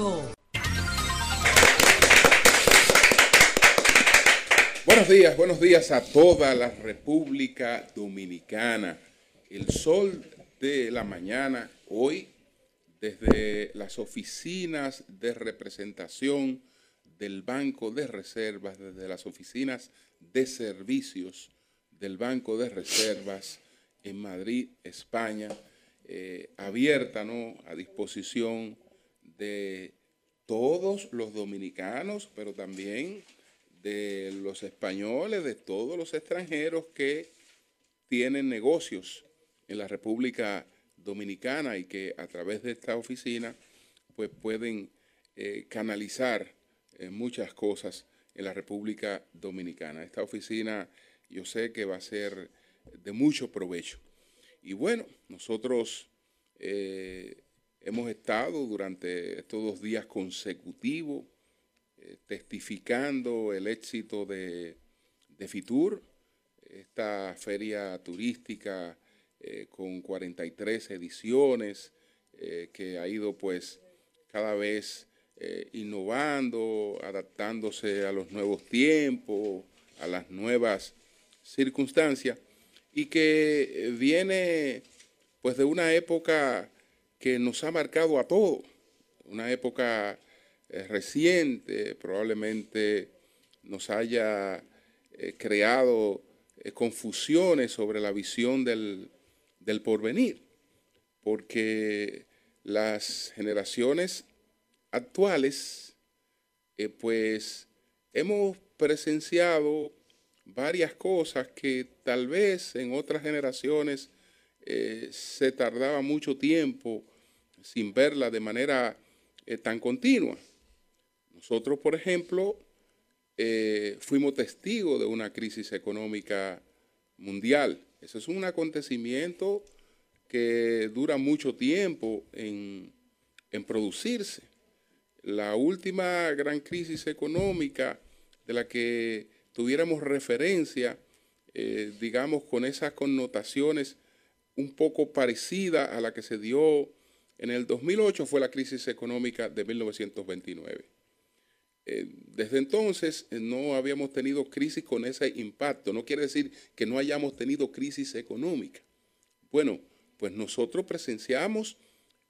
105. Buenos días, buenos días a toda la República Dominicana. El sol de la mañana hoy desde las oficinas de representación del Banco de Reservas, desde las oficinas de servicios del Banco de Reservas en Madrid, España, eh, abierta ¿no? a disposición de todos los dominicanos, pero también de los españoles, de todos los extranjeros que tienen negocios en la República Dominicana y que a través de esta oficina pues pueden eh, canalizar eh, muchas cosas en la República Dominicana. Esta oficina yo sé que va a ser de mucho provecho. Y bueno, nosotros eh, hemos estado durante estos dos días consecutivos testificando el éxito de, FITUR, esta feria turística eh, con 43 ediciones, eh, que ha ido pues cada vez eh, innovando, adaptándose a los nuevos tiempos, a las nuevas circunstancias, y que viene pues de una época que nos ha marcado a todos, una época reciente, probablemente nos haya creado confusiones sobre la visión del, del porvenir, porque las generaciones actuales, eh, pues hemos presenciado varias cosas que tal vez en otras generaciones eh, se tardaba mucho tiempo sin verla de manera eh, tan continua. Nosotros, por ejemplo, fuimos testigos de una crisis económica mundial eso es un acontecimiento que dura mucho tiempo en, producirse. La última gran crisis económica de la que tuviéramos referencia, eh, digamos, con esas connotaciones un poco parecida a la que se dio en el 2008 fue la crisis económica de 1929. Eh, desde entonces eh, no habíamos tenido crisis con ese impacto. No quiere decir que no hayamos tenido crisis económica. Bueno, pues nosotros presenciamos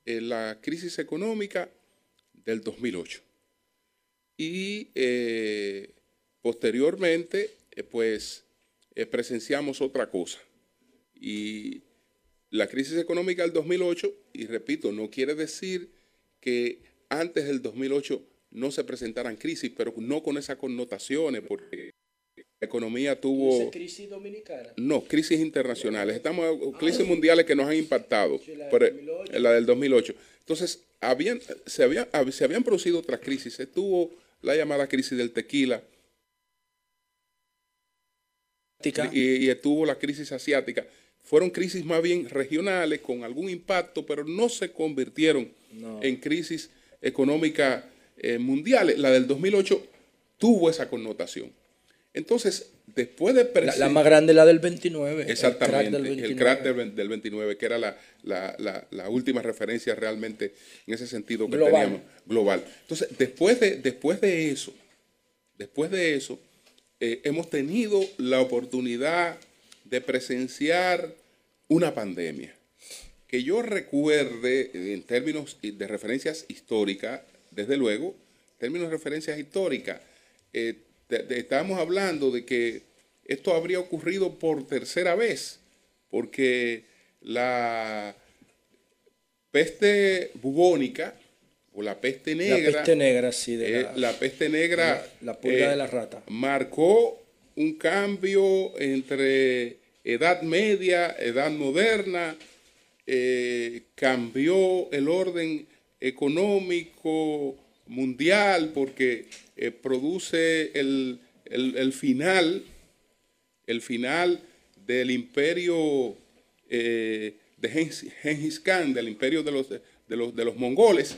eh, la crisis económica del 2008. Y posteriormente, pues presenciamos otra cosa. Y la crisis económica del 2008, y repito, no quiere decir que antes del 2008 no se presentaran crisis, pero no con esas connotaciones, porque la economía tuvo... crisis dominicana? No, crisis internacionales. Estamos crisis mundiales que nos han impactado. la, del 2008. Entonces, habían, se, había, se habían producido otras crisis. Estuvo la llamada crisis del tequila. Y, y, estuvo la crisis asiática. Fueron crisis más bien regionales, con algún impacto, pero no se convirtieron en crisis económica eh, mundiales. La del 2008 tuvo esa connotación. Entonces, después de... La, la, más grande, la del 29. Exactamente, el crack del 29, que era la, última referencia realmente en ese sentido que teníamos global. Entonces, después de, después de eso, después de eso, eh, hemos tenido la oportunidad de presenciar una pandemia. Que yo recuerde, en términos de referencias históricas, desde luego, en términos de referencias históricas, eh, estamos hablando de que esto habría ocurrido por tercera vez, porque la peste bubónica o la peste negra. La peste negra, sí, de la, peste negra. La, pulga de la eh, rata. Marcó un cambio entre edad media, edad moderna, eh, cambió el orden económico mundial porque eh, produce el, final, el final del imperio eh, de Genghis Khan, del imperio de los, de los, de los mongoles,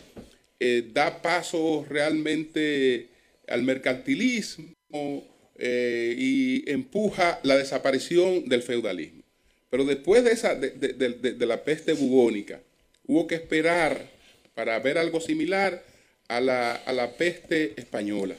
da paso realmente al mercantilismo y empuja la desaparición del feudalismo. Pero después de, esa, de, de la peste bubónica, hubo que esperar para ver algo similar a la, a la peste española,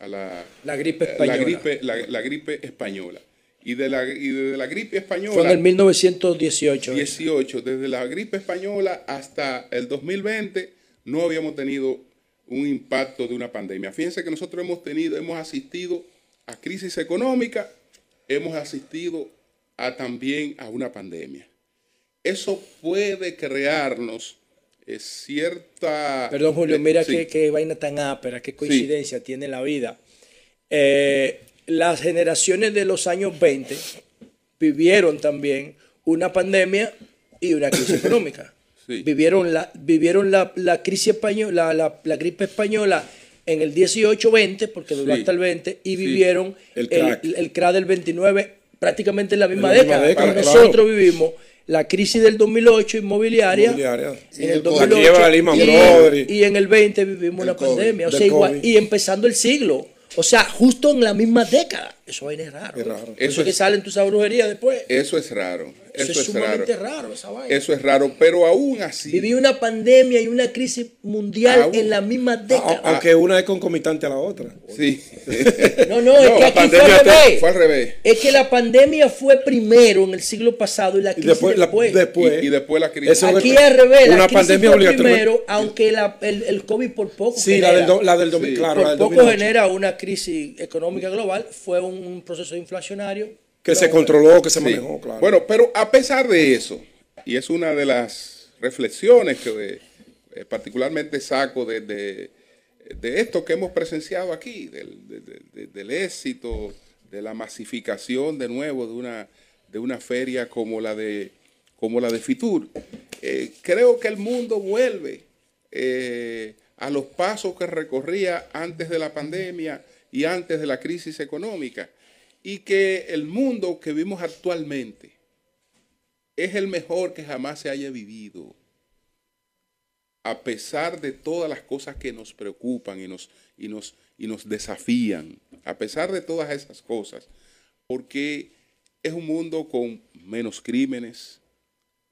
a la, La gripe la española. gripe, la, la gripe española. Y de la, y de la gripe Fue en española, el 1918. 18, desde la gripe española hasta el 2020, no habíamos tenido un impacto de una pandemia. Fíjense que nosotros hemos tenido, hemos asistido a crisis económica, hemos asistido a también a una pandemia. Eso puede crearnos eh, cierta... Perdón, Julio, mira sí, qué, qué vaina tan ápera, qué coincidencia tiene la vida. Eh, las generaciones de los años 20 vivieron también una pandemia y una crisis económica. Sí. Vivieron la, vivieron la, la crisis española, la, la- la gripe española en el 18-20, porque duró Sí. hasta el 20, y Sí. vivieron El el, crack. el crack del 29 prácticamente en la misma En la misma década. década, Pero claro. nosotros vivimos la crisis del 2008 inmobiliaria, Inmobiliaria. en Y el el 2008, La quiebra de Lehman y, y en el 20 vivimos COVID, pandemia, o sea, igual, y empezando el siglo, o sea, justo en la misma década. Eso es raro. Es raro. Eso, Eso es que salen tus brujería después. Eso es raro. Eso, Eso, es es raro. sumamente raro. esa vaina. Eso es raro, pero aún así... Viví una pandemia y una crisis mundial Aún- en la misma A- década. Aunque una es concomitante a la otra. Sí. No, no, es No, que la aquí fue al revés. Fue al revés. Es que la pandemia fue primero en el siglo pasado y la Y crisis después, la- después. después, Y- y después la crisis. Eso Aquí es al revés, la una crisis pandemia fue obligatoria. primero, aunque la- el, el COVID por poco Sí, la genera. del, do- la del 2000, Sí. claro, la por del poco 2008. genera una crisis económica global, fue un, un proceso inflacionario. Que se controló, que se Sí. manejó, claro. Bueno, pero a pesar de eso, y es una de las reflexiones que eh, particularmente saco de, de- de esto que hemos presenciado aquí, del, de- de- de- del éxito, de la masificación de nuevo de una, de una feria como la de, como la de Fitur. Eh, creo que el mundo vuelve eh, a los pasos que recorría antes de la pandemia y antes de la crisis económica. Y que el mundo que vivimos actualmente es el mejor que jamás se haya vivido. A pesar de todas las cosas que nos preocupan y nos, y nos, y nos desafían, a pesar de todas esas cosas, porque es un mundo con menos crímenes,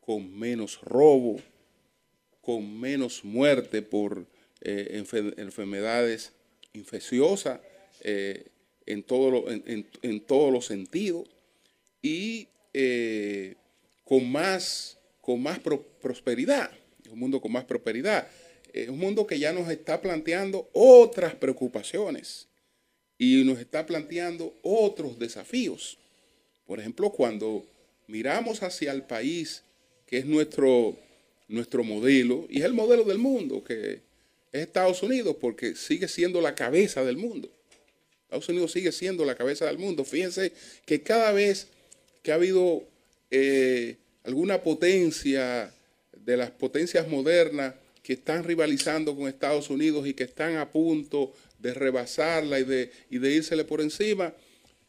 con menos robo, con menos muerte por eh, enfer- enfermedades infecciosas eh, en, todo lo- en- en- en todos los sentidos y eh, con más, con más pro- prosperidad, un mundo con más prosperidad, un mundo que ya nos está planteando otras preocupaciones y nos está planteando otros desafíos. Por ejemplo, cuando miramos hacia el país que es nuestro, nuestro modelo, y es el modelo del mundo, que es Estados Unidos, porque sigue siendo la cabeza del mundo. Estados Unidos sigue siendo la cabeza del mundo. Fíjense que cada vez que ha habido eh, alguna potencia de las potencias modernas que están rivalizando con Estados Unidos y que están a punto de rebasarla y de, y de írsele por encima,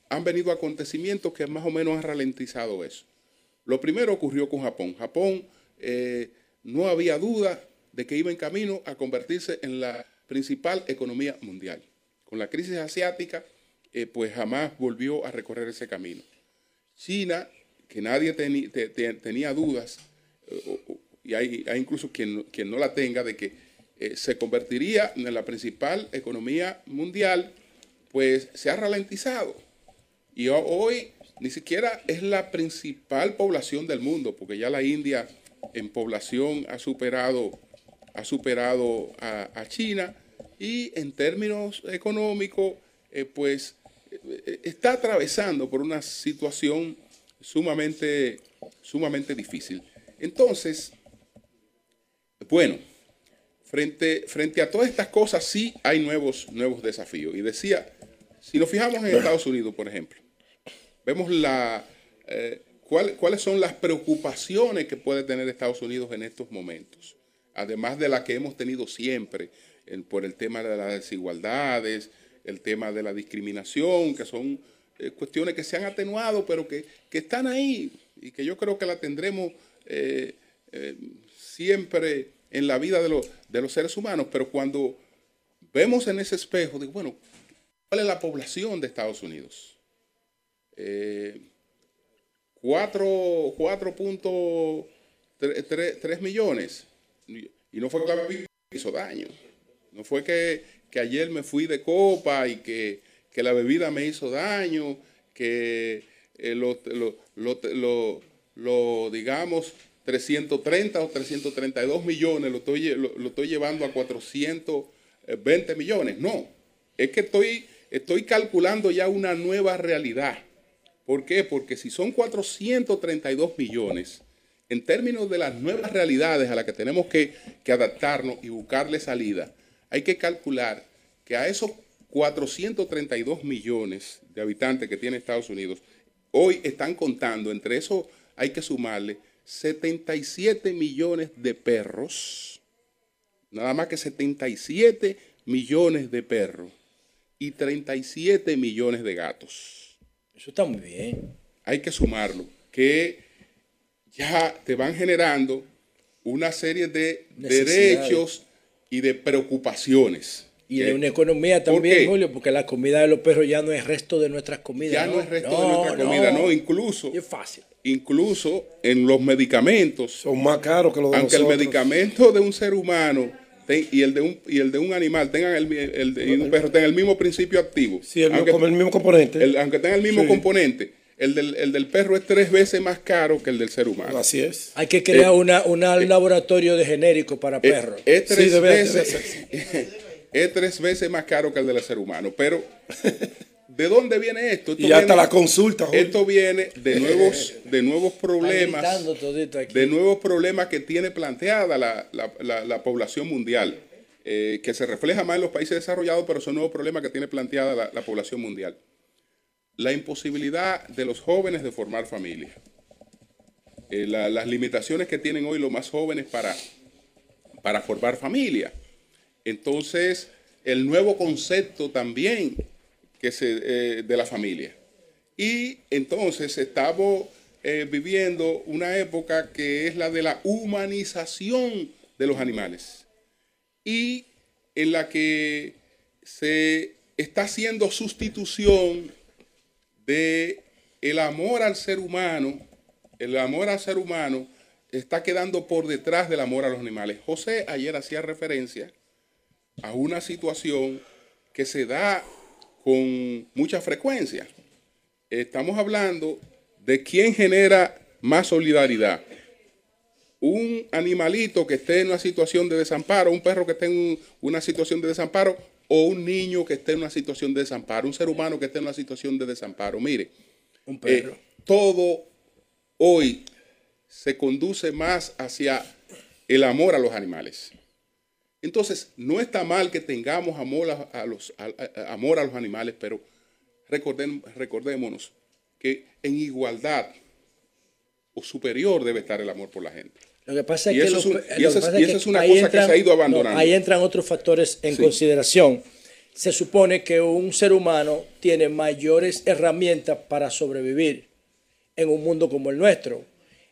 han venido acontecimientos que más o menos han ralentizado eso. Lo primero ocurrió con Japón. Japón eh, no había duda de que iba en camino a convertirse en la principal economía mundial. Con la crisis asiática, eh, pues jamás volvió a recorrer ese camino. China, que nadie tenía dudas, eh, y hay, incluso quien, quien no la tenga, de que eh, se convertiría en la principal economía mundial, pues se ha ralentizado. Y ho- hoy ni siquiera es la principal población del mundo, porque ya la India en población ha superado, ha superado a China y en términos económicos, eh, pues eh, está atravesando por una situación sumamente, sumamente difícil. Entonces, bueno, frente, frente a todas estas cosas sí hay nuevos, nuevos desafíos. Y decía, si nos fijamos en Estados Unidos, por ejemplo, vemos la, eh, cuál- cuáles son las preocupaciones que puede tener Estados Unidos en estos momentos, además de la que hemos tenido siempre por el tema de las desigualdades, el tema de la discriminación, que son eh, cuestiones que se han atenuado, pero que, que están ahí y que yo creo que la tendremos eh, eh, siempre en la vida de los, de los seres humanos, pero cuando vemos en ese espejo, digo, bueno, ¿cuál es la población de Estados Unidos? Eh, 4 4.3 millones. Y no fue que hizo daño. No fue que, ayer me fui de copa y que, la bebida me hizo daño, que eh, lo, digamos, 330 o 332 millones lo estoy, lo, llevando a 420 millones. No, es que estoy, estoy calculando ya una nueva realidad. ¿Por qué? Porque si son 432 millones, en términos de las nuevas realidades a las que tenemos que, que adaptarnos y buscarle salida, hay que calcular que a esos 432 millones de habitantes que tiene Estados Unidos, hoy están contando, entre eso hay que sumarle 77 millones de perros, nada más que 77 millones de perros y 37 millones de gatos. Eso está muy bien. Hay que sumarlo, que ya te van generando una serie de derechos y de preocupaciones. Y de una economía también, Julio, porque la comida de los perros ya no es resto de nuestras comidas. Ya no, es resto de nuestra comida, no, incluso. Es fácil. Incluso en los medicamentos. Son más caros que los de Aunque nosotros. el medicamento de un ser humano ten, y, el de un, y el de un animal tengan el, el un perro tengan el mismo principio activo. Sí, el, aunque, mismo, el mismo componente. el, aunque tengan el mismo Sí. componente, el del, el del perro es tres veces más caro que el del ser humano. Así es. Hay que crear una, una laboratorio de genérico para Es- perros. Es, tres Sí, debe- veces, es tres veces más caro que el del ser humano. Pero, ¿de dónde viene esto? Esto Y hasta viene- la consulta, Julio. Esto viene de nuevos, de nuevos problemas. De nuevos problemas que tiene planteada la, la- la- la población mundial, eh, que se refleja más en los países desarrollados, pero son nuevos problemas que tiene planteada la, la población mundial. La imposibilidad de los jóvenes de formar familia. Eh, la- las limitaciones que tienen hoy los más jóvenes para, para formar familia. Entonces, el nuevo concepto también que se, eh, de la familia. Y entonces estamos eh, viviendo una época que es la de la humanización de los animales y en la que se está haciendo sustitución de el amor al ser humano, el amor al ser humano está quedando por detrás del amor a los animales. José ayer hacía referencia a una situación que se da con mucha frecuencia. Estamos hablando de quién genera más solidaridad. Un animalito que esté en una situación de desamparo, un perro que esté en una situación de desamparo o un niño que esté en una situación de desamparo, un ser humano que esté en una situación de desamparo. Mire, Un perro. eh, todo hoy se conduce más hacia el amor a los animales. Entonces, no está mal que tengamos amor a, los, a- a- amor a los animales, pero recordémonos que en igualdad o superior debe estar el amor por la gente. Lo que pasa es que, eso es una ahí cosa que se ha ido abandonando. no, ahí entran otros factores en Sí. consideración. Se supone que un ser humano tiene mayores herramientas para sobrevivir en un mundo como el nuestro.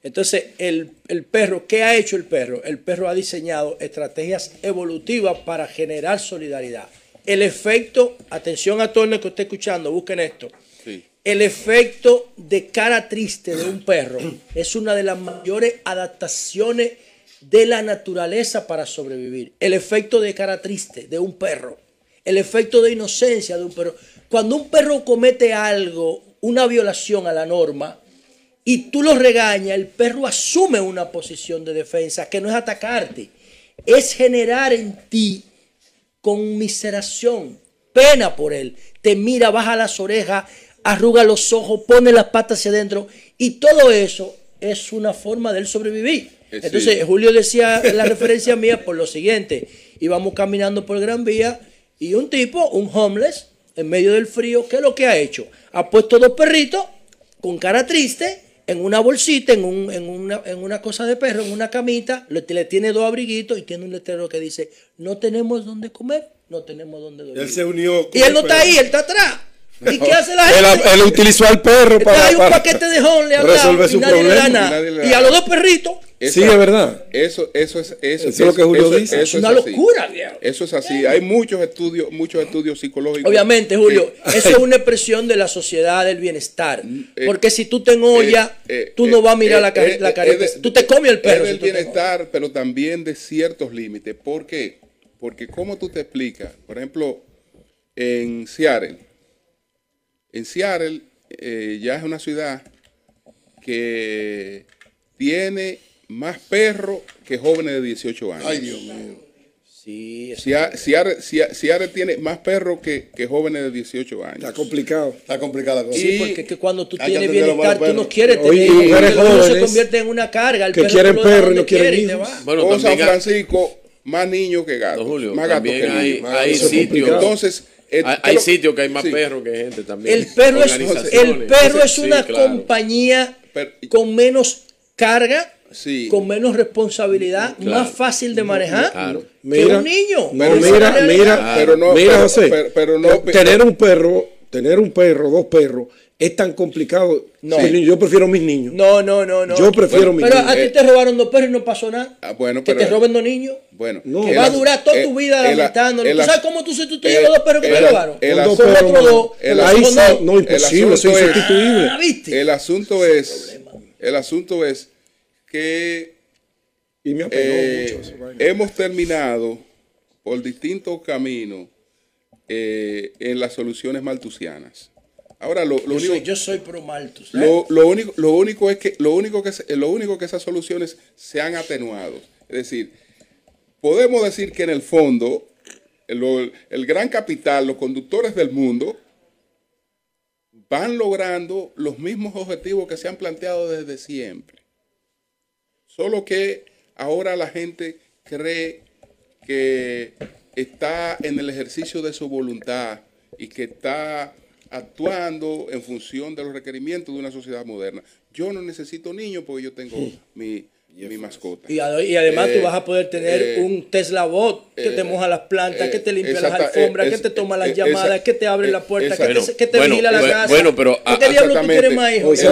Entonces, el, el perro, ¿qué ha hecho el perro? El perro ha diseñado estrategias evolutivas para generar solidaridad. El efecto, atención a todos los que esté escuchando, busquen esto. El efecto de cara triste de un perro es una de las mayores adaptaciones de la naturaleza para sobrevivir. El efecto de cara triste de un perro. El efecto de inocencia de un perro. Cuando un perro comete algo, una violación a la norma, y tú lo regañas, el perro asume una posición de defensa que no es atacarte, es generar en ti conmiseración, pena por él. Te mira, baja las orejas, arruga los ojos, pone las patas hacia adentro y todo eso es una forma de él sobrevivir. Eh, sí. Entonces, Julio decía en la referencia mía por lo siguiente, íbamos caminando por Gran Vía y un tipo, un homeless, en medio del frío, ¿qué es lo que ha hecho? Ha puesto dos perritos con cara triste en una bolsita, en, un- en una, en una cosa de perro, en una camita, le, le tiene dos abriguitos y tiene un letrero que dice, no tenemos dónde comer, no tenemos dónde dormir. Él se unió. con y él no está ahí, él está atrás. ¿Y qué hace la gente? él utilizó al perro para, ahí un para paquete de homeless al lado resolver y su nadie le da problema. nada. nadie le da Y a los dos perritos, Sí, es verdad. Eso, eso es, eso, es lo que Julio dice. es una así. locura, viejo. Eso es así. Hay muchos estudios, muchos estudios psicológicos. Obviamente, Julio, que- eso es una expresión de la sociedad del bienestar. eh, Porque si tú te enollas, eh, eh, tú no vas a mirar eh, la, eh, la eh, careta. es de- tú te comes el perro. Es si del te bienestar, pero también de ciertos límites. ¿Por qué? porque ¿cómo tú te explicas? Por ejemplo, en Seattle, en Seattle eh, ya es una ciudad que tiene más perros que jóvenes de 18 años. Ay, Dios mío. Sí, Seattle, tiene más perros que, que jóvenes de 18 años. Está complicado. Está complicada la cosa. Sí, Y- porque es que cuando tú Hay que tienes bienestar, tú no perros. quieres Oye, tener y mujeres perro se jóvenes convierte en una carga. El que perro quieren tú lo das perro y no quieren va. Bueno, o San hay- Francisco, más niños que gatos. Julio, más gatos que también hay, niños. hay es sitios. Entonces, eh, hay, hay pero- sitios que hay más sí. perros que gente también. El perro es, el perro es Sí, una claro. compañía Pero- con menos carga, Sí. con menos responsabilidad, Claro. más fácil de manejar Claro. que Mira, un niño. La mira, mira, Pero no- mira, pero- José. pero- pero no- tener un perro, tener un perro, dos perros, es tan complicado. No. Sí, Yo prefiero mis niños. No, no, no, no. Yo prefiero mi Pero niño. a ti te robaron dos perros y no pasó nada. Ah, bueno, que pero- te roben dos niños. Bueno, No. Que el va a durar toda el- tu vida el- lamentándolo. el ¿Tú sabes cómo tú sustituyes el- los dos perros que te el- robaron? el dos Con perros otro dos. el Ahí dos. no, imposible, soy es- insustituible. Ah, ¿viste? El asunto es, el asunto es que Y me apegó eh, mucho hemos terminado por distintos caminos eh, en las soluciones maltusianas. Ahora lo, lo Yo único, soy, yo soy pro Malthus. lo, lo único, lo único es que lo único que lo único que esas soluciones se han atenuado. Es decir, podemos decir que en el fondo el, el gran capital, los conductores del mundo van logrando los mismos objetivos que se han planteado desde siempre. Solo que ahora la gente cree que está en el ejercicio de su voluntad y que está actuando en función de los requerimientos de una sociedad moderna. Yo no necesito niños porque yo tengo mi, mi mascota. Y, además Eh, tú vas a poder tener eh, un Tesla bot que te eh, moja las plantas, eh, que te limpia las alfombras, eh, que te toma las eh, llamadas, esa- que te abre la puerta, esa- que Bueno, te, que te bueno, vigila la bueno, casa. bueno, pero ¿Por ¿Qué a- diablo tú quieres más, hijo? O sea,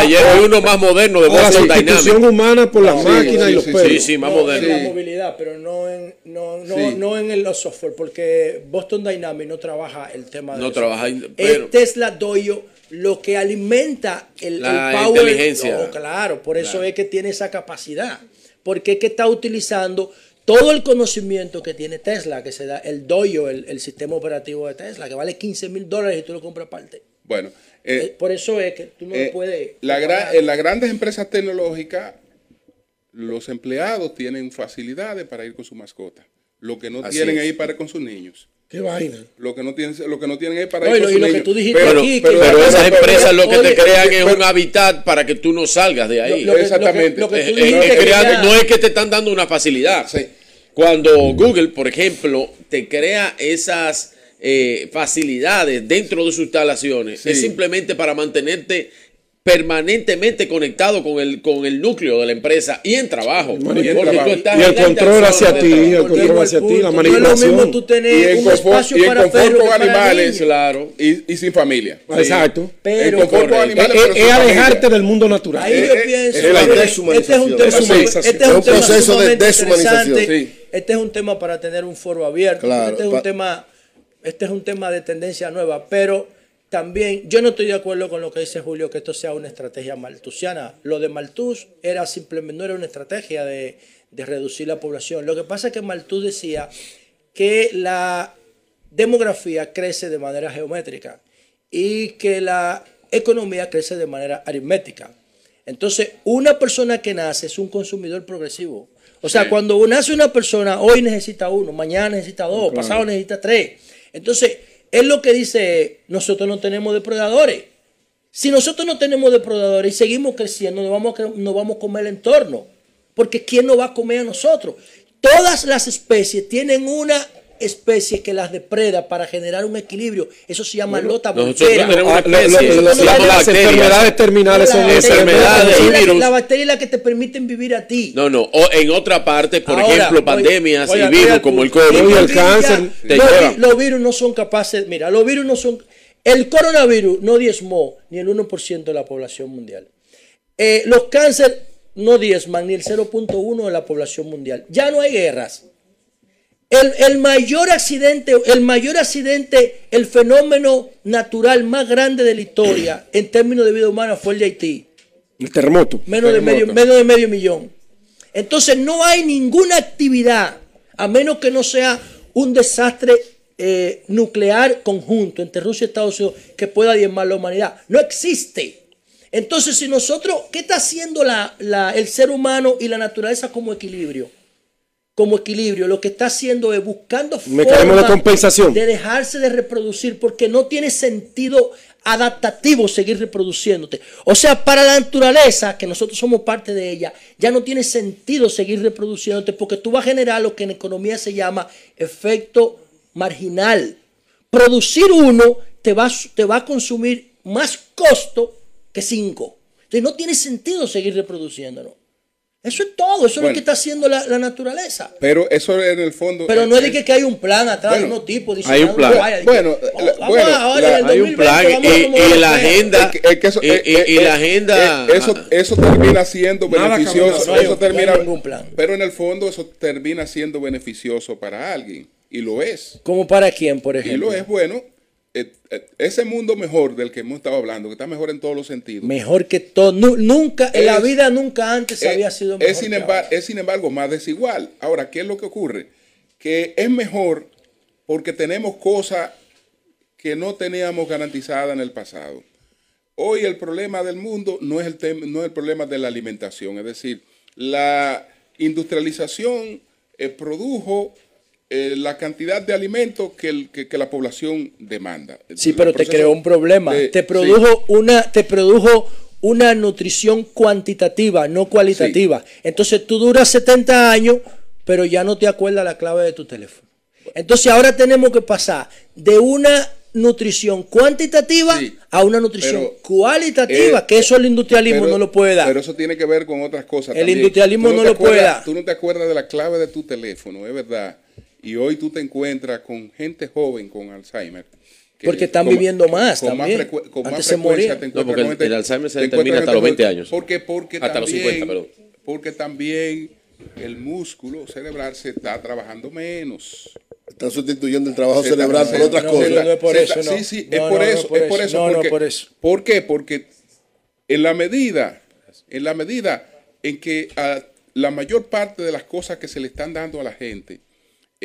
ayer, vi uno más moderno de la Boston sustitución Dynamics. humana por las Sí, máquinas sí, y los sí, perros. Sí, sí, más No, moderno. en la movilidad, pero no en, no, no, Sí. no en el los software, porque Boston Dynamics no trabaja el tema de No eso. trabaja, pero- Tesla Doyo lo que alimenta el, La el power. inteligencia. No, claro, por eso es que tiene esa capacidad. Porque es que está utilizando todo el conocimiento que tiene Tesla, que se da el Doyo, el, el sistema operativo de Tesla, que vale 15 mil dólares y tú lo compras aparte. Bueno, Eh, eh, por eso es que tú no eh, lo puedes. la gran- en las grandes empresas tecnológicas, los empleados tienen facilidades para ir con su mascota. Lo que no Así tienen es. ahí para ir con sus niños. Qué vaina. Lo que no tienen, lo que no tienen ahí para No, ir y con lo- sus y lo que tú dijiste Pero, aquí, pero, que- pero esas pero- empresas lo que oye, te crean es un hábitat para que tú no salgas de ahí. Lo- lo Exactamente. lo que- que tú creando- ya- no es que te están dando una facilidad. Sí. Cuando Google, por ejemplo, te crea esas eh, facilidades dentro de sus instalaciones, Sí. es simplemente para mantenerte permanentemente conectado con el, con el núcleo de la empresa y en trabajo. Bueno, y el tú trabajo. estás Y el en la control hacia ti, el control hacia ti, la No es lo manipulación. mismo tú Y tener en un confort, espacio y para perros con animales. Claro. y, y sin familia. Exacto. Pero- con correcto. animales, Es, pero es sin alejarte del mundo natural. Ahí Eh, yo eh, pienso. es la que deshumanización. Este es un tema, Deshumanización. este es un proceso de deshumanización. Sí. Este es un tema para tener un foro abierto. Claro, Este es un tema, este es un tema de tendencia nueva, pero también yo no estoy de acuerdo con lo que dice Julio que esto sea una estrategia maltusiana. Lo de Malthus era simplemente no era una estrategia de, de reducir la población. Lo que pasa es que Malthus decía que la demografía crece de manera geométrica y que la economía crece de manera aritmética. Entonces, una persona que nace es un consumidor progresivo. O sea, Sí. cuando nace una persona, hoy necesita uno, mañana necesita dos, pasado necesita tres. Entonces, él lo que dice es, nosotros no tenemos depredadores. Si nosotros no tenemos depredadores y seguimos creciendo, nos vamos, a, vamos a comer el entorno. Porque ¿quién nos va a comer a nosotros? Todas las especies tienen una especie que las depreda para generar un equilibrio. Eso se llama lota llama las bacterias. enfermedades terminales son bacteria- enfermedades la y bacteria- virus. La bacteria es la que te permiten vivir a ti. No, no. O en otra parte, por Ahora, ejemplo, pandemias y virus como el. COVID. Y el cáncer te los, llevan. los virus no son capaces, mira, los virus no son... El coronavirus no diezmó ni el 1% de la población mundial. Eh, los cánceres no diezman ni el 0.1 de la población mundial. Ya no hay guerras. El, el mayor accidente, el mayor accidente, el fenómeno natural más grande de la historia en términos de vida humana fue el de Haití El terremoto. menos de, medio, menos de medio millón. Entonces no hay ninguna actividad A menos que no sea un desastre eh, nuclear conjunto entre Rusia y Estados Unidos que pueda diezmar la humanidad. No existe. Entonces, si nosotros, ¿qué está haciendo la, la- el ser humano y la naturaleza como equilibrio? Como equilibrio, lo que está haciendo es buscando Mecanismo de compensación. de dejarse de reproducir porque no tiene sentido adaptativo seguir reproduciéndote. O sea, para la naturaleza, que nosotros somos parte de ella, ya no tiene sentido seguir reproduciéndote porque tú vas a generar lo que en economía se llama efecto marginal. Producir uno te va, te va a consumir más costo que cinco. Entonces no tiene sentido seguir reproduciéndonos. Eso es todo, eso es lo que está haciendo la, la naturaleza. Pero eso en el fondo. Pero no es de que, que hay un plan atrás de Bueno, unos tipos hay un plan. Bueno, la- vamos bueno, la- Hay un 2020 plan y, y la agenda. Es que- es que eso- y, y- y la agenda. eh, eso, eso termina siendo Nada beneficioso. no eso no termina, ningún plan. Pero en el fondo eso termina siendo beneficioso para alguien. Y lo es. ¿Como para quién, por Y ejemplo? lo es bueno. Eh, eh, ese mundo mejor del que hemos estado hablando, que está mejor en todos los sentidos. Mejor que todo. Nu- nunca, en la vida nunca antes es, había sido mejor. es, sin embargo, es sin embargo más desigual. Ahora, ¿qué es lo que ocurre? Que es mejor porque tenemos cosas que no teníamos garantizadas en el pasado. Hoy el problema del mundo no es el, no es el problema de la alimentación, es decir, la industrialización eh, produjo eh, la cantidad de alimentos que, el- que- que la población demanda. Sí, El pero te creó un problema. de- te sí. produjo una, te produjo una nutrición cuantitativa, no cualitativa. Entonces tú duras 70 años, pero ya no te acuerdas la clave de tu teléfono. Entonces ahora tenemos que pasar de una nutrición cuantitativa Sí, a una nutrición pero, cualitativa, eh, que eso el industrialismo Pero- no lo puede dar. Pero eso tiene que ver con otras cosas. El también. industrialismo no lo puede dar. Tú no te acuerdas de la clave de tu teléfono, es verdad. Y hoy tú te encuentras con gente joven con Alzheimer. que Porque están con- viviendo más con también. frecue- con Antes más se frecuencia te No, encuentras porque con el- Alzheimer se te encuentras determina con hasta los gente 20 joven. años. Porque, porque Hasta los también, 50, perdón. Porque también el músculo cerebral se está trabajando menos. Están sustituyendo el trabajo Se cerebral por otras no, cosas. no, no es por eso. Sí, sí, es por eso, es por es por eso. No, por eso. ¿Por qué? Porque en la medida, en la medida en que ah, la mayor parte de las cosas que se le están dando a la gente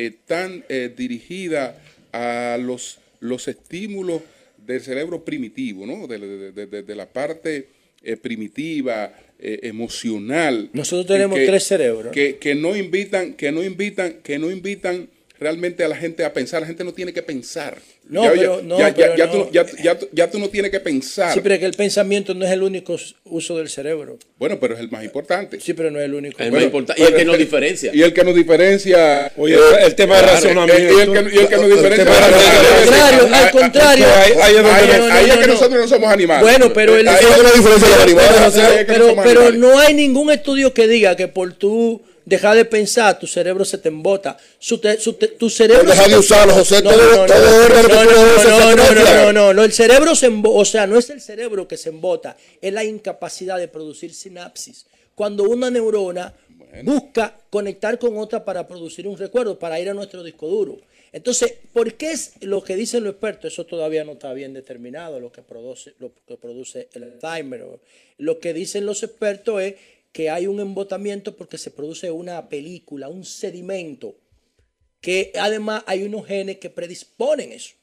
están eh, dirigidas a los, los estímulos del cerebro primitivo, ¿no? De, de- de- la parte eh, primitiva, eh, emocional. Nosotros tenemos que- tres cerebros. Que, que no invitan, que no invitan, que no invitan realmente a la gente a pensar. La gente no tiene que pensar. No, ya, pero- ya- no, ya- ya- pero ya no. tú, ya, ya tú- ya tú no tienes que pensar. Sí, pero es que el pensamiento no es el único uso del cerebro. Bueno, pero es el más importante. Sí, pero no es el único. Es más importante. Y el que nos diferencia. Y el que nos diferencia. Oye, el tema de claro, racionamiento. Y el que, y el que nos El diferencia. Al contrario, al contrario. Ahí- es que no. nosotros no somos animales. Bueno, pero el- Ahí Esa es la diferencia de los animales. Que pero, no hay ningún estudio que diga que por tú dejar de pensar, tu cerebro se te embota. Su te- su te- tu cerebro. Deja se de te- usarlo, José. No, Todo- no, no, todo no, no, el cerebro se embota, o sea, no es el cerebro que se embota, es la incapacidad de producir sinapsis. Cuando una neurona busca conectar con otra para producir un recuerdo, para ir a nuestro disco duro. Entonces, ¿por qué es lo que dicen los expertos? Eso todavía no está bien determinado, lo que produce, lo que produce el Alzheimer. Lo que dicen los expertos es que hay un embotamiento porque se produce una película, un sedimento que además hay unos genes que predisponen eso.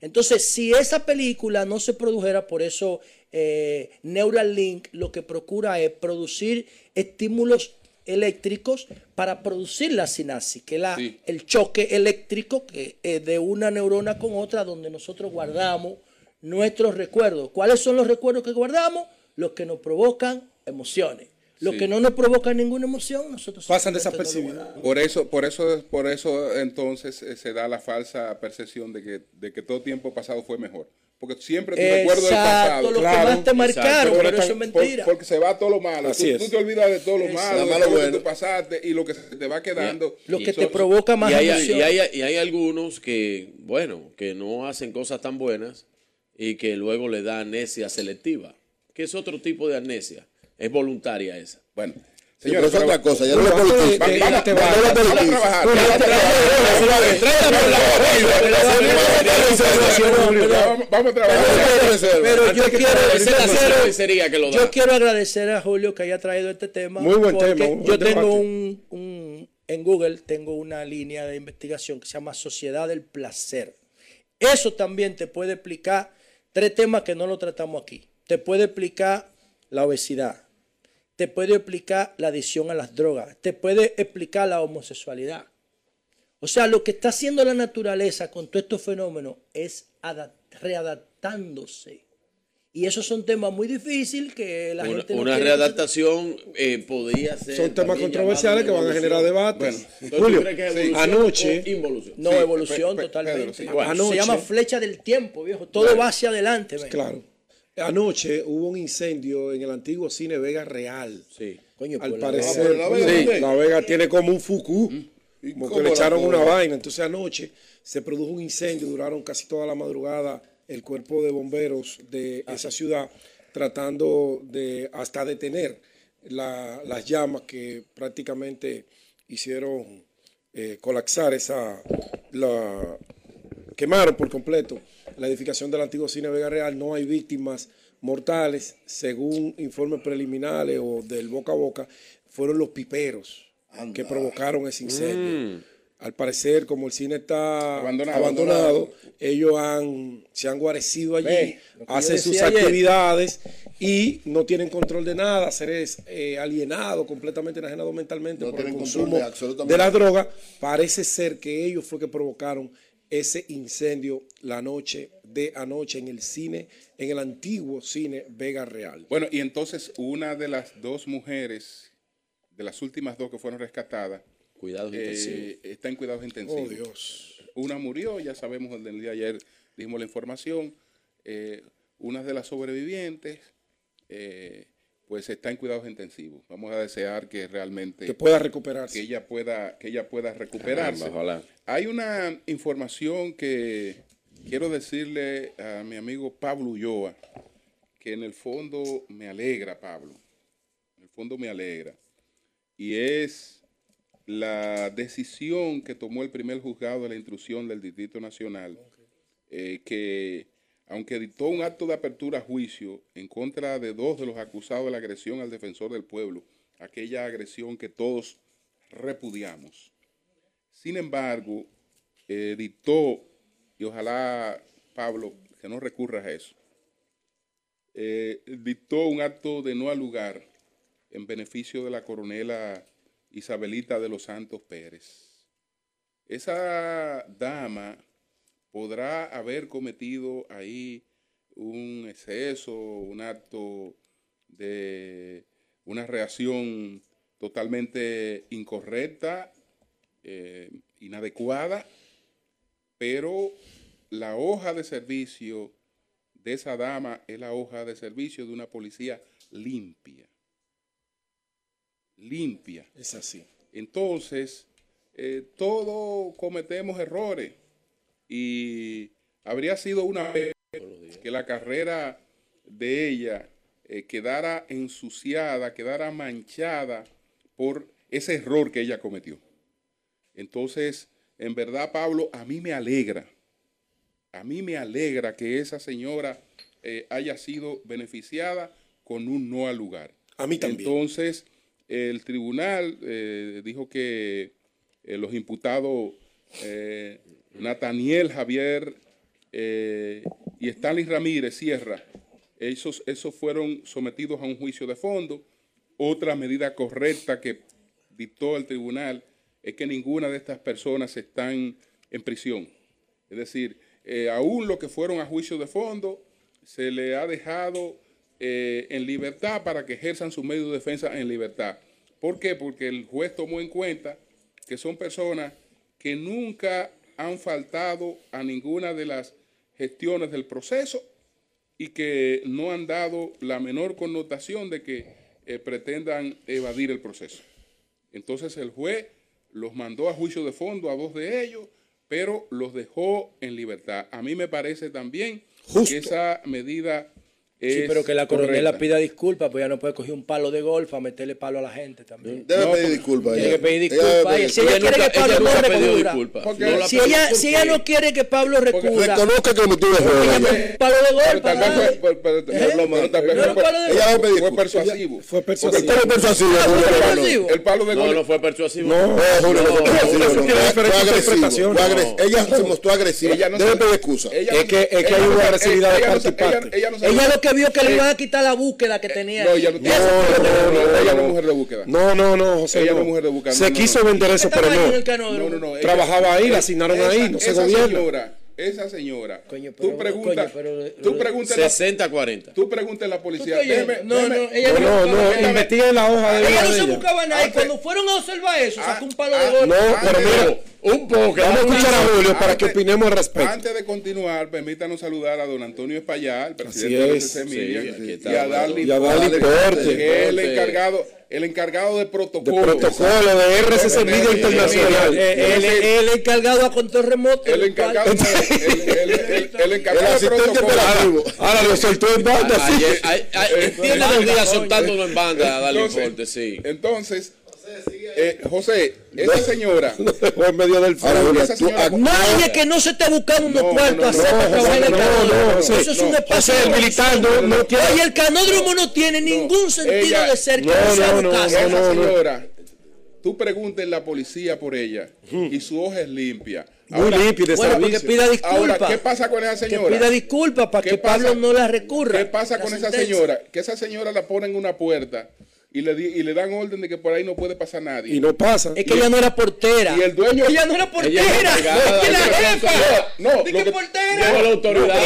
Entonces, si esa película no se produjera, por eso eh, Neuralink lo que procura es producir estímulos eléctricos para producir la sinapsis, que es Sí. el choque eléctrico que, eh, de una neurona con otra, donde nosotros guardamos nuestros recuerdos. ¿Cuáles son los recuerdos que guardamos? Los que nos provocan emociones. Los Sí. que no nos provocan ninguna emoción, nosotros Pasan lo desapercibidos. Por eso, por eso, por eso entonces eh, se da la falsa percepción de que, de que todo tiempo pasado fue mejor. Porque siempre tu recuerdo del pasado. lo claro, que más te marcaron, Pero pero eso es mentira. por- porque se va todo lo malo. Así tú, es. tú te olvidas de todo lo Exacto. malo, Lo de lo que bueno. tú pasaste y lo que se te va quedando. Lo que Y te son- provoca más y hay, emoción. y, hay, y hay algunos que, bueno, que no hacen cosas tan buenas y que luego le da amnesia selectiva, que es otro tipo de amnesia. Es voluntaria esa. Bueno, Sí, pero es otra cosa. Ya no lo Vamos, a trabajar. Vamos- Vamos a trabajar. Pero yo quiero, yo agradecer a Julio que haya traído este tema. Muy buen porque tema, Yo tengo un- en Google tengo una línea de investigación que se llama Sociedad del Placer. Eso también te puede explicar tres temas que no lo tratamos aquí. Te puede explicar la obesidad, te puede explicar la adicción a las drogas, te puede explicar la homosexualidad. O sea, lo que está haciendo la naturaleza con todos estos fenómenos es readaptándose. Y esos son temas muy difíciles que la Una, gente no una readaptación eh, podría ser. Son temas controversiales que van a generar debates. Entonces, ¿tú Julio, crees que es evolución anoche, o involución? No, Sí, evolución Pe- Pe- totalmente. Pedro, sí. Bueno, Anoche- se llama flecha del tiempo, viejo. Todo va hacia adelante. Claro. Anoche hubo un incendio en el antiguo cine Vega Real. Sí. Coño, Al pues la- parecer, la Vega sí, también. la Vega tiene como un fuku, ¿Y como que le echaron una vaina. Entonces anoche se produjo un incendio, duraron casi toda la madrugada el cuerpo de bomberos de esa ciudad tratando de hasta detener la- las llamas que prácticamente hicieron eh, colapsar esa la quemaron por completo la edificación del antiguo cine Vega Real. No hay víctimas mortales, según informes preliminares o del boca a boca, fueron los piperos que provocaron ese incendio. Al parecer, como el cine está Abandonado. abandonado, ellos han, se han guarecido allí, Ve, hacen sus ayer. actividades y no tienen control de nada, seres eh, alienados, completamente enajenados mentalmente No por el consumo de de la droga. Parece ser que ellos fue que provocaron ese incendio la noche de anoche en el cine, en el antiguo cine Vega Real. Bueno, y entonces una de las dos mujeres, de las últimas dos que fueron rescatadas, Cuidados eh, intensivos. está en cuidados intensivos. Oh Dios. Una murió, ya sabemos, el del día de ayer dimos la información. Eh, una de las sobrevivientes, eh, pues está en cuidados intensivos. Vamos a desear que realmente Que pueda que recuperarse. ella pueda, que ella pueda recuperarse. Caramba, ojalá. Hay una información que quiero decirle a mi amigo Pablo Ulloa, que en el fondo me alegra, Pablo. En el fondo me alegra. Y es la decisión que tomó el primer juzgado de la intrusión del Distrito Nacional, eh, que aunque dictó un acto de apertura a juicio en contra de dos de los acusados de la agresión al defensor del pueblo, aquella agresión que todos repudiamos. Sin embargo, eh, dictó, y ojalá, Pablo, que no recurras a eso, eh, dictó un acto de no al lugar en beneficio de la coronela Isabelita de los Santos Pérez. Esa dama podrá haber cometido ahí un exceso, un acto de una reacción totalmente incorrecta, eh, inadecuada, pero la hoja de servicio de esa dama es la hoja de servicio de una policía limpia. Limpia. Es así. Entonces, eh, todos cometemos errores y habría sido una vez que la carrera de ella eh, quedara ensuciada, quedara manchada por ese error que ella cometió. Entonces, en verdad, Pablo, a mí me alegra, a mí me alegra que esa señora eh, haya sido beneficiada con un no al lugar. A mí también. Entonces, el tribunal eh, dijo que los imputados Nathaniel Javier eh, y Stanley Ramírez Sierra, esos, esos fueron sometidos a un juicio de fondo. Otra medida correcta que dictó el tribunal es que ninguna de estas personas están en prisión. Es decir, eh, aún los que fueron a juicio de fondo se le ha dejado eh, en libertad para que ejerzan su medio de defensa en libertad. ¿Por qué? Porque el juez tomó en cuenta que son personas que nunca han faltado a ninguna de las gestiones del proceso y que no han dado la menor connotación de que eh, pretendan evadir el proceso. Entonces el juez los mandó a juicio de fondo a dos de ellos, pero los dejó en libertad. A mí me parece también Justo. que esa medida Sí, pero que la coronela correcta. pida disculpas, pues ya no puede coger un palo de golf a meterle palo a la gente también. Debe No, pedir disculpas. Tiene ella. que pedir Ella disculpas. Ella- Si disculpas. ella quiere que ella Pablo no recurra. Si ella, si ella no quiere que Pablo recurra, Reconozca que cometió un error. ella ella. palo de golf. pero- pero- pero tal vez No, fue- palo de Ella pedir fue persuasivo. Fue persuasivo. El ¿Cómo persuasivo? Ah, Julio? fue No, no, no. persuasivo. El palo de No, gol. no fue persuasivo. No. No, Julio, no fue No, agresivo, Ella se mostró agresiva. Ella Debe se- pedir excusa. ella no Es que- se- es que ella hay no una se- agresividad de ella parte y parte. ella- ella no se- Ella lo que vio que le Eh, iban a quitar la búsqueda que tenía. No, ella no tiene. No, no, no, Ella no es mujer de búsqueda. No, no, no, José. Ella no. es mujer de búsqueda, Se quiso no. vender eso, pero no. No, no, no. Trabajaba ahí, la asignaron ahí, no se gobierna. Esa señora, Coño, pero- tú preguntas, coño, pero- tú preguntas, la- 60-40. tú preguntas a la ¿Tú policía. déjeme- No, déjeme- no, ella No, no, no, investiguen la hoja de Ella vida no de se ella. buscaba nada. Y Antes- cuando fueron a observar eso, sacó un palo de Ah, golf. No, pero mira, Un poco. vamos a escuchar a Julio para que opinemos al respecto. Antes de continuar, permítanos saludar a don Antonio Espallar, el presidente de. RCC Sí, y a Darly Y a Darly Porte, que es el encargado, el encargado de De protocolo. protocolo de RCC Media Internacional. Eh, él, él encargado a control remoto. El encargado, el, el, el, el, el El encargado de asistente protocolo. Ahora lo soltó en banda, tiene dos días soltándolo en banda Entonces, importe, sí. Entonces, eh, José, esa señora, Fue en medio del. Julio, esa señora- Nadie que no se esté buscando unos No, cuartos no, a no, hacer para no, trabajar el no, canódromo. no, Eso es no. un espacio el militando no tiene. Oye, el canódromo no tiene ningún sentido ella- de ser que No, no, sea no, no, esa no, no. señora, tú preguntes en la policía por ella y su hoja es limpia. Muy limpio y de Bueno, porque servicio. pida disculpas. Ahora, ¿qué pasa con esa Que señora? pida disculpas para ¿Qué que pasa- Pablo no la recurra. ¿Qué pasa con esa señora? Que esa señora la ponen en una puerta y le, di- y le dan orden de que por ahí no puede pasar nadie. Y no pasa. Es que ella no era portera. Y el dueño- Ella no era portera. Ella era encargada, Es que la jefa. No, no, ¿De lo qué que- portera? La autoridad.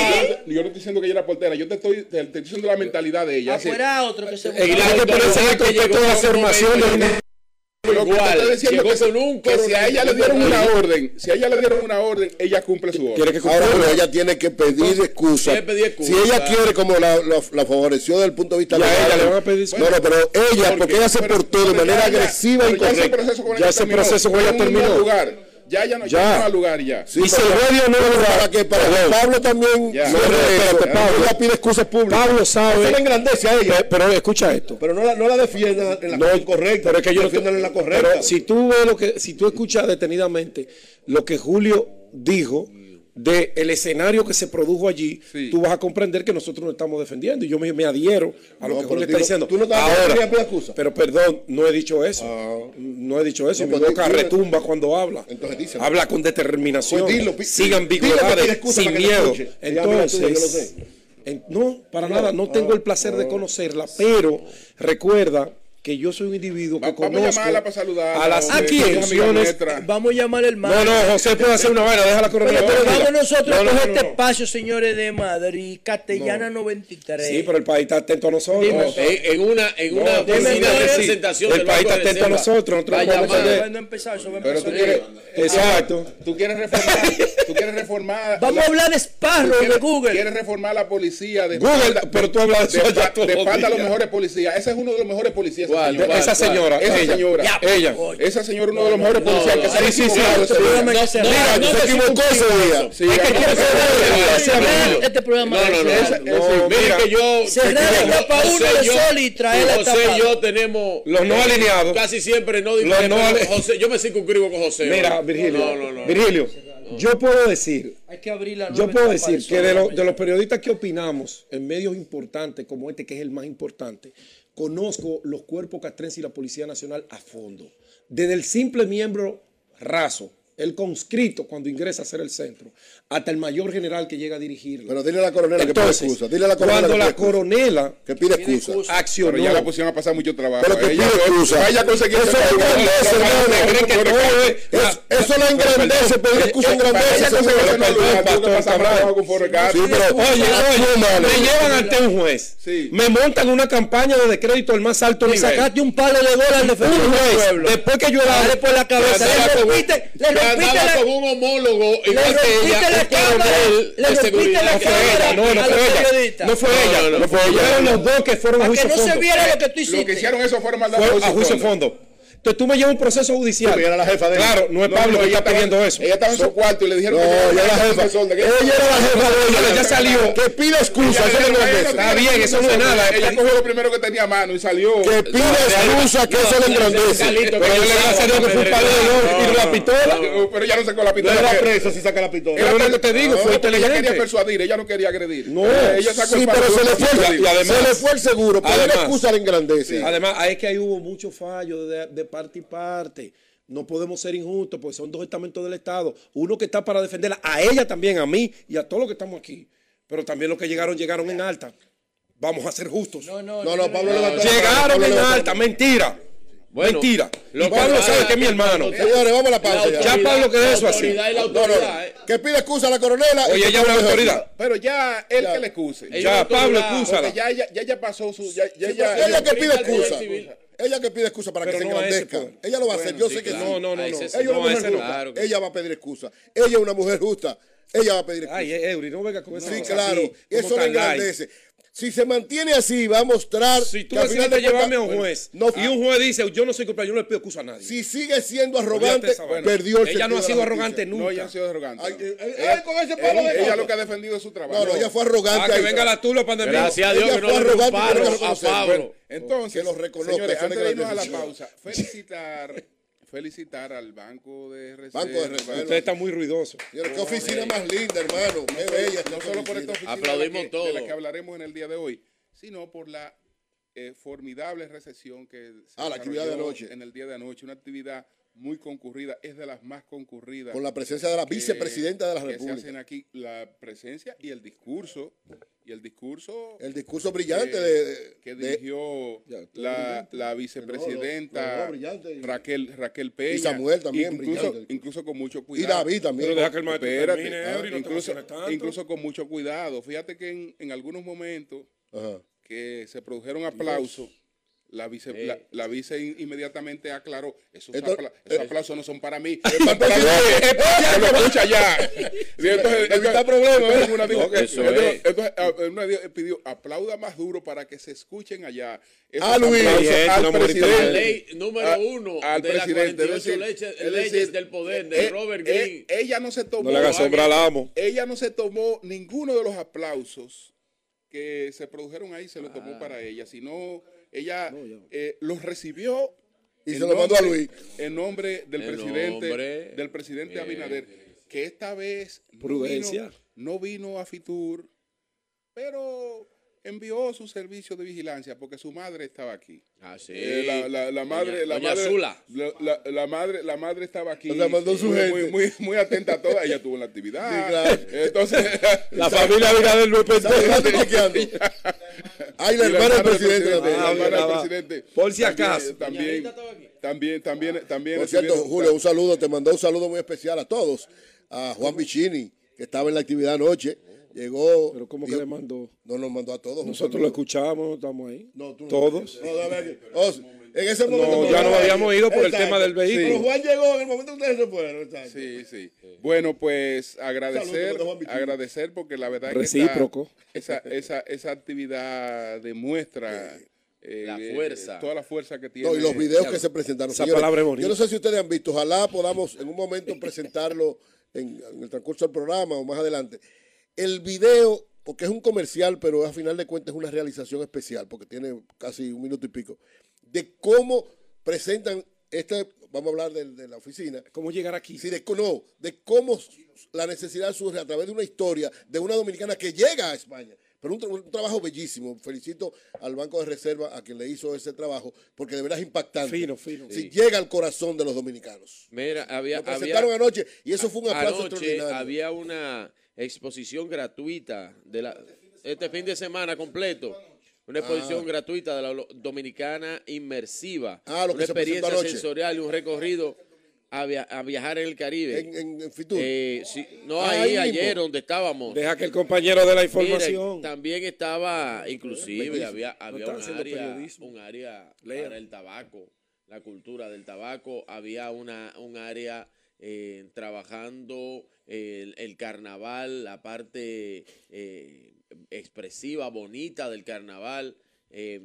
Yo no estoy diciendo que ella era portera, yo te estoy, te, te estoy diciendo la mentalidad de ella. Afuera otro que se gente autoridad parece que que llegó toda la formación de lo que diciendo llegó que, con un que si a ella le dieron una orden, si a ella le dieron una orden, ella cumple su orden. Quiere que Ahora. Julio, ella tiene que pedir excusa. Pedir excusa. Si ella quiere, como la, la, la favoreció desde el punto de vista legal. ella le van a pedir No, no, pero ella, porque ella se Pero- portó de pero manera ya- ya- agresiva y pero ya ese proceso con Ya ella ese terminó. proceso con ella terminó. Ya ya no Ya. no lugar ya. Sí, Y si pero- el medio no pero lo para que para que Pablo también Ya. No, re- espérate, Pablo. pide excusas públicas. Pablo sabe. Eso la engrandece a ella. Pe- Pero escucha esto. Pero no la, no la defienda en la No, cosa correcta. pero es que yo no defiéndala en la correcta. Pero si tú ves lo que, si tú escuchas detenidamente lo que Julio dijo de el escenario que se produjo allí, Sí. tú vas a comprender que nosotros nos estamos defendiendo. Y yo me, me adhiero a lo No, que Julio está diciendo. tú no Ahora, pero perdón, no he dicho eso. Ah. No he dicho eso. No, Mi pues, boca retumba cuando habla. Entonces. Habla con determinación. Pues dilo, pi- sin ambigüedades, miedo. Entonces, en- no, para nada, no tengo el placer de conocerla, pero recuerda que yo soy un individuo que Va- vamos a conozco llamarla para saludarla, a las nuestra. Vamos a llamar al No, hermano. no, José puede hacer una vaina, déjala correr. Pero, pero vamos nosotros No, a no, coger no, este no. espacio, señores de Madrid, Castellana 93. Sí, pero el país está atento a nosotros. Dime, En, en una, en una No, oficina de dime. representación El país está atento a nosotros, nosotros Va a no empezar, eso va a Pero tú empezar. quieres, Exacto. tú quieres reformar, tú quieres reformar. Vamos a hablar de Sparrow de quieres- Google. Quieres reformar la policía de Google, pero tú hablas de eso de los espalda a los días. mejores policías. Ese es uno de los mejores policías. Esa ¿Cuál? señora. ¿Cuál? Esa señora, Esa ella, señora. Ya, ella. oye. Esa señora uno de los mejores policías no, que se ha sí, sí, sí, este no, se equivocó ese día. Este programa No, no, no. Mire mira, que yo. Cerrar tapa uno José de y yo- sol y traer la José y tapa. yo tenemos. Los no eh, alineados. Casi siempre no José, yo me circunscribo con José. Mira. Virgilio, No, no, no. Virgilio, yo puedo decir Hay que abrir la Yo puedo decir que de, lo- de los periodistas que opinamos en medios importantes como este, que es el más importante, conozco los cuerpos castrenses y la Policía Nacional a fondo. Desde el simple miembro raso, el conscrito cuando ingresa a ser el centro, hasta el mayor general que llega a dirigirlo. Pero dile a la coronela que pide Entonces, excusa. Dile a la coronela cuando que la coronela Que pide excusa. accionó, Pero ya la pusieron a pasar mucho trabajo. Pero que Ella- pide excusa. Vaya Eso eh, Eso- la engrandece, pedir excusa engrandece. Sí, pero Oye, oye, me llevan ante un juez, me montan una campaña de crédito al más alto Le nivel. sacaste un palo de del juez, pueblo. después que yo Dale era por la cabeza. Le rompiste, le andaba la, con un homólogo igual que ella, la un cámara. coronel Le de rompiste seguridad. la No fue cámara ella, no, no fue ella. No fue No, ella, no, no no fue fue ella. ella. Fueron los dos que fueron a que no se fondo. viera lo que tú Lo que hiciste. hicieron eso fue maldad Fue a a juicio fondo. Entonces tú me llevas un proceso judicial. Sí, ella era la jefa de ella. Claro, no es Pablo que ella está pidiendo eso. Ella estaba en su cuarto y le dijeron No, que ella era la jefa. son que- Ella era la jefa de Pero ella. ya salió. Que pide excusa, eso es lo que Está bien, eso no es nada. Ella cogió lo primero que tenía a mano y salió. Que pide excusa, que eso le engrandece. Pero yo le gracias a Dios que fue un padre de la pistola. Pero ella no sacó la No pistola. era que- preso si saca la pistola. Pero lo que te digo, fue Ella quería inteligente. persuadir, ella no quería agredir. No, ella sacó Sí, pero se le, fue, persuadir. y además- se le fue el seguro. Además- excusa le engrandece. Además, es que ahí hubo muchos fallos de parte y parte. No podemos ser injustos porque son dos estamentos del Estado. Uno que está para defenderla, a ella también, a mí y a todos los que estamos aquí. Pero también los que llegaron, llegaron en alta. Vamos a ser justos. No, no, No, no, Pablo levantó. Llegaron en alta, mentira. Bueno, mentira. lo Y Pablo sabe que es mi hermano. Señores, vamos a la pausa. La ya. Ya Pablo quedó la eso así. autoridad y la No, no, autoridad. no. eh. Que pide excusa a la coronela. Oye, ella es una autoridad. Pero ya él Ya. que le excuse. Ya, Pablo, excúsala. Porque ya ya ella pasó su. Ya, ya Sí, ella, pero ella que pide excusa. Ella que pide excusa para Pero que se ese engrandezca. Ella lo va a hacer. Yo sí, sé que claro. sí. No, no, no, no. Ella es una mujer justa. Claro que Ella va a pedir excusa. Ella es una mujer justa. Ella va a pedir excusa. Ay, eh, Eury, no venga con eso. Sí, claro. Eso le le engrandece. Si se mantiene así, va a mostrar Si tú decidiste de llevarme a un juez No, y un juez dice, yo no soy culpable, yo no le pido excusa a nadie. si sigue siendo arrogante, esa perdió el Ella no ha sido arrogante nunca. No, ella ha sido arrogante. Ay, eh, eh, Ella- ay, con ese palo de ella cosas. lo que ha defendido es su trabajo. No, no, ella fue arrogante. Ah, que venga la tula pandemia. Gracias a Dios Ella que no fue arrogante a. Pablo. Entonces, Que lo reconozca, señores, antes de irnos a la pausa, felicitar, felicitar al Banco de Reserva. Banco de Reserva. Usted está muy ruidoso. Señores, qué oficina más linda, hermano. Qué bella. no solo por esta oficina Aplaudimos de la que, todo. de la que hablaremos en el día de hoy, sino por la eh, formidable recepción que se Ah, la actividad de anoche. en el día de anoche, una actividad muy concurrida, es de las más concurridas. Con la presencia de la que- vicepresidenta de la que se República. hacen aquí la presencia y el discurso y el discurso El discurso brillante que- de, de- que de- dirigió Ya, todo la, la vicepresidenta no, y- Raquel Raquel Peña Y Samuel también, incluso, brillante. incluso con mucho y cuidado David también. Pero deja que el maestro Espérate, termine, ah, te incluso, tanto. incluso con mucho cuidado fíjate que en, en algunos momentos Ajá. que se produjeron aplausos la vice, la, la vice in- inmediatamente aclaró, esos, Esto- apla- esos eh, aplausos no son para mí, para lo escucha ya. Entonces, Evita problemas, entonces ¿eh? una dijo, No, eso entonces- es. entonces, ah, una dijo- pidió aplauda más duro para que se escuchen allá. Esos Ah, Luis. aplausos Sí, es al una bonita presidente. La ley número a- uno al de las presidente, 48 es decir, leches- es leyes decir, del poder de eh, Robert eh, Greene. ella no se tomó No le sombra al amo. ella no se tomó ninguno de los aplausos que se produjeron ahí, se lo tomó para ella, sino ella eh, los recibió Y en se lo mandó a nombre- Luis. En nombre del En presidente, nombre- del presidente Bien. Abinader, que esta vez no vino, no vino a Fitur, pero envió su servicio de vigilancia porque su madre estaba aquí. Ah, sí. Eh, la, la- la madre, Doña- la, Doña madre Zula. la, la- la madre, la madre estaba aquí. Sea, mandó su muy, gente. muy, muy, muy atenta a toda. Ella estuvo en la actividad. Sí, claro. Entonces, La familia Abinader no es Está chequeando. Ay, la hermana del presidente. la también. Ah, hermana del presidente. Por si También- acaso. También, también, también, también. Por cierto, Julio, un saludo, te mandó un saludo muy especial a todos. A Juan Vicini, que estaba en la actividad anoche. Llegó. Pero ¿cómo que le mandó? No nos mandó a todos. Nosotros lo escuchamos, estamos ahí. No, tú no. Todos. No, en ese momento. No, ya nos habíamos ido por el tema del vehículo. Pero Juan llegó en el momento que ustedes se fueron. exacto. Sí, sí. Bueno, pues agradecer, agradecer porque la verdad Recíproco. que esa, esa, esa, actividad demuestra eh, La eh, fuerza. toda la fuerza que tiene. No, y los videos que se presentaron. Esa Señores, palabra es bonita. Yo no sé si ustedes han visto, ojalá podamos en un momento presentarlo en, en el transcurso del programa o más adelante. El video, porque es un comercial, pero a final de cuentas es una realización especial, porque tiene casi un minuto y pico, de cómo presentan este, vamos a hablar de, de la oficina, ¿Cómo llegar aquí? Sí, de, no, de cómo la necesidad surge a través de una historia de una dominicana que llega a España. Pero un, tra- un trabajo bellísimo. Felicito al Banco de Reserva a quien le hizo ese trabajo, porque de verdad es impactante. Fino, fino. Sí, llega al corazón de los dominicanos. Mira, había, Lo había, presentaron anoche y eso fue un aplauso anoche extraordinario. había una exposición gratuita de la este fin de semana completo. Una exposición gratuita de la dominicana inmersiva. Ah, lo que una se experiencia sensorial y un recorrido a, via- a viajar en el Caribe. En, en, en Fitur. Eh, sí, no Ah, ahí, ayer donde estábamos. Deja que el compañero de la información. también estaba, inclusive, había, había están un área, un para el tabaco, la cultura del tabaco, había una, un área eh, trabajando el, el carnaval, la parte eh, expresiva, bonita del carnaval. eh,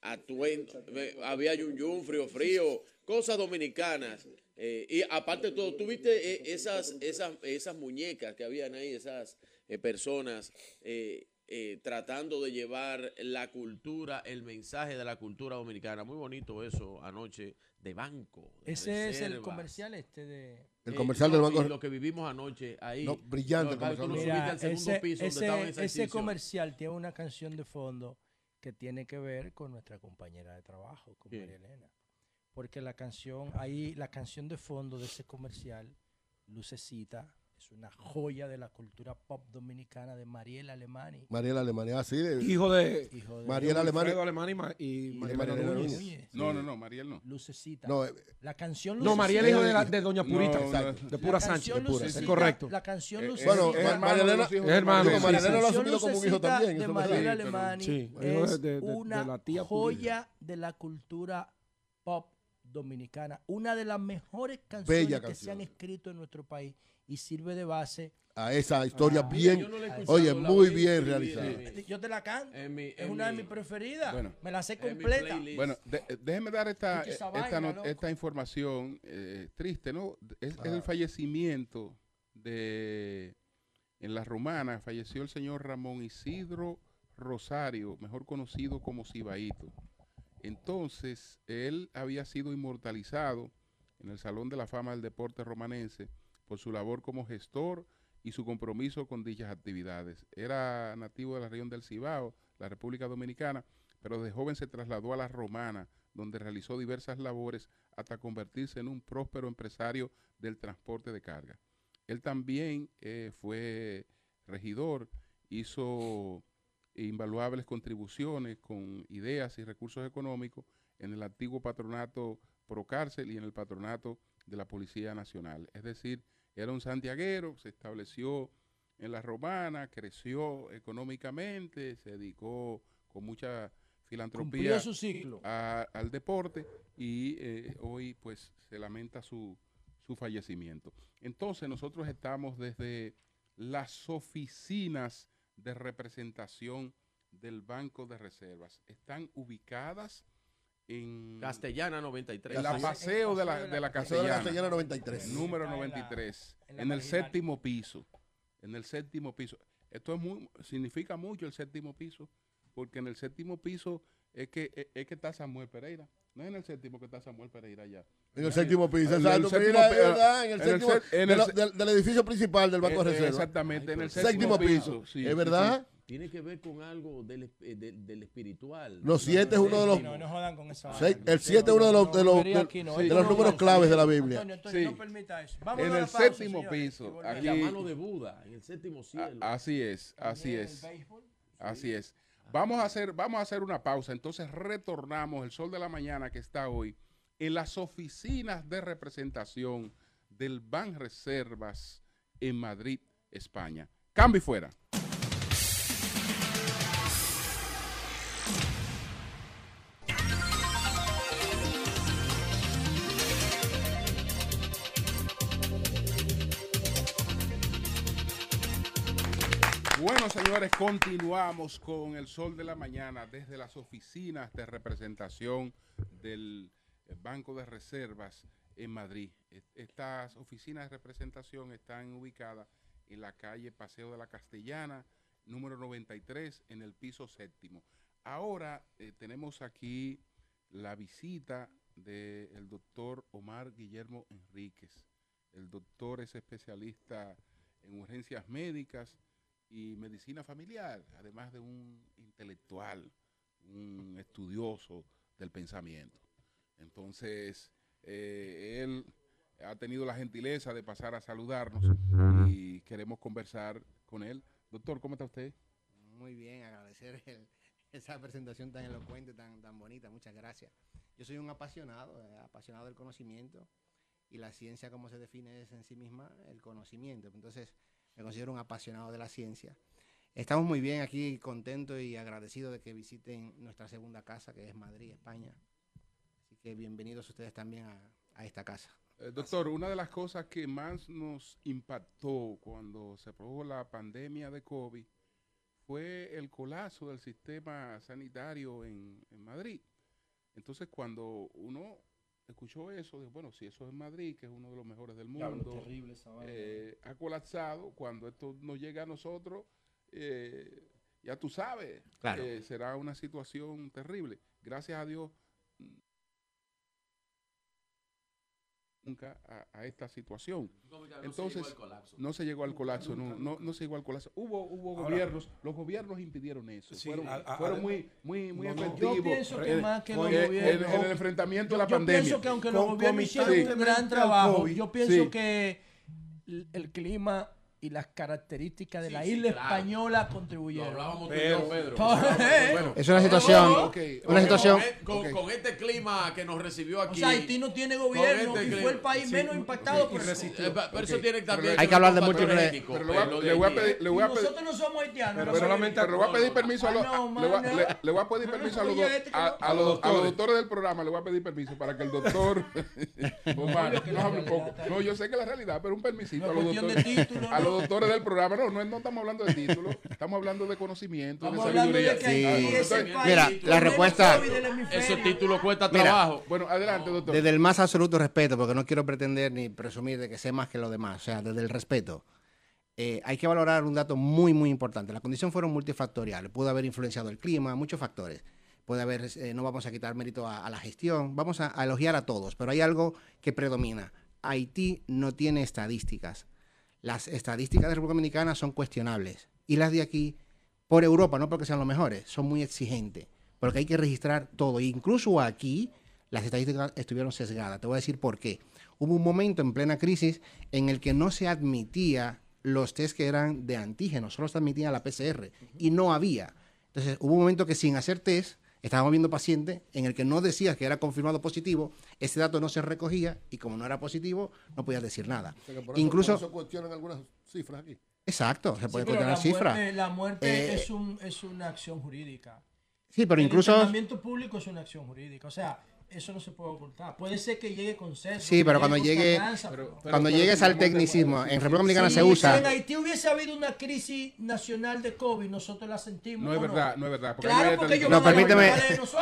atuendo, ve- había yun yun, frío frío, cosas dominicanas. eh, y aparte de todo, tuviste eh, esas, esas, esas muñecas que habían ahí, esas eh, personas eh, eh, tratando de llevar la cultura, el mensaje de la cultura dominicana. Muy bonito eso anoche de banco. de Ese es el comercial este de... El Eh, comercial no, del Banco y Lo que vivimos anoche ahí. No, brillante No, comercial. no Mira, subiste al segundo ese, piso donde ese- estaba en ese comercial tiene una canción de fondo que tiene que ver con nuestra compañera de trabajo, con ¿Quién? María Elena. Porque la canción, ahí, la canción de fondo de ese comercial, Lucecita, es una joya de la cultura pop dominicana de Mariela Alemani. Mariela Alemania, así de. Hijo de Hijo de Mariela Alemani. Alemán y, y Núñez. Núñez. No, no, no, Mariel no. Lucecita. No, eh, la canción No, María es hijo de, la- de Doña Purita, No, exacto, no. de Pura Sánchez, de Pura, Lucecita- es correcto. La canción Eh, Lucecita. Bueno, es es hermano, digo, sí, María sí, Elena lo ha canción asumido como un hijo Lucecita también. de eso Mariela Sí, pero- Alemani Sí, es de- de- de una la tía joya de la cultura pop dominicana. Una de las mejores canciones Bella que canción. se han escrito en nuestro país y sirve de base. a esa historia Ah, bien. no Oye, muy bien realizada. eh, Yo te la canto. En mi- es una de mi- mis preferidas. Bueno, Me la sé completa. Bueno, de- eh, déjeme dar esta, esa esta, vaina, información eh, triste, ¿no? Es, es el fallecimiento de, en la romana, falleció el señor Ramón Isidro Rosario, mejor conocido como Cibaito. Entonces, él había sido inmortalizado en el Salón de la Fama del Deporte Romanense por su labor como gestor y su compromiso con dichas actividades. Era nativo de la región del Cibao, la República Dominicana, pero de joven se trasladó a la Romana, donde realizó diversas labores hasta convertirse en un próspero empresario del transporte de carga. Él también eh, fue regidor, hizo invaluables contribuciones con ideas y recursos económicos en el antiguo patronato Procárcel y en el patronato de la Policía Nacional. Es decir, era un santiaguero, se estableció en la romana, creció económicamente, se dedicó con mucha filantropía Cumplió su ciclo. a- al deporte y eh, hoy pues se lamenta su, su fallecimiento. Entonces nosotros estamos desde las oficinas de representación del Banco de Reservas. Están ubicadas en Castellana 93. en la paseo de la, de la Paseo de la Castellana, Castellana 93. número Está en la- 93, en la en el séptimo piso. En el séptimo piso. Esto es muy, significa mucho el séptimo piso, porque en el séptimo piso es que, es, es que está Samuel Pereira. No es en el séptimo que está Samuel Pereira allá. En el séptimo piso, En el séptimo del, edificio principal del Banco de Eh, Reserva. Exactamente, en el Séptimo séptimo, piso. sí, ¿Es sí, verdad? Tiene que ver con algo del, eh, del, del espiritual. Los siete es uno de los. No, no jodan con esa seis- vaina. el siete es uno de los, de los, Brujería de- aquí no, de esto los no números es claves de la Biblia. Antonio, Sí. no permita eso. Vámonos En el pausa, séptimo señores, piso. En la aquí- mano de Buda, en el séptimo cielo. A- Así es, así es. Así es. Vamos a hacer, vamos a hacer una pausa. Entonces retornamos el sol de la mañana que está hoy en las oficinas de representación del Ban Reservas en Madrid, España. Cambio y fuera. Señores, continuamos con el sol de la mañana desde las oficinas de representación del eh, Banco de Reservas en Madrid. Est- Estas oficinas de representación están ubicadas en la calle Paseo de la Castellana, número 93, en el piso séptimo. Ahora eh, tenemos aquí la visita del doctor Omar Guillermo Enríquez. El doctor es especialista en urgencias médicas y medicina familiar, además de un intelectual, un estudioso del pensamiento. Entonces, eh, él ha tenido la gentileza de pasar a saludarnos y queremos conversar con él. Doctor, ¿cómo está usted? Muy bien, agradecer el- esa presentación tan elocuente, tan, tan bonita. Muchas gracias. Yo soy un apasionado, eh, apasionado del conocimiento y la ciencia como se define es en sí misma el conocimiento. Entonces me considero un apasionado de la ciencia. Estamos muy bien aquí, contentos y agradecidos de que visiten nuestra segunda casa, que es Madrid, España. Así que bienvenidos ustedes también a, esta casa. Eh, doctor, una de las cosas que más nos impactó cuando se produjo la pandemia de COVID fue el colapso del sistema sanitario en, en Madrid. Entonces, cuando uno escuchó eso, dijo, bueno, si eso es Madrid, que es uno de los mejores del mundo, eh, ha colapsado, cuando esto nos llega a nosotros, eh, ya tú sabes, Claro. eh, será una situación terrible. Gracias a Dios, nunca a, a esta situación. Entonces, no se llegó al colapso, no, no, no se llegó al colapso. Hubo, hubo Ahora- gobiernos, los gobiernos impidieron eso. Sí, fueron a- a- fueron a- muy, muy, muy No, no. efectivos. Yo pienso que en- más que los gobiernos- en el enfrentamiento de la Yo pandemia. pienso que aunque los gobiernos hicieron un gran trabajo, yo pienso sí. que el, el clima y las características de Sí, la sí, isla claro. española Lo contribuyeron. hablábamos tú y Pero- yo, Pedro. Bueno, Es una situación, una situación, Con, con- con este clima que nos recibió O aquí. sea, Haití no tiene gobierno este y fue el país Sí, menos impactado por resistió. Eh, pa- pero eso Ok, tiene pero también. hay que hablar de múltiples- le voy a- lo le de voy a allí, pedir- le voy a Y pedir- nosotros no somos haitianos. Pero solamente- le voy a pedir permiso a los, le, voy a, pedir permiso a este a, los, a los doctores del programa, le voy a pedir permiso para que el doctor. No, yo sé que la realidad, pero un permisito a es los doctores, doctores del programa. No, no, no estamos hablando de título, estamos hablando de conocimiento, Estamos de hablando sabiduría. de Sí. Entonces, Mira, la respuesta- COVID del hemisferio. Ese título cuesta Mira, trabajo. Bueno, adelante, doctor. desde el más absoluto respeto, porque no quiero pretender ni presumir de que sé más que los demás, o sea, desde el respeto. eh, hay que valorar un dato muy, muy importante. Las condiciones fueron multifactoriales. Pudo haber influenciado el clima, muchos factores. Puede haber, eh, no vamos a quitar mérito a, a la gestión, vamos a, a elogiar a todos, pero hay algo que predomina. Haití no tiene estadísticas. Las estadísticas de República Dominicana son cuestionables. Y las de aquí, por Europa, no porque sean los mejores, son muy exigentes. Porque hay que registrar todo. Incluso aquí, las estadísticas estuvieron sesgadas. Te voy a decir por qué. Hubo un momento en plena crisis en el que no se admitía los test que eran de antígenos, solo se admitía la PCR y no había. Entonces hubo un momento que sin hacer test estábamos viendo pacientes en el que no decías que era confirmado positivo, ese dato no se recogía y como no era positivo no podías decir nada. O sea que por eso- Incluso, por eso cuestionan algunas cifras aquí. exacto, se puede cuestionar la cifras. muerte, la muerte Eh, es, un, es una acción jurídica. Sí, pero el incluso... internamiento público es una acción jurídica. O sea, eso no se puede ocultar. Puede ser que llegue consenso. Sí, que pero cuando con llegue- Pero- pero- Cuando pero llegues al tecnicismo, en sí, República Dominicana Sí, se Si en usa... Haití hubiese habido una crisis nacional de COVID, nosotros la sentimos. No es ¿o verdad, no es verdad. porque Claro, porque ellos No, permíteme-.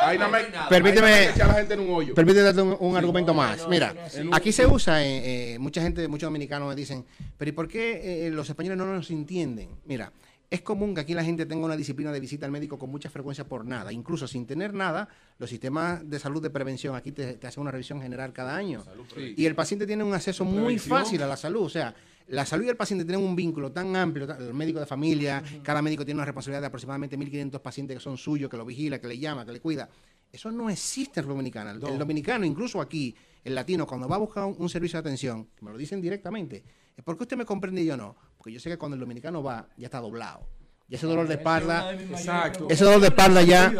Ahí no me, Permíteme- ahí no me echa a la gente en un hoyo. Permíteme darte un, un Sí, argumento no, más. no, Mira, no, sí. aquí se usa, eh, eh, mucha gente, muchos dominicanos me dicen, pero ¿y por qué eh, los españoles no nos entienden? Mira, es común que aquí la gente tenga una disciplina de visita al médico con mucha frecuencia por nada. Incluso sin tener nada, los sistemas de salud de prevención aquí te, te hacen una revisión general cada año. Sí. Y el paciente tiene un acceso muy Prevención. fácil a la salud. O sea, la salud y el paciente tienen un vínculo tan amplio. El médico de familia, cada médico tiene una responsabilidad de aproximadamente 1.500 pacientes que son suyos, que lo vigila, que le llama, que le cuida. Eso no existe en República Dominicana. El, el dominicano, incluso aquí, el latino, cuando va a buscar un, un servicio de atención, me lo dicen directamente, es porque usted me comprende y yo no. Porque yo sé que cuando el dominicano va, ya está doblado. Y ese dolor de espalda, Exacto. ese dolor de espalda ya,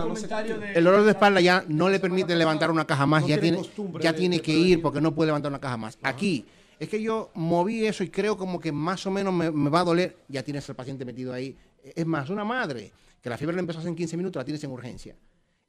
el dolor de espalda ya no le permite levantar una caja más, ya tiene ya tiene que ir porque no puede levantar una caja más. Aquí, es que yo moví eso y creo como que más o menos me, me va a doler, ya tienes al paciente metido ahí. Es más, una madre que la fiebre le empezó hace en 15 minutos, la tienes en urgencia.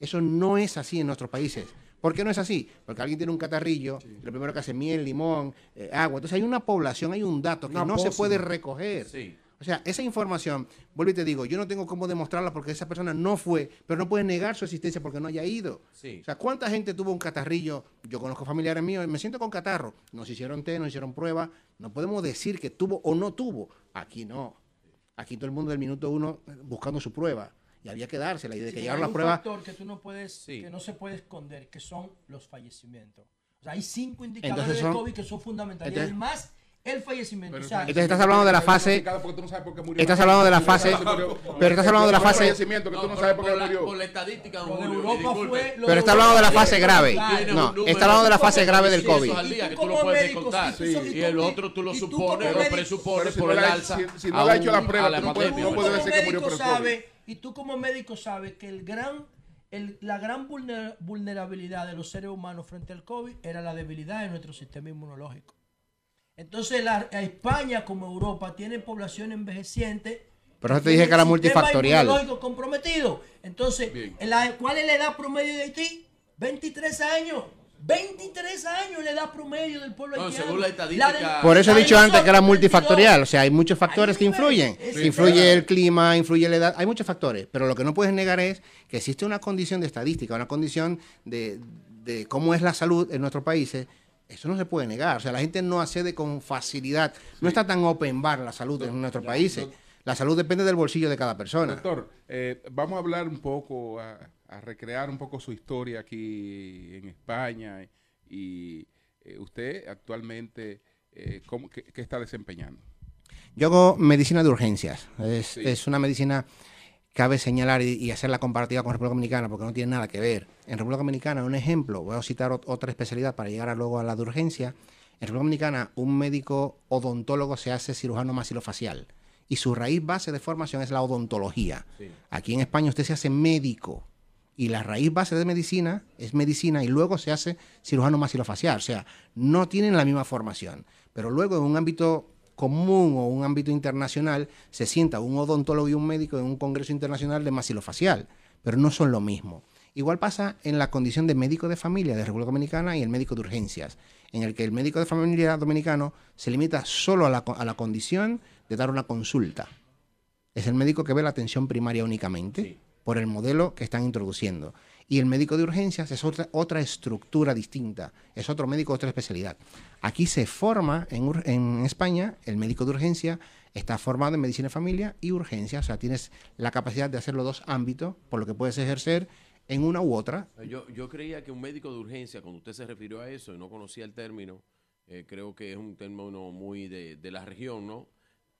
Eso no es así en nuestros países. ¿Por qué no es así? Porque alguien tiene un catarrillo, lo primero que hace miel, limón, eh, agua. Entonces hay una población, hay un dato que Una no se puede recoger. Sí. O sea, esa información, vuelvo y te digo, yo no tengo cómo demostrarla porque esa persona no fue, pero no puede negar su existencia porque no haya ido. Sí. O sea, ¿cuánta gente tuvo un catarrillo? Yo conozco familiares míos, me siento con catarro. Nos hicieron té, nos hicieron prueba. No podemos decir que tuvo o no tuvo. Aquí no. Aquí todo el mundo del minuto uno buscando su prueba. Y había que dársela. Y de que Sí, llegaron hay las un pruebas. factor que tú no puedes, Sí. que no se puede esconder, que son los fallecimientos. O sea, hay cinco indicadores Entonces son- de COVID que son fundamentales. Entonces- y el más el fallecimiento. Pero o sea, Entonces estás hablando de la fase- no sabes por qué murió Estás la hablando de la fase- pero estás hablando de la un fase- fallecimiento que tú no por- sabes por qué por la- murió. Por la estadística, lo de Julio, Europa fue. lo Pero está hablando de la fase grave. No, número está hablando de la fase grave del de 600 COVID. Y que tú lo puedes contar. el otro tú lo supones como o médico- presupones por no el alza. si- no le ha hecho la un- prueba, no no decir que murió por el COVID. Y tú como médico sabes que el gran, el- la gran vulner- vulnerabilidad de los seres humanos frente al COVID era la debilidad de nuestro sistema inmunológico. Entonces, la, a España como Europa tienen población envejeciente. Pero eso te tiene dije que era multifactorial. inmunológico comprometido. Entonces, la- ¿cuál es la edad promedio de Haití? 23 años. 23 años la edad promedio del pueblo No, haitiano. según la estadística- de- Por eso he dicho antes que era multifactorial, 22. o sea, hay muchos factores que influyen. Influye verdad. el clima, influye la edad, hay muchos factores, pero lo que no puedes negar es que existe una condición de estadística, una condición de, de cómo es la salud en nuestros países. Eso no se puede negar, o sea, la gente no accede con facilidad, no está tan open bar la salud en nuestros países. La salud depende del bolsillo de cada persona. Doctor, eh, vamos a hablar un poco, a, a recrear un poco su historia aquí en España y eh, usted actualmente, eh, ¿cómo, qué, qué está desempeñando? Yo hago medicina de urgencias. Es, Sí. es una medicina, cabe señalar y, y hacer la comparativa con República Dominicana porque no tiene nada que ver. En República Dominicana, un ejemplo, voy a citar ot- otra especialidad para llegar a luego a la de urgencia. En República Dominicana, un médico odontólogo se hace cirujano maxilofacial y su raíz base de formación es la odontología. Aquí en España usted se hace médico y la raíz base de medicina es medicina y luego se hace cirujano maxilofacial. O sea, no tienen la misma formación. Pero luego en un ámbito común o un ámbito internacional se sienta un odontólogo y un médico en un congreso internacional de maxilofacial, pero no son lo mismo. Igual pasa en la condición de médico de familia de República Dominicana y el médico de urgencias, en el que el médico de familia dominicano se limita solo a la, a la condición de dar una consulta. Es el médico que ve la atención primaria únicamente por el modelo que están introduciendo. Y el médico de urgencias es otra, otra estructura distinta, es otro médico, otra especialidad. Aquí se forma en, en España, el médico de urgencia está formado en medicina de familia y urgencia, o sea, tienes la capacidad de hacer los dos ámbitos, por lo que puedes ejercer en una u otra. Yo, yo creía que un médico de urgencia, cuando usted se refirió a eso y no conocía el término, eh, creo que es un término muy de, de la región, ¿no?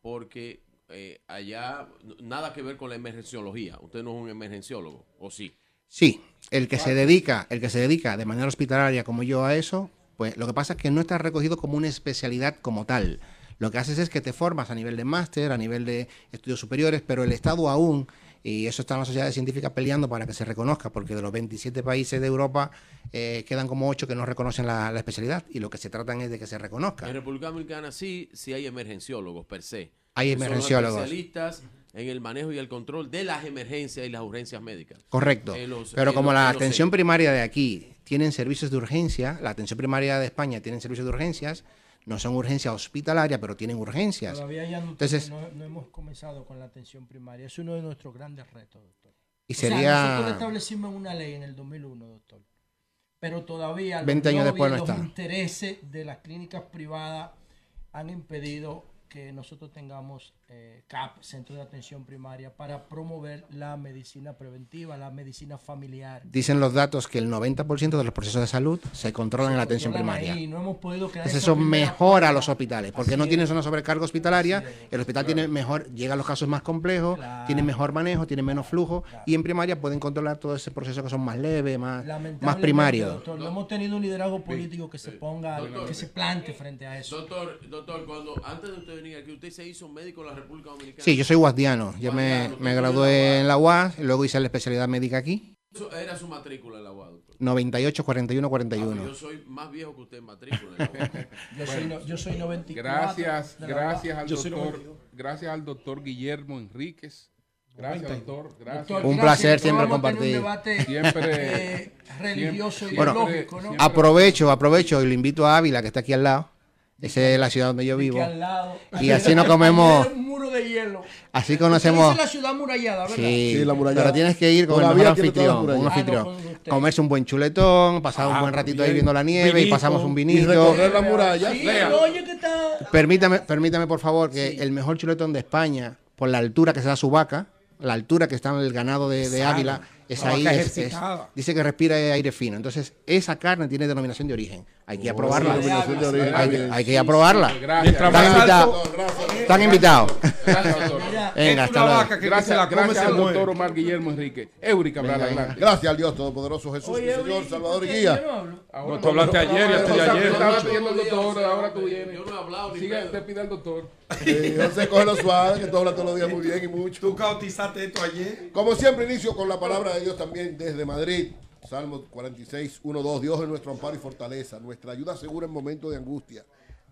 Porque eh, allá nada que ver con la emergenciología. Usted no es un emergenciólogo, ¿o sí? Sí, el que se dedica, el que se dedica de manera hospitalaria como yo a eso, pues lo que pasa es que no está recogido como una especialidad como tal. Lo que haces es que te formas a nivel de máster, a nivel de estudios superiores, pero el Estado aún, y eso está en la sociedad científica peleando para que se reconozca, porque de los 27 países de Europa eh, quedan como 8 que no reconocen la, la especialidad, y lo que se tratan es de que se reconozca. En República Dominicana sí, sí hay emergenciólogos per se. Hay emergenciólogos. especialistas en el manejo y el control de las emergencias y las urgencias médicas. Correcto. Los- Pero como los- la atención primaria de aquí tienen servicios de urgencia, la atención primaria de España tienen servicios de urgencias, no son urgencia hospitalaria, pero tienen urgencias. Todavía ya no, Entonces- no, no hemos comenzado con la atención primaria. Es uno de nuestros grandes retos, doctor. Y O sea, nosotros sería... establecimos una ley en el 2001, doctor. Pero todavía los 20 años lobbies, después no los está. intereses de las clínicas privadas han impedido que nosotros tengamos eh, CAP, Centro de Atención Primaria, para promover la medicina preventiva, la medicina familiar. Dicen los datos que el 90% de los procesos de salud se controlan en la atención primaria. ahí, no hemos podido crear Entonces esa eso mejora a los hospitales, porque Así no es. tienes una sobrecarga hospitalaria, el hospital tiene mejor, llega a los casos más complejos, Claro. tiene mejor manejo, tiene menos flujo, y en primaria pueden controlar todo ese proceso que son más leves, más, más primarios. doctor, no hemos tenido un liderazgo político que se ponga, Doctor. que se plante frente a eso. Doctor, doctor, cuando antes de usted venir aquí, usted se hizo médico en la República Dominicana. Sí, yo soy guasdiano. Yo me, Guasdiano, me gradué en la UAS y luego hice la especialidad médica aquí. Eso Era su matrícula en la UAS, doctor. 98, 41, Ah, 41. Yo soy más viejo que usted en matrícula. en la UAS. Yo, soy, no- yo soy 94. Gracias, gracias al doctor, 92. gracias al doctor Guillermo Enríquez. Gracias, doctor. Gracias. Doctor, Un gracias. placer siempre compartir. Un debate Siempre- eh, religioso y siempre- ideológico, ¿no? siempre- Aprovecho, aprovecho y lo invito a Ávila, que está aquí al lado. Esa es la ciudad donde yo vivo. Que al lado. Y así nos comemos- Un muro de hielo. Así Esa conocemos. es la ciudad murallada, ¿verdad? Sí, Sí, la murallada. pero tienes que ir con Todavía el mejor anfitrión, un anfitrión. Ah, no, usted. Comerse un buen chuletón, pasar un Ah, buen ratito ahí viendo la nieve y pasamos un Y vinito. recorrer la muralla. Sí, Lea. oye, que está. Permítame, permítame por favor que el mejor chuletón de España, por la altura que se da su vaca, la altura que está en el ganado de, de Exacto. Es ahí, es- es- dice que respira aire fino. Entonces, esa carne tiene denominación de origen. Hay que ir a probarla. denominación de origen. Hay, que- hay que ir a probarla. Gracias. Mientras Están invitados. Venga, hasta luego. vaca que, que Gracias, gracias al doctor Omar Guillermo Enrique. Eurica. Gracias al Dios Todopoderoso Jesús, Oye, mi Señor, Salvador y ¿por qué Guía. no hablo? Ahora No, tú hablaste ayer y antes de Estaba ayer. pidiendo el doctor, ahora tú vienes. Yo no he hablado ni te pide el doctor. Eh, no se coge lo suave, que tú hablas todos los días muy bien y mucho. Tú cautizaste esto ayer. Como siempre, inicio con la palabra de Dios también desde Madrid. Salmo 46, 1, 2. Dios es nuestro amparo y fortaleza, nuestra ayuda segura en momentos de angustia.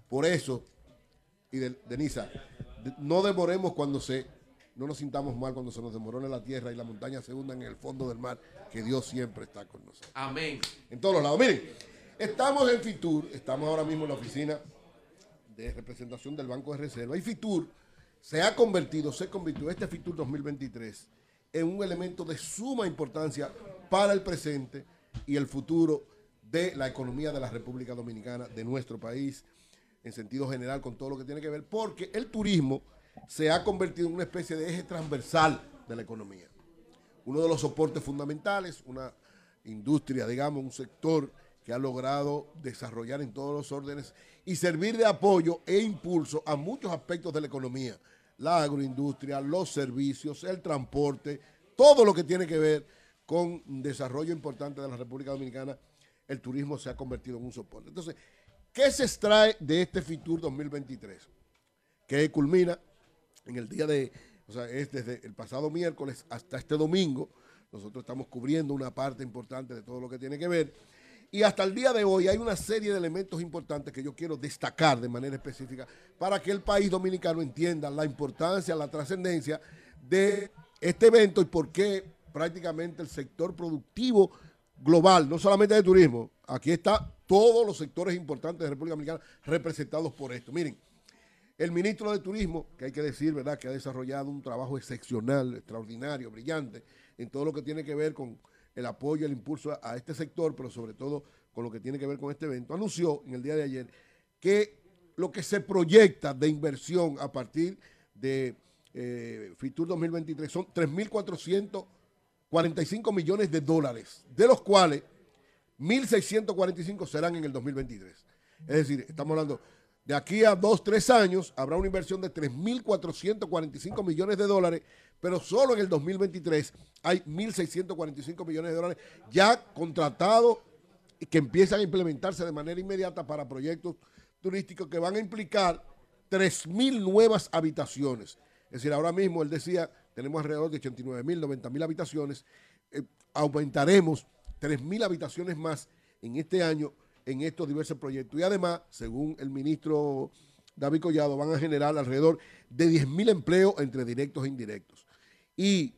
Por eso, y de, Denisa, de- no demoremos cuando se, no nos sintamos mal cuando se nos demorone la tierra y la montaña se hundan en el fondo del mar, que Dios siempre está con nosotros. Amén. En todos los lados. Miren, Estamos en Fitur, estamos ahora mismo en la oficina de representación del Banco de Reserva y Fitur se ha convertido, se convirtió este Fitur 2023 en un elemento de suma importancia para el presente y el futuro de la economía de la República Dominicana, de nuestro país, en sentido general, con todo lo que tiene que ver, porque el turismo se ha convertido en una especie de eje transversal de la economía. Uno de los soportes fundamentales, una industria, digamos, un sector que ha logrado desarrollar en todos los órdenes y servir de apoyo e impulso a muchos aspectos de la economía, la agroindustria, los servicios, el transporte, todo lo que tiene que ver con desarrollo importante de la República Dominicana, el turismo se ha convertido en un soporte. Entonces, ¿qué se extrae de este FITUR 2023? Que culmina en el día de, o sea, es desde el pasado miércoles hasta este domingo. Nosotros estamos cubriendo una parte importante de todo lo que tiene que ver. Y hasta el día de hoy hay una serie de elementos importantes que yo quiero destacar de manera específica para que el país dominicano entienda la importancia, la trascendencia de este evento y por qué prácticamente el sector productivo global, no solamente de turismo, aquí está todos los sectores importantes de República Dominicana representados por esto. Miren, el ministro de Turismo, que hay que decir, ¿verdad?, que ha desarrollado un trabajo excepcional, extraordinario, brillante, en todo lo que tiene que ver con el apoyo, el impulso a, este sector, pero sobre todo con lo que tiene que ver con este evento, anunció en el día de ayer que lo que se proyecta de inversión a partir de eh, FITUR 2023 son 3.445 millones de dólares, de los cuales 1.645 serán en el 2023. Es decir, estamos hablando de aquí a dos, tres años habrá una inversión de 3.445 millones de dólares, pero solo en el 2023 hay 1.645 millones de dólares ya contratados y que empiezan a implementarse de manera inmediata para proyectos turísticos que van a implicar 3.000 nuevas habitaciones. Es decir, ahora mismo él decía, tenemos alrededor de 89.000, 90.000 habitaciones, eh, aumentaremos 3.000 habitaciones más en este año en estos diversos proyectos. Y además, según el ministro David Collado, van a generar alrededor de 10.000 empleos entre directos e indirectos. Y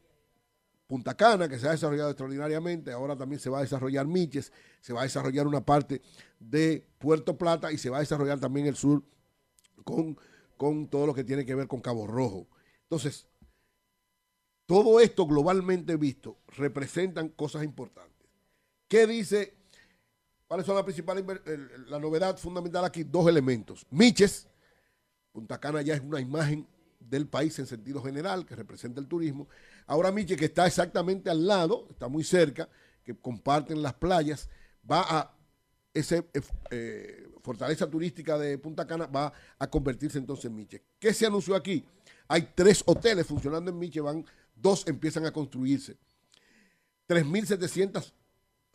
Punta Cana, que se ha desarrollado extraordinariamente, ahora también se va a desarrollar Miches, se va a desarrollar una parte de Puerto Plata y se va a desarrollar también el sur con, con todo lo que tiene que ver con Cabo Rojo. Entonces, todo esto globalmente visto representan cosas importantes. ¿Qué dice ¿Cuáles son las principales? La novedad fundamental aquí, dos elementos. Miches, Punta Cana ya es una imagen del país en sentido general, que representa el turismo. Ahora Miches, que está exactamente al lado, está muy cerca, que comparten las playas, va a, esa eh, eh, fortaleza turística de Punta Cana va a convertirse entonces en Miches. ¿Qué se anunció aquí? Hay tres hoteles funcionando en Miches, van, dos empiezan a construirse. 3.700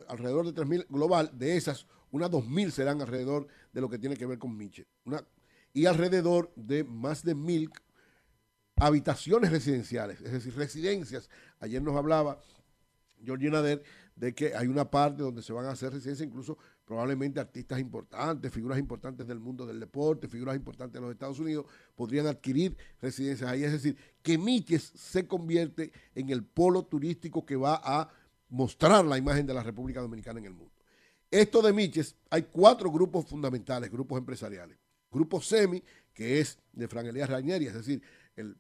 alrededor de 3.000 global, de esas, unas 2.000 serán alrededor de lo que tiene que ver con Miche. y alrededor de más de 1.000 habitaciones residenciales, es decir, residencias. Ayer nos hablaba Georgie Nader de que hay una parte donde se van a hacer residencias, incluso probablemente artistas importantes, figuras importantes del mundo del deporte, figuras importantes de los Estados Unidos, podrían adquirir residencias ahí. Es decir, que Miches se convierte en el polo turístico que va a mostrar la imagen de la República Dominicana en el mundo. Esto de Miches, hay cuatro grupos fundamentales, grupos empresariales. Grupo SEMI, que es de Fran Elías Rainieri, es decir, el,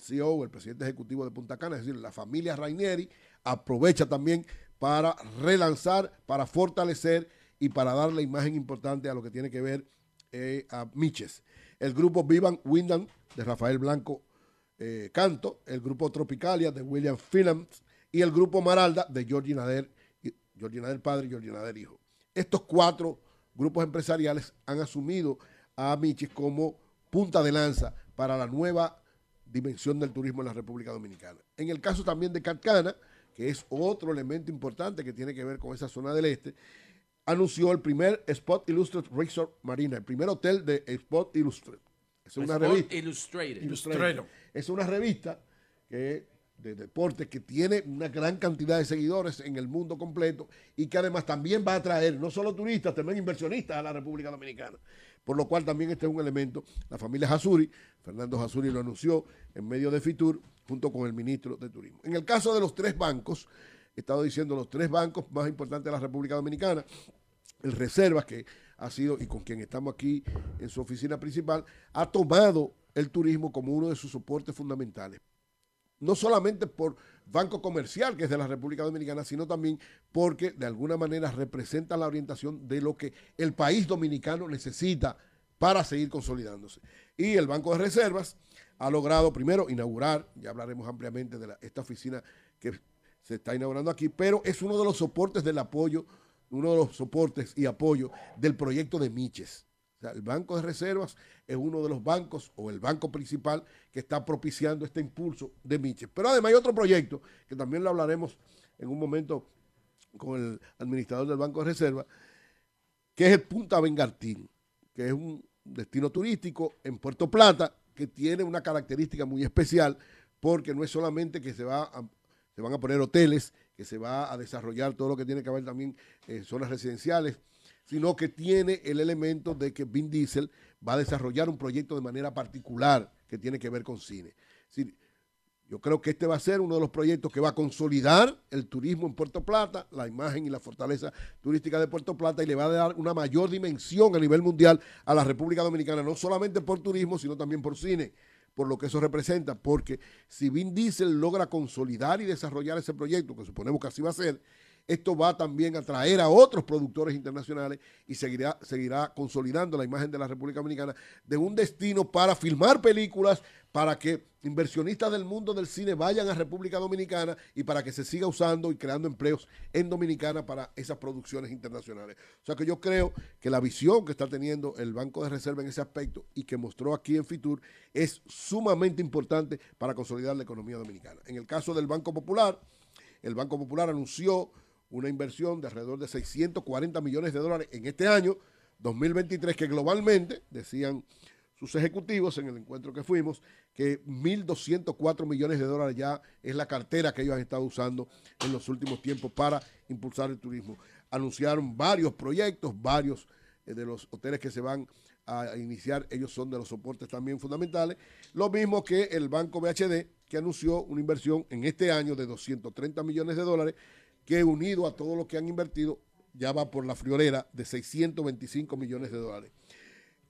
CEO, el presidente ejecutivo de Punta Cana, es decir, la familia Rainieri, aprovecha también para relanzar, para fortalecer y para dar la imagen importante a lo que tiene que ver eh, a Miches. El grupo Vivan Windham de Rafael Blanco eh, Canto, el grupo Tropicalia de William Phillips, y el grupo Maralda de Georgie Nader, Georgie Nader padre y Georgie Nader hijo. Estos cuatro grupos empresariales han asumido a Michis como punta de lanza para la nueva dimensión del turismo en la República Dominicana. En el caso también de Carcana, que es otro elemento importante que tiene que ver con esa zona del este, anunció el primer Spot Illustrated Resort Marina, el primer hotel de Spot Illustrated. Es una revista. Illustrated. Es una revista que de deporte que tiene una gran cantidad de seguidores en el mundo completo y que además también va a atraer no solo turistas, también inversionistas a la República Dominicana. Por lo cual también este es un elemento, la familia Hasuri, Fernando Hasuri lo anunció en medio de Fitur junto con el ministro de Turismo. En el caso de los tres bancos, he estado diciendo los tres bancos más importantes de la República Dominicana, el Reservas, que ha sido, y con quien estamos aquí en su oficina principal, ha tomado el turismo como uno de sus soportes fundamentales. No solamente por Banco Comercial, que es de la República Dominicana, sino también porque de alguna manera representa la orientación de lo que el país dominicano necesita para seguir consolidándose. Y el Banco de Reservas ha logrado primero inaugurar, ya hablaremos ampliamente de esta oficina que se está inaugurando aquí, pero es uno de los soportes del apoyo, uno de los soportes y apoyo del proyecto de Miches. O sea, el Banco de Reservas es uno de los bancos o el banco principal que está propiciando este impulso de Miches. Pero además hay otro proyecto que también lo hablaremos en un momento con el administrador del Banco de Reserva, que es el Punta Bengartín, que es un destino turístico en Puerto Plata que tiene una característica muy especial porque no es solamente que se, va se van a poner hoteles, que se va a desarrollar todo lo que tiene que ver también en zonas residenciales, sino que tiene el elemento de que Vin Diesel va a desarrollar un proyecto de manera particular que tiene que ver con cine. Yo creo que este va a ser uno de los proyectos que va a consolidar el turismo en Puerto Plata, la imagen y la fortaleza turística de Puerto Plata y le va a dar una mayor dimensión a nivel mundial a la República Dominicana, no solamente por turismo, sino también por cine, por lo que eso representa, porque si Vin Diesel logra consolidar y desarrollar ese proyecto, que suponemos que así va a ser, esto va también a atraer a otros productores internacionales y seguirá, seguirá consolidando la imagen de la República Dominicana de un destino para filmar películas, para que inversionistas del mundo del cine vayan a República Dominicana y para que se siga usando y creando empleos en Dominicana para esas producciones internacionales. O sea que yo creo que la visión que está teniendo el Banco de Reserva en ese aspecto y que mostró aquí en Fitur es sumamente importante para consolidar la economía dominicana. En el caso del Banco Popular, el Banco Popular anunció una inversión de alrededor de 640 millones de dólares en este año 2023, que globalmente, decían sus ejecutivos en el encuentro que fuimos, que 1.204 millones de dólares ya es la cartera que ellos han estado usando en los últimos tiempos para impulsar el turismo. Anunciaron varios proyectos, varios eh, de los hoteles que se van a iniciar, ellos son de los soportes también fundamentales. Lo mismo que el Banco BHD, que anunció una inversión en este año de 230 millones de dólares que unido a todo lo que han invertido, ya va por la friolera de 625 millones de dólares.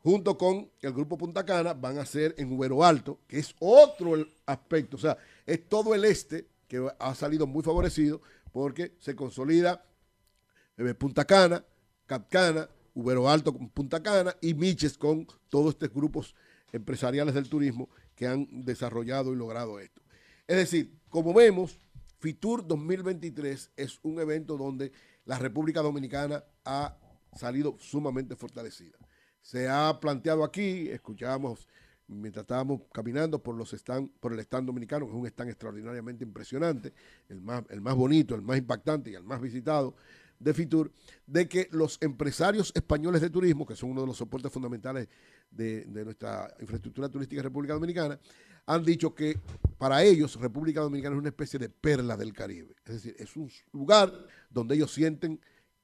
Junto con el Grupo Punta Cana van a ser en Ubero Alto, que es otro aspecto, o sea, es todo el este que ha salido muy favorecido porque se consolida eh, Punta Cana, Capcana, Ubero Alto con Punta Cana y Miches con todos estos grupos empresariales del turismo que han desarrollado y logrado esto. Es decir, como vemos, FITUR 2023 es un evento donde la República Dominicana ha salido sumamente fortalecida. Se ha planteado aquí, escuchábamos mientras estábamos caminando por los stand, por el stand dominicano, que es un stand extraordinariamente impresionante, el más, el más bonito, el más impactante y el más visitado de FITUR, de que los empresarios españoles de turismo, que son uno de los soportes fundamentales de, de nuestra infraestructura turística en República Dominicana, han dicho que para ellos República Dominicana es una especie de perla del Caribe. Es decir, es un lugar donde ellos sienten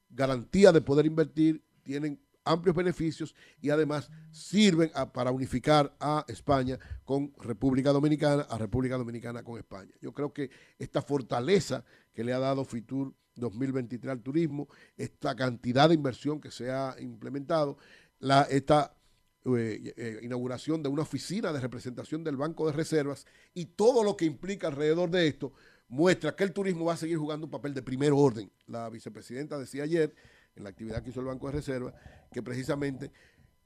garantía de poder invertir, tienen amplios beneficios y además sirven para unificar a España con República Dominicana, a República Dominicana con España. Yo creo que esta fortaleza que le ha dado FITUR 2023 al turismo, esta cantidad de inversión que se ha implementado, la, esta eh, eh, inauguración de una oficina de representación del Banco de Reservas y todo lo que implica alrededor de esto muestra que el turismo va a seguir jugando un papel de primer orden. La vicepresidenta decía ayer, en la actividad que hizo el Banco de Reservas, que precisamente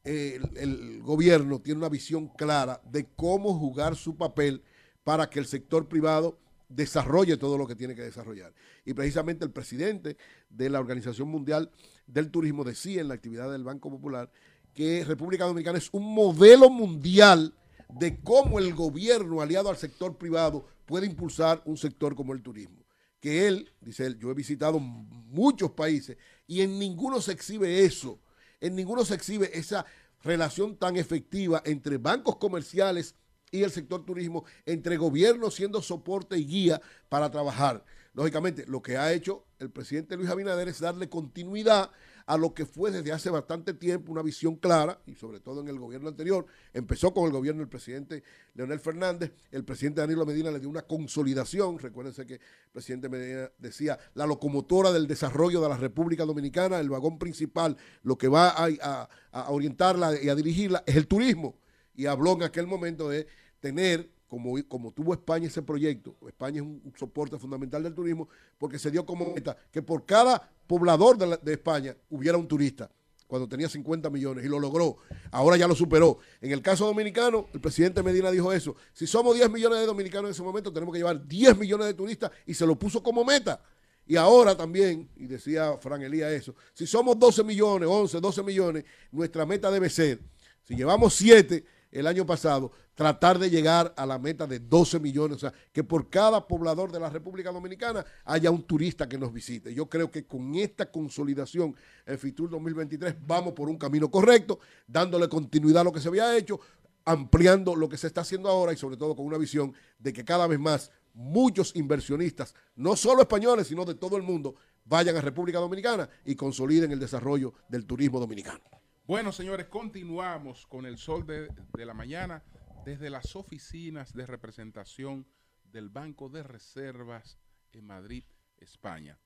el, el, gobierno tiene una visión clara de cómo jugar su papel para que el sector privado desarrolle todo lo que tiene que desarrollar. Y precisamente el presidente de la Organización Mundial del Turismo decía en la actividad del Banco Popular que República Dominicana es un modelo mundial de cómo el gobierno aliado al sector privado puede impulsar un sector como el turismo. Que él, dice él, yo he visitado muchos países y en ninguno se exhibe eso, en ninguno se exhibe esa relación tan efectiva entre bancos comerciales y el sector turismo, entre gobiernos siendo soporte y guía para trabajar. Lógicamente, lo que ha hecho el presidente Luis Abinader es darle continuidad a lo que fue desde hace bastante tiempo una visión clara, y sobre todo en el gobierno anterior, empezó con el gobierno del presidente Leonel Fernández, el presidente Danilo Medina le dio una consolidación, recuérdense que el presidente Medina decía, la locomotora del desarrollo de la República Dominicana, el vagón principal, lo que va a, a orientarla y a dirigirla es el turismo, y habló en aquel momento de tener como, como tuvo España ese proyecto, España es un, soporte fundamental del turismo, porque se dio como meta que por cada poblador de, España hubiera un turista cuando tenía 50 millones y lo logró. Ahora ya lo superó. En el caso dominicano, el presidente Medina dijo eso. Si somos 10 millones de dominicanos en ese momento, tenemos que llevar 10 millones de turistas y se lo puso como meta. Y ahora también, y decía Fran Elías eso, si somos 12 millones, 11, 12 millones, nuestra meta debe ser, si llevamos 7, el año pasado, tratar de llegar a la meta de 12 millones, o sea, que por cada poblador de la República Dominicana haya un turista que nos visite. Yo creo que con esta consolidación en FITUR 2023 vamos por un camino correcto, dándole continuidad a lo que se había hecho, ampliando lo que se está haciendo ahora y sobre todo con una visión de que cada vez más muchos inversionistas, no solo españoles, sino de todo el mundo, vayan a República Dominicana y consoliden el desarrollo del turismo dominicano. Bueno, señores, continuamos con el sol de, la mañana desde las oficinas de representación del Banco de Reservas en Madrid, España.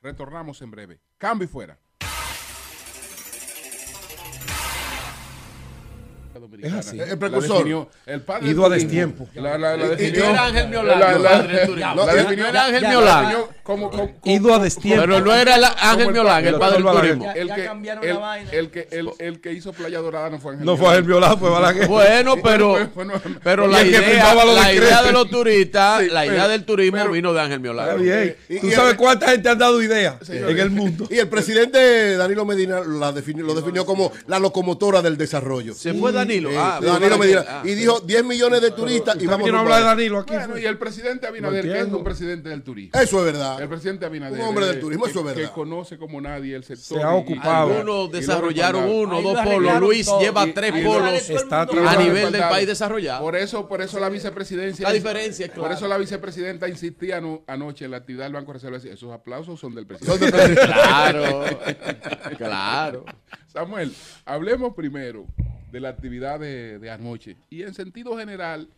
Retornamos en breve. Cambio y fuera. Es así. El precursor. el padre Ido a destiempo. La, la, la definió. Era Ángel Miolán. La, la, la, definió. Era Ángel Miolán. Como, como, Ido a destiempo. Pero no era Ángel Miolán, el padre del turismo. El que, el, que, el, el que hizo Playa Dorada no fue Ángel No fue Ángel Miolán, fue Balaguer. Bueno, pero, pero la idea, la idea de los turistas, la idea del turismo vino de Ángel bien. ¿Tú sabes cuánta gente han dado ideas en el mundo? Y el presidente Danilo Medina lo definió como la locomotora del desarrollo. Se fue Danilo. Ah, Danilo Medina. Ah. Y dijo 10 millones de turistas y vamos a hablar de Danilo aquí. y el presidente Abinader, que es un presidente del turismo. Eso es verdad. El presidente Abinader. Un hombre del turismo, eso es verdad. Que conoce como nadie el sector. Se ha ocupado. Algunos desarrollaron uno, dos polos. Luis lleva tres polos a nivel del país desarrollado. Por eso, por eso la vicepresidencia. La diferencia, Por eso la vicepresidenta insistía anoche en la actividad del Banco de Reserva. Esos aplausos son del presidente. claro, claro. Samuel, hablemos primero de la actividad de, anoche. Y en sentido general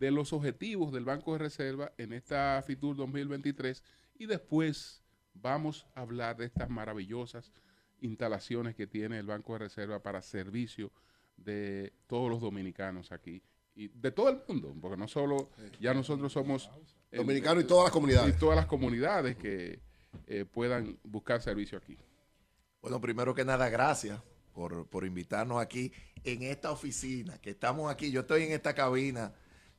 de los objetivos del Banco de Reserva en esta FITUR 2023 y después vamos a hablar de estas maravillosas instalaciones que tiene el Banco de Reserva para servicio de todos los dominicanos aquí y de todo el mundo, porque no solo ya nosotros somos dominicanos y todas las comunidades. y todas las comunidades que eh, puedan buscar servicio aquí. Bueno, primero que nada, gracias por, por invitarnos aquí en esta oficina, que estamos aquí, yo estoy en esta cabina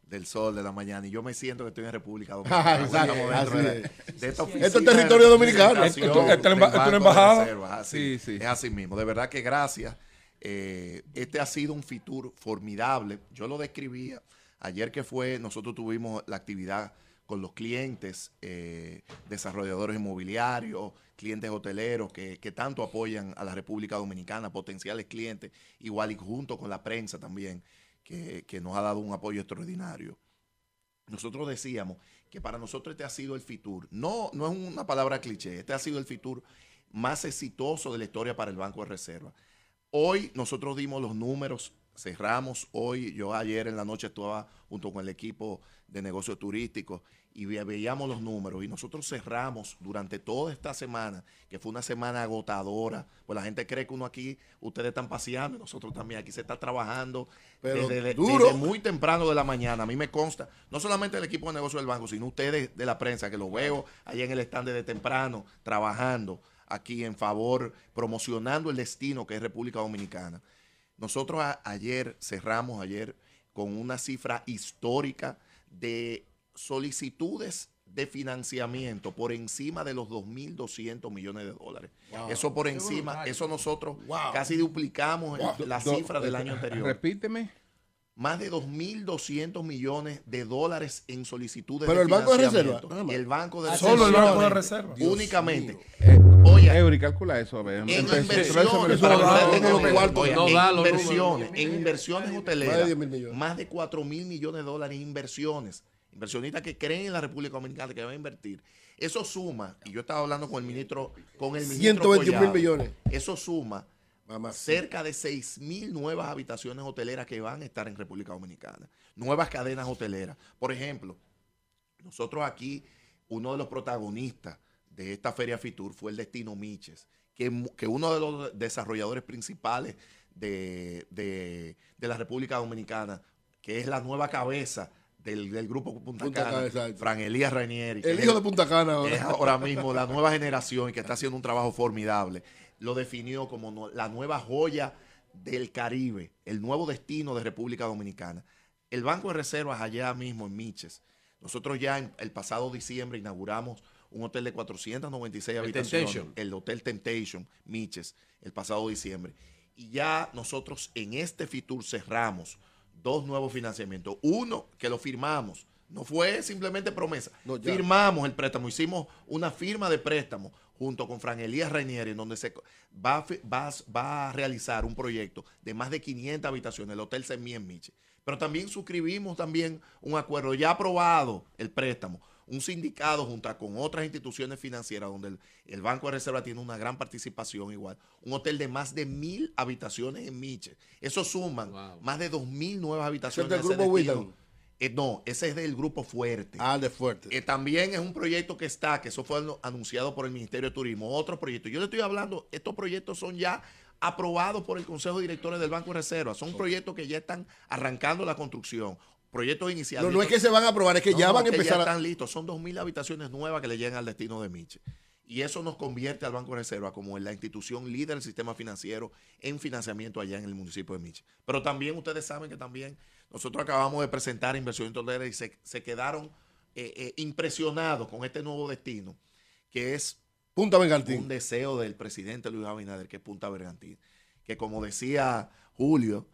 del sol de la mañana y yo me siento que estoy en República Dominicana. de, esta oficina, Esto es territorio dominicano. Esto es una embajada. sí, sí. Es así mismo. De verdad que gracias. Eh, este ha sido un fitur formidable. Yo lo describía ayer que fue, nosotros tuvimos la actividad con los clientes, eh, desarrolladores inmobiliarios, clientes hoteleros que, tanto apoyan a la República Dominicana, potenciales clientes, igual y junto con la prensa también, que, nos ha dado un apoyo extraordinario. Nosotros decíamos que para nosotros este ha sido el FITUR, no, no es una palabra cliché, este ha sido el FITUR más exitoso de la historia para el Banco de Reserva. Hoy nosotros dimos los números, cerramos hoy, yo ayer en la noche estaba junto con el equipo de negocios turísticos y veíamos los números y nosotros cerramos durante toda esta semana, que fue una semana agotadora, pues la gente cree que uno aquí, ustedes están paseando, nosotros también aquí se está trabajando Pero desde, duro. muy temprano de la mañana, a mí me consta, no solamente el equipo de negocio del banco, sino ustedes de la prensa, que lo veo allá en el stand de temprano, trabajando aquí en favor, promocionando el destino que es República Dominicana. Nosotros ayer cerramos, ayer, con una cifra histórica de solicitudes de financiamiento por encima de los 2.200 millones de dólares. Eso por encima, eso nosotros casi duplicamos la cifra del año anterior. Repíteme. Más de 2.200 millones de dólares en solicitudes Pero el Banco de Reserva. El Banco de Solo el Banco de Reserva. Únicamente. Eh, Oye, Eury, calcula eso. A ver. En inversiones, en inversiones hoteleras, más de 4 mil millones de dólares en inversiones inversionistas que creen en la República Dominicana que van a invertir Eso suma, y yo estaba hablando con el ministro, con el ministro 121 mil millones. Eso suma cerca de 6 mil nuevas habitaciones hoteleras que van a estar en República Dominicana. Nuevas cadenas hoteleras. Por ejemplo, nosotros aquí, uno de los protagonistas de esta Feria Fitur fue el Destino Miches, que, que uno de los desarrolladores principales de, de, la República Dominicana, que es la nueva cabeza del, grupo Punta, Cana, Fran Elías Rainieri. El hijo de Punta Cana ahora. Es ahora mismo la nueva generación y que está haciendo un trabajo formidable. Lo definió como la nueva joya del Caribe, el nuevo destino de República Dominicana. El Banco de Reservas allá mismo en Miches. Nosotros ya en el pasado diciembre inauguramos un hotel de 496 habitaciones, el Hotel Temptation Miches, el pasado diciembre. Y ya nosotros en este FITUR cerramos dos nuevos financiamientos. Uno que lo firmamos, no fue simplemente promesa. firmamos el préstamo, hicimos una firma de préstamo junto con Fran Elías Reinieri, en donde se va, va, a realizar un proyecto de más de 500 habitaciones, el Hotel Semí en Miche. Pero también suscribimos también un acuerdo ya aprobado, el préstamo, un sindicado junto con otras instituciones financieras donde el, Banco de Reserva tiene una gran participación igual. Un hotel de más de mil habitaciones en Miche. Eso suman más de dos mil nuevas habitaciones. ¿Es del grupo eh, no, ese es del grupo Fuerte. Ah, de Fuerte. Eh, también es un proyecto que está, que eso fue anunciado por el Ministerio de Turismo, otro proyecto. Yo le estoy hablando, estos proyectos son ya aprobados por el Consejo de Directores del Banco de Reserva. Son proyectos que ya están arrancando la construcción. Proyectos iniciales. No, no es que se van a aprobar, es que ya van a empezar. Ya están listos. Son 2.000 habitaciones nuevas que le llegan al destino de Miche. Y eso nos convierte al Banco de Reserva como la institución líder del sistema financiero en financiamiento allá en el municipio de Miche. Pero también ustedes saben que también nosotros acabamos de presentar inversión hotelera y se, quedaron eh, eh, impresionados con este nuevo destino, que es Punta Bergantín. un deseo del presidente Luis Abinader, que es Punta Bergantín. Que como decía Julio,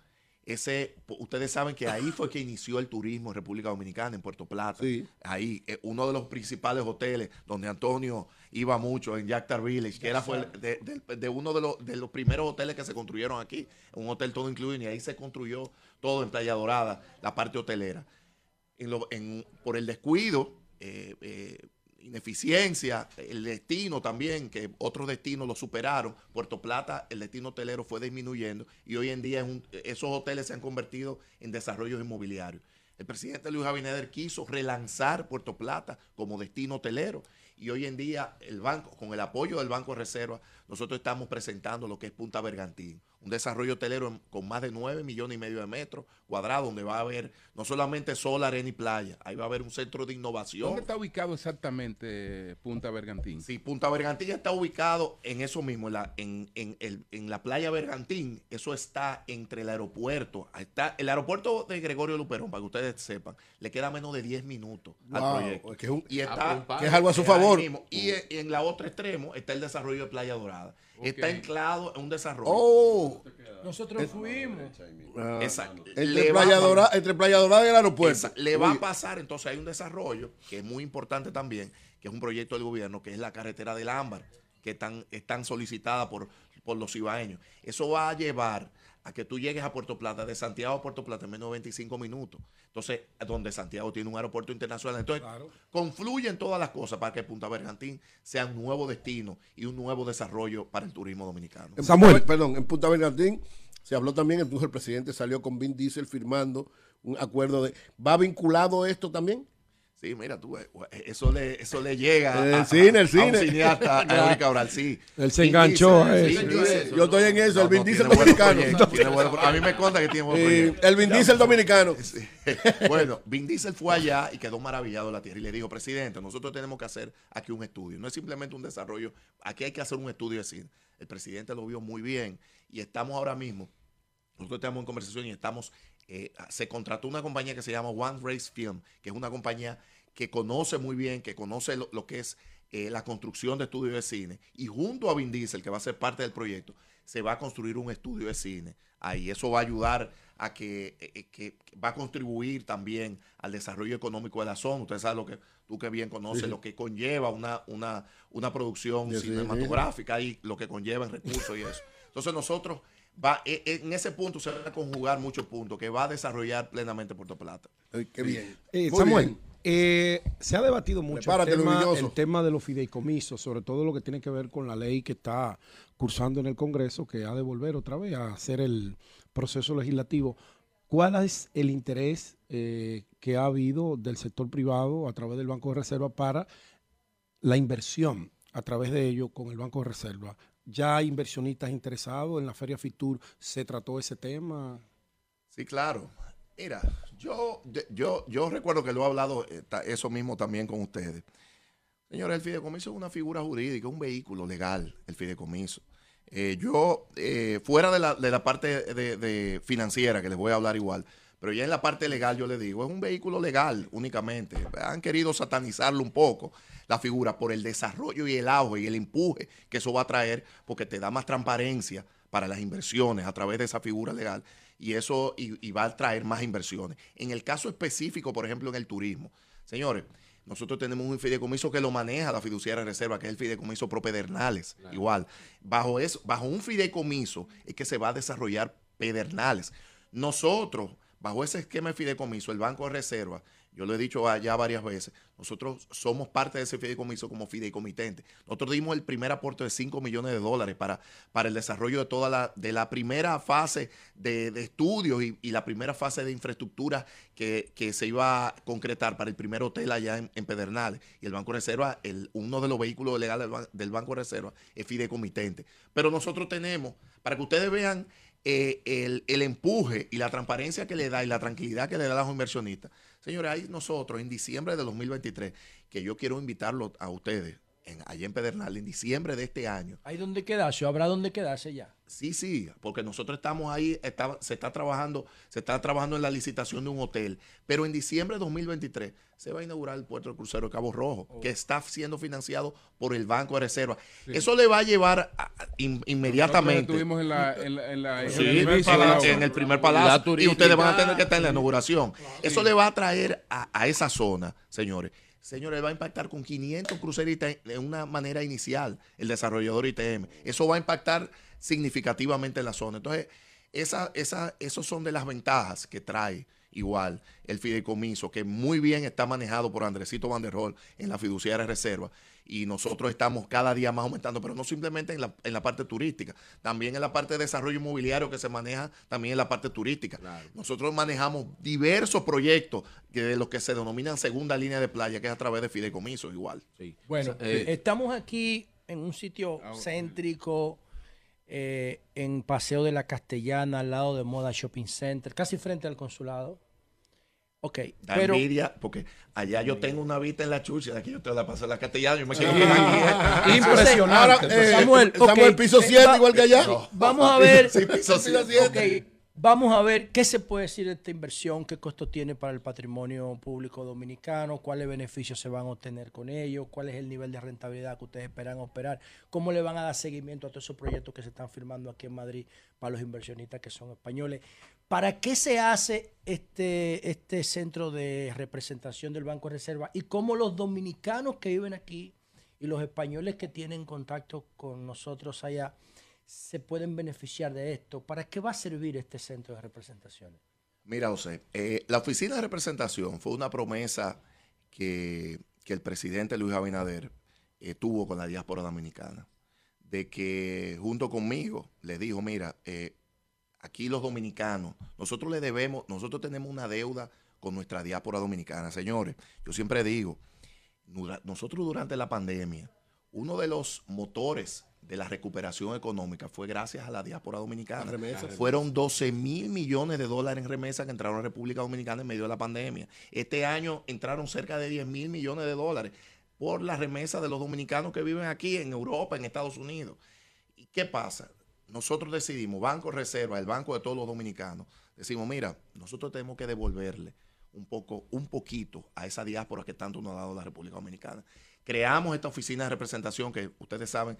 ese, ustedes saben que ahí fue que inició el turismo en República Dominicana, en Puerto Plata. Ahí, eh, uno de los principales hoteles donde Antonio iba mucho, en Jactar Village, que era fue de, uno de los, de los primeros hoteles que se construyeron aquí, un hotel todo incluido, y ahí se construyó todo en Playa Dorada, la parte hotelera. por el descuido, eh, eh, ineficiencia, el destino también, que otros destinos lo superaron. Puerto Plata, el destino hotelero fue disminuyendo y hoy en día esos hoteles se han convertido en desarrollos inmobiliarios. El presidente Luis Abinader quiso relanzar Puerto Plata como destino hotelero y hoy en día el banco, con el apoyo del Banco de Reserva, nosotros estamos presentando lo que es Punta Bergantín, un desarrollo hotelero con más de 9 millones y medio de metros cuadrados, donde va a haber no solamente sol, arena y playa, ahí va a haber un centro de innovación. ¿Dónde está ubicado exactamente Punta Bergantín? Sí, Punta Bergantín está ubicado en eso mismo, en la, en, en, la playa Bergantín, eso está entre el aeropuerto, está el aeropuerto de Gregorio Luperón, para que ustedes sepan, le queda menos de 10 minutos al proyecto. Que es, y está, que es algo a su favor. y en la otra extremo está el desarrollo de Playa Dorada. Está anclado en un desarrollo. Oh. Nosotros fuimos. Ah. Entre, Playa Dorada, entre, Playa Dorada, y el aeropuerto. le va a pasar, entonces hay un desarrollo que es muy importante también, que es un proyecto del gobierno, que es la carretera del Ámbar, que están, están solicitada por, por los ibaeños. Eso va a llevar a que tú llegues a Puerto Plata, de Santiago a Puerto Plata en menos de 25 minutos. Entonces, donde Santiago tiene un aeropuerto internacional. Entonces, confluyen todas las cosas para que Punta Bergantín sea un nuevo destino y un nuevo desarrollo para el turismo dominicano. Samuel, perdón, en Punta Bergantín se habló también, incluso el presidente salió con Vin Diesel firmando un acuerdo de... ¿Va vinculado esto también? Sí, mira, tú, eh, eso le, eso le llega el a, cine, el cine. a un cineasta, a Cabral, sí. Él se enganchó a eso. Yo estoy en eso, el Vin Diesel dominicano. a mí me conta que tiene buen proyecto. El Vin Diesel dominicano. Bueno, Vin Diesel fue allá y quedó maravillado la tierra y le dijo, presidente, nosotros tenemos que hacer aquí un estudio. No es simplemente un desarrollo, aquí hay que hacer un estudio de cine. El presidente lo vio muy bien y estamos ahora mismo, nosotros estamos en conversación y estamos, eh, se contrató una compañía que se llama One Race Film, que es una compañía que conoce muy bien, que conoce lo, que es eh, la construcción de estudios de cine, y junto a Vin Diesel, que va a ser parte del proyecto, se va a construir un estudio de cine. Ahí eso va a ayudar a que, eh, eh, va a contribuir también al desarrollo económico de la zona. Usted sabe lo que tú que bien conoces, lo que conlleva una, una, una producción cinematográfica y lo que conlleva en recursos y eso. Entonces nosotros va en ese punto se van a conjugar muchos puntos que va a desarrollar plenamente Puerto Plata. qué bien. Samuel, Eh, se ha debatido mucho el tema, el tema, de los fideicomisos, sobre todo lo que tiene que ver con la ley que está cursando en el Congreso, que ha de volver otra vez a hacer el proceso legislativo. ¿Cuál es el interés eh, que ha habido del sector privado a través del Banco de Reserva para la inversión a través de ello con el Banco de Reserva? ¿Ya hay inversionistas interesados en la Feria Fitur? ¿Se trató ese tema? Sí, claro. Mira, yo, yo, yo recuerdo que lo he hablado eh, eso mismo también con ustedes. Señores, el fideicomiso es una figura jurídica, un vehículo legal, el fideicomiso. Eh, yo, eh, fuera de la, de la parte de, financiera, que les voy a hablar igual, pero ya en la parte legal yo le digo, es un vehículo legal únicamente. Han querido satanizarlo un poco, la figura, por el desarrollo y el auge y el empuje que eso va a traer, porque te da más transparencia para las inversiones a través de esa figura legal y eso y, va a traer más inversiones. En el caso específico, por ejemplo, en el turismo, señores, nosotros tenemos un fideicomiso que lo maneja la fiduciaria reserva, que es el fideicomiso propedernales. Igual, bajo, eso, bajo un fideicomiso es que se va a desarrollar pedernales. Nosotros, bajo ese esquema de fideicomiso, el Banco de Reserva yo lo he dicho ya varias veces, nosotros somos parte de ese fideicomiso como fideicomitente. Nosotros dimos el primer aporte de 5 millones de dólares para, para el desarrollo de toda la, de la primera fase de, estudios y, la primera fase de infraestructura que, se iba a concretar para el primer hotel allá en, Pedernales. Y el Banco de Reserva, el, uno de los vehículos legales del, Banco de Reserva es fideicomitente. Pero nosotros tenemos, para que ustedes vean eh, el, el empuje y la transparencia que le da y la tranquilidad que le da a los inversionistas, Señores, ahí nosotros en diciembre de 2023, que yo quiero invitarlo a ustedes, en, allá en Pedernal, en diciembre de este año. ¿Hay donde quedarse? ¿Habrá donde quedarse ya? Sí, sí, porque nosotros estamos ahí, se está trabajando, se está trabajando en la licitación de un hotel, pero en diciembre de 2023 se va a inaugurar el puerto de crucero de Cabo Rojo, oh. que está siendo financiado por el Banco de Reserva. Eso le va a llevar inmediatamente. Estuvimos en, la, en, en, el, primer palacio y ustedes van a tener que estar en la inauguración. Eso le va a traer a, a esa zona, señores, señores, va a impactar con 500 cruceristas de una manera inicial el desarrollador ITM. Eso va a impactar significativamente en la zona. Entonces, esa, esa, esos son de las ventajas que trae igual el fideicomiso, que muy bien está manejado por Andresito Vanderhol en la fiduciaria reserva. Y nosotros estamos cada día más aumentando, pero no simplemente en la, en la parte turística, también en la parte de desarrollo inmobiliario que se maneja también en la parte turística. Nosotros manejamos diversos proyectos de los que se denominan segunda línea de playa, que es a través de fideicomiso igual. Bueno, eh, estamos aquí en un sitio ah, céntrico, eh, en Paseo de la Castellana, al lado de Moda Shopping Center, casi frente al consulado. Ok, da envidia, porque allá yo tengo una vista en la chucha, de aquí yo te la paso en la castellana, yo me quedo Impresionante. Eh, Samuel, Samuel, piso 7 igual que allá. Vamos a ver. sí, piso 7. Vamos a ver qué se puede decir de esta inversión, qué costo tiene para el patrimonio público dominicano, cuáles beneficios se van a obtener con ello, cuál es el nivel de rentabilidad que ustedes esperan operar, cómo le van a dar seguimiento a todos esos proyectos que se están firmando aquí en Madrid para los inversionistas que son españoles. ¿Para qué se hace este, este centro de representación del Banco de Reserva y cómo los dominicanos que viven aquí y los españoles que tienen contacto con nosotros allá se pueden beneficiar de esto? ¿Para qué va a servir este centro de representación? Mira, José, eh, la oficina de representación fue una promesa que, el presidente Luis Abinader eh, tuvo con la diáspora dominicana, de que junto conmigo le dijo, mira, eh, aquí los dominicanos, nosotros le debemos, nosotros tenemos una deuda con nuestra diáspora dominicana. Señores, yo siempre digo, nosotros durante la pandemia, uno de los motores de la recuperación económica fue gracias a la diáspora dominicana. Fueron 12 mil millones de dólares en remesas que entraron a República Dominicana en medio de la pandemia. Este año entraron cerca de 10 mil millones de dólares por la remesa de los dominicanos que viven aquí en Europa, en Estados Unidos. ¿Y qué pasa? Nosotros decidimos, Banco Reserva, el banco de todos los dominicanos, decimos, mira, nosotros tenemos que devolverle un poco, un poquito a esa diáspora que tanto nos ha dado la República Dominicana. Creamos esta oficina de representación que ustedes saben,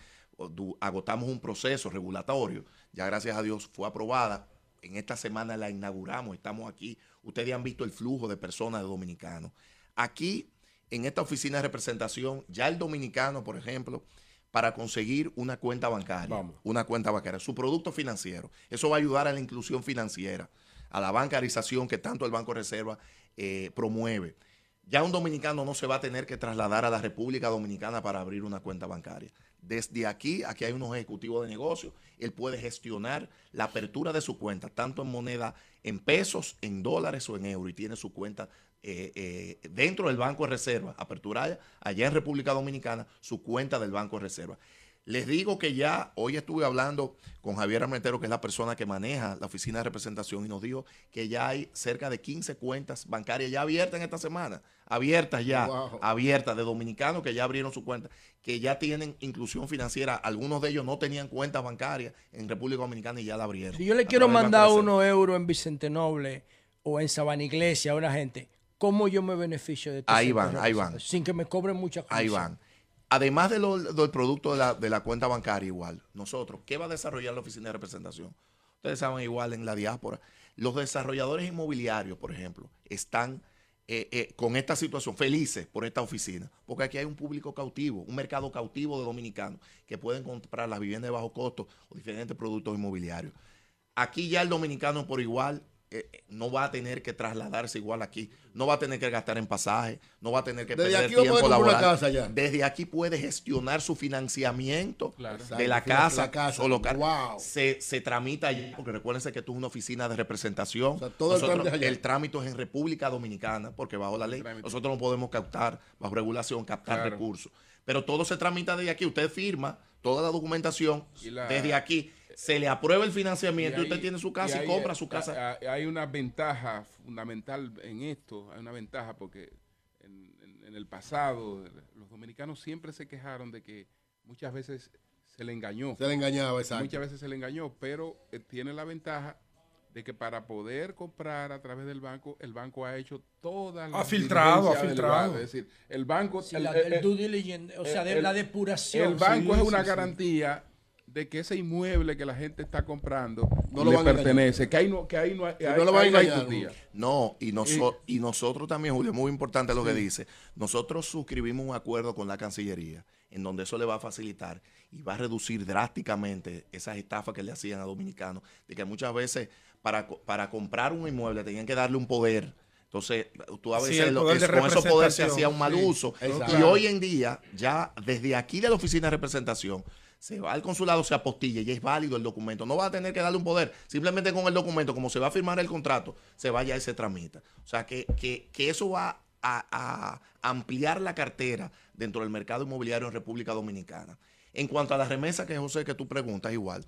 agotamos un proceso regulatorio, ya gracias a Dios fue aprobada. En esta semana la inauguramos, estamos aquí. Ustedes han visto el flujo de personas de dominicanos. Aquí, en esta oficina de representación, ya el dominicano, por ejemplo, para conseguir una cuenta bancaria, una cuenta bancaria, su producto financiero. Eso va a ayudar a la inclusión financiera, a la bancarización que tanto el Banco Reserva eh, promueve ya un dominicano no se va a tener que trasladar a la República Dominicana para abrir una cuenta bancaria. Desde aquí, aquí hay unos ejecutivos de negocio, él puede gestionar la apertura de su cuenta, tanto en moneda, en pesos, en dólares o en euros, y tiene su cuenta eh, eh, dentro del Banco de Reserva, apertura allá en República Dominicana, su cuenta del Banco de Reserva. Les digo que ya hoy estuve hablando con Javier Armentero, que es la persona que maneja la oficina de representación, y nos dijo que ya hay cerca de 15 cuentas bancarias ya abiertas en esta semana, abiertas ya, abiertas de dominicanos que ya abrieron su cuenta, que ya tienen inclusión financiera. Algunos de ellos no tenían cuentas bancarias en República Dominicana y ya la abrieron. Si yo le quiero mandar unos euros en Vicente Noble o en Sabana Iglesia a una gente, ¿cómo yo me beneficio de esto? Ahí van, ahí van. Sin que me cobren muchas cosas. Ahí van además de lo, del producto de la, de la, cuenta bancaria igual, nosotros, ¿qué va a desarrollar la oficina de representación? Ustedes saben igual en la diáspora, los desarrolladores inmobiliarios, por ejemplo, están eh, eh, con esta situación felices por esta oficina, porque aquí hay un público cautivo, un mercado cautivo de dominicanos que pueden comprar las viviendas de bajo costo o diferentes productos inmobiliarios. Aquí ya el dominicano por igual eh, no va a tener que trasladarse igual aquí, no va a tener que gastar en pasaje, no va a tener que perder tiempo laboral. Desde aquí puede gestionar su financiamiento de la casa, o local. Se, se, tramita allí, porque recuérdense que esto es una oficina de representación. todo el, trámite es en República Dominicana, porque bajo la ley nosotros no podemos captar, bajo regulación, captar recursos. Pero todo se tramita desde aquí. Usted firma toda la documentación desde aquí se le aprueba el financiamiento y, usted tiene su casa y, compra su casa. Hay una ventaja fundamental en esto, hay una ventaja porque en, el pasado los dominicanos siempre se quejaron de que muchas veces se le engañó. Se le engañaba, exacto. Muchas veces se le engañó, pero eh, tiene la ventaja de que para poder comprar a través del banco, el banco ha hecho todas las... Ha filtrado, ha filtrado. Es decir, el banco... el, o sea, de la depuración. El banco es una garantía de que ese inmueble que la gente está comprando no le pertenece, que ahí no, que ahí no, hay, no lo van a engañar. No, y, y nosotros también, Julio, es muy importante lo que dice. Nosotros suscribimos un acuerdo con la Cancillería en donde eso le va a facilitar y va a reducir drásticamente esas estafas que le hacían a dominicanos, de que muchas veces para, para comprar un inmueble tenían que darle un poder. Entonces, tú a veces con esos poderes se hacía un mal uso. Y hoy en día, ya desde aquí de la oficina de representación, se va al consulado, se apostilla y es válido el documento. No va a tener que darle un poder. Simplemente con el documento, como se va a firmar el contrato, se vaya y se tramita. O sea, que, eso va a, ampliar la cartera dentro del mercado inmobiliario en República Dominicana. En cuanto a la remesa que José, que tú preguntas, igual.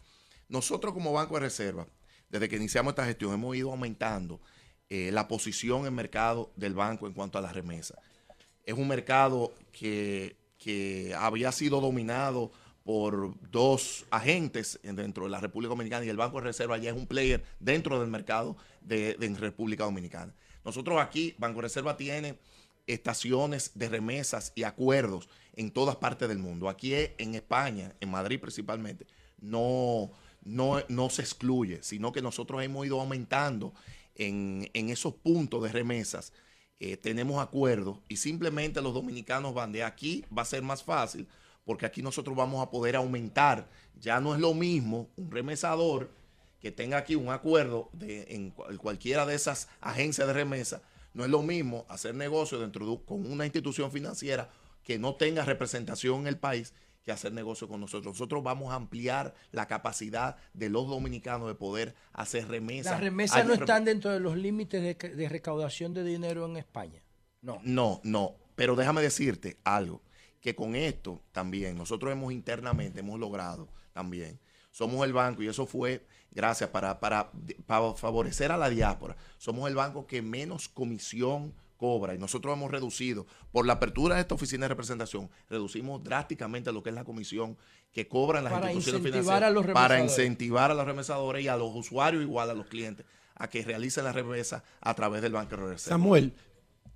Nosotros como Banco de Reserva, desde que iniciamos esta gestión, hemos ido aumentando eh, la posición en mercado del banco en cuanto a la remesa. Es un mercado que, que había sido dominado por dos agentes dentro de la República Dominicana y el Banco de Reserva ya es un player dentro del mercado de, República Dominicana. Nosotros aquí, Banco de Reserva tiene estaciones de remesas y acuerdos en todas partes del mundo. Aquí en España, en Madrid principalmente, no, no, no se excluye, sino que nosotros hemos ido aumentando en, esos puntos de remesas. Eh, tenemos acuerdos y simplemente los dominicanos van de aquí, va a ser más fácil porque aquí nosotros vamos a poder aumentar. Ya no es lo mismo un remesador que tenga aquí un acuerdo de, en cualquiera de esas agencias de remesa, no es lo mismo hacer negocio dentro de con una institución financiera que no tenga representación en el país que hacer negocio con nosotros. Nosotros vamos a ampliar la capacidad de los dominicanos de poder hacer remesas. Las remesas no están dentro de los límites de, de recaudación de dinero en España. No. No, no. Pero déjame decirte algo que con esto también nosotros hemos internamente, hemos logrado también, somos el banco, y eso fue gracias para, para, favorecer a la diáspora, somos el banco que menos comisión cobra y nosotros hemos reducido por la apertura de esta oficina de representación, reducimos drásticamente lo que es la comisión que cobran las instituciones financieras para incentivar a los remesadores y a los usuarios igual a los clientes a que realicen la remesa a través del Banco de Reserva. Samuel,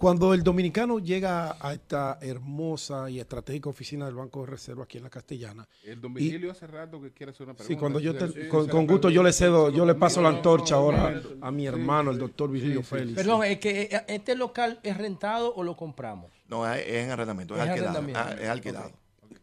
cuando el dominicano llega a esta hermosa y estratégica oficina del Banco de Reserva aquí en la Castellana. El domicilio hace rato que quiere hacer una pregunta. Sí, cuando yo con, gusto yo le cedo, yo le paso la antorcha ahora a mi hermano, el doctor Virgilio Félix. Perdón, es que eh, este local es rentado o lo compramos? No, es en arrendamiento, es, alquilado. Ah, es alquilado.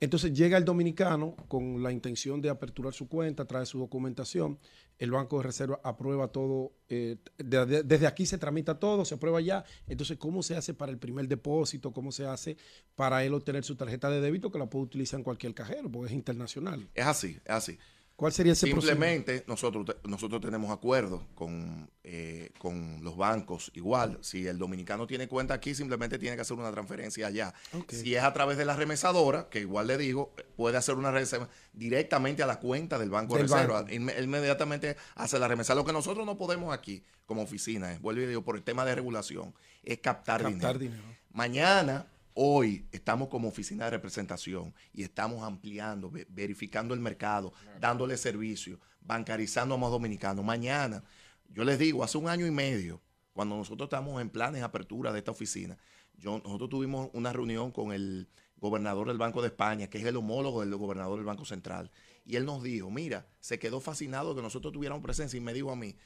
Entonces llega el dominicano con la intención de aperturar su cuenta, trae su documentación, el Banco de Reserva aprueba todo, eh, desde aquí se tramita todo, se aprueba ya. Entonces, ¿cómo se hace para el primer depósito? ¿Cómo se hace para él obtener su tarjeta de débito que la puede utilizar en cualquier cajero, porque es internacional? Es así, es así. ¿Cuál sería ese Simplemente nosotros, nosotros tenemos acuerdos con, eh, con los bancos. Igual, si el dominicano tiene cuenta aquí, simplemente tiene que hacer una transferencia allá. Si es a través de la remesadora, que igual le digo, puede hacer una reserva directamente a la cuenta del Banco de Reserva. Inmediatamente hace la remesa. Lo que nosotros no podemos aquí, como oficina, es, vuelvo y digo, por el tema de regulación, es captar, dinero. Mañana Hoy estamos como oficina de representación y estamos ampliando, verificando el mercado, dándole servicio, bancarizando a más dominicanos. Mañana, yo les digo, hace un año y medio, cuando nosotros estamos en planes de apertura de esta oficina, yo, nosotros tuvimos una reunión con el gobernador del Banco de España, que es el homólogo del gobernador del Banco Central, y él nos dijo, mira, se quedó fascinado que nosotros tuviéramos presencia y me dijo a mí,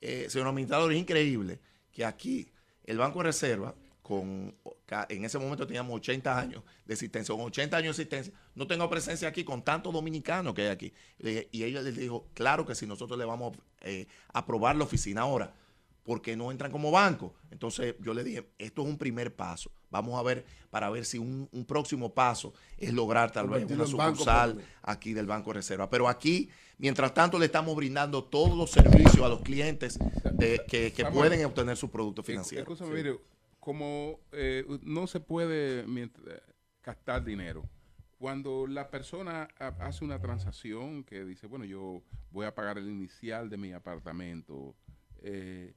eh, señor administrador, es increíble que aquí el Banco de Reserva con, en ese momento teníamos 80 años de existencia, con 80 años de existencia, no tengo presencia aquí con tantos dominicanos que hay aquí. Y ella les dijo, claro que si nosotros le vamos eh, a aprobar la oficina ahora, porque no entran como banco. Entonces yo le dije, esto es un primer paso. Vamos a ver para ver si un, próximo paso es lograr tal vez una sucursal aquí del Banco Reserva. Pero aquí, mientras tanto, le estamos brindando todos los servicios a los clientes que, pueden obtener su producto financiero como eh, no se puede gastar dinero, cuando la persona hace una transacción que dice, bueno, yo voy a pagar el inicial de mi apartamento, eh,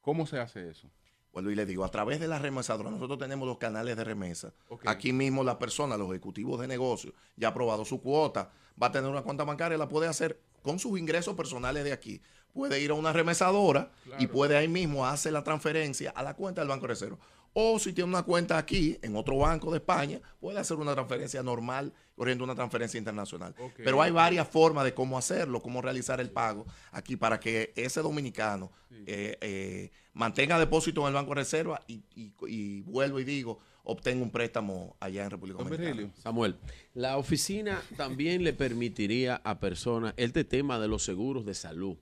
¿cómo se hace eso? Bueno, y le digo, a través de la remesadora, nosotros tenemos los canales de remesa. Aquí mismo la persona, los ejecutivos de negocio, ya ha aprobado su cuota, va a tener una cuenta bancaria, la puede hacer con sus ingresos personales de aquí puede ir a una remesadora y puede ahí mismo hacer la transferencia a la cuenta del Banco de Reserva. O si tiene una cuenta aquí, en otro banco de España, puede hacer una transferencia normal, corriendo una transferencia internacional. Pero hay varias formas de cómo hacerlo, cómo realizar el pago aquí para que ese dominicano eh, eh, mantenga depósito en el Banco de Reserva y, y vuelvo y digo, obtenga un préstamo allá en República Dominicana. Samuel, la oficina también le permitiría a personas este tema de los seguros de salud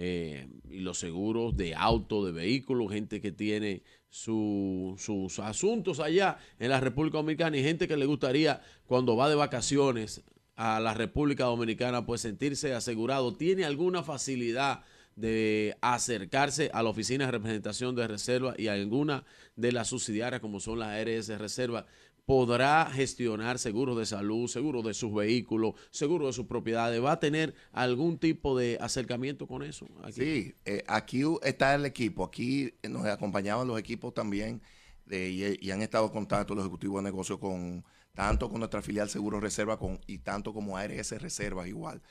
eh, y los seguros de auto, de vehículos, gente que tiene sus asuntos allá en la República Dominicana y gente que le gustaría cuando va de vacaciones a la República Dominicana pues sentirse asegurado. ¿Tiene alguna facilidad de acercarse a la oficina de representación de reserva y a alguna de las subsidiarias como son las ARS Reserva podrá gestionar seguros de salud, seguros de sus vehículos, seguros de sus propiedades. ¿Va a tener algún tipo de acercamiento con eso? Sí, eh, aquí está el equipo. Aquí nos acompañaban los equipos también y, han estado en contacto los ejecutivos de negocio con tanto con nuestra filial Seguro Reserva con, y tanto como ARS Reservas igual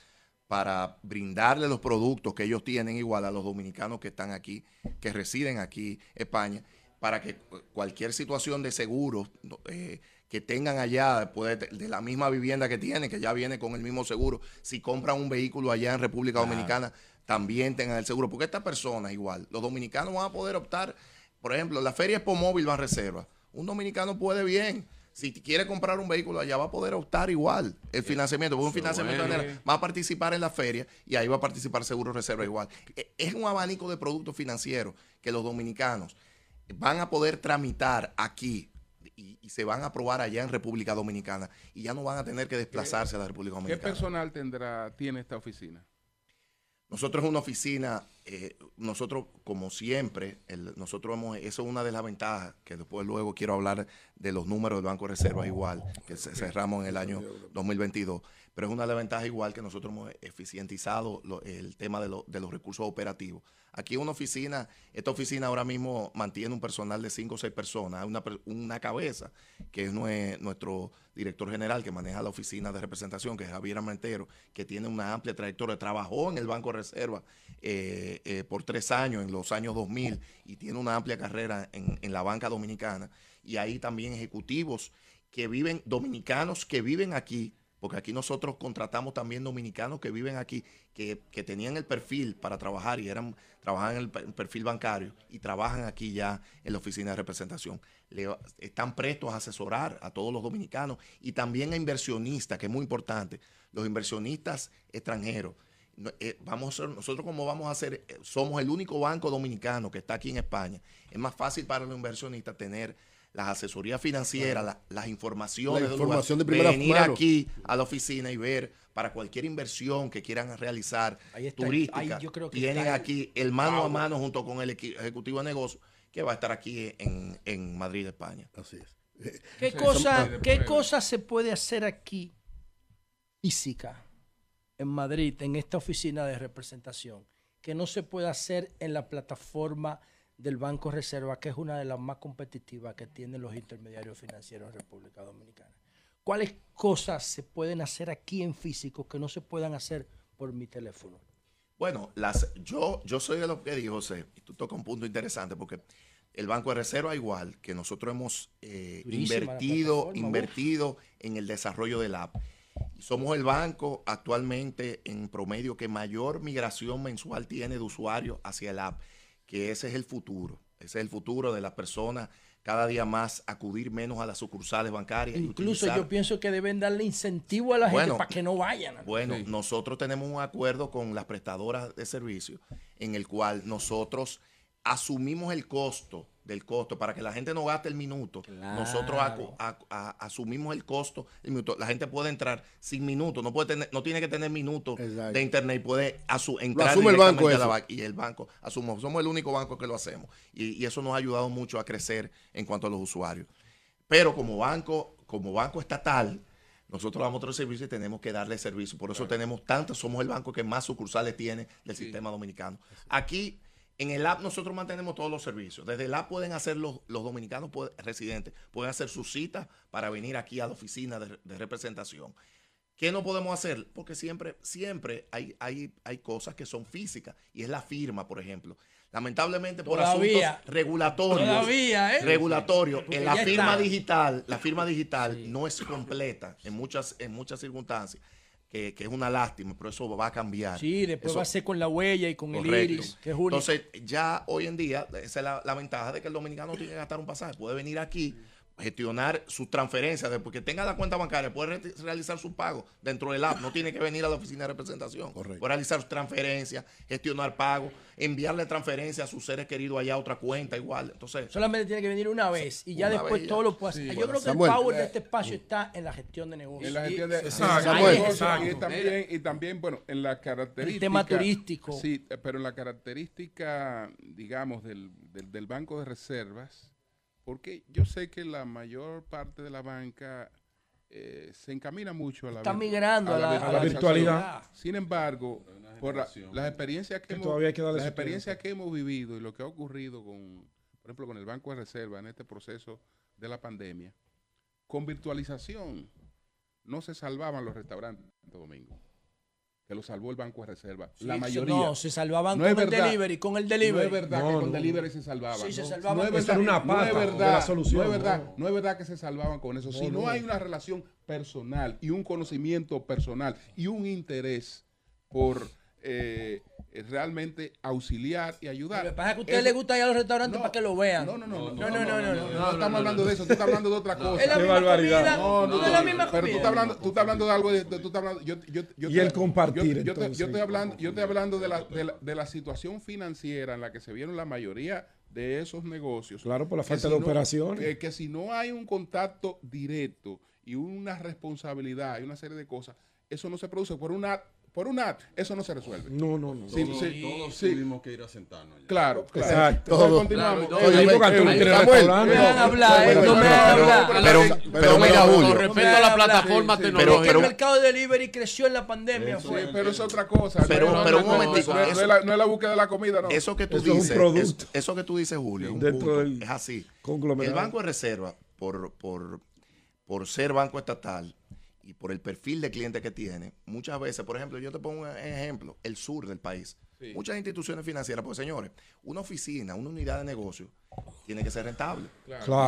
para brindarle los productos que ellos tienen igual a los dominicanos que están aquí, que residen aquí, España, para que cualquier situación de seguro eh, que tengan allá, de, la misma vivienda que tienen, que ya viene con el mismo seguro, si compran un vehículo allá en República Dominicana, también tengan el seguro. Porque estas personas igual, los dominicanos van a poder optar, por ejemplo, la feria Expo Móvil va a reserva. Un dominicano puede bien. Si quiere comprar un vehículo allá va a poder optar igual el financiamiento, porque un financiamiento va a participar en la feria y ahí va a participar Seguro Reserva igual. E, es un abanico de productos financieros que los dominicanos van a poder tramitar aquí y, se van a aprobar allá en República Dominicana y ya no van a tener que desplazarse a la República Dominicana. ¿Qué personal tendrá, tiene esta oficina? Nosotros es una oficina, eh, nosotros como siempre, nosotros hemos, eso es una de las ventajas, que después luego quiero hablar de los números del Banco de Reserva igual, que cerramos en el año 2022, pero es una de las ventajas igual que nosotros hemos eficientizado el tema de, los recursos operativos. Aquí una oficina, esta oficina ahora mismo mantiene un personal de cinco o seis personas, una, una cabeza, que es nuestro director general que maneja la oficina de representación, que es Javier Armentero, que tiene una amplia trayectoria, trabajó en el Banco Reserva eh, eh, por tres años, en los años 2000, y tiene una amplia carrera en, en la banca dominicana. Y ahí también ejecutivos que viven, dominicanos que viven aquí, porque aquí nosotros contratamos también dominicanos que viven aquí, que, tenían el perfil para trabajar y eran trabajan en el perfil bancario y trabajan aquí ya en la oficina de representación. están prestos a asesorar a todos los dominicanos y también a inversionistas, que es muy importante. Los inversionistas extranjeros. Eh, vamos nosotros como vamos a hacer, eh, somos el único banco dominicano que está aquí en España. Es más fácil para los inversionistas tener las asesorías financieras, las informaciones, información de, venir aquí a la oficina y ver para cualquier inversión que quieran realizar turística, tienen aquí el mano a mano junto con el ejecutivo de negocio que va a estar aquí en, Madrid, España. Así es. ¿Qué, cosa, ¿Qué cosa se puede hacer aquí física en Madrid, en esta oficina de representación, que no se puede hacer en la plataforma del Banco Reserva, que es una de las más competitivas que tienen los intermediarios financieros en República Dominicana. ¿Cuáles cosas se pueden hacer aquí en físico que no se puedan hacer por mi teléfono? Bueno, las, yo, yo soy de lo que dijo José, y tú tocas un punto interesante porque el Banco de Reserva igual que nosotros hemos eh, invertido, invertido en el desarrollo del app. Somos el banco actualmente en promedio que mayor migración mensual tiene de usuarios hacia el app que ese es el futuro. Ese es el futuro de las personas cada día más acudir menos a las sucursales bancarias. Incluso yo pienso que deben darle incentivo a la gente para que no vayan. Bueno, nosotros tenemos un acuerdo con las prestadoras de servicios en el cual nosotros asumimos el costo del costo para que la gente no gaste el minuto. Nosotros asumimos el costo del minuto. La gente puede entrar sin minuto, no puede tener, no tiene que tener minutos de internet, puede entrar asume el banco y el banco asumimos. Somos el único banco que lo hacemos y, eso nos ha ayudado mucho a crecer en cuanto a los usuarios. Pero como banco, como banco estatal, nosotros damos otro servicio y tenemos que darle servicio. Por eso tenemos tantos, somos el banco que más sucursales tiene del sistema dominicano. Aquí en el app nosotros mantenemos todos los servicios. Desde el app pueden hacer los, dominicanos residentes, pueden hacer sus citas para venir aquí a la oficina de, representación. ¿Qué no podemos hacer? Porque siempre, siempre hay, hay, hay cosas que son físicas y es la firma, por ejemplo. Lamentablemente por asuntos regulatorios, ¿eh? regulatorios, en la firma digital, la firma digital no es completa en muchas, en muchas circunstancias que, es una lástima, pero eso va a cambiar. Sí, después va a ser con la huella y con el iris, que es. Entonces, ya hoy en día, esa es la, la, ventaja de que el dominicano no tiene que gastar un pasaje, puede venir aquí gestionar sus transferencias, porque tenga la cuenta bancaria, puede realizar su pago dentro del app, no tiene que venir a la oficina de representación, puede realizar sus transferencias, gestionar pagos, enviarle transferencias a sus seres queridos allá a otra cuenta igual. Entonces, solamente tiene que venir una vez y ya después todo lo puede hacer. Yo creo que el power de este espacio está en la gestión de negocios. En la gestión de y, también, y también, bueno, en la característica. El tema turístico. Sí, pero en la característica, digamos, del, del, del Banco de Reservas porque yo sé que la mayor parte de la banca eh, se encamina mucho a la, Está migrando a la, virtualidad. Sin embargo, por las experiencias que, hemos, las experiencias que hemos vivido y lo que ha ocurrido con, por ejemplo, con el Banco de Reserva en este proceso de la pandemia, con virtualización no se salvaban los restaurantes en Domingo que lo salvó el Banco de Reserva. la mayoría. No, se salvaban con el delivery, con el delivery. No es verdad que con delivery se salvaban. Sí, se salvaban. No, es verdad, una no es verdad, la solución. No es verdad, no. es verdad que se salvaban con eso. si no hay una relación personal y un conocimiento personal y un interés por eh, realmente auxiliar y ayudar. Lo que pasa es que a ustedes les gusta ir a los restaurantes para que lo vean. No, no, no. No, no, no. No, estamos hablando de eso. Tú estás hablando de otra cosa. Es la misma barbaridad. No, no, es la misma Pero tú estás hablando, tú estás hablando de algo. De, tú estás hablando, yo, yo, yo y el compartir. Yo, yo, estoy hablando, yo estoy hablando de la, de, la, de la situación financiera en la que se vieron la mayoría de esos negocios. Claro, por la falta de operaciones. Que, que si no hay un contacto directo y una responsabilidad y una serie de cosas, eso no se produce por una por un app, eso no se resuelve. No, no, no. Sí, todos, sí, todos tuvimos que ir a sentarnos. Claro, claro. Exacto. Todos continuamos. no, me van a hablar, no me van a hablar. Pero, pero, mira, Julio. Con respecto a la plataforma tecnológica. Pero, el mercado de delivery creció en la pandemia. Sí, pero es otra cosa. Pero, pero un momentito. No, es la, no es la búsqueda de la comida, no. Eso que tú dices, eso que tú dices, Julio, es así. El Banco de Reserva, por, por, por ser banco estatal, y por el perfil de cliente que tiene, muchas veces, por ejemplo, yo te pongo un ejemplo, el sur del país. Muchas instituciones financieras, pues señores, una oficina, una unidad de negocio tiene que ser rentable.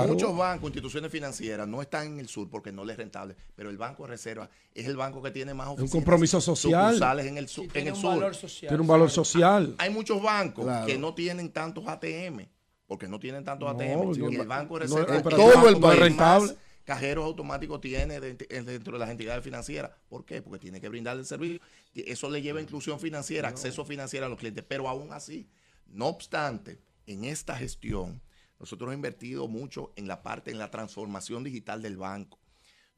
Muchos bancos, instituciones financieras no están en el sur porque no les es rentable, pero el Banco de Reserva es el banco que tiene más oficinas. Un compromiso social. en el, sur, en el sur. Tiene un valor social. Hay muchos bancos que no tienen tantos ATM, porque no tienen tantos ATM. y el Banco de Reserva todo el país rentable cajeros automáticos tiene dentro de las entidades financieras. ¿Por qué? Porque tiene que brindarle el servicio. Eso le lleva inclusión financiera, acceso financiero a los clientes. Pero aún así, no obstante, en esta gestión, nosotros hemos invertido mucho en la parte, en la transformación digital del banco.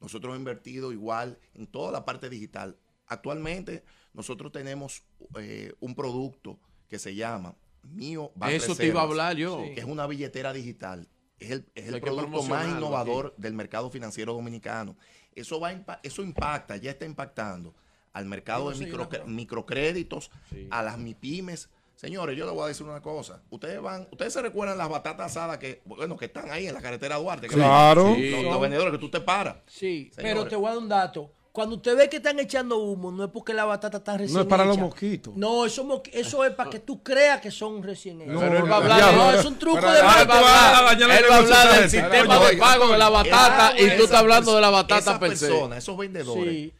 Nosotros hemos invertido igual en toda la parte digital. Actualmente, nosotros tenemos eh, un producto que se llama Mío Eso te iba a hablar yo. Que es una billetera digital es el, producto más innovador del mercado financiero dominicano. Eso, va eso impacta, ya está impactando al mercado de microcréditos, a las MIPIMES. Señores, yo les voy a decir una cosa. Ustedes van, ustedes se recuerdan las batatas asadas que, bueno, que están ahí en la carretera Duarte. claro. Los, vendedores que tú te paras. Sí, pero te voy a dar un dato. Cuando usted ve que están echando humo, no es porque la batata está recién No es para los mosquitos. No, eso, eso es para que tú creas que son recién hechos. No, pero él va a hablar, no, es un truco de marketing. Él va a hablar del sistema de pago de la batata y tú estás hablando de la batata per se. Esos vendedores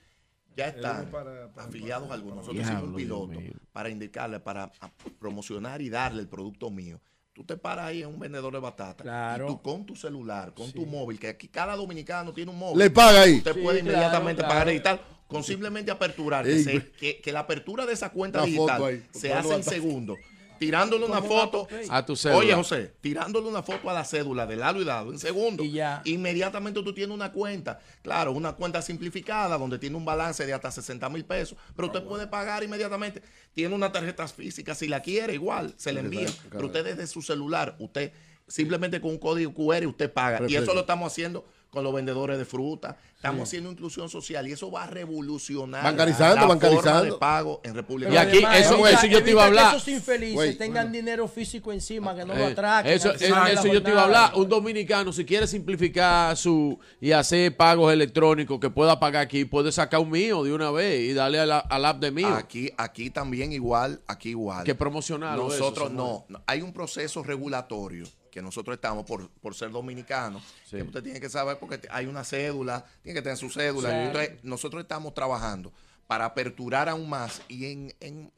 ya están afiliados a algunos. Nosotros hicimos un piloto para indicarle, para promocionar y darle el producto mío Tú te paras ahí en un vendedor de batata. Claro. Y tú con tu celular, con tu móvil, que aquí cada dominicano tiene un móvil. Le paga ahí. Usted puede inmediatamente pagar y tal. Con simplemente aperturar. Que, que, la apertura de esa cuenta digital se hace en segundos tirándole una foto a tu cédula. Oye, José, tirándole una foto a la cédula de lado y lado en segundo. Y ya. Inmediatamente tú tienes una cuenta. Claro, una cuenta simplificada donde tiene un balance de hasta 60 mil pesos. Pero usted puede pagar inmediatamente. Tiene una tarjeta física, si la quiere, igual, se le envía. Pero usted desde su celular, usted simplemente con un código QR usted paga. Y eso lo estamos haciendo con los vendedores de fruta. Estamos haciendo inclusión social y eso va a revolucionar bancarizando, la Forma de pago en República Y aquí, eso, eso yo te iba a hablar. esos infelices tengan dinero físico encima, que no lo eh, atraquen. Eso, eso, yo te iba a hablar. Un dominicano, si quiere simplificar su y hacer pagos electrónicos que pueda pagar aquí, puede sacar un mío de una vez y darle al, app de mío. Aquí, aquí también igual, aquí igual. Que promocionar. Nosotros no, hay un proceso regulatorio que nosotros estamos por, por ser dominicanos, que usted tiene que saber porque hay una cédula, tiene que tener su cédula. Entonces, nosotros estamos trabajando para aperturar aún más. Y en, en,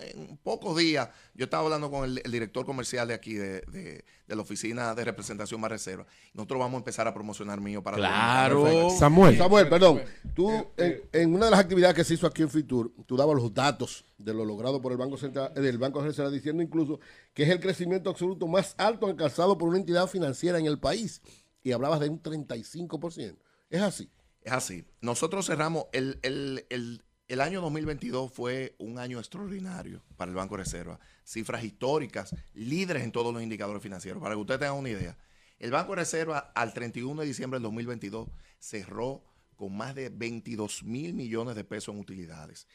pocos días, yo estaba hablando con el, director comercial de aquí, de, de, la oficina de representación más reserva. Nosotros vamos a empezar a promocionar mío para Claro. Samuel. Samuel, perdón. Tú, eh, en, una de las actividades que se hizo aquí en Fitur, tú dabas los datos de lo logrado por el Banco Central, eh, del Banco Central, diciendo incluso que es el crecimiento absoluto más alto alcanzado por una entidad financiera en el país. Y hablabas de un 35%. Es así. Es así. Nosotros cerramos el, el, el el año 2022 fue un año extraordinario para el Banco de Reserva. Cifras históricas, líderes en todos los indicadores financieros. Para que usted tenga una idea, el Banco de Reserva al 31 de diciembre del 2022 cerró con más de 22 mil millones de pesos en utilidades.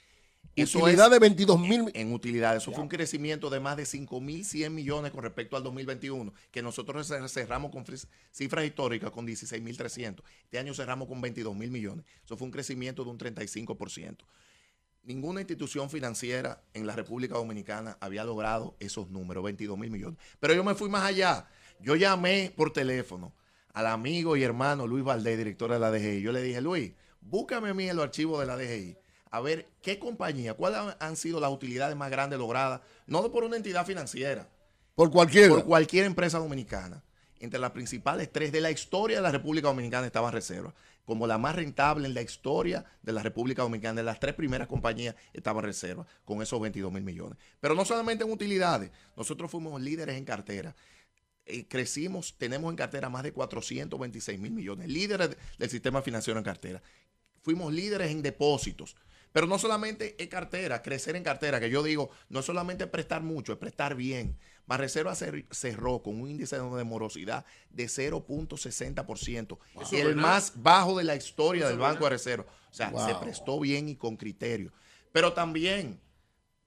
Eso utilidad de 22 mil. En utilidades. Eso fue un crecimiento de más de 5 mil 100 millones con respecto al 2021, que nosotros cerramos con cifras históricas con 16 mil 300. Este año cerramos con 22 mil millones. Eso fue un crecimiento de un 35%. Ninguna institución financiera en la República Dominicana había logrado esos números, 22 mil millones. Pero yo me fui más allá. Yo llamé por teléfono al amigo y hermano Luis Valdés, director de la DGI. Yo le dije, Luis, búscame a mí en los archivos de la DGI a ver qué compañía, cuáles han sido las utilidades más grandes logradas, no por una entidad financiera. Por cualquier. Por cualquier empresa dominicana. Entre las principales tres de la historia de la República Dominicana estaban reservas. Como la más rentable en la historia de la República Dominicana, de las tres primeras compañías estaban reservas con esos 22 mil millones. Pero no solamente en utilidades, nosotros fuimos líderes en cartera. Eh, crecimos, tenemos en cartera más de 426 mil millones, líderes del sistema financiero en cartera. Fuimos líderes en depósitos. Pero no solamente es cartera, crecer en cartera, que yo digo, no es solamente prestar mucho, es prestar bien. Reserva cerró con un índice de morosidad de 0.60%, el más bajo de la historia del Banco de Reserva. O sea, se prestó bien y con criterio. Pero también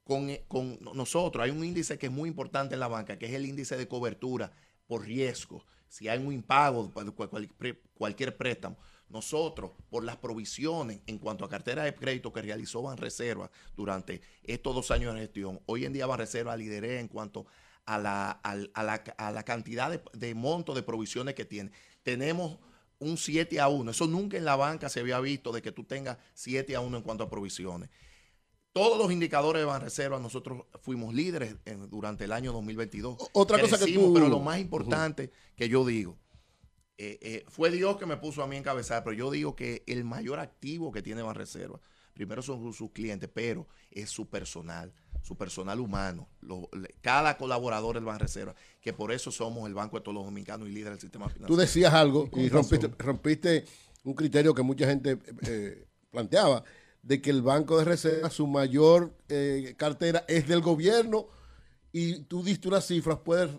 con, con, nosotros hay un índice que es muy importante en la banca, que es el índice de cobertura por riesgo. Si hay un impago, cualquier préstamo, nosotros, por las provisiones en cuanto a cartera de crédito que realizó Banreserva durante estos dos años de gestión, hoy en día Banreserva lideré en cuanto a la, a, la, cantidad de, de monto de provisiones que tiene. Tenemos un 7 a 1. Eso nunca en la banca se había visto de que tú tengas 7 a 1 en cuanto a provisiones. Todos los indicadores de Banreserva, nosotros fuimos líderes durante el año 2022. Otra cosa que tú... Pero lo más importante que yo digo, eh, eh, fue Dios que me puso a mí encabezar, pero yo digo que el mayor activo que tiene Banreserva, primero son sus clientes, pero es su personal, su personal humano, cada colaborador del Banreserva, que por eso somos el Banco de todos los dominicanos y líder del sistema financiero. Tú decías algo y rompiste, un criterio que mucha gente eh, planteaba, de que el Banco de Reserva, su mayor cartera es del gobierno, y tú diste unas cifras, puedes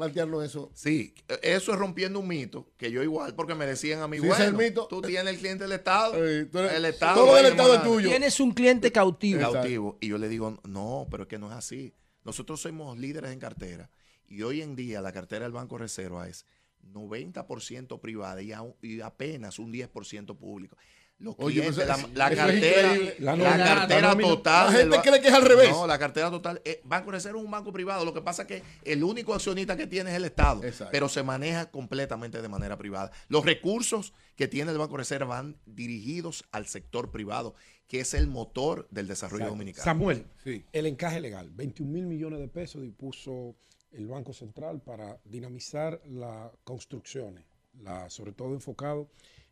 plantearnos eso. Sí, eso es rompiendo un mito, que yo igual, porque me decían a mí, bueno, el mito, tú tienes el cliente del Estado, el Estado todo el Estado es tuyo. Tienes un cliente cautivo. Cautivo. Y yo le digo, no, pero es que no es así. Nosotros somos líderes en cartera y hoy en día la cartera del Banco Reserva es 90% privada y, y apenas un 10% público. Los clientes, la, cartera, la, cartera total. La gente cree que es al revés. No, la cartera total. Eh, banco Reserva es un banco privado. Lo que pasa es que el único accionista que tiene es el Estado. Pero se maneja completamente de manera privada. Los recursos que tiene el Banco Reserva van dirigidos al sector privado, que es el motor del desarrollo dominicano. Samuel, el encaje legal. 21 mil millones de pesos dispuso el Banco Central para dinamizar las construcciones, la, sobre todo enfocado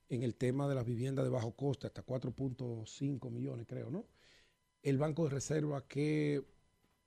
en el tema de las viviendas de bajo coste, hasta 4.5 millones creo, ¿no? El Banco de Reserva, ¿qué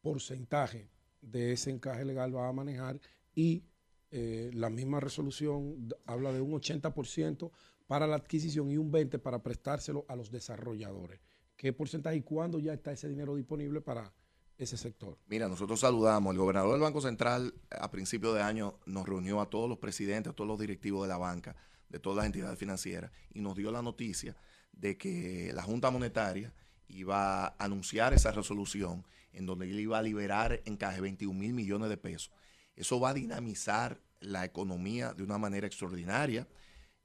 porcentaje de ese encaje legal va a manejar? Y eh, la misma resolución habla de un 80% para la adquisición y un 20% para prestárselo a los desarrolladores. ¿Qué porcentaje y cuándo ya está ese dinero disponible para ese sector? Mira, nosotros saludamos. El gobernador del Banco Central a principio de año nos reunió a todos los presidentes, a todos los directivos de la banca de todas las entidades financieras y nos dio la noticia de que la Junta Monetaria iba a anunciar esa resolución en donde él iba a liberar en caje 21 mil millones de pesos. Eso va a dinamizar la economía de una manera extraordinaria.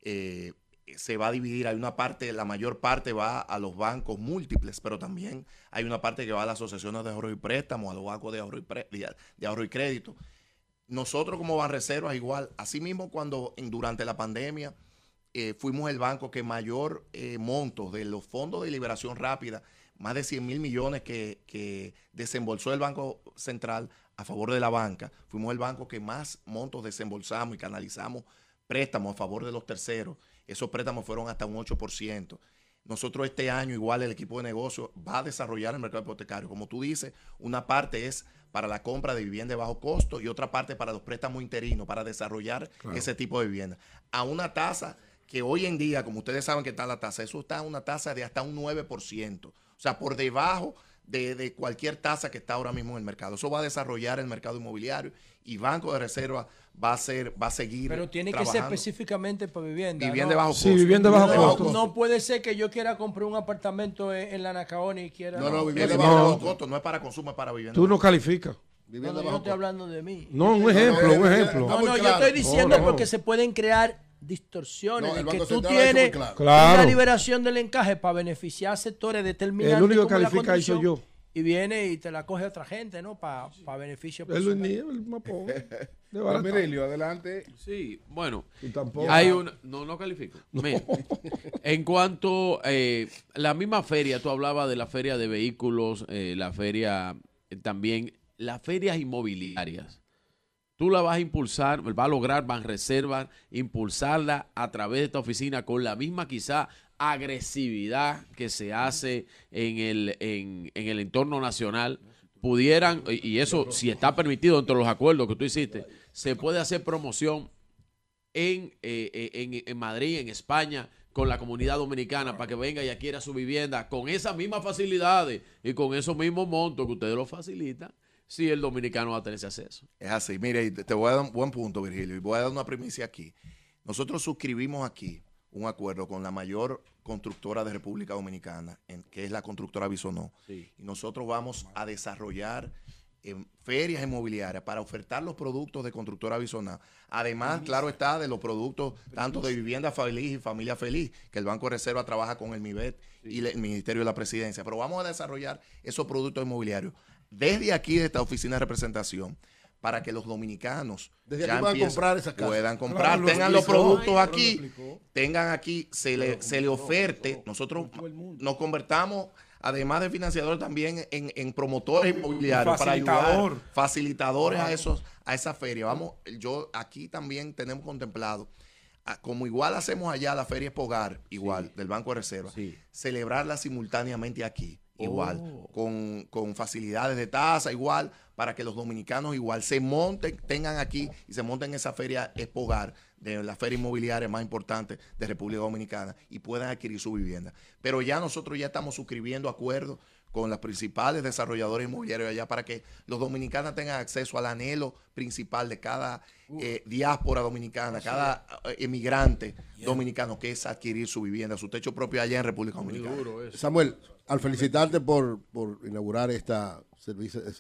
Eh, se va a dividir, hay una parte, la mayor parte va a los bancos múltiples, pero también hay una parte que va a las asociaciones de ahorro y préstamo, a los bancos de ahorro y, de ahorro y crédito nosotros como Banreservas igual, asimismo cuando durante la pandemia eh, fuimos el banco que mayor eh, monto de los fondos de liberación rápida, más de 100 mil millones que, desembolsó el Banco Central a favor de la banca, fuimos el banco que más montos desembolsamos y canalizamos préstamos a favor de los terceros. Esos préstamos fueron hasta un 8%. Nosotros este año, igual el equipo de negocio va a desarrollar el mercado hipotecario. Como tú dices, una parte es para la compra de vivienda de bajo costo y otra parte para los préstamos interinos, para desarrollar ese tipo de vivienda. A una tasa que hoy en día, como ustedes saben que está la tasa, eso está a una tasa de hasta un 9%. O sea, por debajo de, cualquier tasa que está ahora mismo en el mercado. Eso va a desarrollar el mercado inmobiliario y Banco de Reserva va a ser, va a seguir. Pero tiene que ser específicamente para vivienda. Vivienda bajo costo. Sí, vivienda de bajo costo. No, puede ser que yo quiera comprar un apartamento en, la Nacaoni y quiera. No, no, vivienda de bajo costo no es para consumo, es para vivienda. Tú no calificas. No, no, yo no estoy hablando de mí. No, un ejemplo, un ejemplo. No, no, yo estoy diciendo porque se pueden crear distorsiones de que tú tienes una liberación del encaje para beneficiar sectores determinados. El único que califica soy yo y viene y te la coge otra gente, ¿no? Para pa beneficio personal. Es el mapón. Mirelio, adelante. Sí, bueno. Hay un, no, no califico. en cuanto a eh, la misma feria, tú hablabas de la feria de vehículos, eh, la feria eh, también, las ferias inmobiliarias. Tú la vas a impulsar, va a lograr van reservar, impulsarla a través de esta oficina con la misma quizá agresividad que se hace en el, en, el entorno nacional pudieran, y eso si está permitido entre los acuerdos que tú hiciste, se puede hacer promoción en, eh, eh, en, Madrid, en España, con la comunidad dominicana para que venga y adquiera su vivienda con esas mismas facilidades y con esos mismos montos que ustedes lo facilitan, si el dominicano va a tener ese acceso. Es así, mire, te voy a dar un buen punto, Virgilio, y voy a dar una primicia aquí. Nosotros suscribimos aquí un acuerdo con la mayor constructora de República Dominicana, en, que es la constructora Bisonó. Y nosotros vamos a desarrollar ferias inmobiliarias para ofertar los productos de Constructora Bisonal. Además, claro está, de los productos tanto de vivienda feliz y familia feliz, que el Banco de Reserva trabaja con el MIBET y el Ministerio de la Presidencia. Pero vamos a desarrollar esos productos inmobiliarios desde aquí, de esta oficina de representación para que los dominicanos ya comprar puedan comprar, tengan los productos aquí, tengan aquí, se le, se le oferte, nosotros nos convertamos además de financiadores también en, promotores inmobiliarios para ayudar, facilitadores a esos a esa feria. Vamos, yo aquí también tenemos contemplado como igual hacemos allá la feria Espogar, igual, del Banco de Reserva, celebrarla simultáneamente aquí, igual, oh. con, con, facilidades de tasa, igual, para que los dominicanos igual se monten, tengan aquí y se monten en esa feria Espogar de la feria inmobiliaria más importante de República Dominicana y puedan adquirir su vivienda. Pero ya nosotros ya estamos suscribiendo acuerdos con los principales desarrolladores inmobiliarios allá para que los dominicanos tengan acceso al anhelo principal de cada eh, diáspora dominicana, cada eh, emigrante dominicano, que es adquirir su vivienda, su techo propio allá en República Dominicana. Samuel, al felicitarte por, por inaugurar esta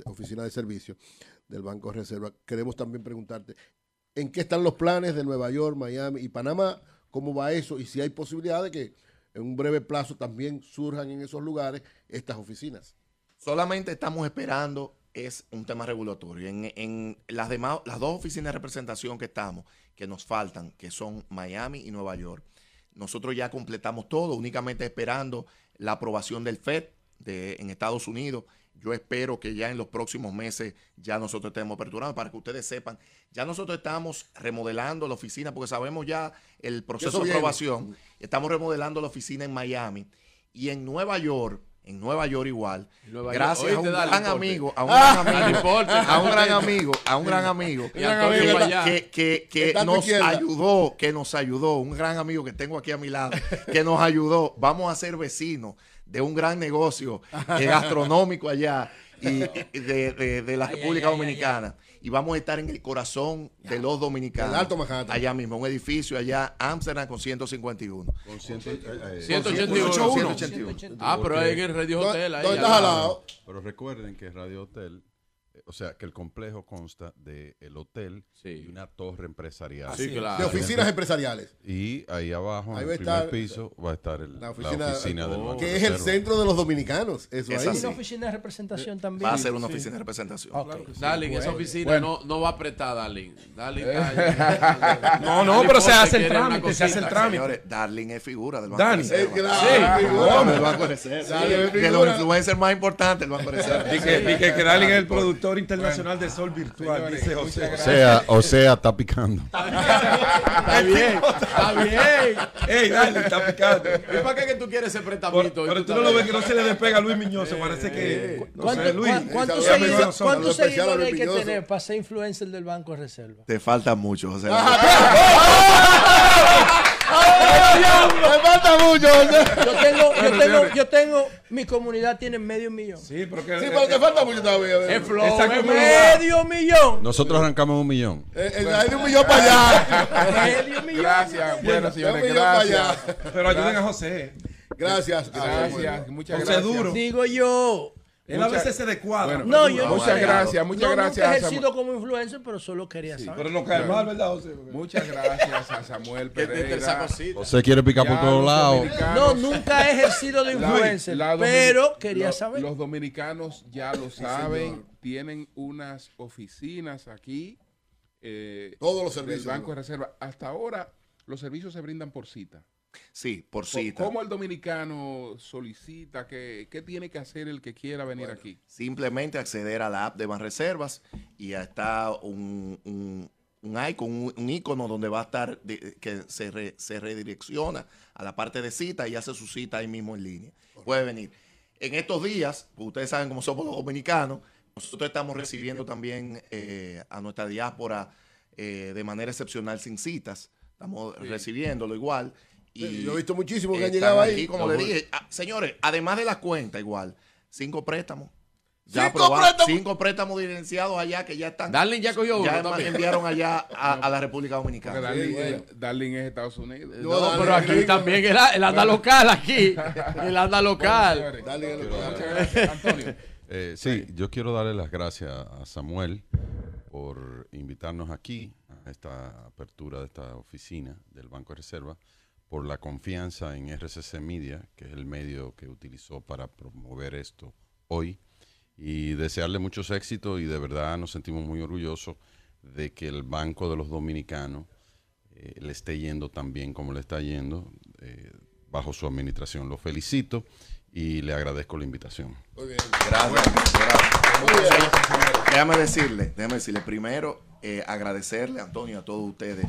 oficina de servicio del Banco de Reserva, queremos también preguntarte, en qué están los planes de Nueva York, Miami y Panamá, cómo va eso y si hay posibilidad de que en un breve plazo también surjan en esos lugares estas oficinas. Solamente estamos esperando es un tema regulatorio. En, las demás, las dos oficinas de representación que estamos, que nos faltan, que son Miami y Nueva York, nosotros ya completamos todo, únicamente esperando la aprobación del FED de, en Estados Unidos yo espero que ya en los próximos meses ya nosotros estemos aperturados para que ustedes sepan. Ya nosotros estamos remodelando la oficina porque sabemos ya el proceso de aprobación. Estamos remodelando la oficina en Miami y en Nueva York. En Nueva York igual. gracias a un gran amigo, a un gran amigo, a un gran amigo, a un gran amigo, que, que, que nos ayudó, que nos ayudó, un gran amigo que tengo aquí a mi lado, que nos ayudó. Vamos a ser vecinos de un gran negocio eh, gastronómico allá y de, la República Dominicana. y vamos a estar en el corazón de los dominicanos. Alto Allá mismo, un edificio allá, Amsterdam con 151. Con 181. 181. Ah, pero hay en el Radio Hotel. Ahí, ¿Dónde estás al lado? Pero recuerden que Radio Hotel o sea, que el complejo consta del el hotel y una torre empresarial. De oficinas empresariales. Y ahí abajo, en el primer piso, va a estar la oficina, del Banco Que es el centro de los dominicanos. Eso es una oficina de representación también. Va a ser una oficina de representación. Darling, esa oficina no, no va a apretar, Darling. Darling no, no, pero se hace el trámite. Se hace el trámite. Señores, Darling es figura del Banco de Reserva. Sí, figura del Banco de Reserva. De los influencers más importantes del Banco de Reserva. Que Darling es el productor Internacional de Sol Virtual, dice José. O sea, o sea, está picando. está bien, está bien. Ey, dale, está picando. ¿Y para qué que tú quieres ese pretamito? Pero, tú, no lo ves que no se le despega a Luis Miñoz, parece que... No sé, Luis. ¿Cuántos seguidores, ¿cuántos seguidores hay que tener para ser influencer del Banco de Reserva? Te falta mucho, José. Me falta mucho. Yo tengo, yo tengo, yo tengo, mi comunidad tiene medio millón. Sí, porque, sí, pero te falta mucho todavía. Es flow, es medio millón. Nosotros arrancamos un millón. Eh, eh, hay de un millón para allá. medio millón. Gracias, bueno, señores, gracias. Pero ayuden a José. Gracias. Gracias, muchas gracias. duro. Digo yo. Él a veces se descuadra. no, yo muchas gracias, muchas no, gracias. Nunca he ejercido como influencer, pero solo quería saber. Pero no cae mal, ¿verdad, José? Muchas gracias a Samuel Pereira. José quiere picar por todos lados. No, nunca he ejercido de influencer, pero quería saber. Los dominicanos ya lo saben, tienen unas oficinas aquí. Eh, Todos los servicios. Banco de Reserva. Hasta ahora, los servicios se brindan por cita. Sí, por cita. ¿Cómo el dominicano solicita? ¿Qué, qué tiene que hacer el que quiera venir aquí? Simplemente acceder a la app de Banreservas y ya está un, un, un icon, un, icono donde va a estar, que se, se redirecciona a la parte de cita y hace su cita ahí mismo en línea. Puede venir. En estos días, ustedes saben cómo somos los dominicanos, nosotros estamos recibiendo también eh, a nuestra diáspora eh, de manera excepcional sin citas. Estamos recibiéndolo igual. Y yo he visto muchísimos que han llegado ahí. como le dije, ah, señores, además de la cuenta, igual, cinco préstamos. Ya ¿Cinco préstamos? Cinco préstamos diferenciados allá que ya están. Darling ya cogió Ya enviaron allá a, la República Dominicana. Darling, es Estados Unidos. No, pero aquí también el, anda local, aquí. El anda local. Muchas gracias, Antonio. Eh, sí, yo quiero darle las gracias a Samuel por invitarnos aquí a esta apertura de esta oficina del Banco de Reserva, por la confianza en RCC Media, que es el medio que utilizó para promover esto hoy, y desearle muchos éxitos y de verdad nos sentimos muy orgullosos de que el Banco de los Dominicanos eh, le esté yendo tan bien como le está yendo eh, bajo su administración. Lo felicito y le agradezco la invitación. Muy bien. Gracias. gracias. Déjame decirle, déjame decirle, primero eh, agradecerle, Antonio, a todos ustedes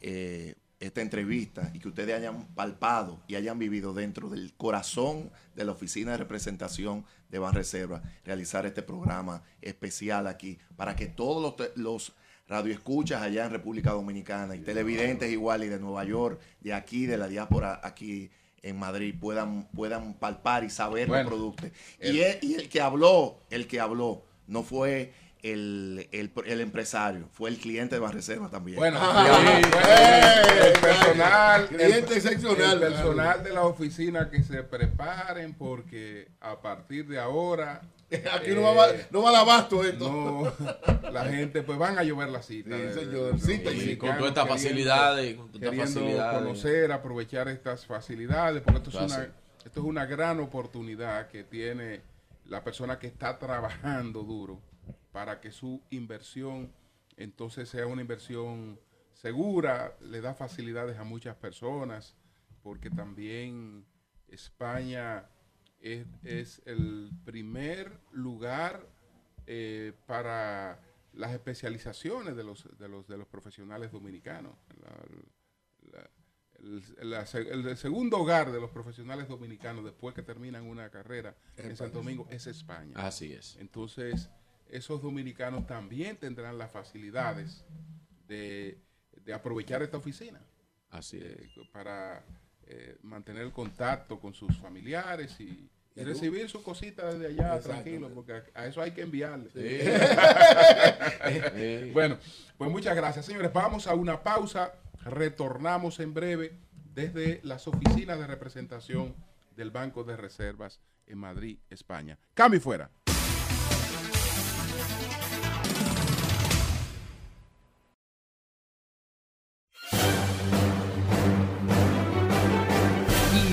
eh, esta entrevista y que ustedes hayan palpado y hayan vivido dentro del corazón de la oficina de representación de Banreserva, realizar este programa especial aquí para que todos los, los radioescuchas allá en República Dominicana y televidentes igual y de Nueva York, de aquí, de la diáspora aquí en Madrid puedan, puedan palpar y saber los productos. y, el, que habló, el que habló, no fue el, el, empresario, fue el cliente de Barreserva también. Bueno, el personal, cliente excepcional. El personal de la oficina que se preparen porque a partir de ahora Aquí no, va, no va al abasto esto. No, la gente, pues van a llover la cita. Sí, señor. y con todas estas facilidades. Con todas facilidades. conocer, aprovechar estas facilidades, porque esto es, una, esto es una gran oportunidad que tiene la persona que está trabajando duro para que su inversión entonces sea una inversión segura, le da facilidades a muchas personas, porque también España es, el primer lugar eh, para las especializaciones de los, de los, de los profesionales dominicanos. el, segundo hogar de los profesionales dominicanos después que terminan una carrera en Santo Domingo es España. Así es. Entonces, esos dominicanos también tendrán las facilidades de, aprovechar esta oficina. Así eh, Para eh, mantener el contacto con sus familiares y, recibir sus cositas desde allá tranquilo, porque a, eso hay que enviarle. bueno, pues muchas gracias, señores. Vamos a una pausa. Retornamos en breve desde las oficinas de representación del Banco de Reservas en Madrid, España. Cambio fuera.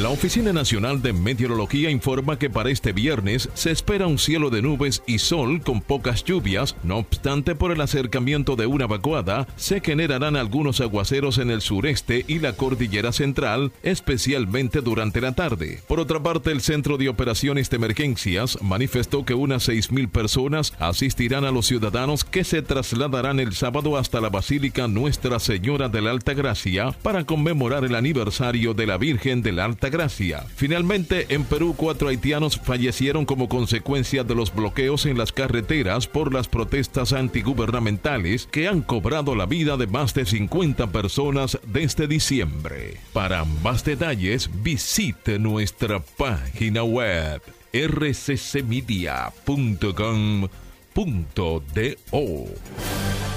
La Oficina Nacional de Meteorología informa que para este viernes se espera un cielo de nubes y sol con pocas lluvias. No obstante, por el acercamiento de una vacuada, se generarán algunos aguaceros en el sureste y la cordillera central, especialmente durante la tarde. Por otra parte, el Centro de Operaciones de Emergencias manifestó que unas 6.000 personas asistirán a los ciudadanos que se trasladarán el sábado hasta la Basílica Nuestra Señora de la Alta Gracia para conmemorar el aniversario de la Virgen de la Alta Gracia. Finalmente, en Perú, cuatro haitianos fallecieron como consecuencia de los bloqueos en las carreteras por las protestas antigubernamentales que han cobrado la vida de más de 50 personas desde diciembre. Para más detalles, visite nuestra página web rccmedia.com.do.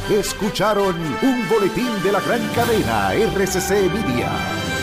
Escucharon un boletín de la gran cadena RCC Media.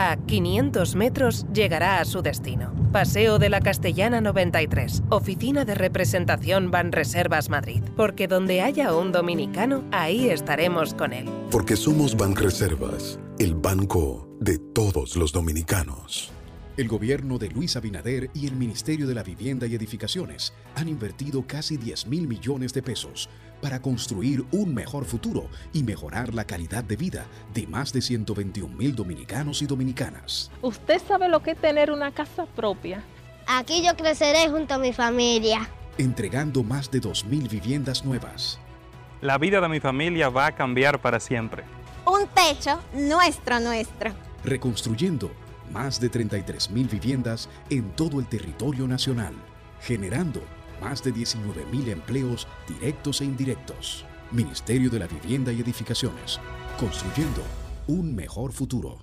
A 500 metros llegará a su destino. Paseo de la Castellana 93, Oficina de Representación Banreservas Madrid. Porque donde haya un dominicano, ahí estaremos con él. Porque somos Banreservas, el banco de todos los dominicanos. El gobierno de Luis Abinader y el Ministerio de la Vivienda y Edificaciones han invertido casi 10 mil millones de pesos para construir un mejor futuro y mejorar la calidad de vida de más de 121 mil dominicanos y dominicanas. ¿Usted sabe lo que es tener una casa propia? Aquí yo creceré junto a mi familia. Entregando más de 2 mil viviendas nuevas. La vida de mi familia va a cambiar para siempre. Un techo nuestro, nuestro. Reconstruyendo más de 33 mil viviendas en todo el territorio nacional, generando más de 19 mil empleos directos e indirectos. Ministerio de la Vivienda y Edificaciones, construyendo un mejor futuro.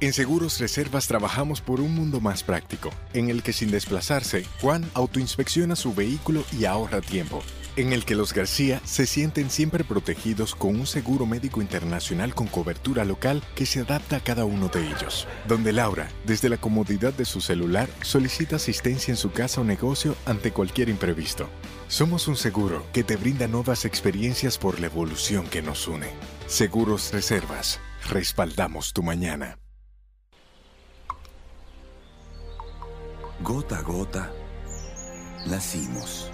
En Seguros Reservas trabajamos por un mundo más práctico, en el que sin desplazarse, Juan autoinspecciona su vehículo y ahorra tiempo. En el que los García se sienten siempre protegidos con un seguro médico internacional con cobertura local que se adapta a cada uno de ellos. Donde Laura, desde la comodidad de su celular, solicita asistencia en su casa o negocio ante cualquier imprevisto. Somos un seguro que te brinda nuevas experiencias por la evolución que nos une. Seguros Reservas. Respaldamos tu mañana. Gota a gota, nacimos.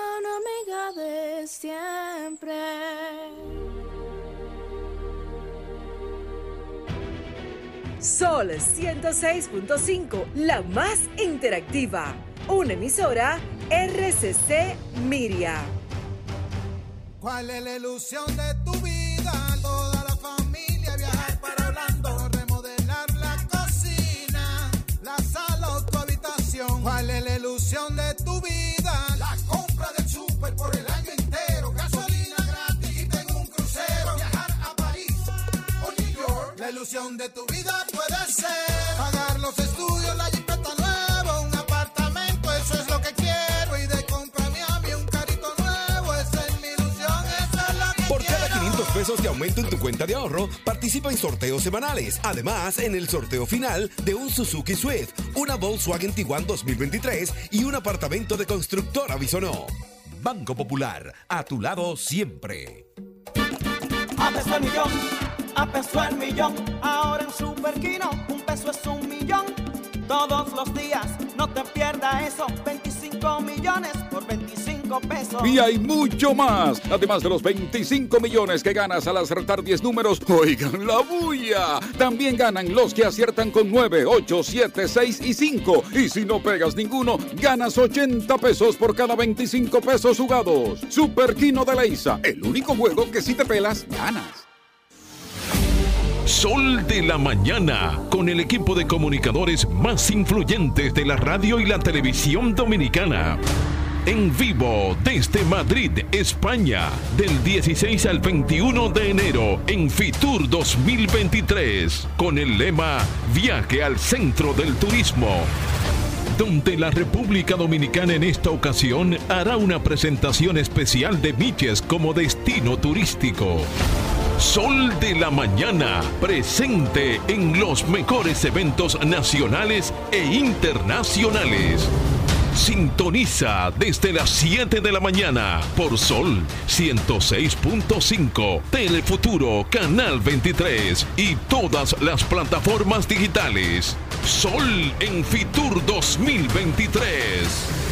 Amiga de siempre. Sol 106.5, la más interactiva. Una emisora RCC Miria. ¿Cuál es la ilusión de tu vida? Toda la familia viajar para Orlando, remodelar la cocina, la sala o tu habitación. ¿Cuál es la ilusión de ilusión de tu vida puede ser pagar los estudios, la jipeta nueva, un apartamento, eso es lo que quiero y de comprarme a mí un carrito nuevo, esa es mi ilusión, esa es la que Por cada quiero. 500 pesos de aumento en tu cuenta de ahorro, participa en sorteos semanales. Además, en el sorteo final de un Suzuki Swift, una Volkswagen Tiguan 2023 y un apartamento de constructora Bisonó. Banco Popular, a tu lado siempre. A peso el millón, a peso el millón. Ahora en Super Kino, un peso es un millón. Todos los días, no te pierdas eso. 25 millones por 25 pesos. Y hay mucho más. Además de los 25 millones que ganas al acertar 10 números, oigan la bulla. También ganan los que aciertan con 9, 8, 7, 6 y 5. Y si no pegas ninguno, ganas 80 pesos por cada 25 pesos jugados. Super Kino de Leisa, el único juego que si te pelas, ganas. Sol de la Mañana, con el equipo de comunicadores más influyentes de la radio y la televisión dominicana. En vivo desde Madrid, España, del 16 al 21 de enero en Fitur 2023, con el lema Viaje al centro del turismo donde la República Dominicana en esta ocasión hará una presentación especial de Miches como destino turístico. Sol de la Mañana, presente en los mejores eventos nacionales e internacionales. Sintoniza desde las 7 de la mañana por Sol 106.5, Telefuturo Canal 23 y todas las plataformas digitales. Sol en Fitur 2023.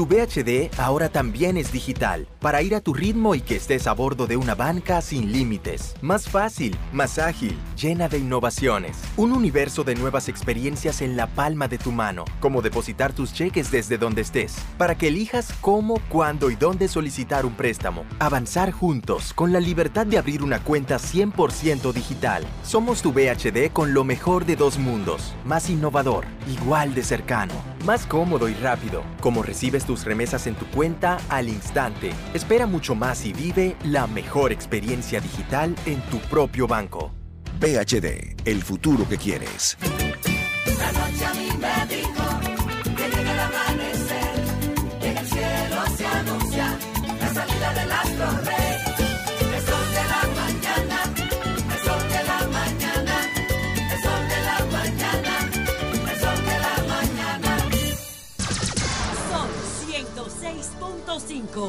Tu VHD ahora también es digital, para ir a tu ritmo y que estés a bordo de una banca sin límites. Más fácil, más ágil, llena de innovaciones. Un universo de nuevas experiencias en la palma de tu mano, como depositar tus cheques desde donde estés, para que elijas cómo, cuándo y dónde solicitar un préstamo. Avanzar juntos, con la libertad de abrir una cuenta 100% digital. Somos tu VHD con lo mejor de dos mundos, más innovador, igual de cercano, más cómodo y rápido, como recibes tus remesas en tu cuenta al instante. Espera mucho más y vive la mejor experiencia digital en tu propio banco. PHD, el futuro que quieres. La noche a mí me dijo que llega el amanecer, llega el cielo cielo se anuncia la salida del astro rey. 5.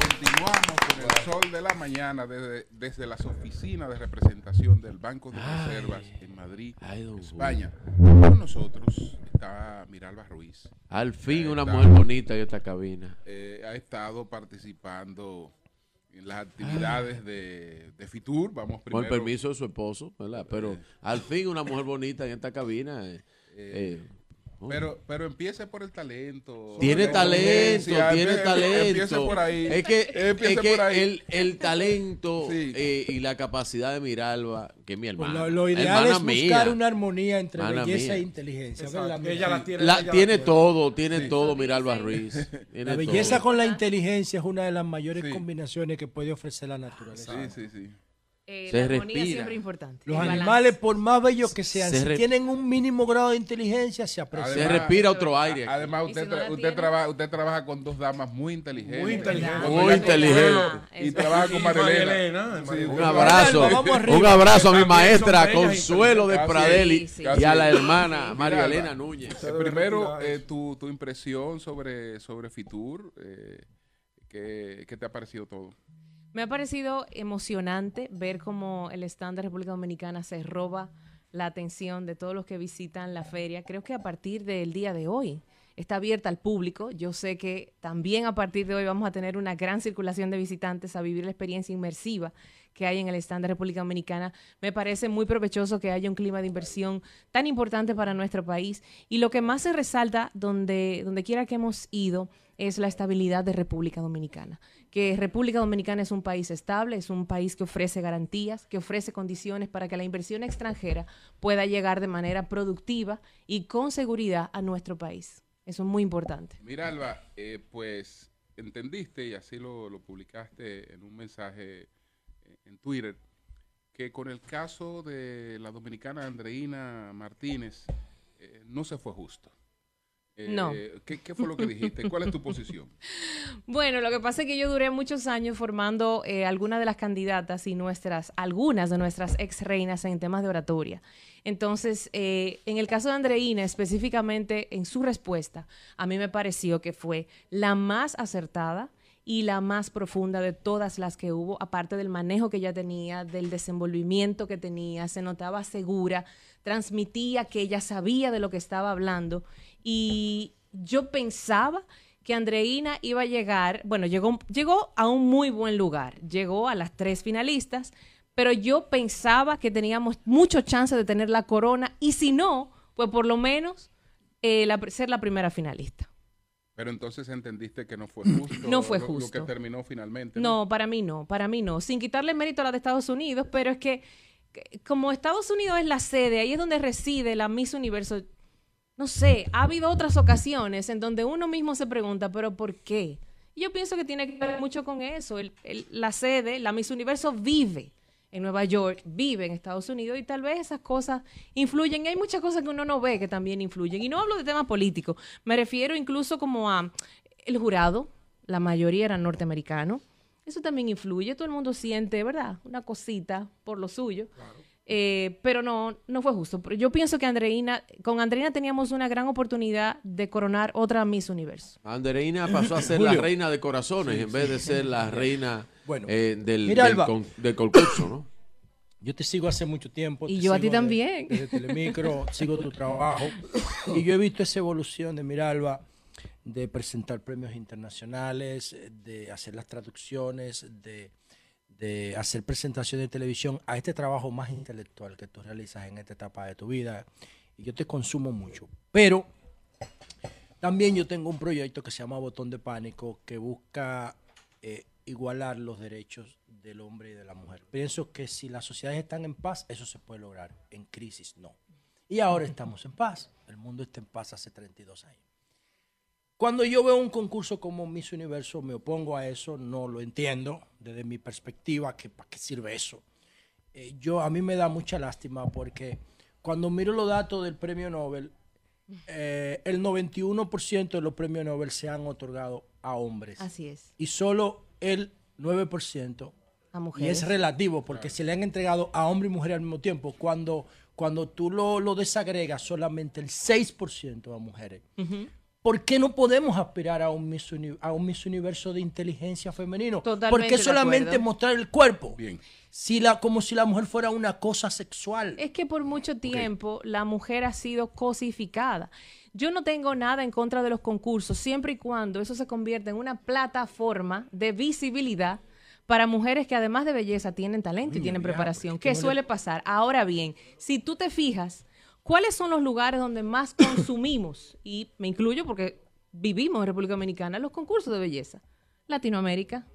Continuamos con el sol de la mañana desde, desde las oficinas de representación del Banco de ay, Reservas en Madrid, España. Con nosotros está Miralba Ruiz. Al fin una estado, mujer bonita en esta cabina. Eh, ha estado participando en las actividades de, de, Fitur. Vamos primero. Con permiso de su esposo, ¿verdad? Pero eh. al fin una mujer bonita en esta cabina. Eh, eh, eh pero, pero empiece por el talento. Tiene talento, tiene empie- talento. Empiece por ahí. Es que, Empiece es que por ahí. el, el talento eh, y la capacidad de Miralba, que es mi Pues hermana. lo, lo ideal hermana es buscar mía. una armonía entre Hermana belleza mía. e inteligencia. Ella la tiene, La- ella la tiene todo, tiene todo Miralba Ruiz. Tiene La belleza todo. con la inteligencia es una de las mayores combinaciones que puede ofrecer la naturaleza. Sí, sí, sí. Eh, Se la armonía respira. siempre es importante. Los balance. animales, por más bellos que sean, Se si tienen un mínimo grado de inteligencia, se aprecian. Se respira otro aire. Además, usted, si no la tra- usted, trabaja, usted trabaja con dos damas muy inteligentes. Muy inteligentes. Muy inteligente. Y trabaja con Marilena. Sí, Un abrazo, un abrazo a mi maestra Consuelo de inteligentes. Pradeli Sí, sí. y a la hermana Sí. María Elena Núñez. eh, primero, eh, tu, tu impresión sobre, sobre Fitur. Eh, ¿qué, qué te ha parecido todo? Me ha parecido emocionante ver cómo el stand de República Dominicana se roba la atención de todos los que visitan la feria. Creo que a partir del día de hoy está abierta al público. Yo sé que también a partir de hoy vamos a tener una gran circulación de visitantes a vivir la experiencia inmersiva que hay en el stand de República Dominicana. Me parece muy provechoso que haya un clima de inversión tan importante para nuestro país. Y lo que más se resalta donde, donde quiera que hemos ido es la estabilidad de República Dominicana. Que República Dominicana es un país estable, es un país que ofrece garantías, que ofrece condiciones para que la inversión extranjera pueda llegar de manera productiva y con seguridad a nuestro país. Eso es muy importante. Mira, Alba, eh, pues entendiste y así lo, lo publicaste en un mensaje eh, en Twitter, que con el caso de la dominicana Andreina Martínez eh, no se fue justo. Eh, No. ¿qué, qué fue lo que dijiste? ¿Cuál es tu posición? Bueno, lo que pasa es que yo duré muchos años formando eh, algunas de las candidatas y nuestras, algunas de nuestras ex reinas en temas de oratoria. Entonces, eh, en el caso de Andreina, específicamente en su respuesta, a mí me pareció que fue la más acertada y la más profunda de todas las que hubo, aparte del manejo que ella tenía, del desenvolvimiento que tenía, se notaba segura, transmitía que ella sabía de lo que estaba hablando y yo pensaba que Andreina iba a llegar, bueno, llegó, llegó a un muy buen lugar, llegó a las tres finalistas, pero yo pensaba que teníamos mucho chance de tener la corona y si no, pues por lo menos eh, la- ser la primera finalista. Pero entonces entendiste que no fue justo. No fue lo- Lo, justo. que terminó finalmente. No, para mí no, para mí no. Sin quitarle mérito a la de Estados Unidos, pero es que que como Estados Unidos es la sede, ahí es donde reside la Miss Universo. No sé, ha habido otras ocasiones en donde uno mismo se pregunta, pero ¿por qué? Y yo pienso que tiene que ver mucho con eso. El- el- la sede, la Miss Universo vive en Nueva York, vive en Estados Unidos y tal vez esas cosas influyen. Y hay muchas cosas que uno no ve que también influyen. Y no hablo de temas políticos, me refiero incluso como a el jurado, la mayoría eran norteamericanos. Eso también influye, todo el mundo siente, ¿verdad? Una cosita por lo suyo. Eh, pero no, no fue justo. Yo pienso que Andreina, con Andreina teníamos una gran oportunidad de coronar otra Miss Universo. Andreina pasó a ser la reina de corazones Sí, en vez de ser la reina Bueno, eh, del, mira, del, con- del concurso, ¿no? Yo te sigo hace mucho tiempo. Y yo a ti de- también. Desde Telemicro, sigo tu trabajo. Y yo he visto esa evolución de Miralba, de presentar premios internacionales, de hacer las traducciones, de, de hacer presentaciones de televisión, a este trabajo más intelectual que tú realizas en esta etapa de tu vida. Y yo te consumo mucho. Pero también yo tengo un proyecto que se llama Botón de Pánico, que busca eh, igualar los derechos del hombre y de la mujer. Pienso que si las sociedades están en paz, eso se puede lograr. En crisis, no. Y ahora estamos en paz. El mundo está en paz hace 32 años. Cuando yo veo un concurso como Miss Universo, me opongo a eso, no lo entiendo desde mi perspectiva, que ¿para qué sirve eso? Eh, yo, a mí me da mucha lástima porque cuando miro los datos del premio Nobel, eh, el 91% de los premios Nobel se han otorgado a hombres. Así es. Y solo el 9% A y mujeres. es relativo porque se le han entregado a hombre y mujer al mismo tiempo. Cuando, cuando tú lo, lo desagregas, solamente el 6% a mujeres. Ujú. ¿Por qué no podemos aspirar a un Miss, Uni- a un Miss Universo de inteligencia femenino? Totalmente ¿Por qué solamente mostrar el cuerpo? Bien. Si la, como si la mujer fuera una cosa sexual. Es que por mucho tiempo la mujer ha sido cosificada. Yo no tengo nada en contra de los concursos, siempre y cuando eso se convierta en una plataforma de visibilidad para mujeres que además de belleza tienen talento y tienen preparación. ¿Qué suele pasar? Ahora bien, si tú te fijas, ¿cuáles son los lugares donde más consumimos? Y me incluyo porque vivimos en República Dominicana los concursos de belleza. Latinoamérica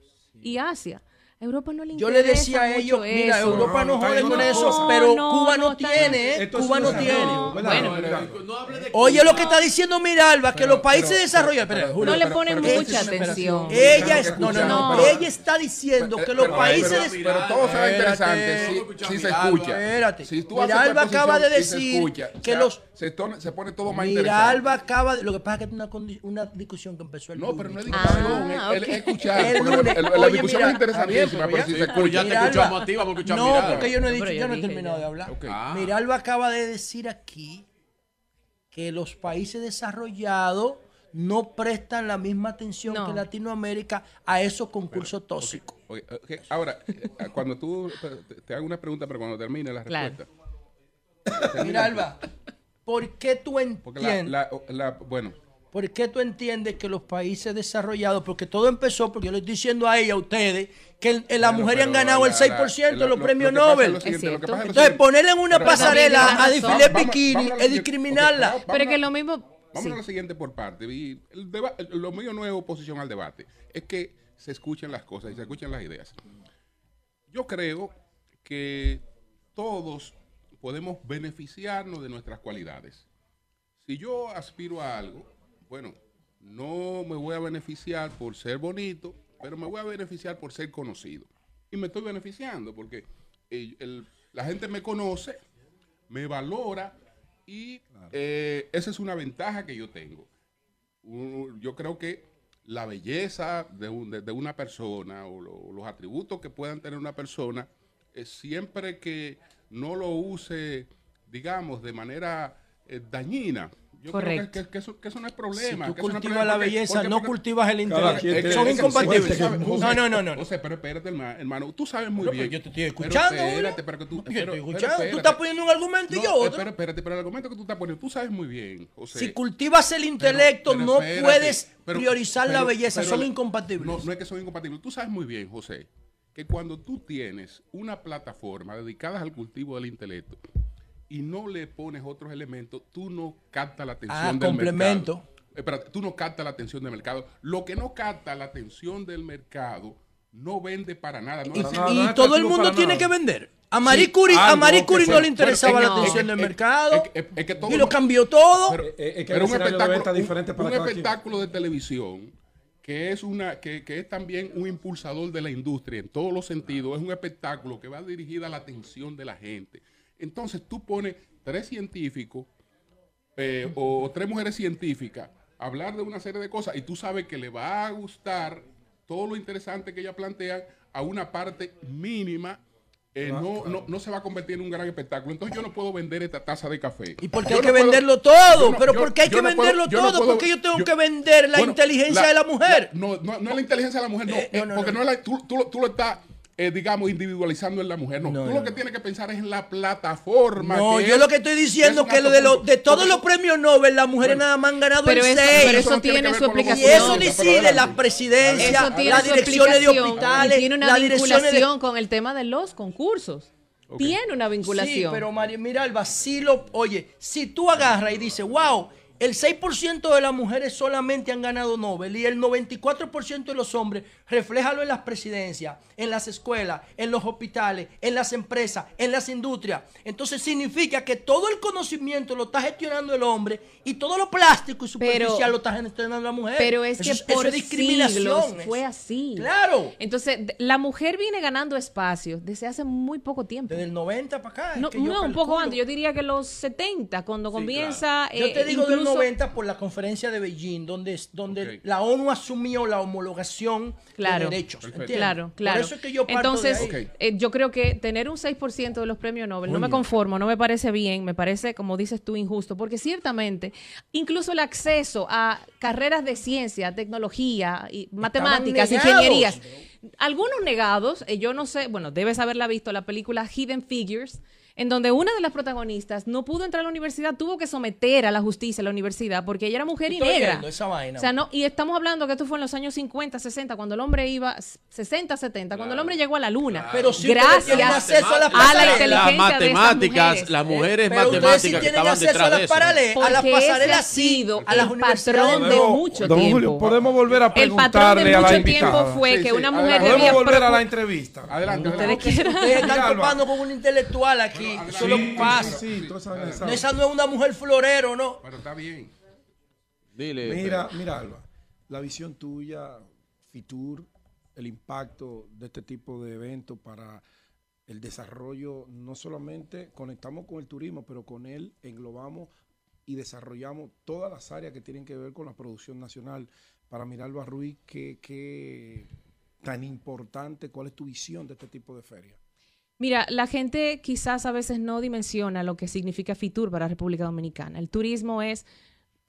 y Asia. A Europa no le Yo interesa le decía a mucho ellos, mira, eso. Europa no, No, jode con no, eso, no, pero no, Cuba no, tiene. ¿eh? Cuba no tiene. ¿verdad? Bueno, No hable de Oye lo que está diciendo Miralba, que Pero- los países pero- desarrollados... pero- espera, Julio, No le ponen pero- mucha atención. Ella, es, no, no, no, pero- ella está diciendo que los pero- países... pero, pero todo será interesante Espérate. si, si se Miralba. escucha. Espérate. Si tú haces Miralba acaba de decir que los- se, pone todo más Miralba interesante. acaba de... Lo que pasa es que es una, discusión que empezó el No, pero no es lunes. discusión, Ah, es- ok. escuchar. Lunes. la- discusión mira, es interesantísima, pero si se ya- te escuchamos a ti, vamos a escuchar a No, Miralba. porque yo no he dicho, yo yo no he terminado de hablar. Ah. Miralba acaba de decir aquí que los países desarrollados no prestan la misma atención No. que Latinoamérica a esos concursos tóxicos. Ahora, eh, cuando tú te, te hago una pregunta, pero cuando termine la Claro. respuesta. Miralba, ¿por qué tú Porque la, entiendes? la, la- bueno, ¿Por qué tú entiendes que los países desarrollados, porque todo empezó, porque yo le estoy diciendo a ella, a ustedes, que el- el- las Bueno, mujeres han pero ganado el la- 6% de los lo- premios lo Nobel? lo lo Entonces, ponerle en una Pero- pasarela a desfilar bikini es discriminarla. Pero es que lo mismo... Vamos sí. a lo siguiente por parte. Y el deba- lo mío no es oposición al debate, es que se escuchen las cosas y se escuchen las ideas. Yo creo que todos podemos beneficiarnos de nuestras cualidades. Si yo aspiro a algo, bueno, no me voy a beneficiar por ser bonito, pero me voy a beneficiar por ser conocido. Y me estoy beneficiando porque eh, el- la gente me conoce, me valora y eh, esa es una ventaja que yo tengo. Yo creo que la belleza de, un- de- de una persona o lo- los atributos que puedan tener una persona, eh, siempre que no lo use, digamos, de manera eh, dañina. Yo creo Correcto. que, que- que eso, que eso no es Si problema. tú no cultivas problema la porque- belleza, porque- no porque- cultivas el intelecto. Son incompatibles. No, no, no, no. José, pero espérate, herma- hermano. Tú sabes muy No, bien. pero yo te estoy Pero escuchando, espérate, pero que tú. Yo pero- estoy pero escuchando. Tú espérate. estás poniendo un argumento y No, yo otro. Espérate, espérate, pero el argumento que tú estás poniendo, tú sabes muy bien, José. Si cultivas el intelecto, Pero- pero no puedes pero- priorizar la pero- belleza. pero Son incompatibles. No, no es que son incompatibles. Tú sabes muy bien, José, que cuando tú tienes una plataforma dedicada al cultivo del intelecto y no le pones otros elementos, tú no captas la atención Ah, del complemento. mercado. Espérate, tú no captas la atención del mercado. Lo que no capta la atención del mercado no vende para nada. No Y, todo el mundo tiene que vender. A Marie Sí, Curie, a Marie Curie no le interesaba Bueno, la es que- atención del es- mercado. es- que todo y lo cambió todo. Pero, Eh, eh, es que pero un espectáculo, venta un- diferentes para un cada quien. espectáculo de televisión que es una que, que es también un impulsador de la industria en todos los sentidos, es un espectáculo que va dirigida a la atención de la gente. Entonces tú pones tres científicos eh, o tres mujeres científicas a hablar de una serie de cosas y tú sabes que le va a gustar todo lo interesante que ellas plantean a una parte mínima. eh, Ah, no, no, no se va a convertir en un gran espectáculo. Entonces yo no puedo vender esta taza de café. ¿Y por qué hay no que puedo- venderlo todo? no- ¿Pero yo- por qué hay que no puedo- venderlo todo? puedo- ¿Por qué yo tengo yo- que vender la Bueno, inteligencia de la mujer? No, no, no es la inteligencia de la mujer, no. Eh, eh, no, no, porque no. no, es la- tú, tú lo- tú lo estás, eh, digamos, individualizando en la mujer. No, No, tú no, lo que no. tienes que pensar es en la plataforma. No, que yo es- lo que estoy diciendo es que lo de, lo- de todos los premios Nobel, las mujeres nada más han ganado Pero el eso- 6. pero eso no tiene su lo Y explicación. eso decide adelante. la presidencia, Eso tiene las su direcciones de explicación hospitales, y tiene una las direcciones de... vinculación con el tema de los concursos. Tiene una Sí, vinculación. pero María Miralba, sí lo... Oye, si tú agarras y dices, wow, el 6% de las mujeres solamente han ganado Nobel y el 94% de los hombres, refléjalo en las presidencias, en las escuelas, en los hospitales, en las empresas, en las industrias. Entonces significa que todo el conocimiento lo está gestionando el hombre y todo lo plástico y superficial Pero- lo está gestionando la mujer. Pero es Eso que por es discriminación. fue así. Claro. Entonces, la mujer viene ganando espacios desde hace muy poco tiempo. Desde el 90 para acá. es No, que yo no, un poco antes. Yo diría que los 70, cuando comienza Yo eh, te digo los incluso- 90 por la conferencia de Beijing, donde, donde la ONU asumió la homologación Claro, de derechos. claro, claro. Por eso es que yo parto Entonces, de ahí. eh, yo creo que tener un 6% de los premios Nobel no me conformo, no me parece bien, me parece, como dices tú, injusto, porque ciertamente incluso el acceso a carreras de ciencia, tecnología, y matemáticas, ingenierías, algunos negados, eh, yo no sé, bueno, debes haberla visto, la película Hidden Figures, en donde una de las protagonistas no pudo entrar a la universidad, tuvo que someter a la justicia a la universidad porque ella era mujer y Estoy negra. esa vaina. O sea, no, y estamos hablando que esto fue en los años 50, 60, cuando el hombre iba, 60, 70, cuando el hombre llegó a la luna. Pero sí ustedes gracias acceso a las a la inteligencia Las de matemáticas, mujeres. las mujeres Pero ustedes sí matemáticas que tienen estaban acceso a detrás las de eso. paralelas, a las pasarelas ha sido a las el patrón de mucho Don tiempo. Julio, podemos volver a El patrón preguntarle de a la tiempo fue que una mujer Podemos debía volver a la entrevista. Adelante. Ustedes Ustedes quieran. están topando con un intelectual aquí. Eso no pasa. Sí, tú sabes, No, esa no es una mujer florero, ¿no? Pero está bien. Dile. Mira, mira, Alba, la visión tuya, Fitur, el impacto de este tipo de eventos para el desarrollo, no solamente conectamos con el turismo, pero con él englobamos y desarrollamos todas las áreas que tienen que ver con la producción nacional. Para Miralba Ruiz, ¿qué, qué tan importante, cuál es tu visión de este tipo de ferias? Mira, la gente quizás a veces no dimensiona lo que significa FITUR para República Dominicana. El turismo es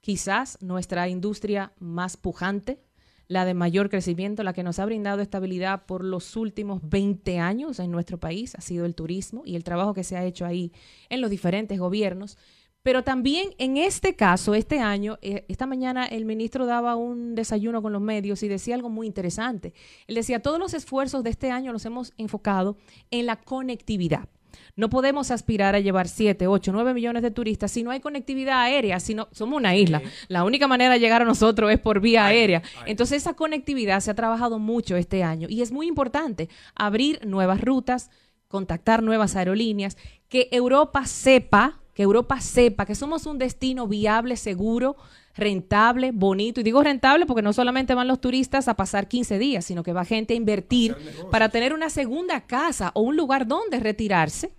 quizás nuestra industria más pujante, la de mayor crecimiento, la que nos ha brindado estabilidad por los últimos 20 años en nuestro país, ha sido el turismo y el trabajo que se ha hecho ahí en los diferentes gobiernos. Pero también en este caso, este año, eh, esta mañana el ministro daba un desayuno con los medios y decía algo muy interesante. Él decía, todos los esfuerzos de este año los hemos enfocado en la conectividad. No podemos aspirar a llevar 7, 8, 9 millones de turistas si no hay conectividad aérea, si no, somos una isla. La única manera de llegar a nosotros es por vía aérea. Entonces esa conectividad se ha trabajado mucho este año y es muy importante abrir nuevas rutas, contactar nuevas aerolíneas, que Europa sepa, que Europa sepa que somos un destino viable, seguro, rentable, bonito. Y digo rentable porque no solamente van los turistas a pasar 15 días, sino que va gente a invertir para tener una segunda casa o un lugar donde retirarse.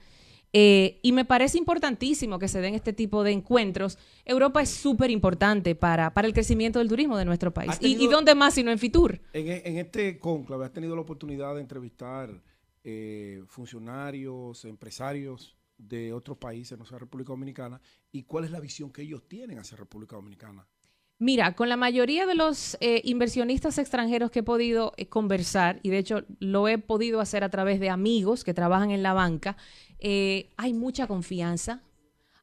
Eh, y me parece importantísimo que se den este tipo de encuentros. Europa es súper importante para, para el crecimiento del turismo de nuestro país. ¿Has ¿Y, tenido- y dónde más sino en Fitur? En, e- en este conclave, ¿has tenido la oportunidad de entrevistar eh, funcionarios, empresarios de otros países, no sé, República Dominicana? ¿Y cuál es la visión que ellos tienen hacia República Dominicana? Mira, con la mayoría de los eh, inversionistas extranjeros que he podido eh, conversar, y de hecho lo he podido hacer a través de amigos que trabajan en la banca, eh, hay mucha confianza,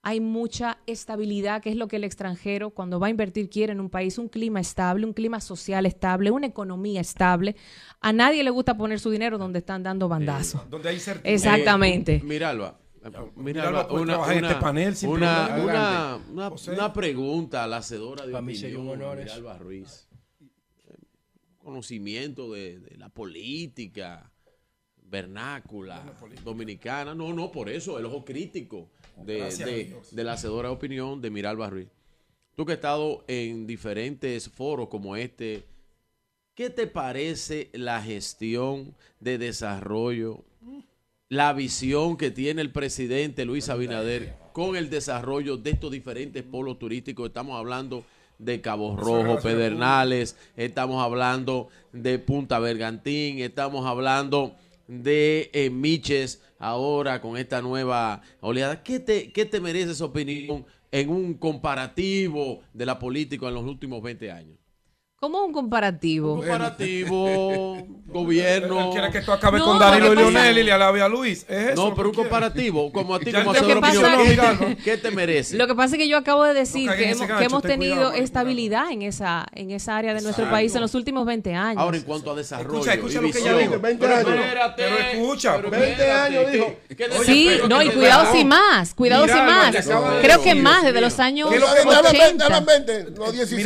hay mucha estabilidad, que es lo que el extranjero cuando va a invertir quiere en un país, un clima estable, un clima social estable, una economía estable. A nadie le gusta poner su dinero donde están dando bandazos. Donde hay certidumbre. Exactamente. Eh, mira, Alba. Mira, Alba, puede una, en este panel sin una, una, una- pregunta a la hacedora de Para opinión, honor Mira, eso. Alba Ruiz. Conocimiento de, de la política vernácula dominicana. No, no, por eso, el ojo crítico de, Gracias de- de la hacedora de opinión de Miralba Ruiz. Tú que has estado en diferentes foros como este, ¿qué te parece la gestión de desarrollo, la visión que tiene el presidente Luis Abinader con el desarrollo de estos diferentes polos turísticos? Estamos hablando de Cabo Rojo, Pedernales, estamos hablando de Punta Bergantín, estamos hablando de eh, Miches ahora con esta nueva oleada. ¿Qué te, qué te merece esa opinión en un comparativo de la política en los últimos 20 años? ¿Cómo un comparativo? Comparativo, gobierno. Quiere que tú acabes No, con lo Danilo y Leonel y le alabe a Luis. ¿Es eso No, pero un comparativo, como a ti, Ya como hacedor opinión. es ¿Qué- Miralba. ¿Qué te merece? Lo que pasa es que yo acabo de decir que hemos, ese que gancho, hemos ten tenido cuidado, estabilidad en esa, en esa área de nuestro Exacto. país en los últimos 20 años. Ahora, en cuanto a desarrollo. Escucha, escucha lo que ella dijo. 20 Pero- años. pero- Espérate, Pero escucha. pero 20 espérate, años, ¿qué- dijo. Sí, no, y cuidado perdón. si más, cuidado Mira, si Alba, más. Creo que más, desde los años ¿Qué es lo que- Dame 80. dame 20. Los 16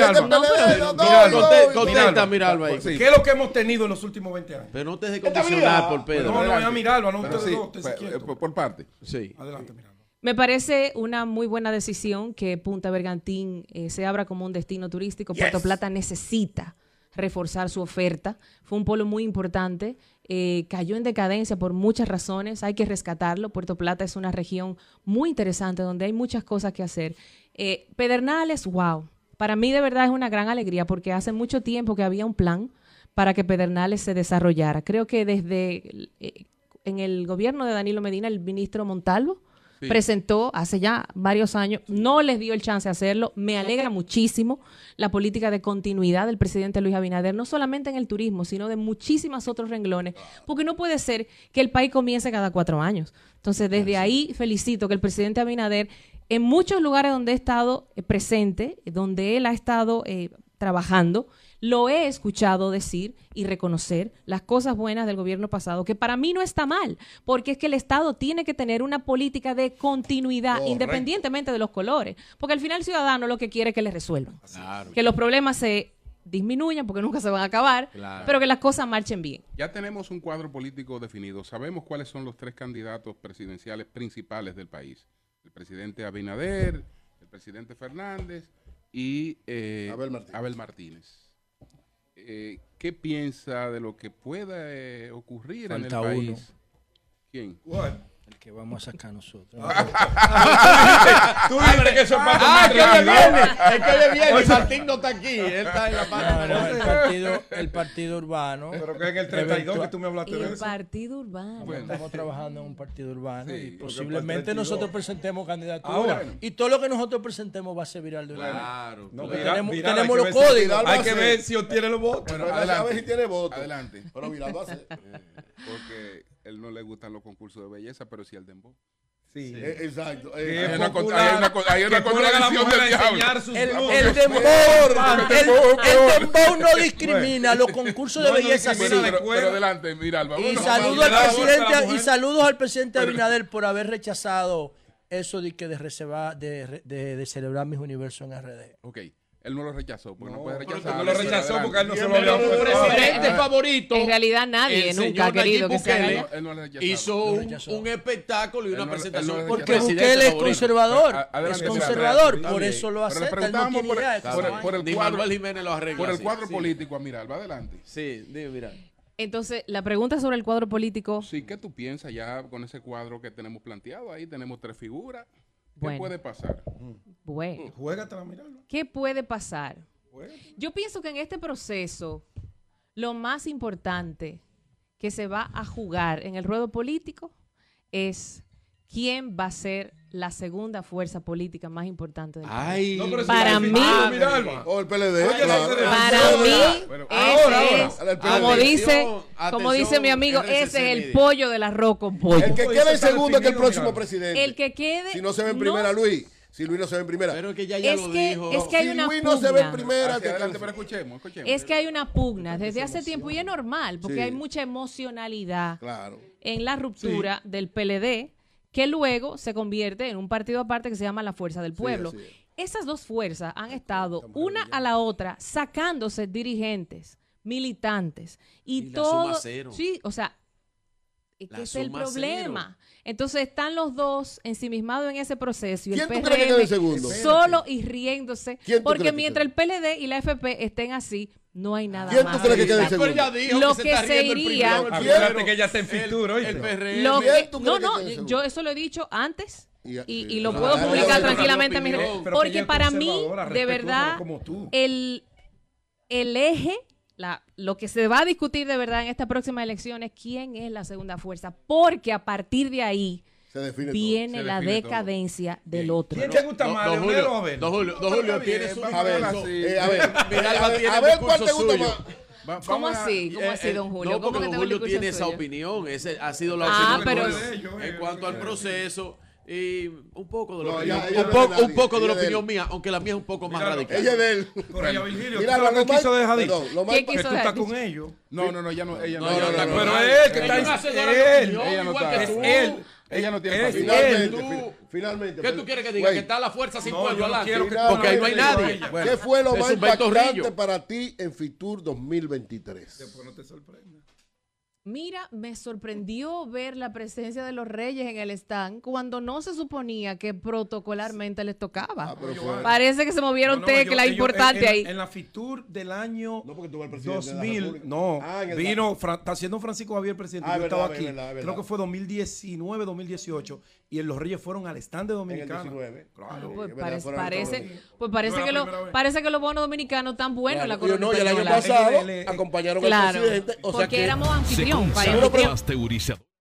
Mira, de Alba. No, pero- Pedernales, no, Mira, no, conte- no, contesta, no. mira, Alba. ahí. Sí. ¿Qué es lo que hemos tenido en los últimos 20 años? Pero no te dejes condicionar por Pedro. No, no, ya Miralba, no ustedes dos, ustedes pues, quietos. por, por parte. Sí. Adelante, Miralba. Me parece una muy buena decisión que Punta Bergantín eh, se abra como un destino turístico. Puerto Plata necesita reforzar su oferta. Fue un polo muy importante. eh, cayó en decadencia por muchas razones. Hay que rescatarlo. Puerto Plata es una región muy interesante donde hay muchas cosas que hacer. Eh, Pedernales, wow. Para mí de verdad es una gran alegría porque hace mucho tiempo que había un plan para que Pedernales se desarrollara. Creo que desde eh, en el gobierno de Danilo Medina, el ministro Montalvo Sí. presentó hace ya varios años, no les dio el chance de hacerlo. Me alegra muchísimo la política de continuidad del presidente Luis Abinader, no solamente en el turismo, sino de muchísimos otros renglones, porque no puede ser que el país comience cada cuatro años. Entonces, desde ahí felicito que el presidente Abinader, en muchos lugares donde he estado eh, presente, donde él ha estado eh, trabajando, lo he escuchado decir y reconocer las cosas buenas del gobierno pasado, que para mí no está mal, porque es que el Estado tiene que tener una política de continuidad, Correcto. independientemente de los colores, porque al final el ciudadano lo que quiere es que le resuelvan, Claro. que los problemas se disminuyan, porque nunca se van a acabar, Claro. pero que las cosas marchen bien. Ya tenemos un cuadro político definido. Sabemos cuáles son los tres candidatos presidenciales principales del país. El presidente Abinader, el presidente Fernández y eh, Abel Martínez. Eh, ¿Qué piensa de lo que pueda eh, ocurrir Falta en el uno. país? ¿Quién? El que vamos a sacar nosotros. Tú dices que eso es para Ah, que tranquilo. viene, Es que hoy viene. Martín no está aquí. Él está en la parte. No, no, el partido, el partido urbano. Pero que en el 32 que tú me hablaste de El eso. partido urbano. Bueno, estamos trabajando en un partido urbano y posiblemente para el 32. nosotros presentemos candidatura. Ahora. y todo lo que nosotros presentemos va a ser viral de una vez. Claro. No, viral- tenemos, viral, tenemos hay los códigos. Hay que ver si obtiene los votos. Bueno, Pero adelante. a ver si tiene voto. Adelante. Pero Viral va a ser. Porque él no le gustan los concursos de belleza, pero sí el dembow. Sí. Eh, exacto. Hay Eh, una, popular, hay una, hay una la contradicción del diablo. sus El, dembow, el, dembow no discrimina, los concursos de No, no belleza sí. discrimina, pero, pero adelante, mira, Alba, Y saludo al presidente y saludos al presidente Abinader por haber rechazado eso de que de reservar, de, de, de celebrar mis universos en RD. Ok, él no lo rechazó, porque no, puede pero rechazar. no lo rechazó porque él no se lo había el presidente Ah. favorito. En realidad nadie el nunca ha querido que se no hizo un, espectáculo y una no- no presentación. Porque. Bukele es favorito. conservador, A- es conservador, por eso lo Pero le acepta, no por, por- por el Ni cuadro, Manuel Jiménez lo arregla por el cuadro Sí. político a Miralba. Adelante. Sí, dime, mira. Entonces, la pregunta sobre el cuadro político, Sí, ¿qué tú piensas ya con ese cuadro que tenemos planteado ahí? Tenemos tres figuras. ¿Qué Bueno. puede pasar? bueno, Juégate la mirada. ¿qué puede pasar? Yo pienso que en este proceso, lo más importante que se va a jugar en el ruedo político es quién va a ser la segunda fuerza política más importante del Ay, país. No, si para mí. O el PLD. Oye, claro. la para mí, bueno, ese ahora, es, ahora, como dice, Atención, como dice mi amigo, RCC ese es el pollo del arroz con pollo. El que quede en segundo es que el próximo presidente. El que quede. Si no se ve en no- primera, Luis. Si Luis no se ve en primera. Pero que ya, ya Es lo que- dijo. es que hay si una Luis no se ve en primera, Hacia que- adelante, pero escuchemos, escuchemos. Es que hay una pugna desde hace tiempo y es normal, porque Sí. hay mucha emocionalidad Claro. en la ruptura del PLD, que luego se convierte en un partido aparte que se llama la Fuerza del Pueblo. es. Esas dos fuerzas han estado una a la otra sacándose dirigentes, militantes y, Y la todo. suma cero. Sí, o sea, es que es el problema. Entonces están los dos ensimismados en ese proceso y el ¿Quién tú crees que quede en PRM segundo? solo y riéndose. ¿Quién tú Porque mientras el PLD y la FP estén así, no hay nada ¿Quién tú más. crees que en Pero dijo Lo que, que se, el iría- primero, el que ya está en Fitur, El ¿oíste? PRM. Lo ¿Quién que- tú no, que no, en yo eso lo he dicho antes Y- y, y- y lo puedo publicar tranquilamente en mis no, redes. opinión. Pero que Porque ella para mí, de verdad, tú. el, el eje, la, lo que se va a discutir de verdad en esta próxima elección es quién es la segunda fuerza. Porque a partir de ahí define viene Se la define todo. decadencia del otro. ¿Quién te gusta más, Don Leonel o Julio, Abel? Don Julio, Don Julio tiene su A ver, eh, a ver, Miralba a ver, tiene a el ver, ¿cuál te discurso gusta suyo. más? Va- ¿Cómo así? ¿Cómo Eh, así, eh, don Julio? No, ¿Cómo porque que Don Julio tiene esa opinión. Ese ha sido la Ah, opinión pero- de ellos en cuanto al proceso y un poco de la No, opinión, ella- ella un, no poco- de nadie, un poco de ella la de opinión mía, aunque la mía es un poco más Mira, radical. Ella es de él. Pero ella, Virgilio, Mira, ¿tú sabes lo qué quiso dejar dicho? lo más- ¿Qué Que quiso tú dejar estás con ellos. No, no, no, ella no, ella no. Pero él que ella está él. Ella no igual está. que Es él. Ella no tiene paciencia. Finalmente, Tú- fi- finalmente. ¿Qué tú quieres que diga? Güey, Que está la fuerza sin No, pueblo no adelante. quiero que Porque ahí no hay nadie. ¿Qué Bueno, fue lo más impactante para ti en Fitur 2023? Después no te sorprenda. Mira, me sorprendió ver la presencia de los Reyes en el stand cuando no se suponía que protocolarmente les tocaba. Ah, fue... Parece que se movieron no, no, importante en, ahí. En, la FITUR del año no, porque 2000, no, vino, está siendo Francisco Javier presidente, yo estaba aquí, verdad, verdad. creo que fue 2019, 2018, y los Reyes fueron al stand de Dominicana. Claro, ah, pues, pues, parece, parece, pues parece, que lo, parece que los bonos dominicanos están buenos en la corona. No, y el año pasado acompañaron al presidente. O sea porque éramos anfitrión.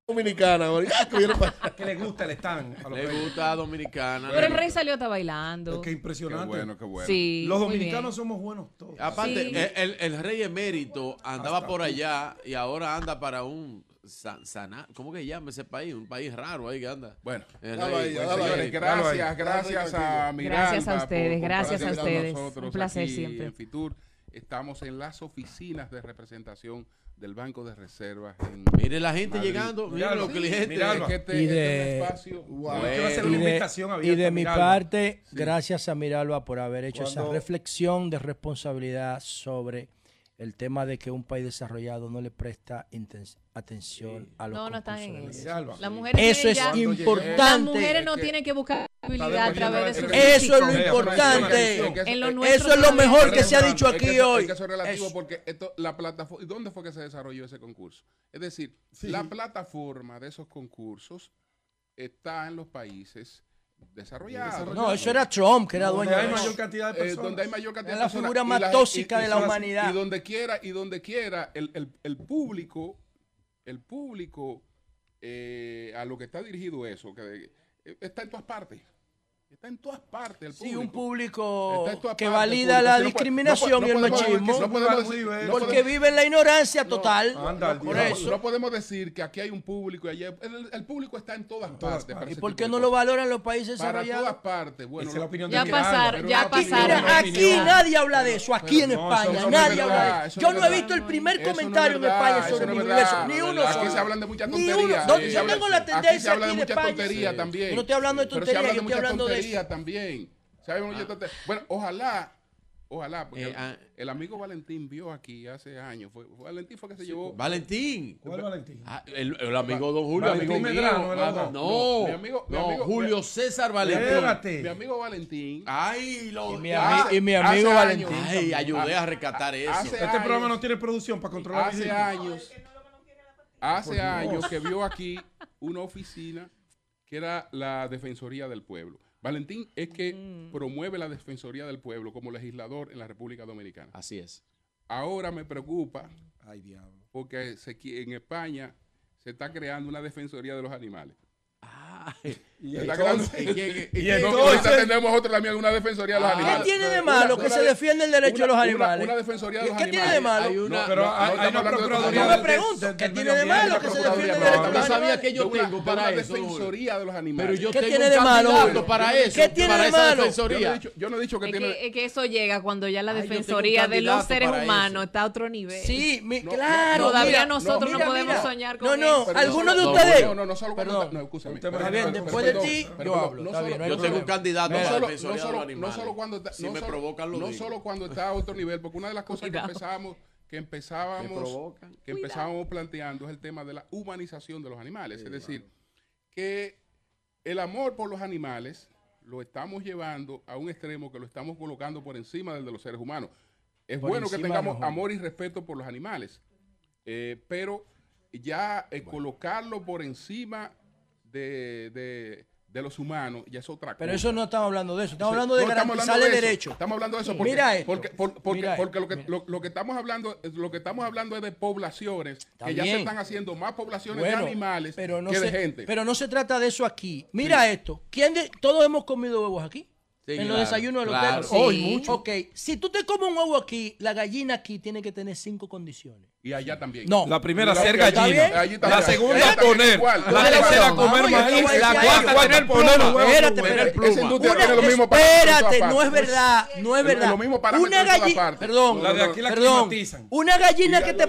Dominicana, que le gusta el stand. A le gusta a Dominicana. Pero el rey salió hasta bailando. Qué impresionante. Qué bueno, qué bueno. Sí, los dominicanos somos buenos todos. Aparte, sí. el, el, rey emérito andaba hasta por allá y ahora anda para un San, Sana, ¿cómo que llama ese país? Un país raro ahí que anda. Bueno, eh, gracias, gracias a Miranda. Gracias a ustedes, gracias a ustedes. Un placer siempre. En Fitur estamos en las oficinas de representación del Banco de Reservas. Mire la gente llegando, mire los clientes. Este y de, mi parte, gracias a Miralba por haber hecho esa reflexión de responsabilidad sobre el tema de que un país desarrollado no le presta atención a los no, no están en eso. Mujeres eso es importante. Las mujeres no tienen que buscar habilidad a través de su Eso es lo importante. Eso es lo mejor que se ha dicho aquí hoy. Es ¿dónde fue que se desarrolló ese concurso? Es decir, la plataforma de esos concursos está en los países desarrollado. No, eso era Trump, que era donde dueño. Hay mayor cantidad de personas. Eh, donde hay mayor cantidad de personas. La figura más la, tóxica de la humanidad. Y donde quiera, y donde quiera, el, el, el público, el público eh, a lo que está dirigido eso, que eh, está en todas partes. Está en todas partes el público. Sí, un público que valida la discriminación no, no, y el machismo. Decir, porque vive en la ignorancia total. Anda, por eso. no, podemos decir que aquí hay un público y allá. El, el, público está en todas, todas partes. partes. ¿Y por qué no lo valoran los países para desarrollados? todas partes. Bueno, la opinión ya de pasar, ya aquí, pasaron. Aquí nadie habla de eso. Aquí en España nadie habla de eso. Yo no he visto el primer comentario en España sobre mi universo. Ni uno solo. Aquí se hablan de muchas tonterías. Yo tengo la tendencia aquí de España. No estoy hablando de tonterías, yo estoy hablando de tontería también. ¿Sabe? Ah. Bueno, ojalá Ojalá, porque eh, ah, el amigo Valentín vio aquí hace años. Fue, Valentín fue que se sí, llevó. Valentín. ¿Cuál Valentín? Ah, el, el, amigo Don Julio, Valentín amigo Medrano, mío. Medrano, ah, no, no, mi amigo, mi amigo Julio César Valentín. Espérate. Mi amigo Valentín. Ay, lo y mi, hace, y mi amigo Valentín. Años, ay, ayudé a ah, rescatar a, eso. Este años, programa no tiene producción para controlar. Hace años. Hace años que vio aquí una oficina que era la Defensoría del Pueblo. Valentín es que promueve la Defensoría del Pueblo como legislador en la República Dominicana. Así es. Ahora me preocupa, porque se, en España se está creando una Defensoría de los Animales. Ay. Y, entonces tenemos otra también, una defensoría de los animales. ¿Qué tiene de malo que se defiende el derecho de los animales? Una, defensoría de los animales. ¿Qué tiene de malo? No, pero hay una procuraduría. me pregunto, ¿qué tiene de malo que se defiende el derecho de los sabía yo tengo para eso. defensoría de los animales. ¿Qué tiene de malo? para eso. ¿Qué tiene de malo? Yo no he dicho que tiene. Eso llega cuando ya la defensoría de los seres humanos está a otro nivel. Sí, claro. Todavía nosotros no podemos soñar con. No, no, algunos de ustedes. No, no, no, no, no, no, yo hablo. No solo, yo tengo un candidato no solo, de no solo cuando está, si no me solo, provocan, No solo cuando está a otro nivel, porque una de las cosas que empezábamos que empezábamos que empezábamos planteando es el tema de la humanización de los animales, es decir, que el amor por los animales lo estamos llevando a un extremo que lo estamos colocando por encima del de los seres humanos. Es bueno que tengamos amor y respeto por los animales, eh, pero ya eh, colocarlo por encima de, de, los humanos, ya es otra cosa. Pero eso no estamos hablando de eso, estamos hablando de no, garantizar el de derecho. Estamos hablando de eso porque, Mira porque, porque, porque, lo, que, lo, lo, que estamos hablando, lo que estamos hablando es de poblaciones, que ya se están haciendo más poblaciones de animales pero no que de gente. Pero no se trata de eso aquí. Mira esto, ¿quién todos hemos comido huevos aquí? En los desayunos del claro. mucho. Ok, si tú te comes un huevo aquí, la gallina aquí tiene que tener cinco condiciones. Y allá también. No. La primera ser gallina. La segunda poner. La tercera comer maíz. La cuarta tener poner huevo. Espérate, espérate. no es verdad. No es verdad. Una gallina. Perdón. La de aquí la perdón. Una gallina que te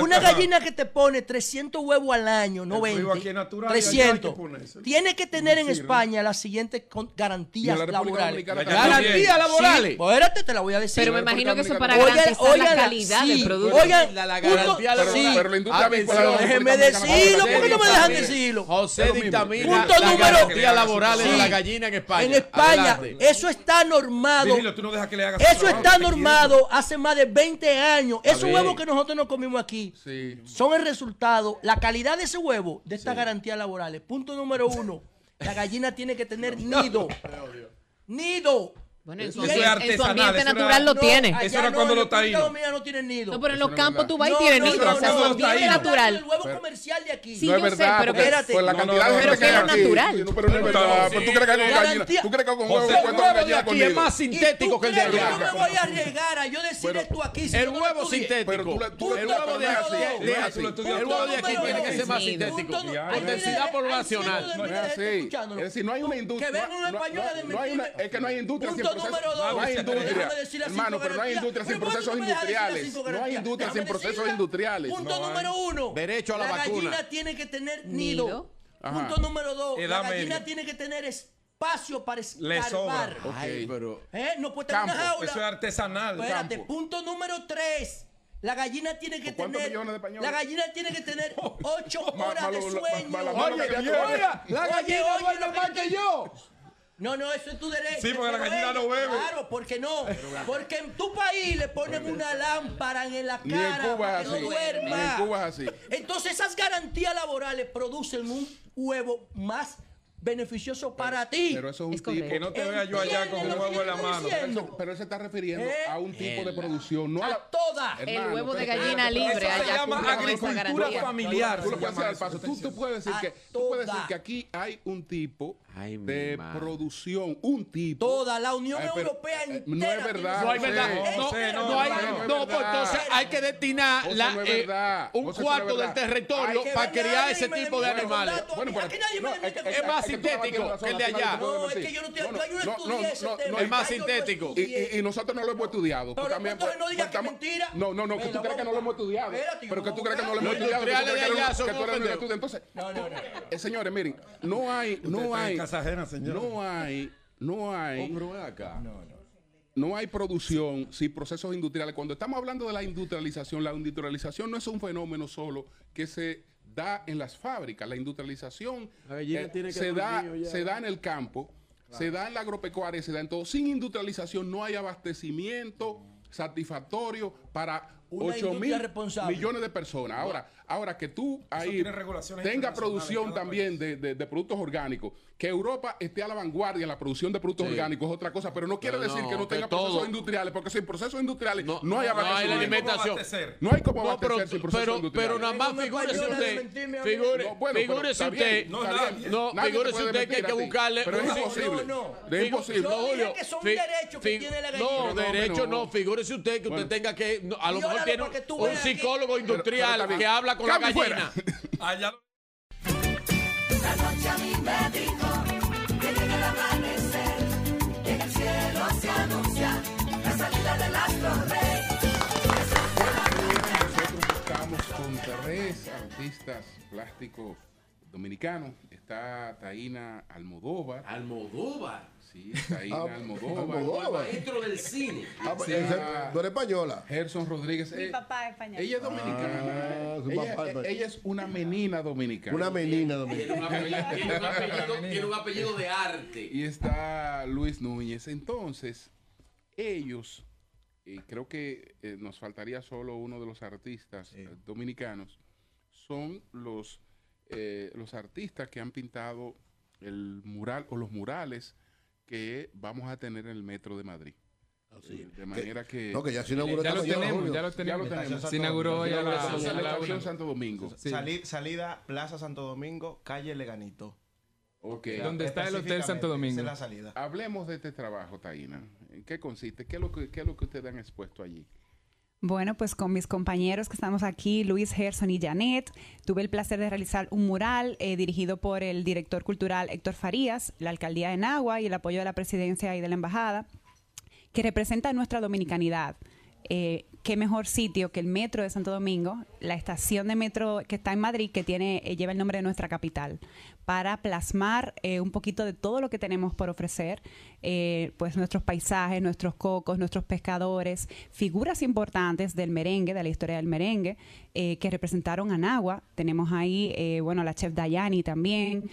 una gallina que te pone 300 huevos al año, no 20. 300. Tiene que tener en España las siguientes garantías laborales laborales. ¿Garantías laborales? Sí, espérate, te la voy a decir. Pero me imagino que eso para Oigan- garantizar la oigan calidad del producto. Oigan, La- la garantía laboral. pero la industria Atención, avícola- déjeme decirlo, ¿por qué no me dejan decirlo? José dictamina número- garantías laborales de la gallina en España. En España, Adelante. eso está normado. Virgilio, tú no dejas que le hagas su Eso está normado hace más de 20 años. Esos huevos que nosotros nos comimos aquí son el resultado, la calidad de ese huevo, de estas garantías laborales. Punto número uno. La gallina tiene que tener nido. Nido. Bueno, Eso en su- es en su artesanal, ambiente eso era- natural lo no, tiene. Eso era no, cuando los taínos. No tienen nido. No, pero en Eso los campos tú vas y tienes nido, o sea, su ambiente natural. El huevo comercial de aquí. Sí, yo sé, pero espérate. Por la No, cantidad no, de pero gente que hay es aquí. natural. Pero no es verdad. Pero tú crees que con gallina, tú crees que con José, huevo el cuenta huevo con de aquí con es más sintético ¿Tú que el de allá. yo me voy a arriesgar a yo decir esto aquí? El huevo sintético. El huevo de aquí, de. El huevo de aquí tiene que ser más sintético. Por Hay densidad hay poblacional. de No es de así. decir, no hay una industria. Que venga un no- no- español a no- no hay una- desmentirme. Es que no hay industria sin Punto número dos. No hay industria. Hermano, pero no hay industria sin Pero ¿por qué procesos industriales. No hay industria sin procesos industriales. Punto número uno. Derecho a la vacuna. gallina tiene que tener nido. Punto número dos. Edad La gallina media. tiene que tener espacio para Le sobra. escarbar. Ay, pero ¿Eh? No puede tener una jaula. Eso es artesanal. Espérate, campo. punto número 3. La gallina tiene que ¿Con cuántos tener. millones de españoles? La gallina tiene que tener 8 Ma- horas de la- sueño. la Oye. Oiga, la Oye, gallina oye, duerme lo más que yo. No, no, eso es tu derecho. Sí, porque la gallina no bebe. Claro, porque no. Porque en tu país le ponen una lámpara en la en cara Cuba para es que no duerma. Ni en Cuba es así. Entonces esas garantías laborales producen un huevo más beneficioso para ti. Pero eso es un Es tipo. Que no te vea yo allá con un ¿Entiendes lo que huevo en la mano. Pero él se está refiriendo ¿Eh? a un tipo de producción, no a A la. toda. El huevo de gallina pero- libre Eso se allá llama esa agricultura familiar. Tú lo se puedes llama hacer al eso. paso. Tú, tú puedes decir A que tú puedes decir que aquí hay un tipo Ay, de producción, un tipo. Toda la Unión Ay, pero, Europea eh, entera. no es verdad, No hay verdad. No, No, hay. no, no es No, pues entonces hay que destinar la, no es eh, verdad. un cuarto del territorio para criar ese tipo de animales. Bueno, Aquí nadie me Es más es sintético que el de allá. No, es que yo no estoy- yo no estudié no, ese tema. no, Es más sintético. Y, nosotros no lo hemos estudiado. Pero no pues, digas que estamos- mentira. No, no, no, que tú crees que no lo hemos estudiado. Espérate, Pero que tú crees que no lo hemos estudiado. que tú eres estudiante. Entonces, No, no, no. eh, señores, miren, no hay, no hay, señor. no hay, no hay, Oh, no hay producción sin procesos industriales. Cuando estamos hablando de la industrialización, la industrialización no es un fenómeno solo que se da en las fábricas. La industrialización eh, La gallina tiene que se, da, se da en el campo, se da en la agropecuaria, se da en todo. Sin industrialización no hay abastecimiento satisfactorio para Una 8 industria mil responsable. millones de personas. Ahora, ahora que tú ahí tenga producción también de, de- de productos orgánicos, que Europa esté a la vanguardia en la producción de productos Sí. orgánicos es otra cosa, pero no quiere No, decir no, que no tenga todo- procesos industriales, porque sin procesos industriales no, No, hay no hay alimentación. No hay como No, abastecer pero, sin procesos pero, industriales. pero nada más figúrese usted, figure, No, bueno, pero figúrese usted, bien, no, no, Nadie te figúrese usted que hay que buscarle pero es imposible. No, no. Es imposible. Yo dije Julio, que son derechos que tiene la No, gallina. No, derecho no. no. Figúrese usted que usted tenga que. no, a lo Viólalo tiene un que- psicólogo industrial pero bien. que habla con la Cambio gallina. Allá La noche a mí me dijo que llega el amanecer, que en el cielo se anuncia la salida del astro rey. Nosotros estamos con tres artistas plásticos dominicanos. Está Taína Almodóvar. Almodóvar. Sí, Taína Ah, Almodóvar. Almodóvar. Maestro del cine. Ah, pues, tú eres española. Gerson Rodríguez. Mi Eh, papá es español. Ella es dominicana. Ah, su ella, papá es- eh, ella es una menina dominicana. Una menina Tiene dominicana. un apellido, tiene un apellido- tiene un apellido de arte. Y está Luis Núñez. Entonces, ellos, y creo que eh, nos faltaría solo uno de los artistas eh, dominicanos, son los, eh, los artistas que han pintado el mural o los murales que vamos a tener en el metro de Madrid. Eh, de manera que... No, que ya se inauguró Ya lo tenemos, ya lo tenemos. Ya lo tenemos. Se inauguró ya la, a estación Santo Domingo. Sí. Salida Plaza Santo Domingo, calle Leganito. Ok. Donde está el Hotel Santo Domingo. La salida. Hablemos de este trabajo, Taina. ¿En qué consiste? ¿Qué es lo que, qué es lo que ustedes han expuesto allí? Bueno, pues con mis compañeros que estamos aquí, Luis Gerson y Janet, tuve el placer de realizar un mural eh, dirigido por el director cultural Héctor Farías, la alcaldía de Nagua y el apoyo de la presidencia y de la embajada, que representa nuestra dominicanidad. Eh, qué mejor sitio que el metro de Santo Domingo, la estación de metro que está en Madrid, que tiene, eh, lleva el nombre de nuestra capital, para plasmar eh, un poquito de todo lo que tenemos por ofrecer, eh, pues nuestros paisajes, nuestros cocos, nuestros pescadores, figuras importantes del merengue, de la historia del merengue, que representaron a Nagua. Tenemos ahí, bueno, la chef Dayani también,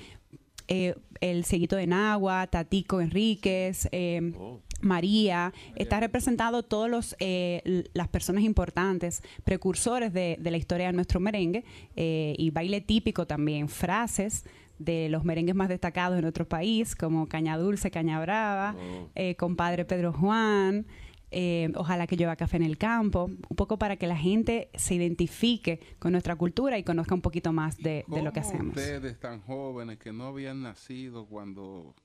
el Seguito de Nagua, Tatico Enríquez, eh, María, está representado todos los eh, las personas importantes, precursores de, de la historia de nuestro merengue eh, y baile típico también, frases de los merengues más destacados de nuestro país, como Caña Dulce, Caña Brava, eh, compadre Pedro Juan, eh, ojalá que llueva café en el campo, un poco para que la gente se identifique con nuestra cultura y conozca un poquito más de, de lo que ¿Cómo hacemos. Ustedes tan jóvenes que no habían nacido cuando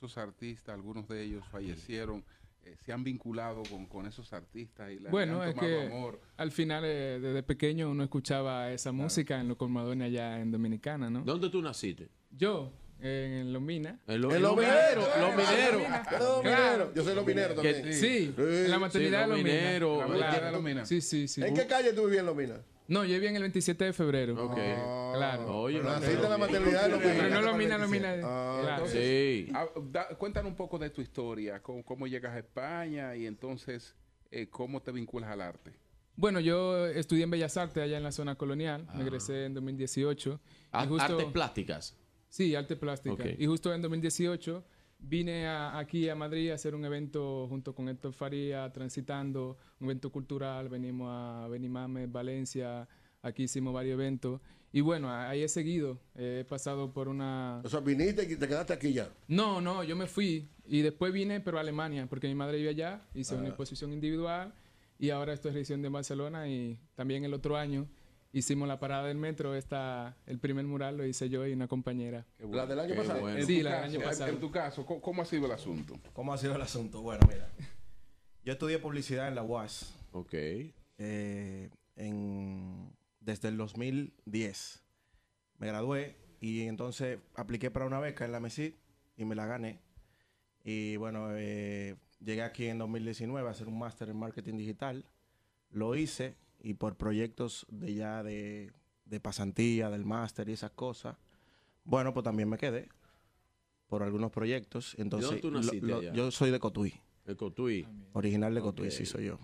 esos artistas, algunos de ellos fallecieron, eh, se han vinculado con, con esos artistas y le Bueno, han es tomado que amor. al final, eh, desde pequeño, uno escuchaba esa música en los colmadones allá en Dominicana, ¿no? ¿Dónde tú naciste? Yo, en Los Minas. En lo- En los mineros. Los mineros. Los mineros. Yo soy los mineros también. Sí, en la maternidad Sí, de mineros. Claro. La maternidad de. Sí, sí, sí. ¿En qué calle tú vivías en Los Minas? No, yo viví en el 27 de febrero. Ok. Claro. Oye, Pero no, naciste pero- en la maternidad Pero no Los Minas, Los Minas. Ah, Claro. Sí. Ah, da- cuéntanos un poco de tu historia, cómo, cómo llegas a España y entonces eh, cómo te vinculas al arte. Bueno, yo estudié en Bellas Artes allá en la zona colonial. Me egresé en 2018. Ah, Y justo- Artes plásticas. Sí, arte plástica. Ok. Y justo en 2018 vine a- aquí a Madrid a hacer un evento junto con Héctor Faría, transitando, un evento cultural. Venimos a Benimame, Valencia, aquí hicimos varios eventos. Y bueno, ahí he seguido. He pasado por una... O sea, viniste y te quedaste aquí ya. No, no, yo me fui y después vine, pero a Alemania, porque mi madre vive allá, hice una Ah. exposición individual y ahora estoy residiendo en Barcelona y también el otro año hicimos la parada del metro, esta, el primer mural lo hice yo y una compañera. La del año Qué pasado. bueno. Sí, la del año en- pasado. En tu caso, ¿cómo, cómo ha sido el asunto? ¿Cómo ha sido el asunto? Bueno, mira. Yo estudié publicidad en la UAS. Ok. eh, en, desde el 2010. Me gradué y entonces apliqué para una beca en la MESID y me la gané. Y bueno, eh, llegué aquí en 2019 a hacer un máster en marketing digital. Lo hice y por proyectos de ya de, de pasantía, del máster y esas cosas, bueno, pues también me quedé por algunos proyectos. Entonces, tú lo- naciste lo- allá? yo soy de Cotuí. El Cotuí. Original de Cotuí, sí soy yo.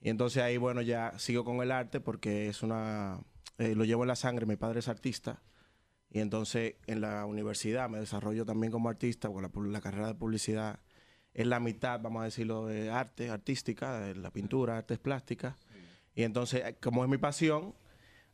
Y entonces ahí, bueno, ya sigo con el arte porque es una... eh, lo llevo en la sangre, mi padre es artista. Y entonces en la universidad me desarrollo también como artista, porque la, la carrera de publicidad es la mitad, vamos a decirlo, de arte artística, de la pintura, artes plásticas. Y entonces, eh, como es mi pasión,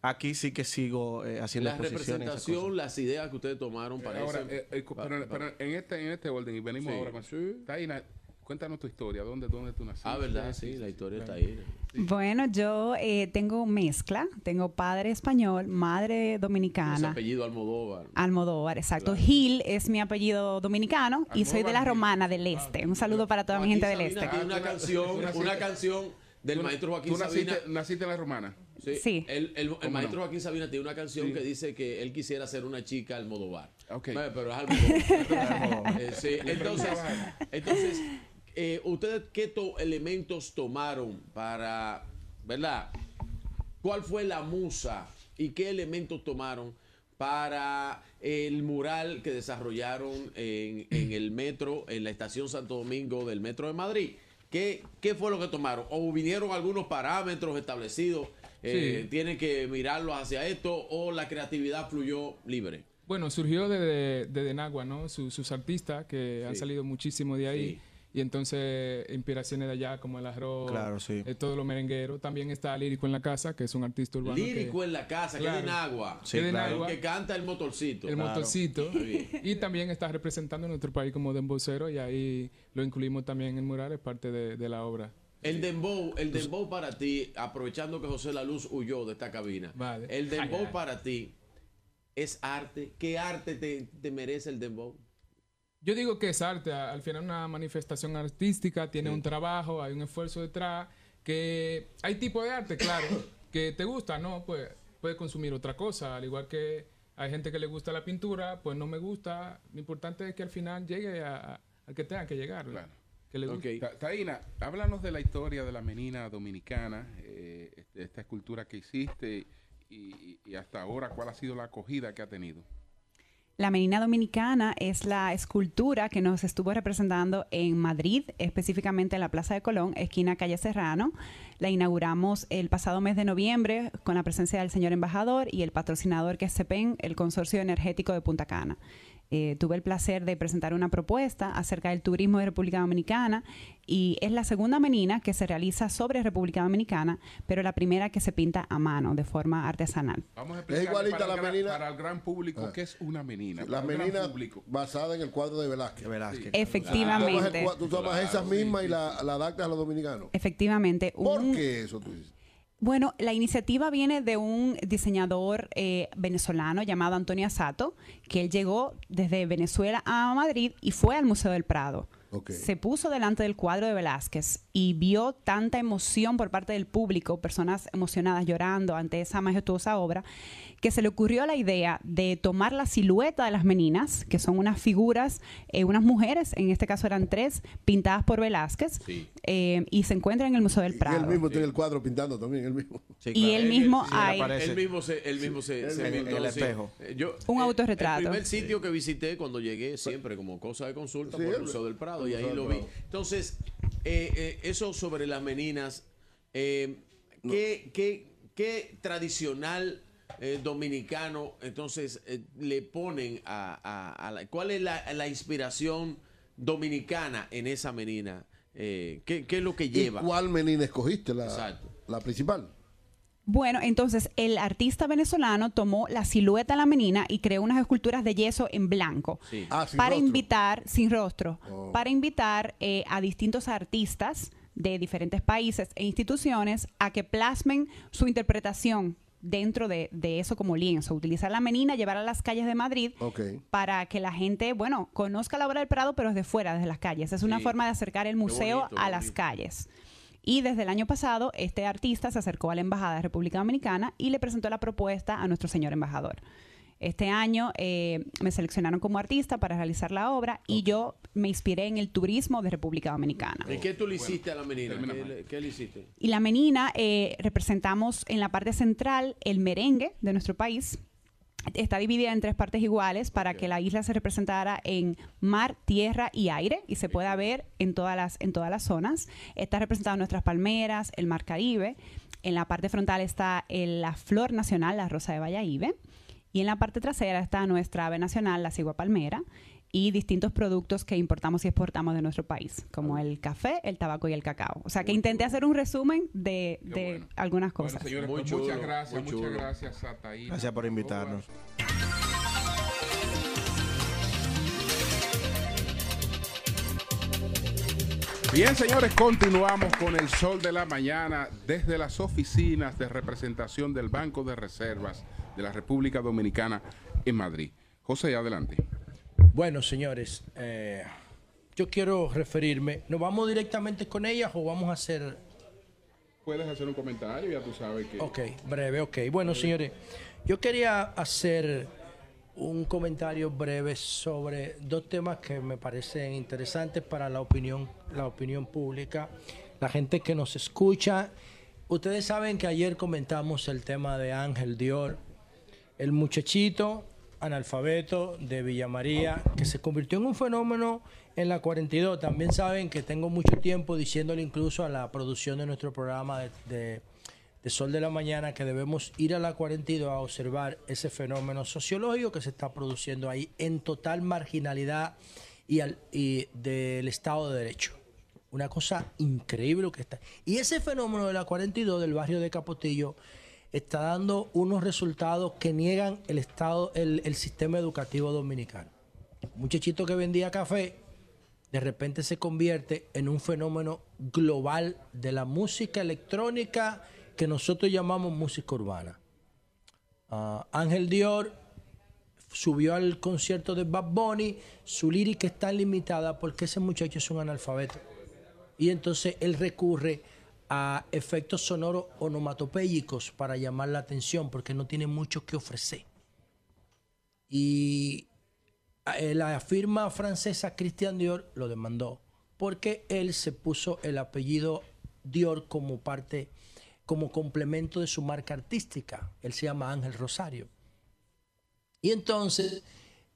aquí sí que sigo eh, haciendo La exposiciones. y esas cosas. representación, las ideas que ustedes tomaron para Ahora, ese- eh, eh, pero, pero en, este, en este orden, y venimos Sí. ahora con Taina, cuéntanos tu historia, ¿dónde, dónde tú naciste? Ah, ¿verdad? Sí, la historia está ahí. Bueno, yo eh, tengo mezcla, tengo padre español, madre dominicana. apellido Almodóvar. Almodóvar, exacto. Gil es mi apellido dominicano y soy de la romana del este. Un saludo para toda mi gente del este. una canción, una canción del ¿Tú- maestro Joaquín tú naciste, Sabina. naciste en la romana? Sí. Sí. El, el- el ¿Cómo maestro no? Joaquín Sabina tiene una canción Sí. que dice que él quisiera ser una chica Almodóvar. Ok. Bueno, Pero es Almodóvar. Eh, sí, Entonces, entonces eh, ¿ustedes qué to- elementos tomaron para, verdad? ¿Cuál fue la musa y qué elementos tomaron para el mural que desarrollaron en, en el metro, en la estación Santo Domingo del Metro de Madrid? ¿Qué, qué fue lo que tomaron? ¿O vinieron algunos parámetros establecidos? Eh, Sí. ¿Tienen que mirarlos hacia esto o la creatividad fluyó libre? Bueno, surgió desde de, de Nagua, ¿no? Su- sus artistas que han salido muchísimo de ahí. Sí. Y entonces inspiraciones de allá como el arroz, Claro, sí. eh, todo lo merenguero. También está Lírico en la casa, que es un artista urbano. Lírico que, en la casa, que es de Nagua. Sí, Que de claro. El Nagua. que canta el motorcito. el motorcito. Y también está representando a nuestro país como dembocero y ahí lo incluimos también en el mural, es parte de, de la obra. El dembow, el dembow para ti, aprovechando que José La Luz huyó de esta cabina. Vale. El dembow Ay, ay. para ti es arte. ¿Qué arte te, te merece el dembow? Yo digo que es arte, al final una manifestación artística, tiene un trabajo, hay un esfuerzo detrás, que hay tipo de arte, claro, que te gusta, ¿no? Pues puedes consumir otra cosa, al igual que hay gente que le gusta la pintura, pues no me gusta, lo importante es que al final llegue a- al que tenga que llegar. ¿verdad? que le gusta. Ta- Taina, háblanos de la historia de la menina dominicana, eh, este- esta escultura que hiciste y, y hasta ahora, ¿cuál ha sido la acogida que ha tenido? La Menina Dominicana es la escultura que nos estuvo representando en Madrid, específicamente en la Plaza de Colón, esquina Calle Serrano. La inauguramos el pasado mes de noviembre con la presencia del señor embajador y el patrocinador que es CEPEN, el Consorcio Energético de Punta Cana. Eh, tuve el placer de presentar una propuesta acerca del turismo de República Dominicana y es la segunda menina que se realiza sobre República Dominicana, pero la primera que se pinta a mano de forma artesanal. Vamos a Es explicar igualita para, la el gran- menina. para el gran público Ah. qué es una menina. La menina basada en el cuadro de Velázquez. Velázquez. Efectivamente. Tú tomas, tomas esas mismas y la, la adaptas a los dominicanos. Efectivamente. ¿Por un- qué eso tú dices? Bueno, la iniciativa viene de un diseñador eh, venezolano llamado Antonio Sato, que él llegó desde Venezuela a Madrid y fue al Museo del Prado. Ok. Se puso delante del cuadro de Velázquez y vio tanta emoción por parte del público, personas emocionadas llorando ante esa majestuosa obra, que se le ocurrió la idea de tomar la silueta de las meninas, que son unas figuras, eh, unas mujeres, en este caso eran tres, pintadas por Velázquez, eh, y se encuentran en el Museo del Y él Prado. mismo tiene el cuadro pintando también, él mismo. Y él mismo sí, hay- Él mismo se, él mismo se, Él se mismo. pintó, En el espejo. Eh, Yo, Un autorretrato. El primer sitio que visité cuando llegué, siempre como cosa de consulta, Sí, por el Museo del Prado, y ahí lo vi. Prado. Entonces, eh, eh, eso sobre las meninas, eh, ¿qué, qué, qué tradicional eh, dominicano entonces eh, le ponen a, a- a la... ¿Cuál es la, la inspiración dominicana en esa menina? Eh, ¿qué, qué es lo que ¿Y lleva? cuál menina escogiste? La, Exacto. la principal. Bueno, entonces el artista venezolano tomó la silueta de la menina y creó unas esculturas de yeso en blanco Sí. Ah, sin para rostro. invitar, sin rostro, Oh. para invitar eh, a distintos artistas de diferentes países e instituciones a que plasmen su interpretación dentro de, de eso como lienzo. Utilizar la menina, llevarla a las calles de Madrid para que la gente, bueno, conozca la obra del Prado, pero desde fuera, desde las calles. Es una Sí. forma de acercar el museo bonito, a las bonito. calles. Y desde el año pasado, este artista se acercó a la Embajada de República Dominicana y le presentó la propuesta a nuestro señor embajador. Este año eh, me seleccionaron como artista para realizar la obra y yo me inspiré en el turismo de República Dominicana. ¿Y qué tú le hiciste a la menina? ¿Qué, le- qué le hiciste? Y la menina eh, representamos en la parte central el merengue de nuestro país. Está dividida en tres partes iguales para que la isla se representara en mar, tierra y aire y se pueda ver en todas las, en todas las zonas. Está representado nuestras palmeras, el mar Caribe. En la parte frontal está el- la flor nacional, la rosa de Valladolid. Y en la parte trasera está nuestra ave nacional, la cigua palmera, y distintos productos que importamos y exportamos de nuestro país, como el café, el tabaco y el cacao. O sea que intenté hacer un resumen de, bueno. algunas Bueno, cosas. señores, Muy pues chulo, muchas gracias, muy muchas gracias a Taína. Gracias por invitarnos. Bien, señores, continuamos con el sol de la mañana desde las oficinas de representación del Banco de Reservas de la República Dominicana en Madrid. José, adelante. Bueno, señores, eh, yo quiero referirme. ¿Nos vamos directamente con ellas o vamos a hacer Puedes hacer un comentario, ya tú sabes que... Ok, breve, ok. Bueno, señores, yo quería hacer un comentario breve sobre dos temas que me parecen interesantes para la opinión, la opinión pública, la gente que nos escucha. Ustedes saben que ayer comentamos el tema de Ángel Dior, el muchachito analfabeto de Villa María, que se convirtió en un fenómeno en la 42. También saben que tengo mucho tiempo diciéndole incluso a la producción de nuestro programa de, de- Sol de la Mañana que debemos ir a la 42 a observar ese fenómeno sociológico que se está produciendo ahí en total marginalidad y, al- y del Estado de Derecho. Una cosa increíble que está. Y ese fenómeno de la 42 del barrio de Capotillo está dando unos resultados que niegan el estado, el, el sistema educativo dominicano. Un muchachito que vendía café, de repente se convierte en un fenómeno global de la música electrónica que nosotros llamamos música urbana. Ah, Ángel Dior subió al concierto de Bad Bunny, su lírica está limitada porque ese muchacho es un analfabeto. Y entonces él recurre a efectos sonoros onomatopéyicos para llamar la atención porque no tiene mucho que ofrecer. Y la firma francesa Christian Dior lo demandó porque él se puso el apellido Dior como parte, como complemento de su marca artística. Él se llama Ángel Rosario. Y entonces,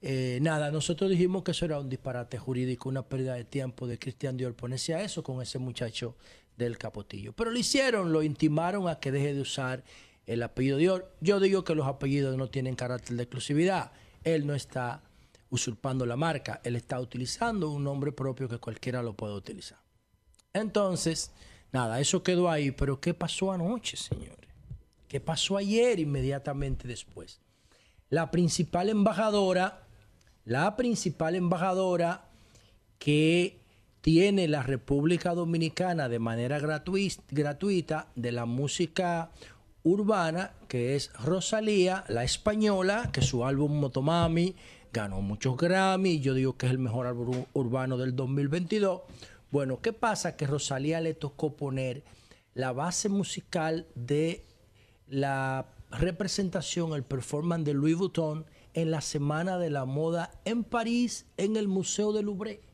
eh, nada, nosotros dijimos que eso era un disparate jurídico, una pérdida de tiempo de Cristian Dior ponerse a eso con ese muchacho del capotillo. Pero lo hicieron, lo intimaron a que deje de usar el apellido Dior. Yo digo que los apellidos no tienen carácter de exclusividad. Él no está usurpando la marca, él está utilizando un nombre propio que cualquiera lo puede utilizar. Entonces, nada, eso quedó ahí, pero ¿qué pasó anoche, señores? ¿Qué pasó ayer inmediatamente después? La principal embajadora, la principal embajadora que tiene la República Dominicana de manera gratuita de la música urbana, que es Rosalía, la española, que su álbum Motomami ganó muchos Grammy, yo digo que es el mejor álbum urbano del 2022. Bueno, ¿qué pasa? Que Rosalía le tocó poner la base musical de la representación, el performance de Louis Vuitton en la Semana de la Moda en París, en el Museo de Louvre.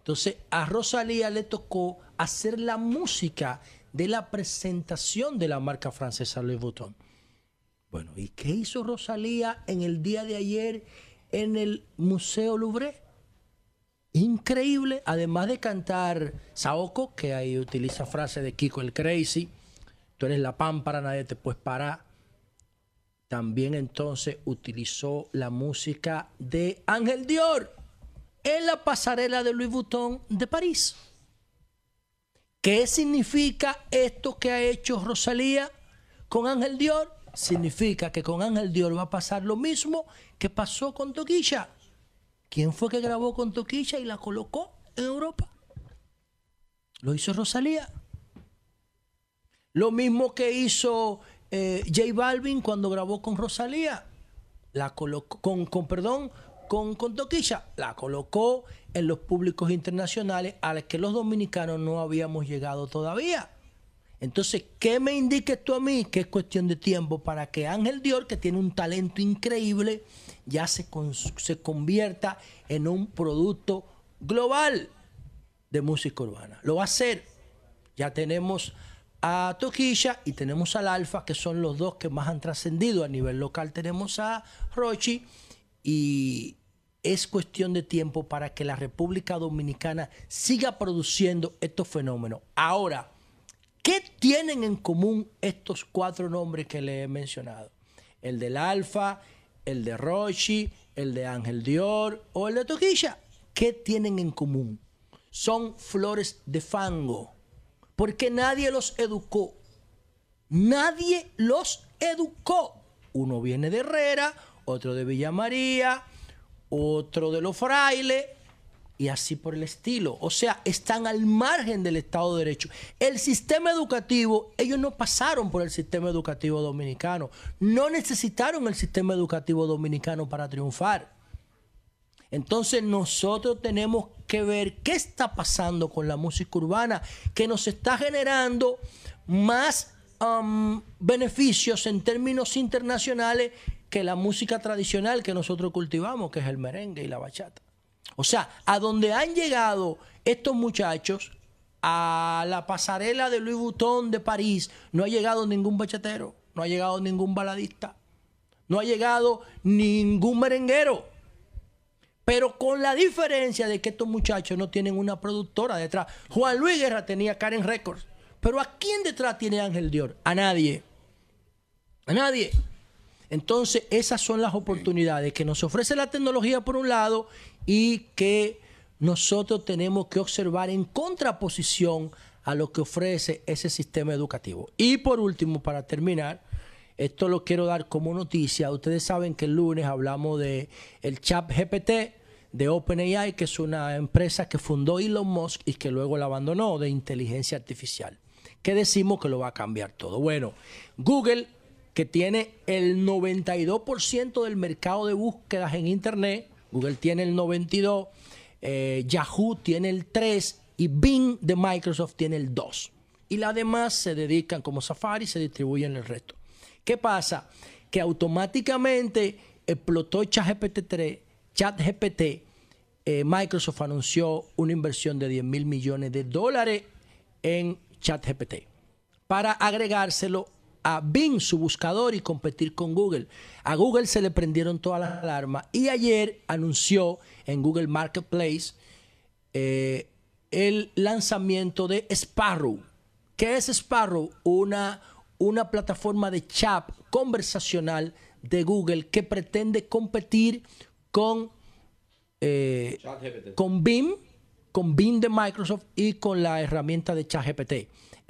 Entonces a Rosalía le tocó hacer la música de la presentación de la marca francesa Louis Vuitton. Bueno, ¿y qué hizo Rosalía en el día de ayer en el Museo Louvre? Increíble, además de cantar Saoko, que ahí utiliza frase de Kiko el Crazy, tú eres la pámpara, nadie te puede parar. También entonces utilizó la música de Ángel Dior en la pasarela de Louis Vuitton de París. ¿Qué significa esto que ha hecho Rosalía con Ángel Dior? Significa que con Ángel Dior va a pasar lo mismo que pasó con Toquilla. ¿Quién fue que grabó con Toquilla y la colocó en Europa? Lo hizo Rosalía. Lo mismo que hizo eh, J Balvin cuando grabó con Rosalía. La colocó, con, con perdón, con, con Toquilla. La colocó en los públicos internacionales a los que los dominicanos no habíamos llegado todavía. Entonces, ¿qué me indiques tú a mí? Que es cuestión de tiempo para que Ángel Dior, que tiene un talento increíble, ya se, se convierta en un producto global de música urbana. Lo va a hacer. Ya tenemos a Toquilla y tenemos al Alfa, que son los dos que más han trascendido. A nivel local tenemos a Rochi y es cuestión de tiempo para que la República Dominicana siga produciendo estos fenómenos. Ahora, ¿qué tienen en común estos cuatro nombres que le he mencionado? El del Alfa, el de Rochi, el de Ángel Dior o el de Toquilla. ¿Qué tienen en común? Son flores de fango, porque nadie los educó. Nadie los educó. Uno viene de Herrera, otro de Villa María, otro de los frailes y así por el estilo. O sea, están al margen del Estado de Derecho. El sistema educativo, ellos no pasaron por el sistema educativo dominicano. No necesitaron el sistema educativo dominicano para triunfar. Entonces nosotros tenemos que ver qué está pasando con la música urbana que nos está generando más beneficios en términos internacionales que la música tradicional que nosotros cultivamos, que es el merengue y la bachata. O sea, a donde han llegado estos muchachos, a la pasarela de Louis Vuitton de París, no ha llegado ningún bachatero, no ha llegado ningún baladista, no ha llegado ningún merenguero. Pero con la diferencia de que estos muchachos no tienen una productora detrás. Juan Luis Guerra tenía Karen Records. Pero ¿a quién detrás tiene Ángel Dior? A nadie. A nadie. Entonces, esas son las oportunidades que nos ofrece la tecnología por un lado y que nosotros tenemos que observar en contraposición a lo que ofrece ese sistema educativo. Y por último, para terminar, esto lo quiero dar como noticia. Ustedes saben que el lunes hablamos de el chat GPT de OpenAI, que es una empresa que fundó Elon Musk y que luego la abandonó de inteligencia artificial. Que decimos que lo va a cambiar todo. Bueno, Google, que tiene el 92% del mercado de búsquedas en Internet, Google tiene el 92%, eh, Yahoo tiene el 3% y Bing de Microsoft tiene el 2%. Y las demás se dedican como Safari, se distribuyen el resto. ¿Qué pasa? Que automáticamente explotó ChatGPT 3, ChatGPT, eh, Microsoft anunció una inversión de 10 mil millones de dólares en ChatGPT para agregárselo a Bing, su buscador, y competir con Google. A Google se le prendieron todas las alarmas y ayer anunció en Google Marketplace eh, el lanzamiento de Sparrow. ¿Qué es Sparrow? Una, una plataforma de chat conversacional de Google que pretende competir con, eh, con Bing, con Bing de Microsoft y con la herramienta de ChatGPT.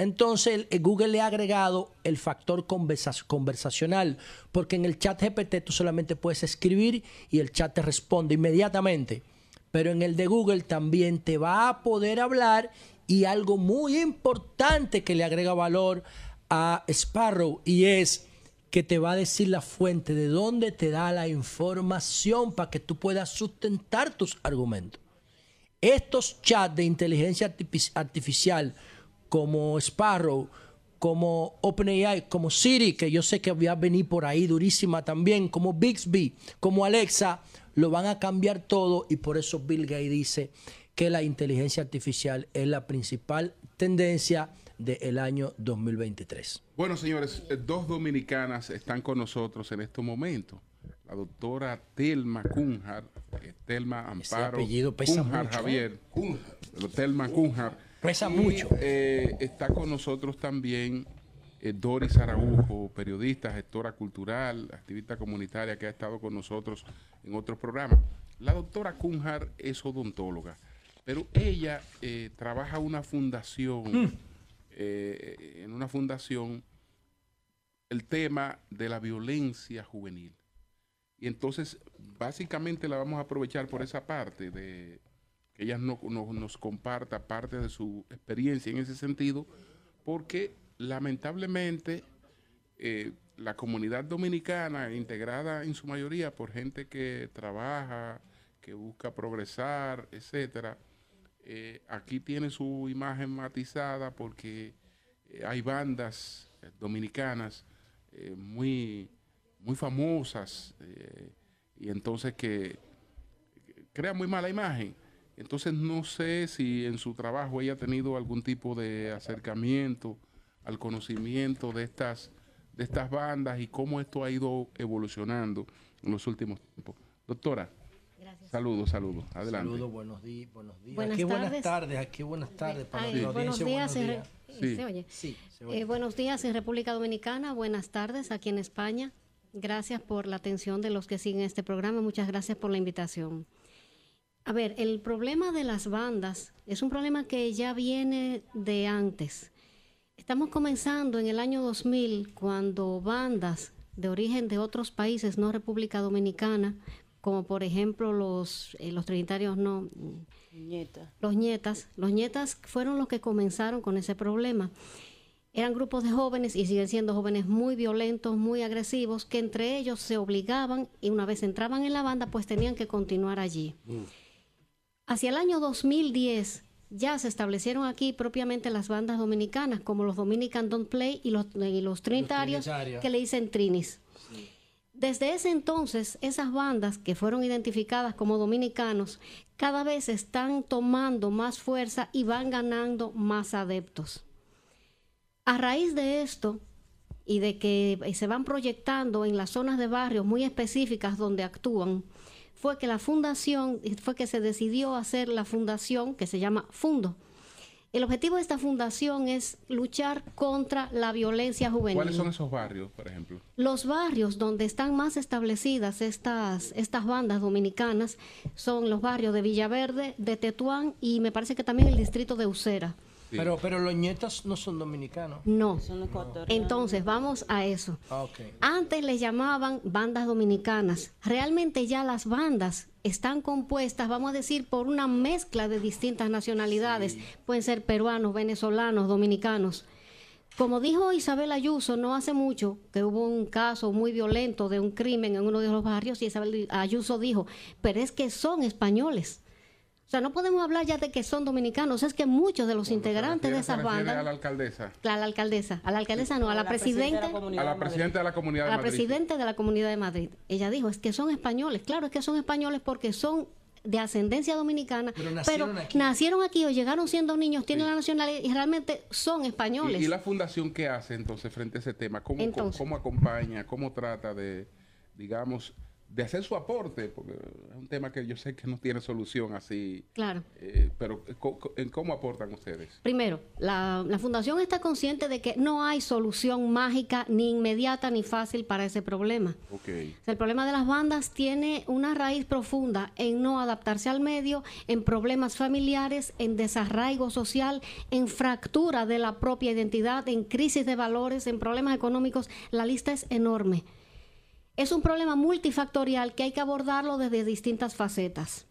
Entonces Google le ha agregado el factor conversa- conversacional, porque en el chat GPT tú solamente puedes escribir y el chat te responde inmediatamente. Pero en el de Google también te va a poder hablar y algo muy importante que le agrega valor a Sparrow y es que te va a decir la fuente de dónde te da la información para que tú puedas sustentar tus argumentos. Estos chats de inteligencia artifici- artificial como Sparrow, como OpenAI, como Siri, que yo sé que va a venir por ahí durísima también, como Bixby, como Alexa, lo van a cambiar todo y por eso Bill Gates dice que la inteligencia artificial es la principal tendencia del año 2023. Bueno, señores, eh, dos dominicanas están con nosotros en estos momentos. La doctora Telma Cunjar, eh, Telma Amparo apellido pesa Cunjar mucho, ¿eh? Javier, Telma Cunjar. Pesa Y, mucho. eh, está con nosotros también eh, Doris Araujo, periodista, gestora cultural, activista comunitaria que ha estado con nosotros en otros programas. La doctora Cunjar es odontóloga, pero ella eh, trabaja una fundación, Mm. eh, en una fundación, el tema de la violencia juvenil. Y entonces, básicamente la vamos a aprovechar por esa parte de que ella no- no- nos comparta parte de su experiencia en ese sentido, porque lamentablemente eh, la comunidad dominicana, integrada en su mayoría por gente que trabaja, que busca progresar, etcétera, eh, aquí tiene su imagen matizada porque eh, hay bandas dominicanas muy, muy famosas y entonces que crea muy mala imagen. Entonces no sé si en su trabajo ella ha tenido algún tipo de acercamiento al conocimiento de estas, de estas bandas y cómo esto ha ido evolucionando en los últimos tiempos. Doctora, saludos, saludos. Adelante. Saludos, buenos días, buenos días. Buenas aquí buenas tardes. tardes, aquí buenas tardes para Ay, la buenos audiencia, días. Sí, se Eh, buenos días en República Dominicana, buenas tardes aquí en España. Gracias por la atención de los que siguen este programa, muchas gracias por la invitación. A ver, el problema de las bandas es un problema que ya viene de antes. Estamos comenzando en el año 2000 cuando bandas de origen de otros países, no República Dominicana, como por ejemplo los, eh, los trinitarios no, los nietas, los nietas fueron los que comenzaron con ese problema. Eran grupos de jóvenes y siguen siendo jóvenes muy violentos, muy agresivos, que entre ellos se obligaban y una vez entraban en la banda, pues tenían que continuar allí. Hacia el año 2010 ya se establecieron aquí propiamente las bandas dominicanas, como los Dominican Don't Play y los, y los trinitarios, trinitarios. que le dicen trinis. Desde ese entonces, esas bandas que fueron identificadas como dominicanos, cada vez están tomando más fuerza y van ganando más adeptos. A raíz de esto y de que se van proyectando en las zonas de barrios muy específicas donde actúan, fue que la fundación, fue que se decidió hacer la fundación que se llama Fundo. El objetivo de esta fundación es luchar contra la violencia juvenil. ¿Cuáles son esos barrios, por ejemplo? Los barrios donde están más establecidas estas, estas bandas dominicanas son los barrios de Villaverde, de Tetuán y me parece que también el distrito de Usera. Pero, pero los nietas no son dominicanos. No. Entonces, vamos a eso. Ah. Antes les llamaban bandas dominicanas. Realmente ya las bandas están compuestas, vamos a decir, por una mezcla de distintas nacionalidades. Pueden ser peruanos, venezolanos, dominicanos. Como dijo Isabel Ayuso no hace mucho, que hubo un caso muy violento de un crimen en uno de los barrios, y Isabel Ayuso dijo, pero es que son españoles. O sea, no podemos hablar ya de que son dominicanos, es que muchos de los integrantes de ¿Se esas bandas... a la alcaldesa? A la alcaldesa, a la alcaldesa no, a la, presidenta, A la presidenta de la comunidad a de la Madrid. presidenta de la comunidad de Madrid. Ella dijo, es que son españoles, claro, es que son españoles porque son de ascendencia dominicana, Pero pero nacieron nacieron aquí. aquí. o llegaron siendo niños, tienen la nacionalidad y realmente son españoles. ¿Y, y la fundación qué hace entonces frente a ese tema? ¿Cómo, Entonces. cómo, cómo acompaña? ¿Cómo trata de, digamos, de hacer su aporte? Porque es un tema que yo sé que no tiene solución así. Claro. eh, pero ¿en cómo aportan ustedes? Primero, la, la Fundación está consciente de que no hay solución mágica, ni inmediata, ni fácil para ese problema. Ok. O sea, el problema de las bandas tiene una raíz profunda en no adaptarse al medio, en problemas familiares, en desarraigo social, en fractura de la propia identidad, en crisis de valores, en problemas económicos. La lista es enorme. Es un problema multifactorial que hay que abordarlo desde distintas facetas.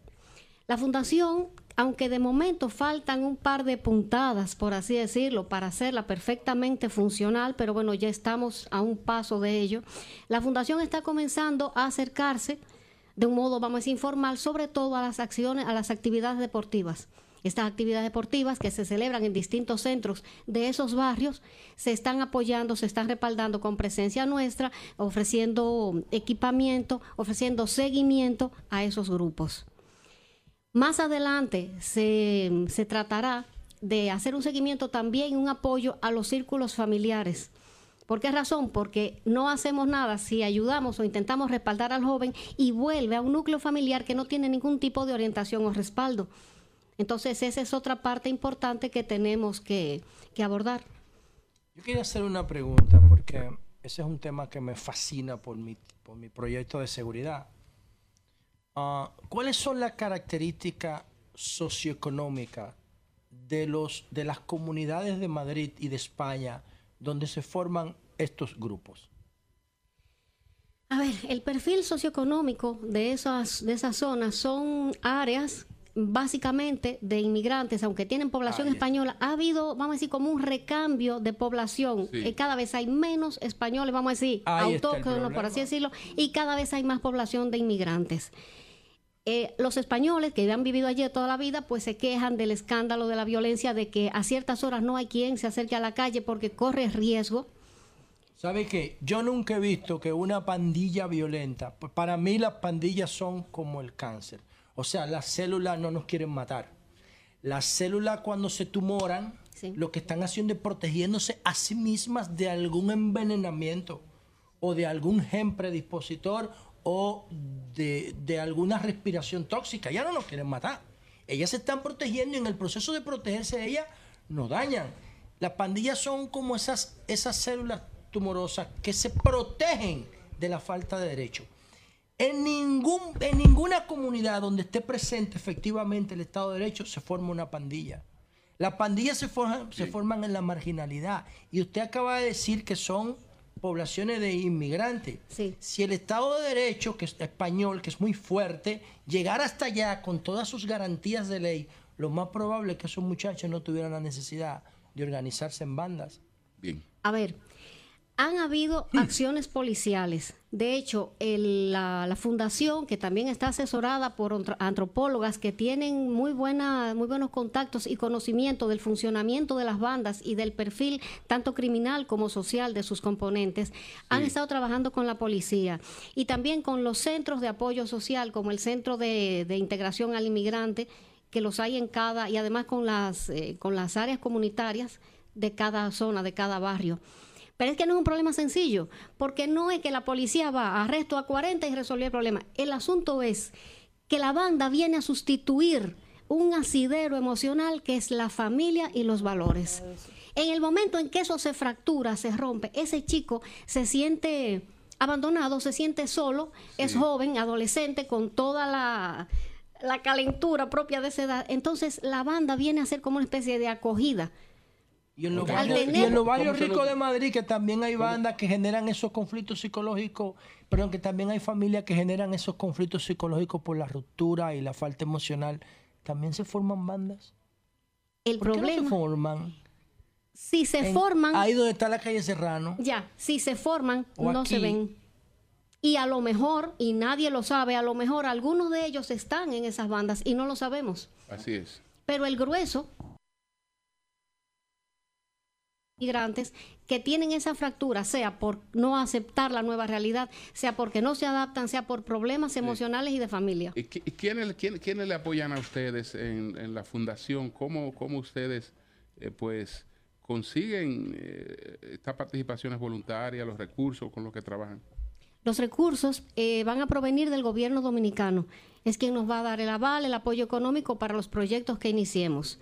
La fundación, aunque de momento faltan un par de puntadas, por así decirlo, para hacerla perfectamente funcional, pero bueno, ya estamos a un paso de ello, la fundación está comenzando a acercarse de un modo, vamos a decir, informal, sobre todo a las acciones, a las actividades deportivas. Estas actividades deportivas que se celebran en distintos centros de esos barrios se están apoyando, se están respaldando con presencia nuestra, ofreciendo equipamiento, ofreciendo seguimiento a esos grupos. Más adelante se, se tratará de hacer un seguimiento también un apoyo a los círculos familiares. ¿Por qué razón? Porque no hacemos nada si ayudamos o intentamos respaldar al joven y vuelve a un núcleo familiar que no tiene ningún tipo de orientación o respaldo. Entonces esa es otra parte importante que tenemos que, que abordar. Yo quería hacer una pregunta porque ese es un tema que me fascina por mi, por mi proyecto de seguridad. Ah, ¿Cuáles son las características socioeconómicas de, los, de las comunidades de Madrid y de España donde se forman estos grupos? A ver, el perfil socioeconómico de esas, de esas zonas son áreas básicamente de inmigrantes, aunque tienen población española, ha habido, vamos a decir, como un recambio de población. Sí. Eh, cada vez hay menos españoles, vamos a decir, autóctonos, por así decirlo, y cada vez hay más población de inmigrantes. Eh, los españoles que han vivido allí toda la vida, pues se quejan del escándalo de la violencia, de que a ciertas horas no hay quien se acerque a la calle porque corre riesgo. ¿Sabe qué? Yo nunca he visto que una pandilla violenta, pues para mí las pandillas son como el cáncer. O sea, las células no nos quieren matar. Las células cuando se tumoran, lo que están haciendo es protegiéndose a sí mismas de algún envenenamiento o de algún gen predispositor o de, de alguna respiración tóxica. Ya no nos quieren matar. Ellas se están protegiendo y en el proceso de protegerse ellas nos dañan. Las pandillas son como esas, esas células tumorosas que se protegen de la falta de derecho. En, ningún, en ninguna comunidad donde esté presente efectivamente el Estado de Derecho se forma una pandilla. Las pandillas se forman, se forman en la marginalidad. Y usted acaba de decir que son poblaciones de inmigrantes. Si el Estado de Derecho, que es español, que es muy fuerte, llegara hasta allá con todas sus garantías de ley, lo más probable es que esos muchachos no tuvieran la necesidad de organizarse en bandas. Bien. A ver, han habido acciones policiales. De hecho, el- la, la fundación, que también está asesorada por antro- antropólogas que tienen muy, buena, muy buenos contactos y conocimiento del funcionamiento de las bandas y del perfil tanto criminal como social de sus componentes, han estado trabajando con la policía y también con los centros de apoyo social, como el Centro de, de Integración al Inmigrante, que los hay en cada, y además con las, eh, con las áreas comunitarias de cada zona, de cada barrio. Pero es que no es un problema sencillo, porque no es que la policía va, arresto a 40 y resolvió el problema. El asunto es que la banda viene a sustituir un asidero emocional que es la familia y los valores. En el momento en que eso se fractura, se rompe, ese chico se siente abandonado, se siente solo, es joven, adolescente, con toda la, la calentura propia de esa edad. Entonces la banda viene a ser como una especie de acogida. Y en los barrios, tener- y en los barrios ¿Cómo se ricos de Madrid, que también hay bandas que generan esos conflictos psicológicos, pero que también hay familias que generan esos conflictos psicológicos por la ruptura y la falta emocional, también se forman bandas. El ¿Por qué no problema- se forman? Si se En- forman... Ahí donde está la calle Serrano. Ya, si se forman, no se ven. Y a lo mejor, y nadie lo sabe, a lo mejor algunos de ellos están en esas bandas y no lo sabemos. Así es. Pero el grueso migrantes que tienen esa fractura, sea por no aceptar la nueva realidad, sea porque no se adaptan, sea por problemas emocionales y de familia. ¿Y, y quiénes, quién- quiénes le apoyan a ustedes en, en la fundación? ¿Cómo, cómo ustedes eh, pues consiguen eh, estas participaciones voluntarias, los recursos con los que trabajan? Los recursos eh, van a provenir del gobierno dominicano. Es quien nos va a dar el aval, el apoyo económico para los proyectos que iniciemos.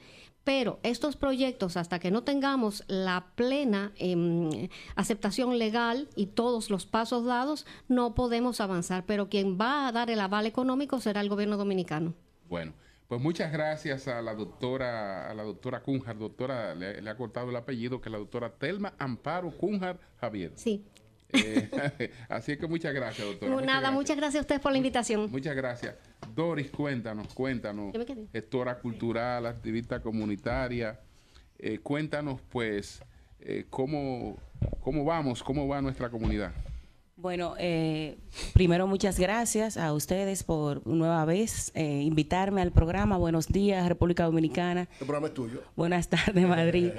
Pero estos proyectos, hasta que no tengamos la plena em, aceptación legal y todos los pasos dados, no podemos avanzar. Pero quien va a dar el aval económico será el gobierno dominicano. Bueno, pues muchas gracias a la doctora, a la doctora Cunjar, doctora, le, le ha cortado el apellido, que es la doctora Telma Amparo Cunjar Javier. Sí. Eh, así es que muchas gracias, doctora. Nada, gracias. muchas gracias a ustedes por la invitación. Muchas gracias. Doris, cuéntanos, cuéntanos. Gestora cultural, activista comunitaria. eh, cuéntanos, pues, eh, cómo, cómo vamos, cómo va nuestra comunidad. Bueno, eh, primero muchas gracias a ustedes por nueva vez eh, invitarme al programa. Buenos días, República Dominicana. El programa es tuyo. Buenas tardes, Madrid.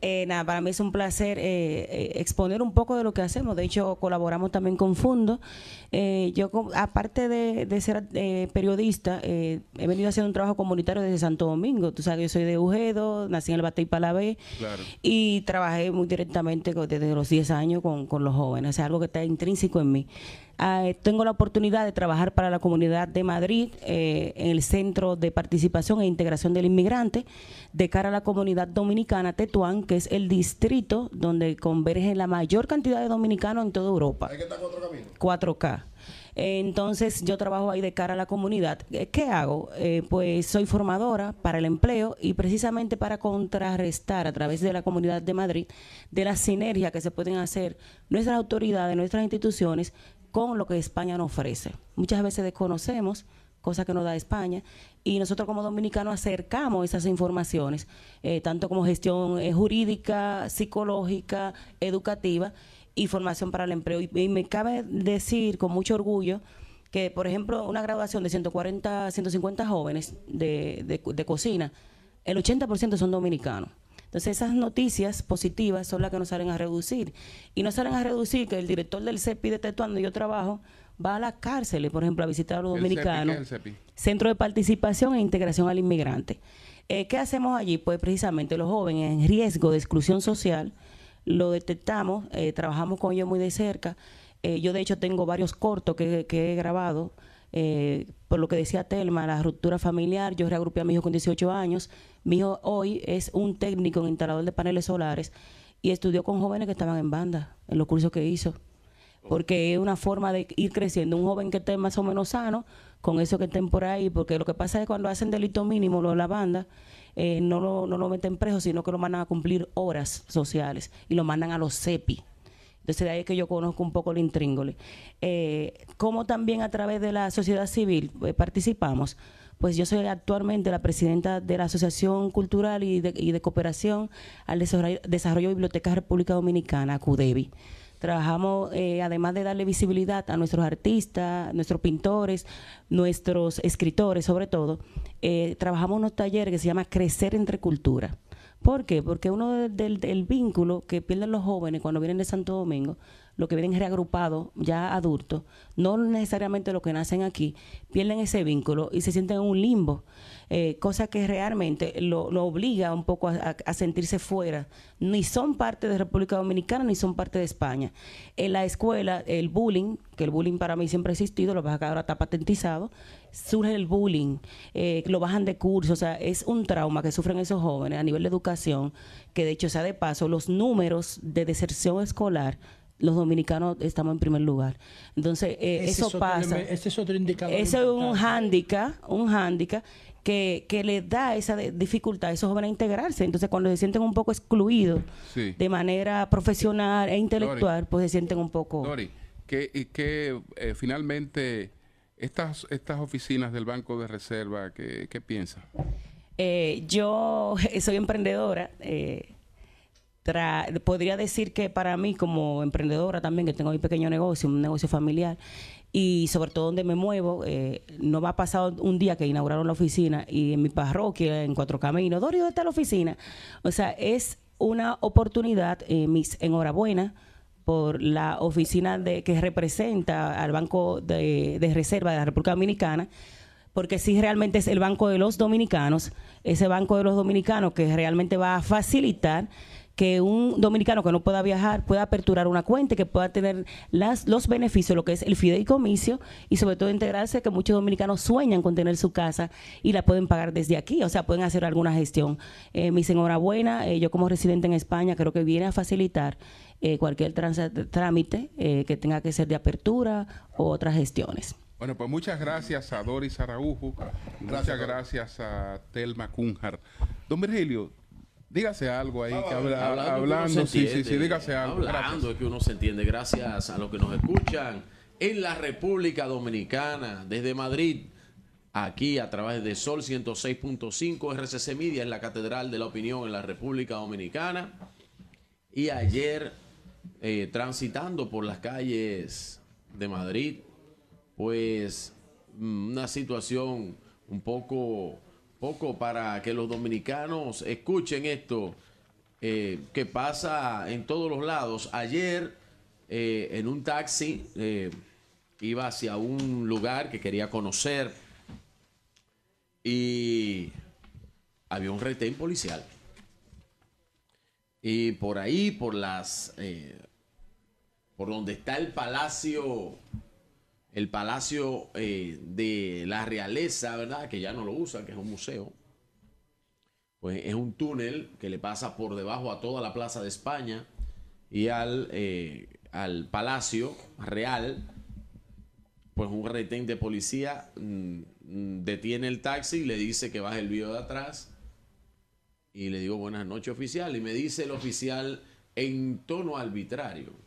Eh, nada, para mí es un placer eh, eh, exponer un poco de lo que hacemos. De hecho, colaboramos también con Fundo. Eh, yo, aparte de, de ser eh, periodista, eh, he venido haciendo un trabajo comunitario desde Santo Domingo. Tú sabes que yo soy de Ujedo, nací en el Batey Palabé Claro. y trabajé muy directamente desde los 10 años con, con los jóvenes, o sea, algo que está intrínseco en mí. Ah, eh, tengo la oportunidad de trabajar para la comunidad de Madrid eh, en el Centro de Participación e Integración del Inmigrante de cara a la comunidad dominicana Tetuán, que es el distrito donde converge la mayor cantidad de dominicanos en toda Europa. Hay que estar con otro camino. 4K. Entonces yo trabajo ahí de cara a la comunidad. Eh, ¿Qué hago? Eh, pues soy formadora para el empleo y precisamente para contrarrestar a través de la comunidad de Madrid de la sinergia que se pueden hacer nuestras autoridades, nuestras instituciones con lo que España nos ofrece. Muchas veces desconocemos cosas que nos da España, y nosotros como dominicanos acercamos esas informaciones, eh, tanto como gestión jurídica, psicológica, educativa y formación para el empleo. Y, y me cabe decir con mucho orgullo que, por ejemplo, una graduación de 140, 150 jóvenes de, de, de cocina, el 80% son dominicanos. Entonces esas noticias positivas son las que nos salen a reducir. Y nos salen a reducir que el director del CEPI de Tetuán, donde yo trabajo, va a la cárcel, por ejemplo, a visitar a los El CEPI, dominicanos. ¿qué es el CEPI? Centro de Participación e Integración al Inmigrante. Eh, ¿Qué hacemos allí? Pues precisamente los jóvenes en riesgo de exclusión social, lo detectamos, eh, trabajamos con ellos muy de cerca. Eh, yo de hecho tengo varios cortos que, que he grabado, eh, por lo que decía Telma, la ruptura familiar, yo reagrupé a mi hijo con 18 años, mi hijo hoy es un técnico en instalador de paneles solares y estudió con jóvenes que estaban en banda, en los cursos que hizo porque es una forma de ir creciendo. Un joven que esté más o menos sano, con eso que estén por ahí, porque lo que pasa es cuando hacen delito mínimo, lo de la banda, eh, no, lo, no lo meten preso, sino que lo mandan a cumplir horas sociales y lo mandan a los CEPI. Entonces de ahí es que yo conozco un poco el intríngole. Eh, como también a través de la sociedad civil eh, participamos. Pues yo soy actualmente la presidenta de la Asociación Cultural y de, y de Cooperación al Desarrollo, de Bibliotecas República Dominicana, CUDEBI. Trabajamos, eh, además de darle visibilidad a nuestros artistas, nuestros pintores, nuestros escritores sobre todo, eh, trabajamos unos talleres que se llama Crecer entre Cultura. ¿Por qué? Porque uno de- del, del vínculo que pierden los jóvenes cuando vienen de Santo Domingo, lo que vienen reagrupados, ya adultos, no necesariamente los que nacen aquí, pierden ese vínculo y se sienten en un limbo, eh, cosa que realmente lo, lo obliga un poco a, sentirse fuera. Ni son parte de República Dominicana ni son parte de España. En la escuela, el bullying, que el bullying para mí siempre ha existido, lo pasa que ahora está patentizado, surge el bullying, eh, lo bajan de curso, o sea, es un trauma que sufren esos jóvenes a nivel de educación, que de hecho, sea de paso, los números de deserción escolar, los dominicanos estamos en primer lugar. Entonces, eh, Ese eso es otro pasa. ese es otro indicador Eso es un hándicap, un hándicap que, que le da esa de- dificultad a esos jóvenes a integrarse. Entonces, cuando se sienten un poco excluidos Sí. de manera profesional e intelectual, pues se sienten un poco... Dori, que, y que eh, finalmente estas, estas oficinas del Banco de Reserva, ¿qué, qué piensan? Eh, yo soy emprendedora. eh, tra- podría decir que para mí como emprendedora también, que tengo mi pequeño negocio, un negocio familiar, y sobre todo donde me muevo, eh, no me ha pasado un día que inauguraron la oficina y en mi parroquia, en Cuatro Caminos, Dori, ¿dónde está la oficina? O sea, es una oportunidad, eh, mis enhorabuena por la oficina de que representa al Banco de, de Reserva de la República Dominicana, porque sí realmente es el Banco de los Dominicanos, ese Banco de los Dominicanos que realmente va a facilitar que un dominicano que no pueda viajar pueda aperturar una cuenta y que pueda tener las, los beneficios, lo que es el fideicomiso y sobre todo integrarse que muchos dominicanos sueñan con tener su casa y la pueden pagar desde aquí, o sea, pueden hacer alguna gestión. Eh, mis enhorabuena, eh, yo como residente en España creo que viene a facilitar eh, cualquier trámite eh, que tenga que ser de apertura o otras gestiones. Bueno, pues muchas gracias a Doris Araujo, muchas gracias a Telma Cunjar. Don Virgilio, dígase algo ahí, que habla- Hablando, hablando, sí, sí, sí, dígase algo. Hablando Gracias. es que uno se entiende. Gracias a los que nos escuchan en la República Dominicana, desde Madrid, aquí a través de Sol 106.5, RCC Media, en la Catedral de la Opinión en la República Dominicana. Y ayer, eh, transitando por las calles de Madrid, pues mm, una situación un poco, poco para que los dominicanos escuchen esto eh, que pasa en todos los lados. Ayer eh, en un taxi eh, iba hacia un lugar que quería conocer y había un retén policial. Y por ahí, por las, por donde está el palacio, el palacio eh, de la realeza, ¿verdad? Que ya no lo usan, que es un museo. Pues es un túnel que le pasa por debajo a toda la Plaza de España y al, eh, al Palacio Real. Pues un retén de policía mm, detiene el taxi y le dice que baje el vídeo de atrás. Y le digo buenas noches oficial. Y me dice el oficial en tono arbitrario.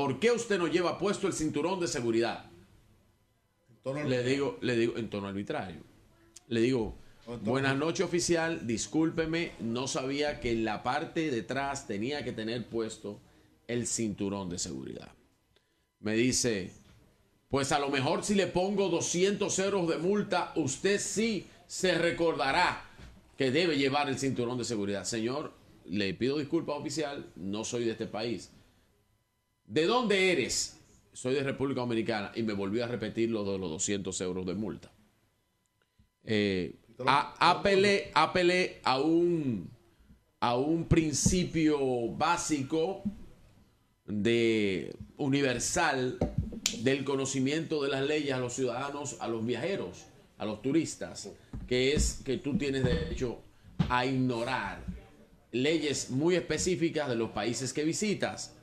¿Por qué usted no lleva puesto el cinturón de seguridad? Le digo, le digo, en tono arbitrario. Le digo, buenas noches oficial, discúlpeme, no sabía que en la parte de atrás tenía que tener puesto el cinturón de seguridad. Me dice, pues a lo mejor si le pongo 200 euros de multa, usted sí se recordará que debe llevar el cinturón de seguridad. Señor, le pido disculpas oficial, no soy de este país. ¿De dónde eres? Soy de República Dominicana y me volvió a repetir lo de los 200 euros de multa. Eh, a- apelé, apelé a un, a un principio básico de universal del conocimiento de las leyes a los ciudadanos, a los viajeros, a los turistas, que es que tú tienes derecho a ignorar leyes muy específicas de los países que visitas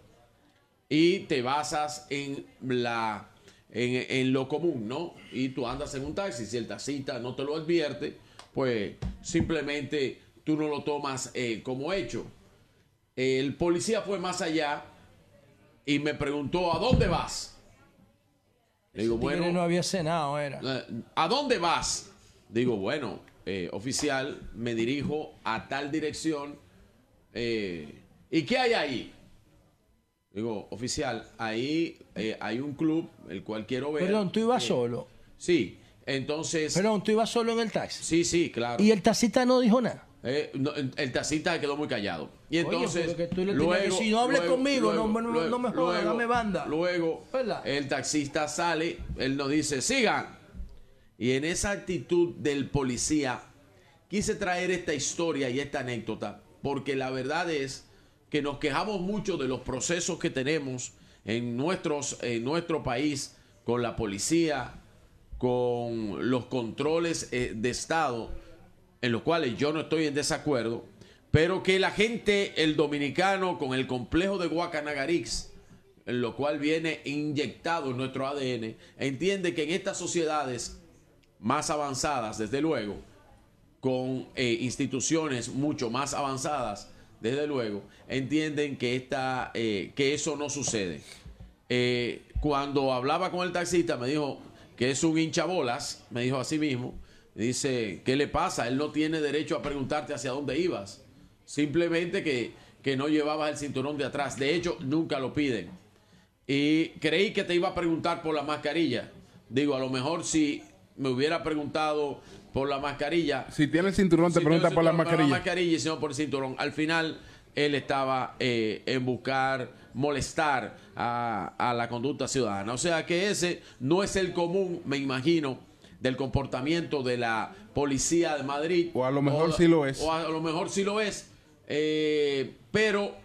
y te basas en la en, en lo común, ¿no? Y tú andas en un taxi, si el taxista no te lo advierte, pues simplemente tú no lo tomas eh, como hecho. El policía fue más allá y me preguntó, ¿a dónde vas? Le digo, bueno, no había cenado, era. eh, ¿A dónde vas? Digo, bueno, eh, oficial, me dirijo a tal dirección. eh, ¿Y qué hay ahí? Digo, oficial, ahí eh, hay un club, el cual quiero ver. Perdón, ¿tú ibas Eh, solo? Sí, entonces. Perdón, ¿tú ibas solo en el taxi? Sí, sí, claro. Y el taxista no dijo nada. Eh, no, el el taxista quedó muy callado. Y entonces. tú le que decir, no hable conmigo, no- no- no me jodas, dame banda. Luego, el taxista sale, él nos dice, sigan. Y en esa actitud del policía, quise traer esta historia y esta anécdota, porque la verdad es que nos quejamos mucho de los procesos que tenemos en, nuestros, en nuestro país con la policía, con los controles eh, de Estado, en los cuales yo no estoy en desacuerdo, pero que la gente, el dominicano, con el complejo de Guacanagarix, en lo cual viene inyectado en nuestro ADN, entiende que en estas sociedades más avanzadas, desde luego, con eh, instituciones mucho más avanzadas, desde luego, entienden que, esta, eh, que eso no sucede. Eh, cuando hablaba con el taxista, me dijo que es un hinchabolas, me dijo así mismo. Dice, ¿qué le pasa? Él no tiene derecho a preguntarte hacia dónde ibas. Simplemente que, que no llevabas el cinturón de atrás. De hecho, nunca lo piden. Y creí que te iba a preguntar por la mascarilla. Digo, a lo mejor si me hubiera preguntado por la mascarilla. Si tiene el cinturón, te Si pregunta por la mascarilla. mascarilla y si no por el cinturón. Al final, él estaba eh, en buscar molestar a, a la conducta ciudadana. O sea que ese no es el común, me imagino, del comportamiento de la policía de Madrid. O a lo mejor sí lo es. O a lo mejor sí lo es. Eh, pero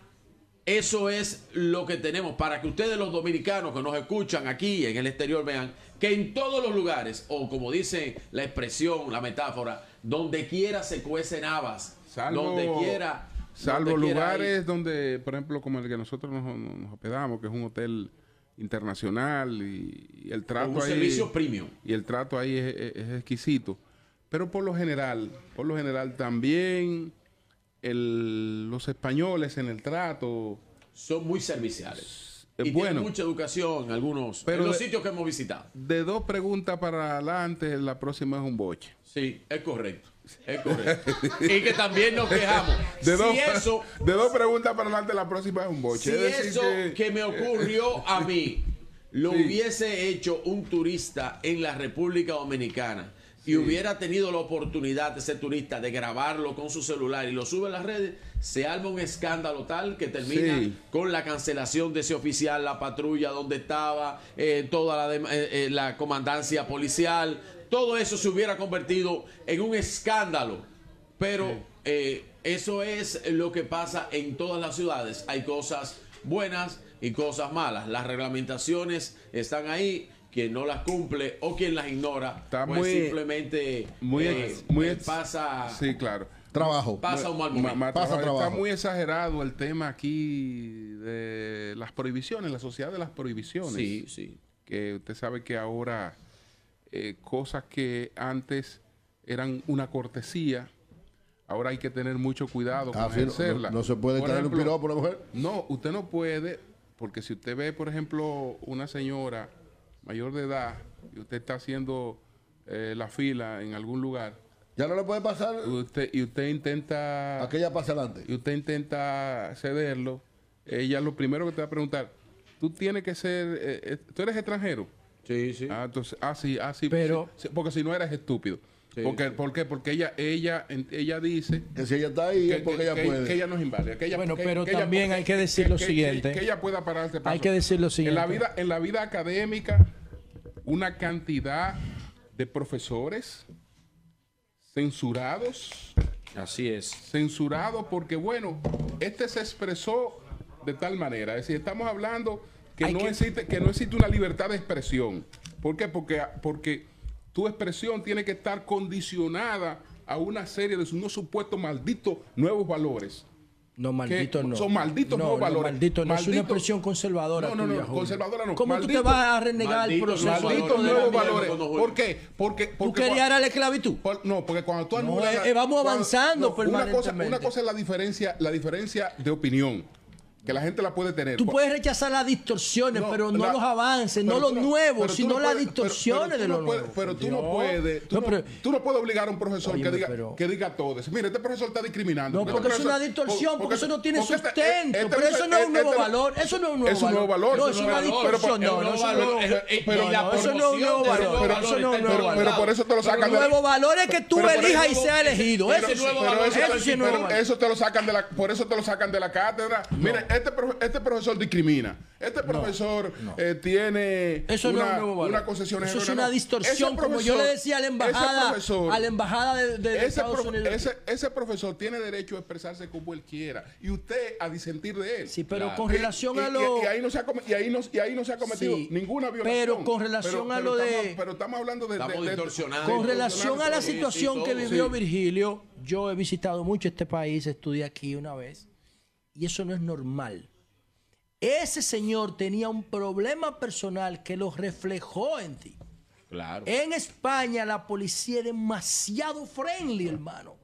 eso es lo que tenemos para que ustedes los dominicanos que nos escuchan aquí en el exterior vean que en todos los lugares, o como dice la expresión, la metáfora, donde quiera se cuecen habas, Salvo- donde quiera... Salvo donde lugares donde, por ejemplo, como el que nosotros nos, nos- nos hospedamos, que es un hotel internacional y, y el trato un ahí... servicio premium. Y el trato ahí es, es- es exquisito. Pero por lo general, por lo general también el- los españoles en el trato... Son muy serviciales. Y tienen bueno. mucha educación en algunos Pero en los de- sitios que hemos visitado. De dos preguntas para adelante, la próxima es un boche. Sí, es correcto. Es correcto. y que también nos quejamos. De, dos, eso, de dos preguntas para adelante, la próxima es un boche. si Es decir eso que- que, me ocurrió a mí lo Sí. hubiese hecho un turista en la República Dominicana y hubiera tenido la oportunidad ese turista de grabarlo con su celular y lo sube a las redes, se arma un escándalo tal que termina Sí. con la cancelación de ese oficial, la patrulla donde estaba, eh, toda la, eh, eh, la comandancia policial, todo eso se hubiera convertido en un escándalo. Pero eh, eso es lo que pasa en todas las ciudades. Hay cosas buenas y cosas malas. Las reglamentaciones están ahí. Quien no las cumple o quien las ignora, Está pues muy- simplemente muy eh, muy pasa Sí, claro. Trabajo. Pasa un mal Ma- momento. ma- Pasa trabajo. trabajo. Está muy exagerado el tema aquí de las prohibiciones, la sociedad de las prohibiciones. Sí, sí. Que usted sabe que ahora eh, cosas que antes eran una cortesía, ahora hay que tener mucho cuidado con Ah, sí, ejercerla. no- no se puede Por traer un piropo a la mujer. No, usted no puede, porque si usted ve, por ejemplo, una señora mayor de edad y usted está haciendo eh, la fila en algún lugar, Ya no le puede pasar usted y usted intenta aquella pasa adelante. y usted intenta cederlo, ella lo primero que te va a preguntar, tú tienes que ser, eh, eh, tú eres extranjero. Sí, sí. Ah, entonces, ah, sí, ah, sí, Pero- sí, porque si no eres estúpido. Sí, porque, sí. ¿Por qué? Porque ella, ella, ella dice Que si ella está ahí es porque ella que- puede. que ella no es inválida. Que ella, Bueno, que- pero que ella- también que- hay que decir lo que- siguiente. Que, que ella pueda pararse paso. Hay que decir lo En la siguiente. vida, en la vida académica, una cantidad de profesores censurados Así es. censurado porque, bueno, este se expresó de tal manera. Es decir, estamos hablando que, Hay no, que- Existe, que no existe una libertad de expresión. ¿Por qué? Porque, porque tu expresión tiene que estar condicionada a una serie de unos supuestos malditos nuevos valores. No, maldito que no. son malditos no, nuevos no, valores. Maldito no, es una Maldito- expresión conservadora. No, no, no, tuya, conservadora no. ¿Cómo tú Maldito- te vas a renegar el maldito proceso? Malditos nuevos valores. ¿Por qué? Porque, ¿Tú porque querías cua- la esclavitud? por- no, porque cuando tú No, anulas la- eh, vamos cuando- avanzando una cosa, permanentemente. una cosa es la diferencia, la diferencia de opinión, que la gente la puede tener. Tú puedes rechazar las distorsiones, No, pero no la- los avances, no los no- nuevos, sino no las puedes- distorsiones pero de no lo puedes- nuevo. Pero tú no puedes, tú No, no, pero- tú no puedes obligar a un profesor que diga pero- que diga todo. Mira, este profesor está discriminando. No, porque este es una profesor- distorsión, porque eso no tiene este- sustento, este pero eso no es un nuevo este valor, eso no es un nuevo Es un nuevo valor. No, es una distorsión, no, eso no es un nuevo- eso no es un nuevo valor, nuevo eso no es un valor nuevo está- Pero valor. por eso te lo sacan el de la- nuevo valor es que tú elijas y seas elegido. nuevo valor, eso- sí es nuevo valor. Eso te lo sacan de la, por eso te lo sacan de la cátedra. Mire, este, pro- este profesor discrimina. Este profesor eh, tiene Eso no es una, un nuevo valor. una concesión Eso es una No. distorsión, como yo le decía a la embajada, profesor- a la embajada de, de- de ese, Estados profe- Unidos. ese- ese profesor tiene derecho a expresarse como él quiera y usted a disentir de él. Sí, pero con Y- relación y- a lo- y ahí no se ha y ahí no, y ahí no se ha cometido Sí, ninguna violación. pero con relación a lo de- pero estamos hablando de, Estamos de- de- distorsionando. Con relación a la Sí, sí, situación que vivió Sí. Virgilio, yo he visitado mucho este país, estudié aquí una vez, y eso no es normal. Ese señor tenía un problema personal que lo reflejó en ti. Claro. En España la policía es demasiado friendly, hermano.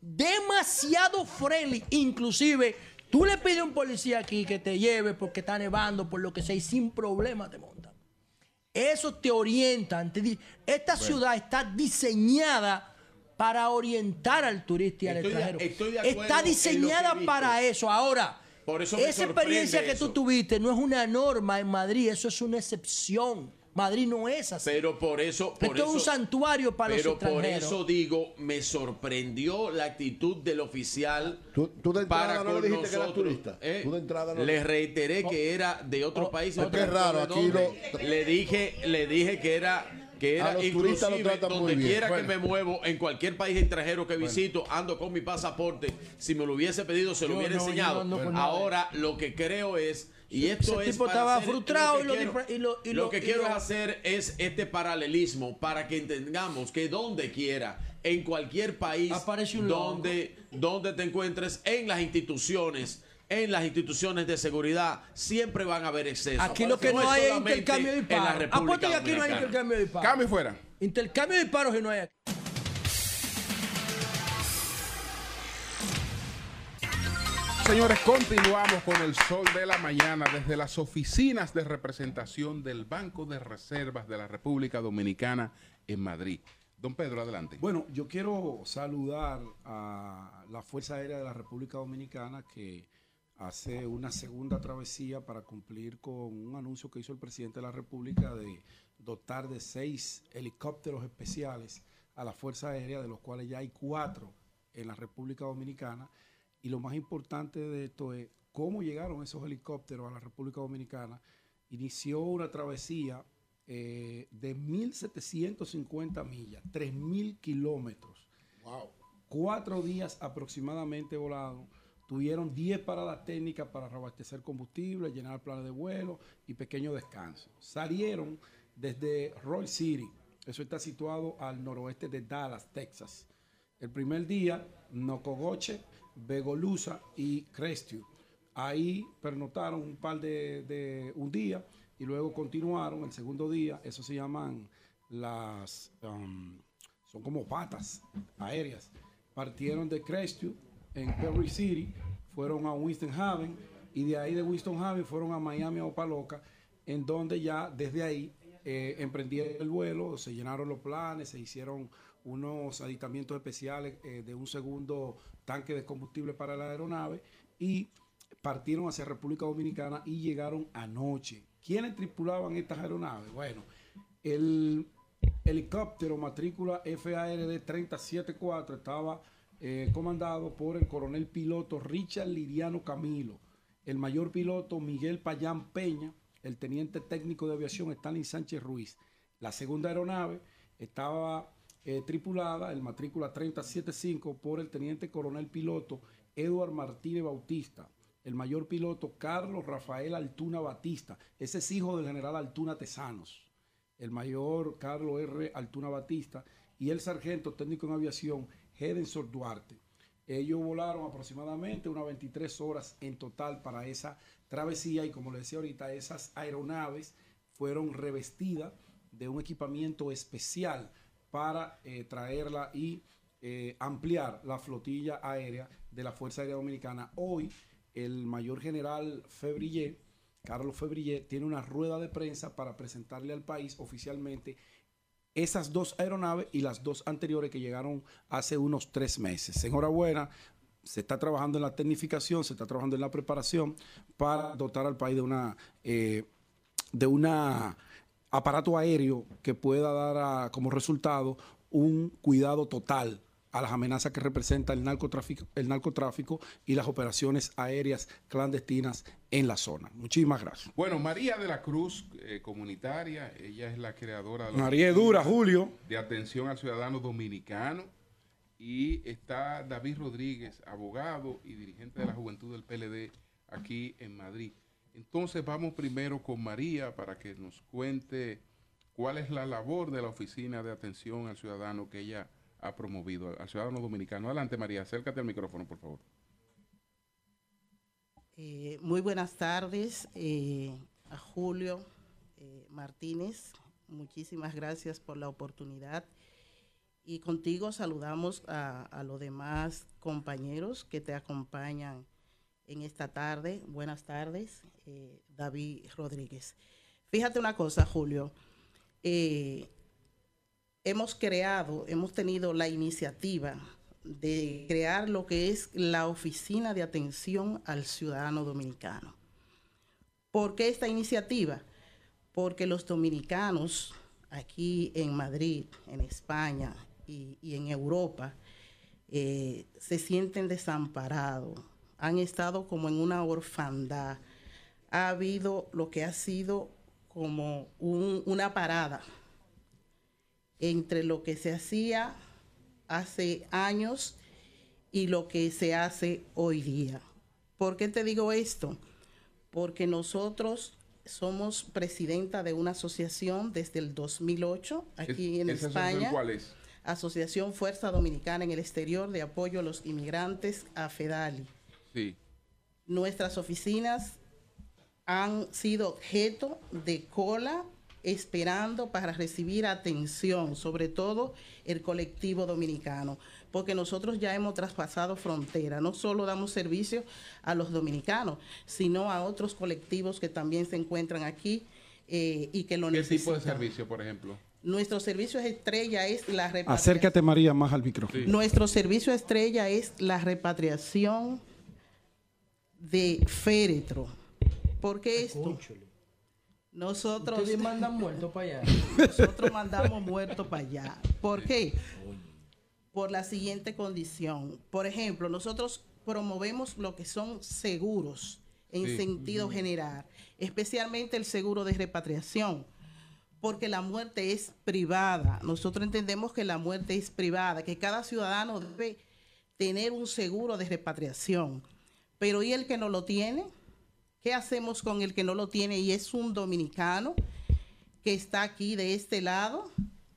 Demasiado friendly. Inclusive, tú le pides a un policía aquí que te lleve porque está nevando, por lo que sea, y sin problema te montan. Eso te orienta. te di- Esta ciudad está diseñada para orientar al turista y al Estoy de- extranjero. estoy de acuerdo está diseñada para eso. Ahora, Por eso esa experiencia que tú tuviste no es una norma en Madrid, eso es una excepción. Madrid no es así. Pero por eso. Por Esto es un santuario para los Pero por extranjeros. eso digo, me sorprendió la actitud del oficial. Tú de entrada para no le con dijiste que eras nosotros. turista. ¿eh? Tú de entrada no- Le reiteré que Oh. era de otro Oh, país. oh, qué preguntó raro, aquí lo- Le dije, le dije que era que A era los turistas lo inclusive donde bien. quiera Bueno. que me muevo, en cualquier país extranjero que visito, ando con mi pasaporte. Si me lo hubiese pedido, se lo Yo hubiera no, enseñado. no nada. Ahora lo que creo es y esto Ese es tipo estaba hacer- frustrado lo que y lo quiero- y lo- y lo lo- que y quiero hacer es este paralelismo para que entendamos que donde quiera, en cualquier país un donde, donde te encuentres, en las instituciones, en las instituciones de seguridad, siempre van a haber excesos. Aquí lo que no, hay es intercambio de en la disparos. Apuesto que aquí no hay intercambio de disparos. Cambio fuera. Intercambio de disparos y no hay aquí. Señores, continuamos con el sol de la mañana desde las oficinas de representación del Banco de Reservas de la República Dominicana en Madrid. Don Pedro, adelante. Bueno, yo quiero saludar a la Fuerza Aérea de la República Dominicana que hace una segunda travesía para cumplir con un anuncio que hizo el presidente de la República de dotar de seis helicópteros especiales a la Fuerza Aérea, de los cuales ya hay cuatro en la República Dominicana. Y lo más importante de esto es cómo llegaron esos helicópteros a la República Dominicana. Inició una travesía eh, de 1.750 millas, 3.000 kilómetros. Cuatro días aproximadamente volado. Tuvieron 10 paradas técnicas para reabastecer combustible, llenar planes de vuelo y pequeño descanso. Salieron desde Roy City. Eso está situado al noroeste de Dallas, Texas. El primer día, Nocogoche, Begolusa y Crestview. Ahí pernotaron un par de, de- un día y luego continuaron el segundo día. Eso se llaman las, um, son como patas aéreas. Partieron de Crestview en Perry City, fueron a Winston Haven y de ahí de Winston Haven fueron a Miami a Opaloca, en donde ya desde ahí eh, emprendieron el vuelo, se llenaron los planes, se hicieron unos aditamientos especiales eh, de un segundo tanque de combustible para la aeronave y partieron hacia República Dominicana y llegaron anoche. ¿Quiénes tripulaban estas aeronaves? Bueno, el helicóptero matrícula FARD 374 estaba eh, comandado por el coronel piloto Richard Liriano Camilo, el mayor piloto Miguel Payán Peña, el teniente técnico de aviación Stanley Sánchez Ruiz. La segunda aeronave estaba eh, tripulada, el matrícula 375, por el teniente coronel piloto Eduard Martínez Bautista, el mayor piloto Carlos Rafael Altuna Batista, ese es hijo del general Altuna Tesanos el mayor Carlos R. Altuna Batista y el sargento técnico en aviación Hedensor Duarte. Ellos volaron aproximadamente unas 23 horas en total para esa travesía y como les decía ahorita, esas aeronaves fueron revestidas de un equipamiento especial para eh, traerla y eh, ampliar la flotilla aérea de la Fuerza Aérea Dominicana. Hoy el mayor general Febrillé Carlos Febrillé tiene una rueda de prensa para presentarle al país oficialmente esas dos aeronaves y las dos anteriores que llegaron hace unos tres meses. Enhorabuena, se está trabajando en la tecnificación, se está trabajando en la preparación para dotar al país de una eh, de una aparato aéreo que pueda dar como resultado un cuidado total a las amenazas que representa el narcotráfico, el narcotráfico y las operaciones aéreas clandestinas en la zona. Muchísimas gracias. Bueno, María de la Cruz, eh, comunitaria, ella es la creadora de María dura, Julio. de atención al ciudadano dominicano. Y está David Rodríguez, abogado y dirigente de la juventud del PLD aquí en Madrid. Entonces vamos primero con María para que nos cuente cuál es la labor de la oficina de atención al ciudadano que ella ha promovido, al ciudadano dominicano. Adelante María, acércate al micrófono, por favor. Eh, muy buenas tardes eh, Julio eh, Martínez. Muchísimas gracias por la oportunidad. Y contigo saludamos a, los demás compañeros que te acompañan en esta tarde. Buenas tardes, David Rodríguez. Fíjate una cosa, Julio. Hemos creado, hemos tenido la iniciativa de crear lo que es la Oficina de Atención al Ciudadano Dominicano. ¿Por qué esta iniciativa? porque los dominicanos aquí en Madrid, en España y, en Europa eh, se sienten desamparados, han estado como en una orfandad. Ha habido lo que ha sido como un- una parada entre lo que se hacía hace años y lo que se hace hoy día. ¿Por qué te digo esto? Porque nosotros somos presidenta de una asociación desde el 2008 aquí Es- en ¿esa España. cuál es? Asociación Fuerza Dominicana en el Exterior de Apoyo a los Inmigrantes, AFEDALI. Sí. Nuestras oficinas han sido objeto de cola esperando para recibir atención, sobre todo el colectivo dominicano, porque nosotros ya hemos traspasado frontera, no solo damos servicio a los dominicanos, sino a otros colectivos que también se encuentran aquí eh, y que lo ¿Qué necesitan. tipo de servicio, por ejemplo? Nuestro servicio estrella es la repatriación. Acércate, María, más al micrófono. Nuestro servicio estrella es la repatriación de féretro. ¿Por qué esto? Nosotros Ustedes mandan muertos para allá. Nosotros mandamos muertos para allá. ¿Por qué? Por la siguiente condición. Por ejemplo, nosotros promovemos lo que son seguros en Sí. sentido general, especialmente el seguro de repatriación, porque la muerte es privada. Nosotros entendemos que la muerte es privada, que cada ciudadano debe tener un seguro de repatriación. Pero ¿y el que no lo tiene? ¿Qué hacemos con el que no lo tiene y es un dominicano que está aquí de este lado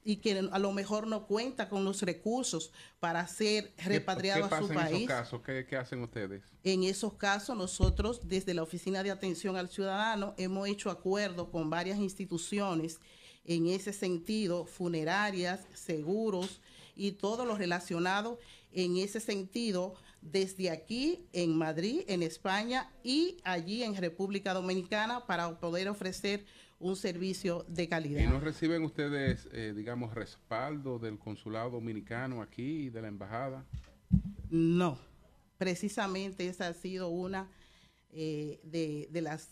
y que a lo mejor no cuenta con los recursos para ser repatriado ¿Qué a su pasa en esos país? casos? ¿Qué, qué hacen ustedes? En esos casos, nosotros desde la Oficina de Atención al Ciudadano hemos hecho acuerdos con varias instituciones en ese sentido, funerarias, seguros y todo lo relacionado en ese sentido desde aquí en Madrid, en España y allí en República Dominicana para poder ofrecer un servicio de calidad. ¿Y no reciben ustedes, eh, digamos, respaldo del consulado dominicano aquí y de la embajada? No, precisamente esa ha sido una eh, de, de las,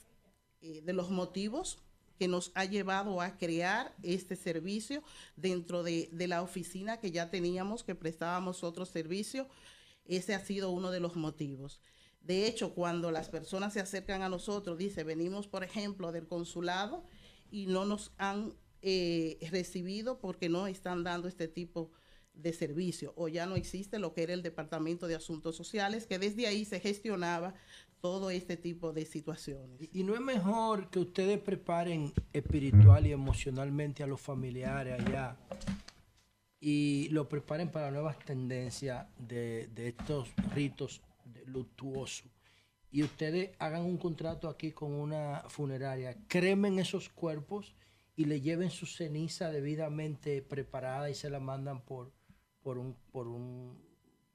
eh, de los motivos que nos ha llevado a crear este servicio dentro de, de la oficina que ya teníamos, que prestábamos otro servicio. Ese ha sido uno de los motivos. De hecho, cuando las personas se acercan a nosotros, dice, venimos, por ejemplo, del consulado y no nos han eh, recibido porque no están dando este tipo de servicio o ya no existe lo que era el Departamento de Asuntos Sociales, que desde ahí se gestionaba todo este tipo de situaciones. Y no es mejor que ustedes preparen espiritual y emocionalmente a los familiares allá y lo preparen para nuevas tendencias de, de estos ritos luctuosos. Y ustedes hagan un contrato aquí con una funeraria, cremen esos cuerpos y le lleven su ceniza debidamente preparada y se la mandan por, por un, por un,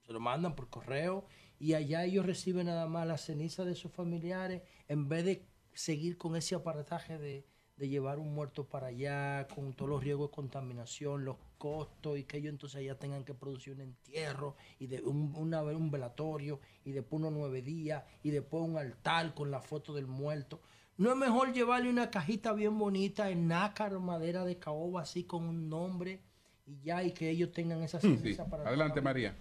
se lo mandan por correo y allá ellos reciben nada más la ceniza de sus familiares en vez de seguir con ese aparataje de, de llevar un muerto para allá, con todos los riesgos de contaminación, los costos y que ellos entonces allá tengan que producir un entierro y de un, una un velatorio y después unos nueve días y después un altar con la foto del muerto. ¿No es mejor llevarle una cajita bien bonita en nácar, madera de caoba, así con un nombre y ya, y que ellos tengan esa Sí. ceniza para Adelante? María.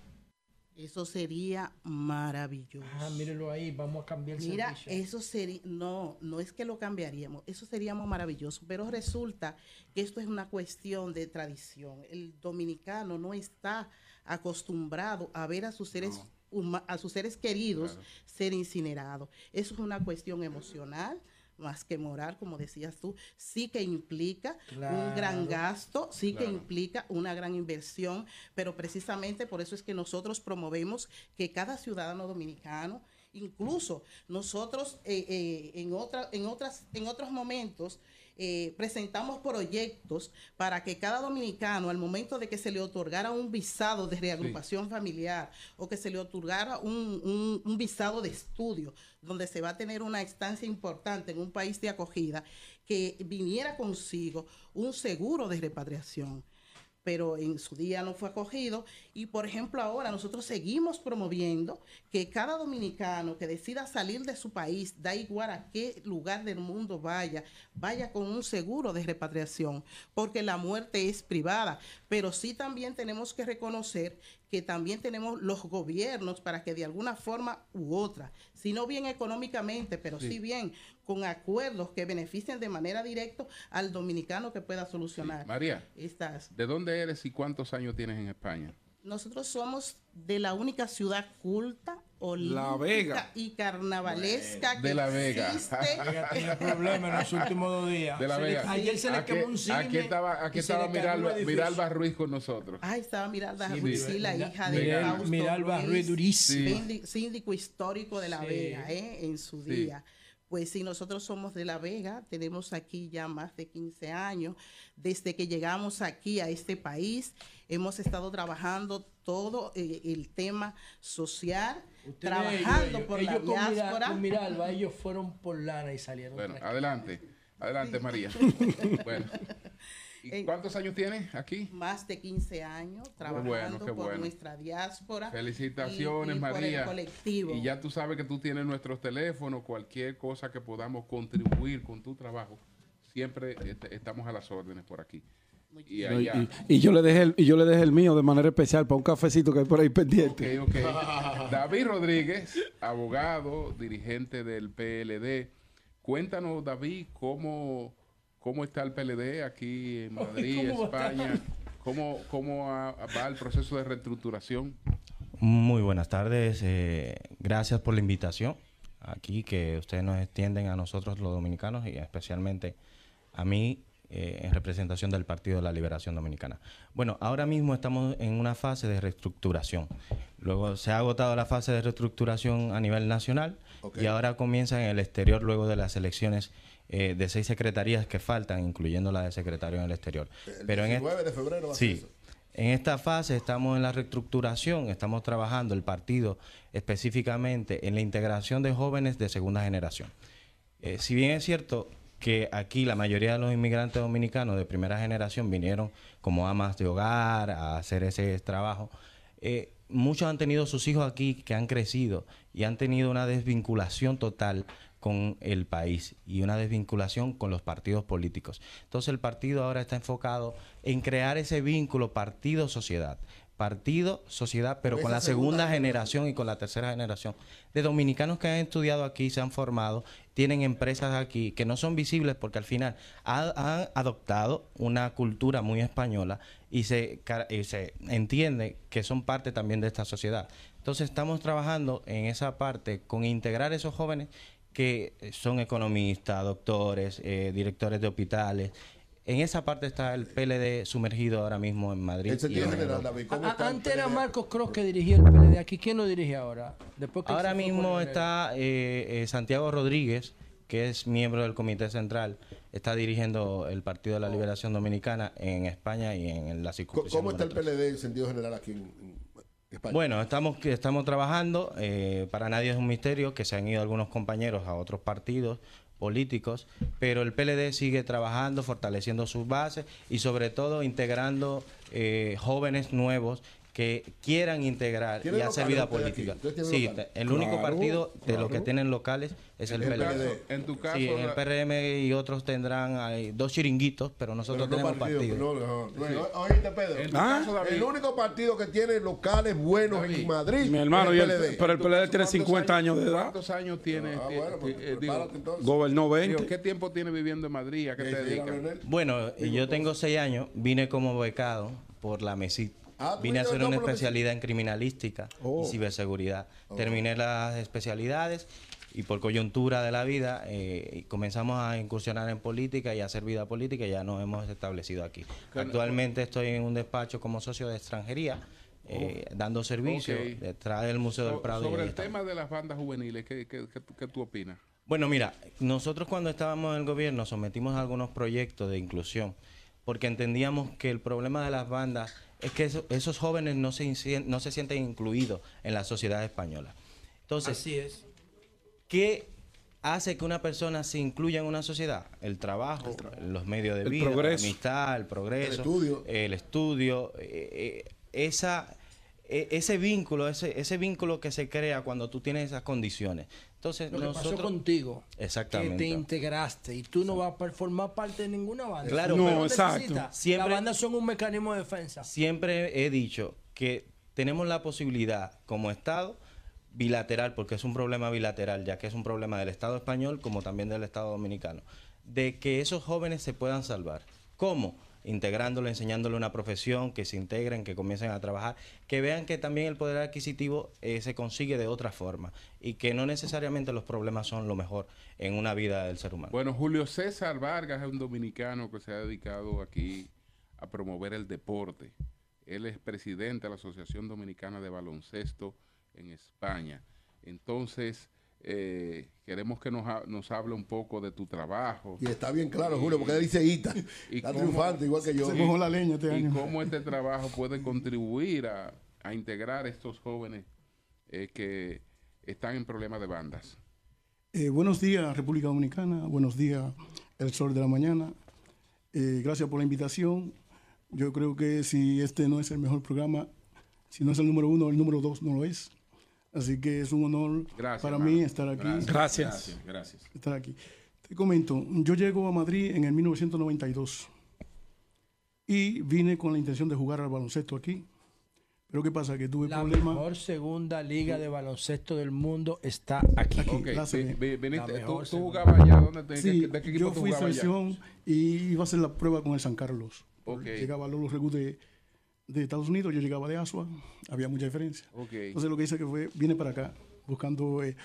Eso sería maravilloso. Ah, mírenlo ahí, vamos a cambiar el Mira, servicio. eso sería, no, no es que lo cambiaríamos, eso sería muy maravilloso, pero resulta que esto es una cuestión de tradición. El dominicano no está acostumbrado a ver a sus seres, huma- a sus seres queridos ser incinerados. Eso es una cuestión emocional más que moral, como decías tú, sí que implica un gran gasto, sí que implica una gran inversión, pero precisamente por eso es que nosotros promovemos que cada ciudadano dominicano, incluso nosotros eh, eh, en, otra, en, otras, en otros momentos eh, presentamos proyectos para que cada dominicano, al momento de que se le otorgara un visado de reagrupación familiar o que se le otorgara un, un- un visado de estudio, donde se va a tener una estancia importante en un país de acogida, que viniera consigo un seguro de repatriación pero en su día no fue acogido. Y por ejemplo, ahora nosotros seguimos promoviendo que cada dominicano que decida salir de su país, da igual a qué lugar del mundo vaya, vaya con un seguro de repatriación, porque la muerte es privada. Pero sí también tenemos que reconocer que también tenemos los gobiernos para que de alguna forma u otra, si no bien económicamente, pero sí, Sí. bien con acuerdos que beneficien de manera directa al dominicano que pueda solucionar María, estas ¿de dónde eres y cuántos años tienes en España? nosotros somos de la única ciudad culta, La Vega. y carnavalesca que De La Vega. existe. Vega tiene problemas en los últimos dos días. De La Se le- Vega. ayer se le quemó un cine Aquí estaba, aquí estaba Miralba. Miralba Ruiz con nosotros. Ay, estaba Miralda Sí, Ruiz, sí, la Mira- hija de Fausto Miralba Ruiz, Ruiz, durísimo. síndi- síndico histórico de La Sí. Vega, ¿eh? en su Sí. Pues sí, nosotros somos de La Vega, tenemos aquí ya más de 15 años. Desde que llegamos aquí a este país, hemos estado trabajando todo eh, el tema social, trabajando ellos- por ellos la con Mira- diáspora. con Miralba, ellos fueron por lana y salieron. Bueno, adelante. Adelante, María. bueno. ¿Y cuántos años tienes aquí? Más de 15 años trabajando bueno, por bueno. nuestra diáspora. Felicitaciones, y- y por el María. colectivo. Y ya tú sabes que tú tienes nuestros teléfonos, cualquier cosa que podamos contribuir con tu trabajo, siempre est- estamos a las órdenes por aquí. Y y, y yo le dejé el, y yo le dejé el mío de manera especial para un cafecito que hay por ahí pendiente. Ok, ok. David Rodríguez, abogado, dirigente del PLD. Cuéntanos, David, cómo, cómo está el PLD aquí en Madrid. España. ¿Cómo, cómo va el proceso de reestructuración? Muy buenas tardes. eh, gracias por la invitación aquí que ustedes nos extienden a nosotros los dominicanos y especialmente a mí eh, en representación del Partido de la Liberación Dominicana. Bueno, ahora mismo estamos en una fase de reestructuración. Luego se ha agotado la fase de reestructuración a nivel nacional y ahora comienza en el exterior luego de las elecciones eh, de seis secretarías que faltan, incluyendo la de secretario en el exterior. El Pero en 19 este- de febrero va a ser sí, eso. en esta fase estamos en la reestructuración, estamos trabajando el partido específicamente en la integración de jóvenes de segunda generación. Eh, si bien es cierto que aquí la mayoría de los inmigrantes dominicanos de primera generación vinieron como amas de hogar a hacer ese trabajo, eh, muchos han tenido sus hijos aquí que han crecido y han tenido una desvinculación total con el país y una desvinculación con los partidos políticos. Entonces el partido ahora está enfocado en crear ese vínculo partido-sociedad. Partido, sociedad, pero Con la segunda generación y con la tercera generación de dominicanos que han estudiado aquí, se han formado, tienen empresas aquí que no son visibles porque al final ha- han adoptado una cultura muy española y se, y se entiende que son parte también de esta sociedad. Entonces estamos trabajando en esa parte con integrar esos jóvenes que eh, son economistas, doctores, eh, directores de hospitales. En esa parte está el PLD sumergido ahora mismo en Madrid. En sentido y en general, Europa. David, ¿cómo A- está el antes era? Marcos Cross que dirigía el PLD. Aquí, ¿quién lo dirige ahora? Después que Ahora mismo está eh, eh, Santiago Rodríguez, que es miembro del Comité Central, está dirigiendo el Partido de la Liberación Dominicana en España y en la circunscripción. ¿Cómo está el. PLD en sentido general aquí en, en Bueno, estamos, estamos trabajando, eh, para nadie es un misterio que se han ido algunos compañeros a otros partidos políticos, pero el PLD sigue trabajando, fortaleciendo sus bases y sobre todo integrando eh, jóvenes nuevos que quieran integrar y ¿Tienen hacer vida política. ¿Ustedes tienen Sí, locales? el único Claro, partido de los que tienen locales es el, tu PLD. en tu caso, sí, en el PRM y otros tendrán hay dos chiringuitos, pero nosotros Pero no tenemos partido, partido. no, no. Oíste, Pedro. En Ah. caso, David, El único partido que tiene locales buenos en Madrid Mi hermano, es y el el- PLD. pero el PLD tiene ¿cuántos 50 años de edad. ¿Cuántos años tiene? Ah, eh, bueno, pues, eh, digo, prepárate entonces. Gobernó 20. digo, ¿Qué tiempo tiene viviendo en Madrid? ¿A qué te Sí, sí, dedicas? Leonel. Bueno, yo tengo seis años, vine como becado por la MESIT. Ah, ¿tú Vine a hacer una especialidad en criminalística Oh. y ciberseguridad. Terminé las especialidades y por coyuntura de la vida eh, comenzamos a incursionar en política y a hacer vida política y ya nos hemos establecido aquí. Actualmente estoy en un despacho como socio de extranjería, eh, dando servicio detrás del Museo del So- Prado. y sobre el tema de las bandas juveniles, ¿qué, qué, qué tú- qué tú opinas? Bueno, mira, nosotros cuando estábamos en el gobierno sometimos algunos proyectos de inclusión porque entendíamos que el problema de las bandas es que eso- esos jóvenes no se, incien- no se sienten incluidos en la sociedad española. Entonces, Así es. ¿qué hace que una persona se incluya en una sociedad. El trabajo, los medios de El vida, progreso. la amistad, el progreso, El estudio. el estudio, eh, eh, esa, ese vínculo, ese, ese vínculo que se crea cuando tú tienes esas condiciones. Entonces, Lo que pasó nosotros... contigo, Exactamente. que te integraste y tú no vas a formar parte de ninguna banda. Claro, Pero pero- necesitas. Siempre- Las bandas son un mecanismo de defensa. Siempre he dicho que tenemos la posibilidad como Estado bilateral, porque es un problema bilateral, ya que es un problema del Estado español como también del Estado dominicano, de que esos jóvenes se puedan salvar. ¿Cómo? Integrándolo, enseñándole una profesión, que se integren, que comiencen a trabajar, que vean que también el poder adquisitivo eh, se consigue de otra forma y que no necesariamente los problemas son lo mejor en una vida del ser humano. Bueno, Julio César Vargas es un dominicano que se ha dedicado aquí a promover el deporte. Él es presidente de la Asociación Dominicana de Baloncesto en España. Entonces, eh, queremos que nos, ha- nos hable un poco de tu trabajo. Y está bien claro, Julio, porque él dice Ita. Está triunfante, igual que yo. Se mojó la leña este y año. cómo este trabajo puede contribuir a, a integrar a estos jóvenes eh, que están en problemas de bandas. Eh, buenos días, República Dominicana. Buenos días, El Sol de la Mañana. Eh, gracias por la invitación. Yo creo que si este no es el mejor programa, si no es el número uno, el número dos no lo es. Así que es un honor Gracias, para hermano. mí estar aquí. Gracias. Gracias. Gracias. Estar aquí. Te comento, yo llego a Madrid en el 1992 y vine con la intención de jugar al baloncesto aquí. Pero ¿qué pasa? Que tuve La problemas. mejor segunda liga de baloncesto del mundo está aquí. Ok, la vi- vi- viniste- La tú, tú jugabas allá, ¿dónde te, Sí, de, qué equipo yo fui jugabas allá? selección y iba a hacer la prueba con el San Carlos. Ok. Llegaba Lolo Regu de, de Estados Unidos, yo llegaba de Asua, había mucha diferencia. Entonces lo que hice que fue, vine para acá buscando eh,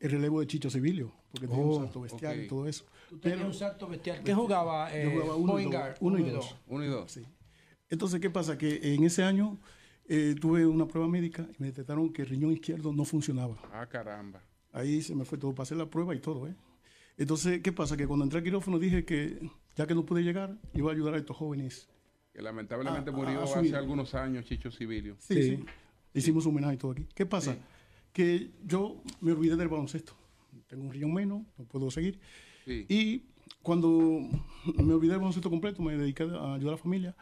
el relevo de Chicho Civilio, porque tenía Oh, un salto bestial y todo eso. Tú tenías un salto bestial. ¿Qué jugaba? Yo eh, jugaba uno, dos, uno y dos. Uno y dos. Sí. Entonces, ¿qué pasa? Que en ese año eh, tuve una prueba médica y me detectaron que el riñón izquierdo no funcionaba. Ah, caramba. Ahí se me fue todo para hacer la prueba y todo, ¿eh? Entonces, ¿qué pasa? Que cuando entré al quirófano dije que ya que no pude llegar, iba a ayudar a estos jóvenes. Que lamentablemente Ah, murió ah, hace algunos años Chicho Civilio. Sí, sí. Hicimos un homenaje y todo aquí. ¿Qué pasa? Que yo me olvidé del baloncesto. Tengo un riñón menos, no puedo seguir. Sí. Y cuando me olvidé del baloncesto completo, me dediqué a ayudar a la familia.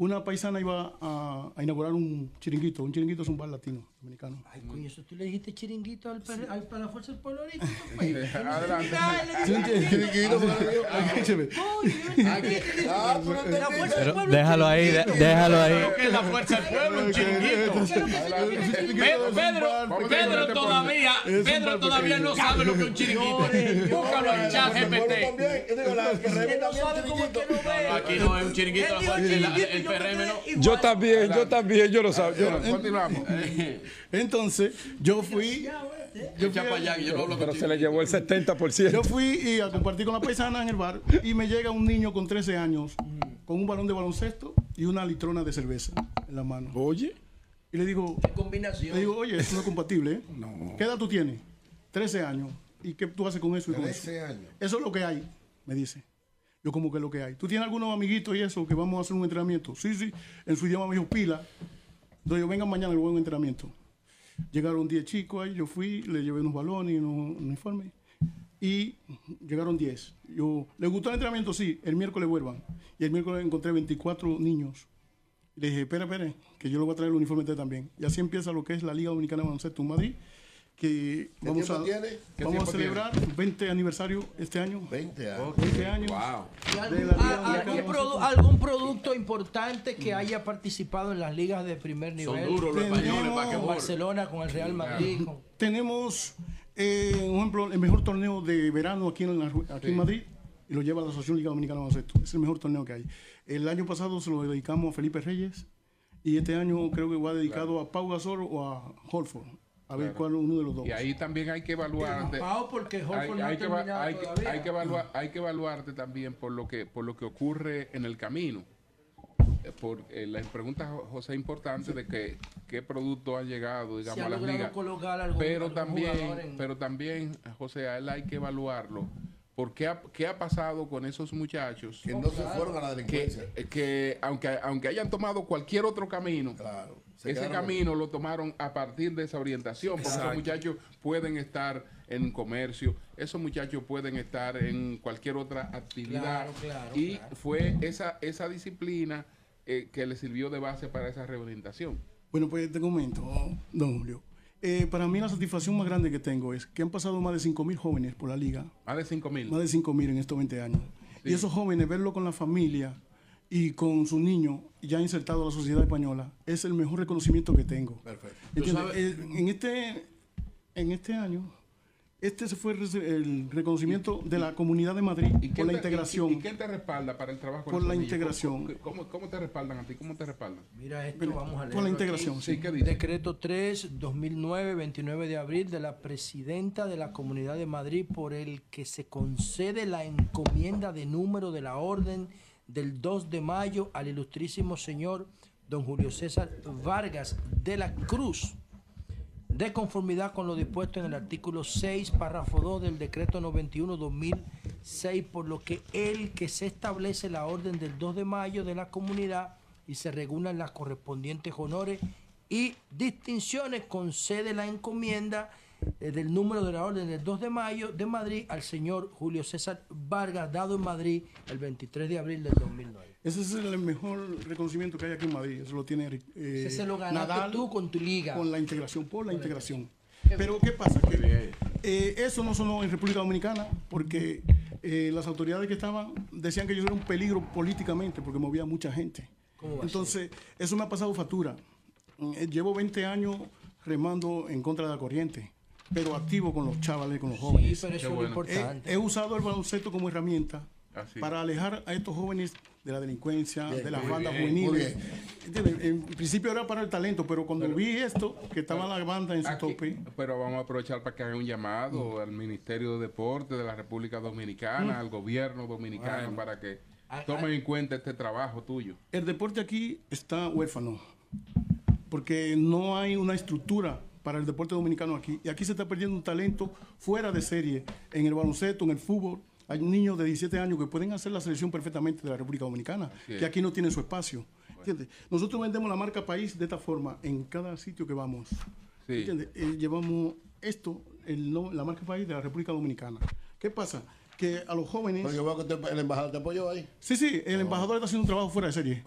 Una paisana iba a, a inaugurar un chiringuito. Un chiringuito es un bar latino, dominicano. Ay, coño, eso tú le dijiste chiringuito al, per- al- para la fuerza del pueblo ahorita. pues. Adelante. Chiringuito, pero-. Ah, déjalo ahí, déjalo ahí. ¿Qué es la fuerza del pueblo? Un chiringuito. Pedro, Pedro, Pedro todavía, Pedro todavía no sabe lo que es un chiringuito. Búscalo en chat GPT. Aquí no es un chiringuito, el, el PRM no. Yo también, yo también, yo lo sabía. Continuamos. Entonces, yo fui. Yo para allá, yo no hablo Pero se le llevó el 70%. Yo fui y a compartir con la paisana en el bar y me llega un niño con 13 años con un balón de baloncesto y una litrona de cerveza en la mano. Oye. Y le digo, combinación. le digo, oye, esto no es compatible. ¿eh? ¿Qué edad tú tienes? 13 años. ¿Y qué tú haces con eso y con eso? 13 años. Eso es lo que hay, me dice. Yo como que lo que hay. ¿Tú tienes algunos amiguitos y eso que vamos a hacer un entrenamiento? Sí, sí. En su idioma me dijo pila. Entonces yo, vengan mañana, a un entrenamiento. Llegaron 10 chicos ahí, yo fui, le llevé unos balones y unos uniformes. Y llegaron 10. Yo, ¿les gustó el entrenamiento? Sí, el miércoles vuelvan. Y el miércoles encontré 24 niños. Le dije, espera, espera, que yo le voy a traer el uniforme también. Y así empieza lo que es la Liga Dominicana de Baloncesto en Madrid, que ¿Qué vamos, a, tiene? ¿Qué vamos a tiempo tiene? celebrar 20 aniversario este año. 20 años. 20 años. Wow. ¿Y de algún, a- algún produ- algún producto importante que haya participado en las ligas de primer Son nivel? duros los españoles, Tenemos- para que. Barcelona, con el Real Madrid. con- Tenemos, eh, un ejemplo, el mejor torneo de verano aquí en, la- aquí en Madrid y lo lleva la Asociación Liga Dominicana de Baloncesto. Es el mejor torneo que hay. El año pasado se lo dedicamos a Felipe Reyes y este año creo que va dedicado a Pau Gasol o a Holford. A ver Claro. cuál uno de los dos. Y ahí también hay que evaluarte. Porque hay, no ha hay que, eva- terminado hay que- todavía. hay que evaluar, hay que evaluarte también por lo que por lo que ocurre en el camino. Eh, Por eh, la pregunta Jo- José importante de que qué producto ha llegado, digamos, ha a las ligas. algún- pero algún también, en- pero también, José, a él hay que evaluarlo. ¿Por qué ha, qué ha pasado con esos muchachos? Que no se fueron a la delincuencia. Que, que aunque, aunque hayan tomado cualquier otro camino, ese camino lo tomaron a partir de esa orientación, porque esos muchachos pueden estar en comercio, esos muchachos pueden estar en cualquier otra actividad. Claro, claro, y claro. fue esa, esa disciplina eh, que le sirvió de base para esa reorientación. Bueno, pues te comento, don Julio. Eh, para mí la satisfacción más grande que tengo es que han pasado más de 5 mil jóvenes por la liga. Más de 5 mil. Más de 5 mil en estos 20 años. Y esos jóvenes, verlo con la familia y con su niño ya insertado a la sociedad española, es el mejor reconocimiento que tengo. Perfecto. ¿Entiendes? Eh, en, este, en este año, este se fue el reconocimiento de la Comunidad de Madrid por ¿Quién la te- integración. ¿Y, y quién te respalda para el trabajo con Por la integración. ¿Cómo, cómo- cómo te respaldan a ti? ¿Cómo te respaldan? Mira esto, vamos a leer. Por la integración, sí. ¿qué dice? Decreto 3, 2009, 29 de abril, de la presidenta de la Comunidad de Madrid, por el que se concede la encomienda de número de la orden del 2 de mayo al ilustrísimo señor don Julio César Vargas de la Cruz, de conformidad con lo dispuesto en el artículo 6, párrafo 2 del decreto 91-2006, por lo que el que se establece la orden del 2 de mayo de la comunidad y se regulan las correspondientes honores y distinciones, concede la encomienda eh, del número de la orden del 2 de mayo de Madrid al señor Julio César Vargas, dado en Madrid el 23 de abril del 2009. Ese es el mejor reconocimiento que hay aquí en Madrid. Eso lo tiene eh, Ese se lo ganaste Nadal tú con tu liga. Con la integración, por la integración. Pero ¿qué pasa? Que, eh, eso no sonó en República Dominicana porque eh, las autoridades que estaban decían que yo era un peligro políticamente porque movía mucha gente. ¿Cómo va a Entonces, eso me ha pasado factura. Eh, llevo 20 años remando en contra de la corriente, pero activo con los chavales, con los jóvenes. pero eso Qué es bueno. importante. He, he usado el baloncesto como herramienta Así. para alejar a estos jóvenes de la delincuencia, Bien, de las bandas bien, juveniles. En principio era para el talento, pero cuando vi esto, que estaba la banda en su Aquí- tope, Pero vamos a aprovechar para que haga un llamado al Ministerio de Deporte de la República Dominicana, Mm. al gobierno dominicano, Bueno. para que tomen en cuenta este trabajo tuyo. el deporte aquí está huérfano, porque no hay una estructura para el deporte dominicano aquí. Y aquí se está perdiendo un talento fuera de serie, en el baloncesto, en el fútbol. Hay niños de 17 años que pueden hacer la selección perfectamente de la República Dominicana, es. que aquí no tienen su espacio. Nosotros vendemos la marca país de esta forma en cada sitio que vamos. Sí. Eh, llevamos esto, el la marca país de la República Dominicana. ¿Qué pasa? Que a los jóvenes... Pero yo veo que te- el embajador te apoyó ahí. Sí, sí, el embajador está haciendo un trabajo fuera de serie.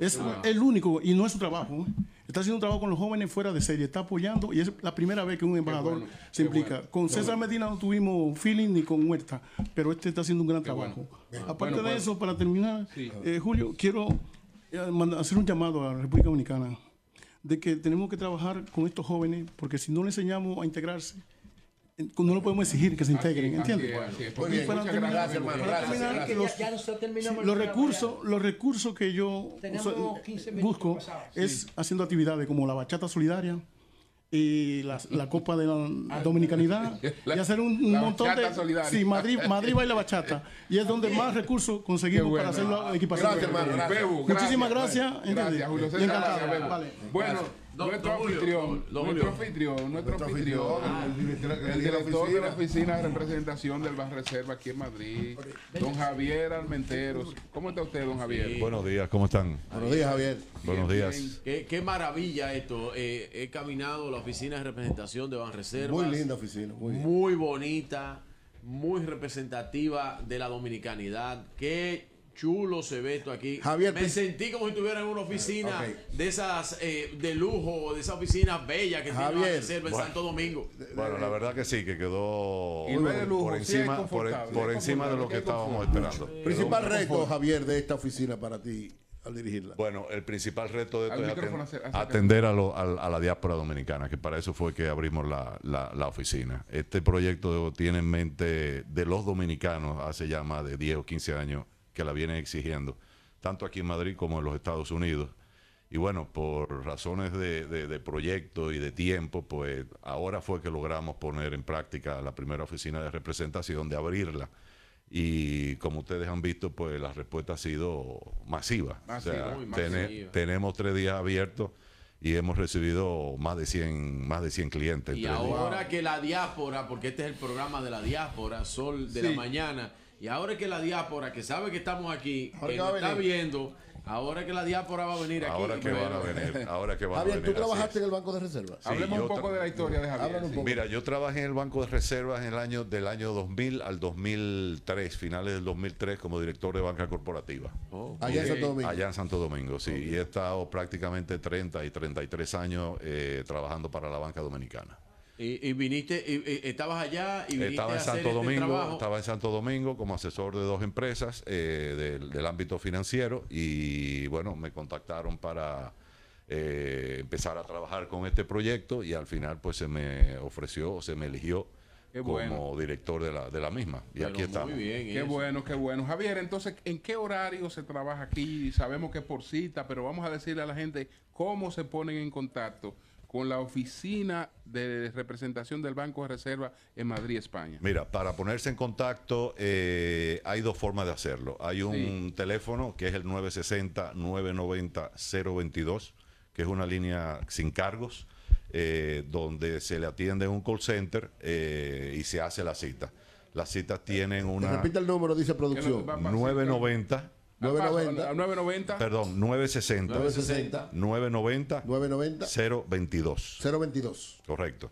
es qué bueno. el único, y no es su trabajo. ¿eh? Está haciendo un trabajo con los jóvenes fuera de serie, está apoyando, y es la primera vez que un embajador bueno, se implica. bueno, con César bueno. Medina no tuvimos feeling ni con Huerta, pero este está haciendo un gran trabajo. Aparte de pues, eso, para terminar, sí. eh, Julio, quiero eh, hacer un llamado a la República Dominicana de que tenemos que trabajar con estos jóvenes, porque si no le enseñamos a integrarse, no lo podemos exigir que se integren, ¿entiendes? los- recursos, los recursos que yo Tenemos uso- 15 minutos busco pasados. es haciendo actividades como la bachata solidaria y la, la Copa de la Dominicanidad La- y hacer un, un la montón de bachata solidaria. sí Madrid Madrid baila bachata y es donde más recursos conseguimos bueno. para hacer la equipación. Gracias, hermano, gracias. Muchísimas gracias. gracias. Bueno, nuestro anfitrión, nuestro anfitrión, nuestro anfitrión, el director- el director de la oficina. de representación del Bar Reserva aquí en Madrid, don Javier Almenteros. ¿Cómo está usted, don Javier? Buenos días, ¿cómo están? Buenos días, Javier. Buenos días. Qué, qué maravilla esto. Eh, he caminado la oficina de representación de Banreservas. Muy linda oficina, muy. Muy bonita, muy representativa de la dominicanidad. Qué chulo se ve esto aquí. Javier, Me sentí como si estuviera en una oficina de esas eh, de lujo, de esas oficinas bellas que tiene Javier. Banreserva en Bueno. Santo Domingo. Bueno, la verdad que sí, que quedó lujo, por sí encima, por, es encima de lo que estábamos es esperando. confortable. Principal reto, Javier, de esta oficina para ti al dirigirla. Bueno, el principal reto de Al esto es atender a, lo- a- a la diáspora dominicana, que para eso fue que abrimos la, la- la oficina. Este proyecto tiene en mente de los dominicanos hace ya más de 10 o 15 años que la vienen exigiendo, tanto aquí en Madrid como en los Estados Unidos. Y bueno, por razones de, de- de proyecto y de tiempo, pues ahora fue que logramos poner en práctica la primera oficina de representación, de abrirla. Y como ustedes han visto, pues la respuesta ha sido masiva. Masiva, o sea, muy tene- masiva. tenemos tres días abiertos y hemos recibido más de 100, más de 100 clientes. en Y días. ahora que la diáspora, porque este es el programa de la diáspora, Sol de Sí. la Mañana, y ahora que la diáspora, que sabe que estamos aquí, Ahora que que va nos a está viendo, Ahora que la diáspora va a venir aquí. Ahora que van a venir, ahora que van a Javier, venir. ¿tú trabajaste en el Banco de Reserva? Sí, Hablemos un poco de la historia de Javier. Mira, yo trabajé en el Banco de Reservas en el año del año 2000 al 2003, finales del 2003 como director de banca corporativa. Allá en Santo Domingo. Allá en Santo Domingo, sí. Y he estado prácticamente 30 y 33 años eh, trabajando para la banca dominicana. Y, y viniste, y, y estabas allá y viniste Estaba a en hacer Santo este Domingo, trabajo. estaba en Santo Domingo como asesor de dos empresas eh, del, del ámbito financiero y bueno, me contactaron para eh, empezar a trabajar con este proyecto y al final pues se me ofreció, se me eligió Qué como bueno. director de la, de la misma. Y aquí estamos. Qué bueno, qué bueno. Javier, entonces, ¿en qué horario se trabaja aquí? Sabemos que es por cita, pero vamos a decirle a la gente cómo se ponen en contacto con la oficina de representación del Banco de Reserva en Madrid, España. Mira, para ponerse en contacto eh, hay dos formas de hacerlo. Hay un teléfono que es el 960-990-022, que es una línea sin cargos, eh, donde se le atiende en un call center eh, y se hace la cita. Las citas tienen una repite el número, dice producción. 990, 990. A 990. perdón, 960, 960. 990, 990 022. 022. Correcto.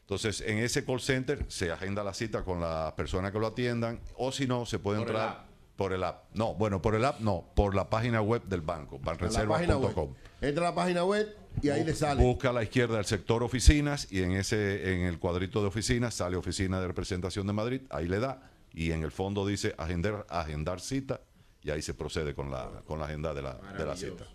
Entonces, en ese call center se agenda la cita con las personas que lo atiendan, o si no, se puede Por el entrar app. por el app. No, bueno, por el app no, por la página web del banco, banreservas.com. Entra a la página web y ahí le sale. Busca a la izquierda el sector oficinas y en ese en el cuadrito de oficinas sale oficina de representación de Madrid, ahí le da y en el fondo dice agendar agendar cita y ahí se procede con la con la agenda de la, de la cita.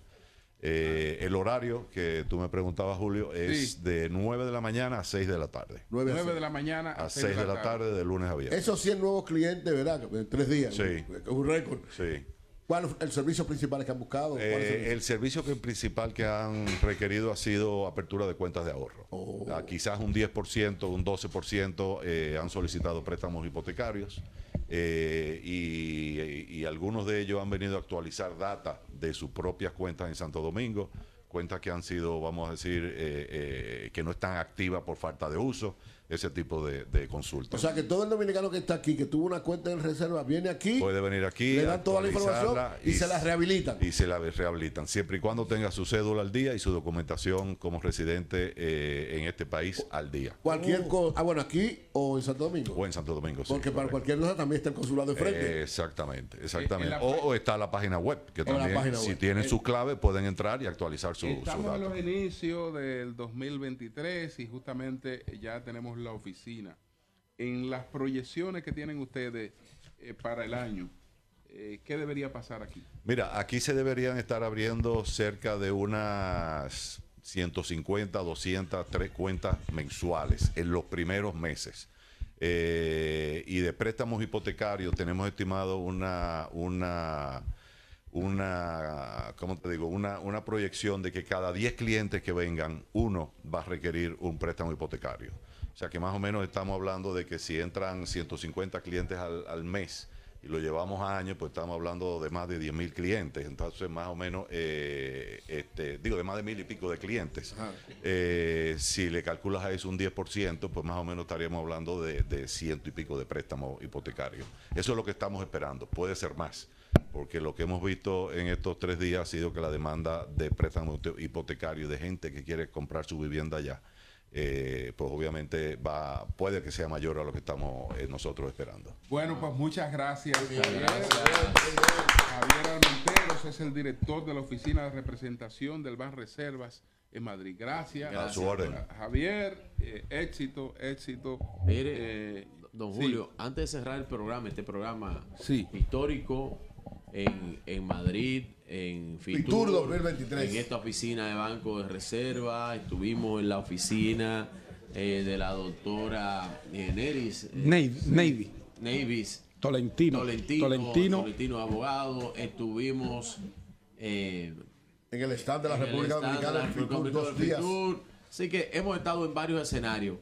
Eh, el horario que tú me preguntabas, Julio, es Sí. de 9 de la mañana a 6 de la tarde. 9 9 de la mañana A 6 de la tarde, de lunes a viernes. Esos 100 nuevos clientes, ¿verdad? En tres días. Sí. Es un récord. Sí. ¿Cuál es el servicio principal que han buscado? ¿Cuál es el Eh, servicio? el servicio que principal que han requerido ha sido apertura de cuentas de ahorro. Oh. Ah, quizás un 10%, un 12% eh, han solicitado préstamos hipotecarios eh, y, y algunos de ellos han venido a actualizar data de sus propias cuentas en Santo Domingo, cuentas que han sido, vamos a decir, eh, que no están activas por falta de uso, ese tipo de, de O consultas. sea, que todo el dominicano que está aquí, que tuvo una cuenta en reserva, viene aquí, Puede venir aquí, le dan toda la información y, se la rehabilitan. Y se la rehabilitan, siempre y cuando tenga su cédula al día y su documentación como residente eh, en este país al día. Cualquier cosa. Ah, bueno, aquí o en Santo Domingo. O en Santo Domingo, sí. Porque para cualquier cosa también está el consulado de frente. Eh, exactamente, exactamente. en la o, o está la página web, que O también, página si web. tienen Eh, su clave, pueden entrar y actualizar su, su Estamos en dato. los inicios del 2023 y justamente ya tenemos la oficina. En las proyecciones que tienen ustedes eh, para el año, eh, ¿qué debería pasar aquí? Mira, aquí se deberían estar abriendo cerca de unas 150, 200, tres cuentas mensuales en los primeros meses. Eh, y de préstamos hipotecarios tenemos estimado una, una, una, ¿cómo te digo? Una, una proyección de que cada 10 clientes que vengan, uno va a requerir un préstamo hipotecario. O sea que más o menos estamos hablando de que si entran 150 clientes al, al mes y lo llevamos a años, pues estamos hablando de más de 10 mil clientes. Entonces, más o menos, eh, este, digo, de más de mil y pico de clientes. Eh, si le calculas a eso un 10%, pues más o menos estaríamos hablando de, de ciento y pico de préstamos hipotecarios. Eso es lo que estamos esperando. Puede ser más. Porque lo que hemos visto en estos tres días ha sido que la demanda de préstamos hipotecarios de gente que quiere comprar su vivienda allá, eh, pues obviamente va, puede que sea mayor a lo que estamos eh, nosotros esperando. Bueno, pues muchas gracias. Javier, Javier Armenteros es el director de la Oficina de Representación del Ban Reservas en Madrid. Gracias. A su orden. Javier, eh, éxito, éxito. Mire, Eh, don sí. Julio, antes de cerrar el programa, este programa Sí. histórico en, en Madrid, en Fitur, Fitur 2023. en esta oficina de Banco de Reserva, estuvimos en la oficina eh, de la doctora eh, Neris. eh, Navy, Navy. Navis. Tolentino. Tolentino, Tolentino. Tolentino abogado. Estuvimos eh, En el stand de la República Dominicana en Fitur, dos días. Fitur. Así que hemos estado en varios escenarios.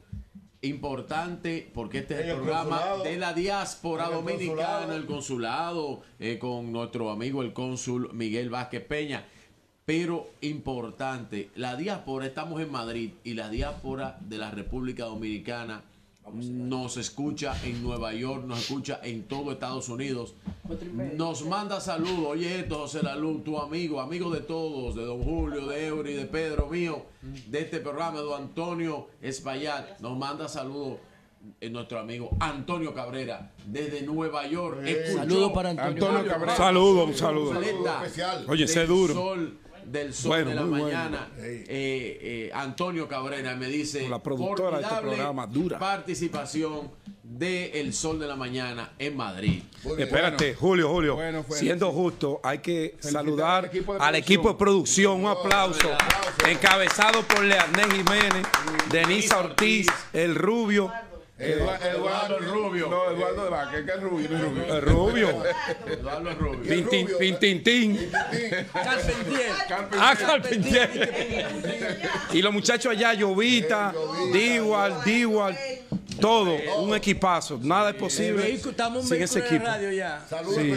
Importante porque este es el el programa consulado. de la diáspora el dominicana, consulado. el consulado, eh, con nuestro amigo el cónsul Miguel Vázquez Peña. Pero importante, la diáspora, estamos en Madrid y la diáspora de la República Dominicana nos escucha en Nueva York, nos escucha en todo Estados Unidos. Nos manda saludos. Oye, esto, José Lalú, tu amigo, amigo de todos, de don Julio, de Eury, de Pedro mío, de este programa, don Antonio Espaillat. Nos manda saludos eh, nuestro amigo Antonio Cabrera desde Nueva York. Escuchó Saludos para Antonio. Antonio Cabrera. Saludos, un saludo. completa Oye, del duro. sol- del sol Bueno, de la bueno. mañana. Eh, eh, Antonio Cabrera me dice La productora de este programa, dura. participación de El Sol de la Mañana en Madrid. Espérate, Julio, Julio. Bueno, fue- siendo justo, hay que saludar al equipo de al equipo de producción. Un aplauso. Encabezado por Learnés Jiménez, Denisa Ortiz, el Rubio. Eduardo, Eduardo Rubio. No, Eduardo de Vaca, que es Rubio, no es Rubio. El Rubio. Eduardo Rubio. Pintin, Pintintín. Carpentier. Ah, Carpentier. Y los muchachos allá, Llovita, Diwal, Diwal, todo, un equipazo. Nada es posible Estamos un sin ese equipo. radio ya. Sí.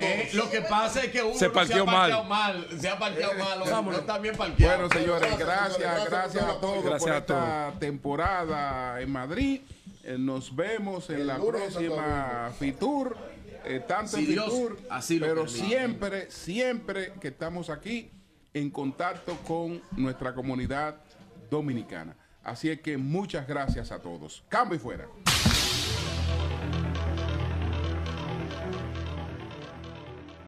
Eh, lo que pasa es que uno Se no parqueó se ha parqueado mal. mal. Se ha parqueado mal. No está bien parqueado. Bueno, señores, gracias, gracias a todos Gracias por a esta temporada en Madrid. Eh, Nos vemos en la próxima Fitur. eh, tanto Si en Dios Fitur, así lo pero permite. siempre, siempre que estamos aquí en contacto con nuestra comunidad dominicana. Así es que muchas gracias a todos. Cambio y fuera.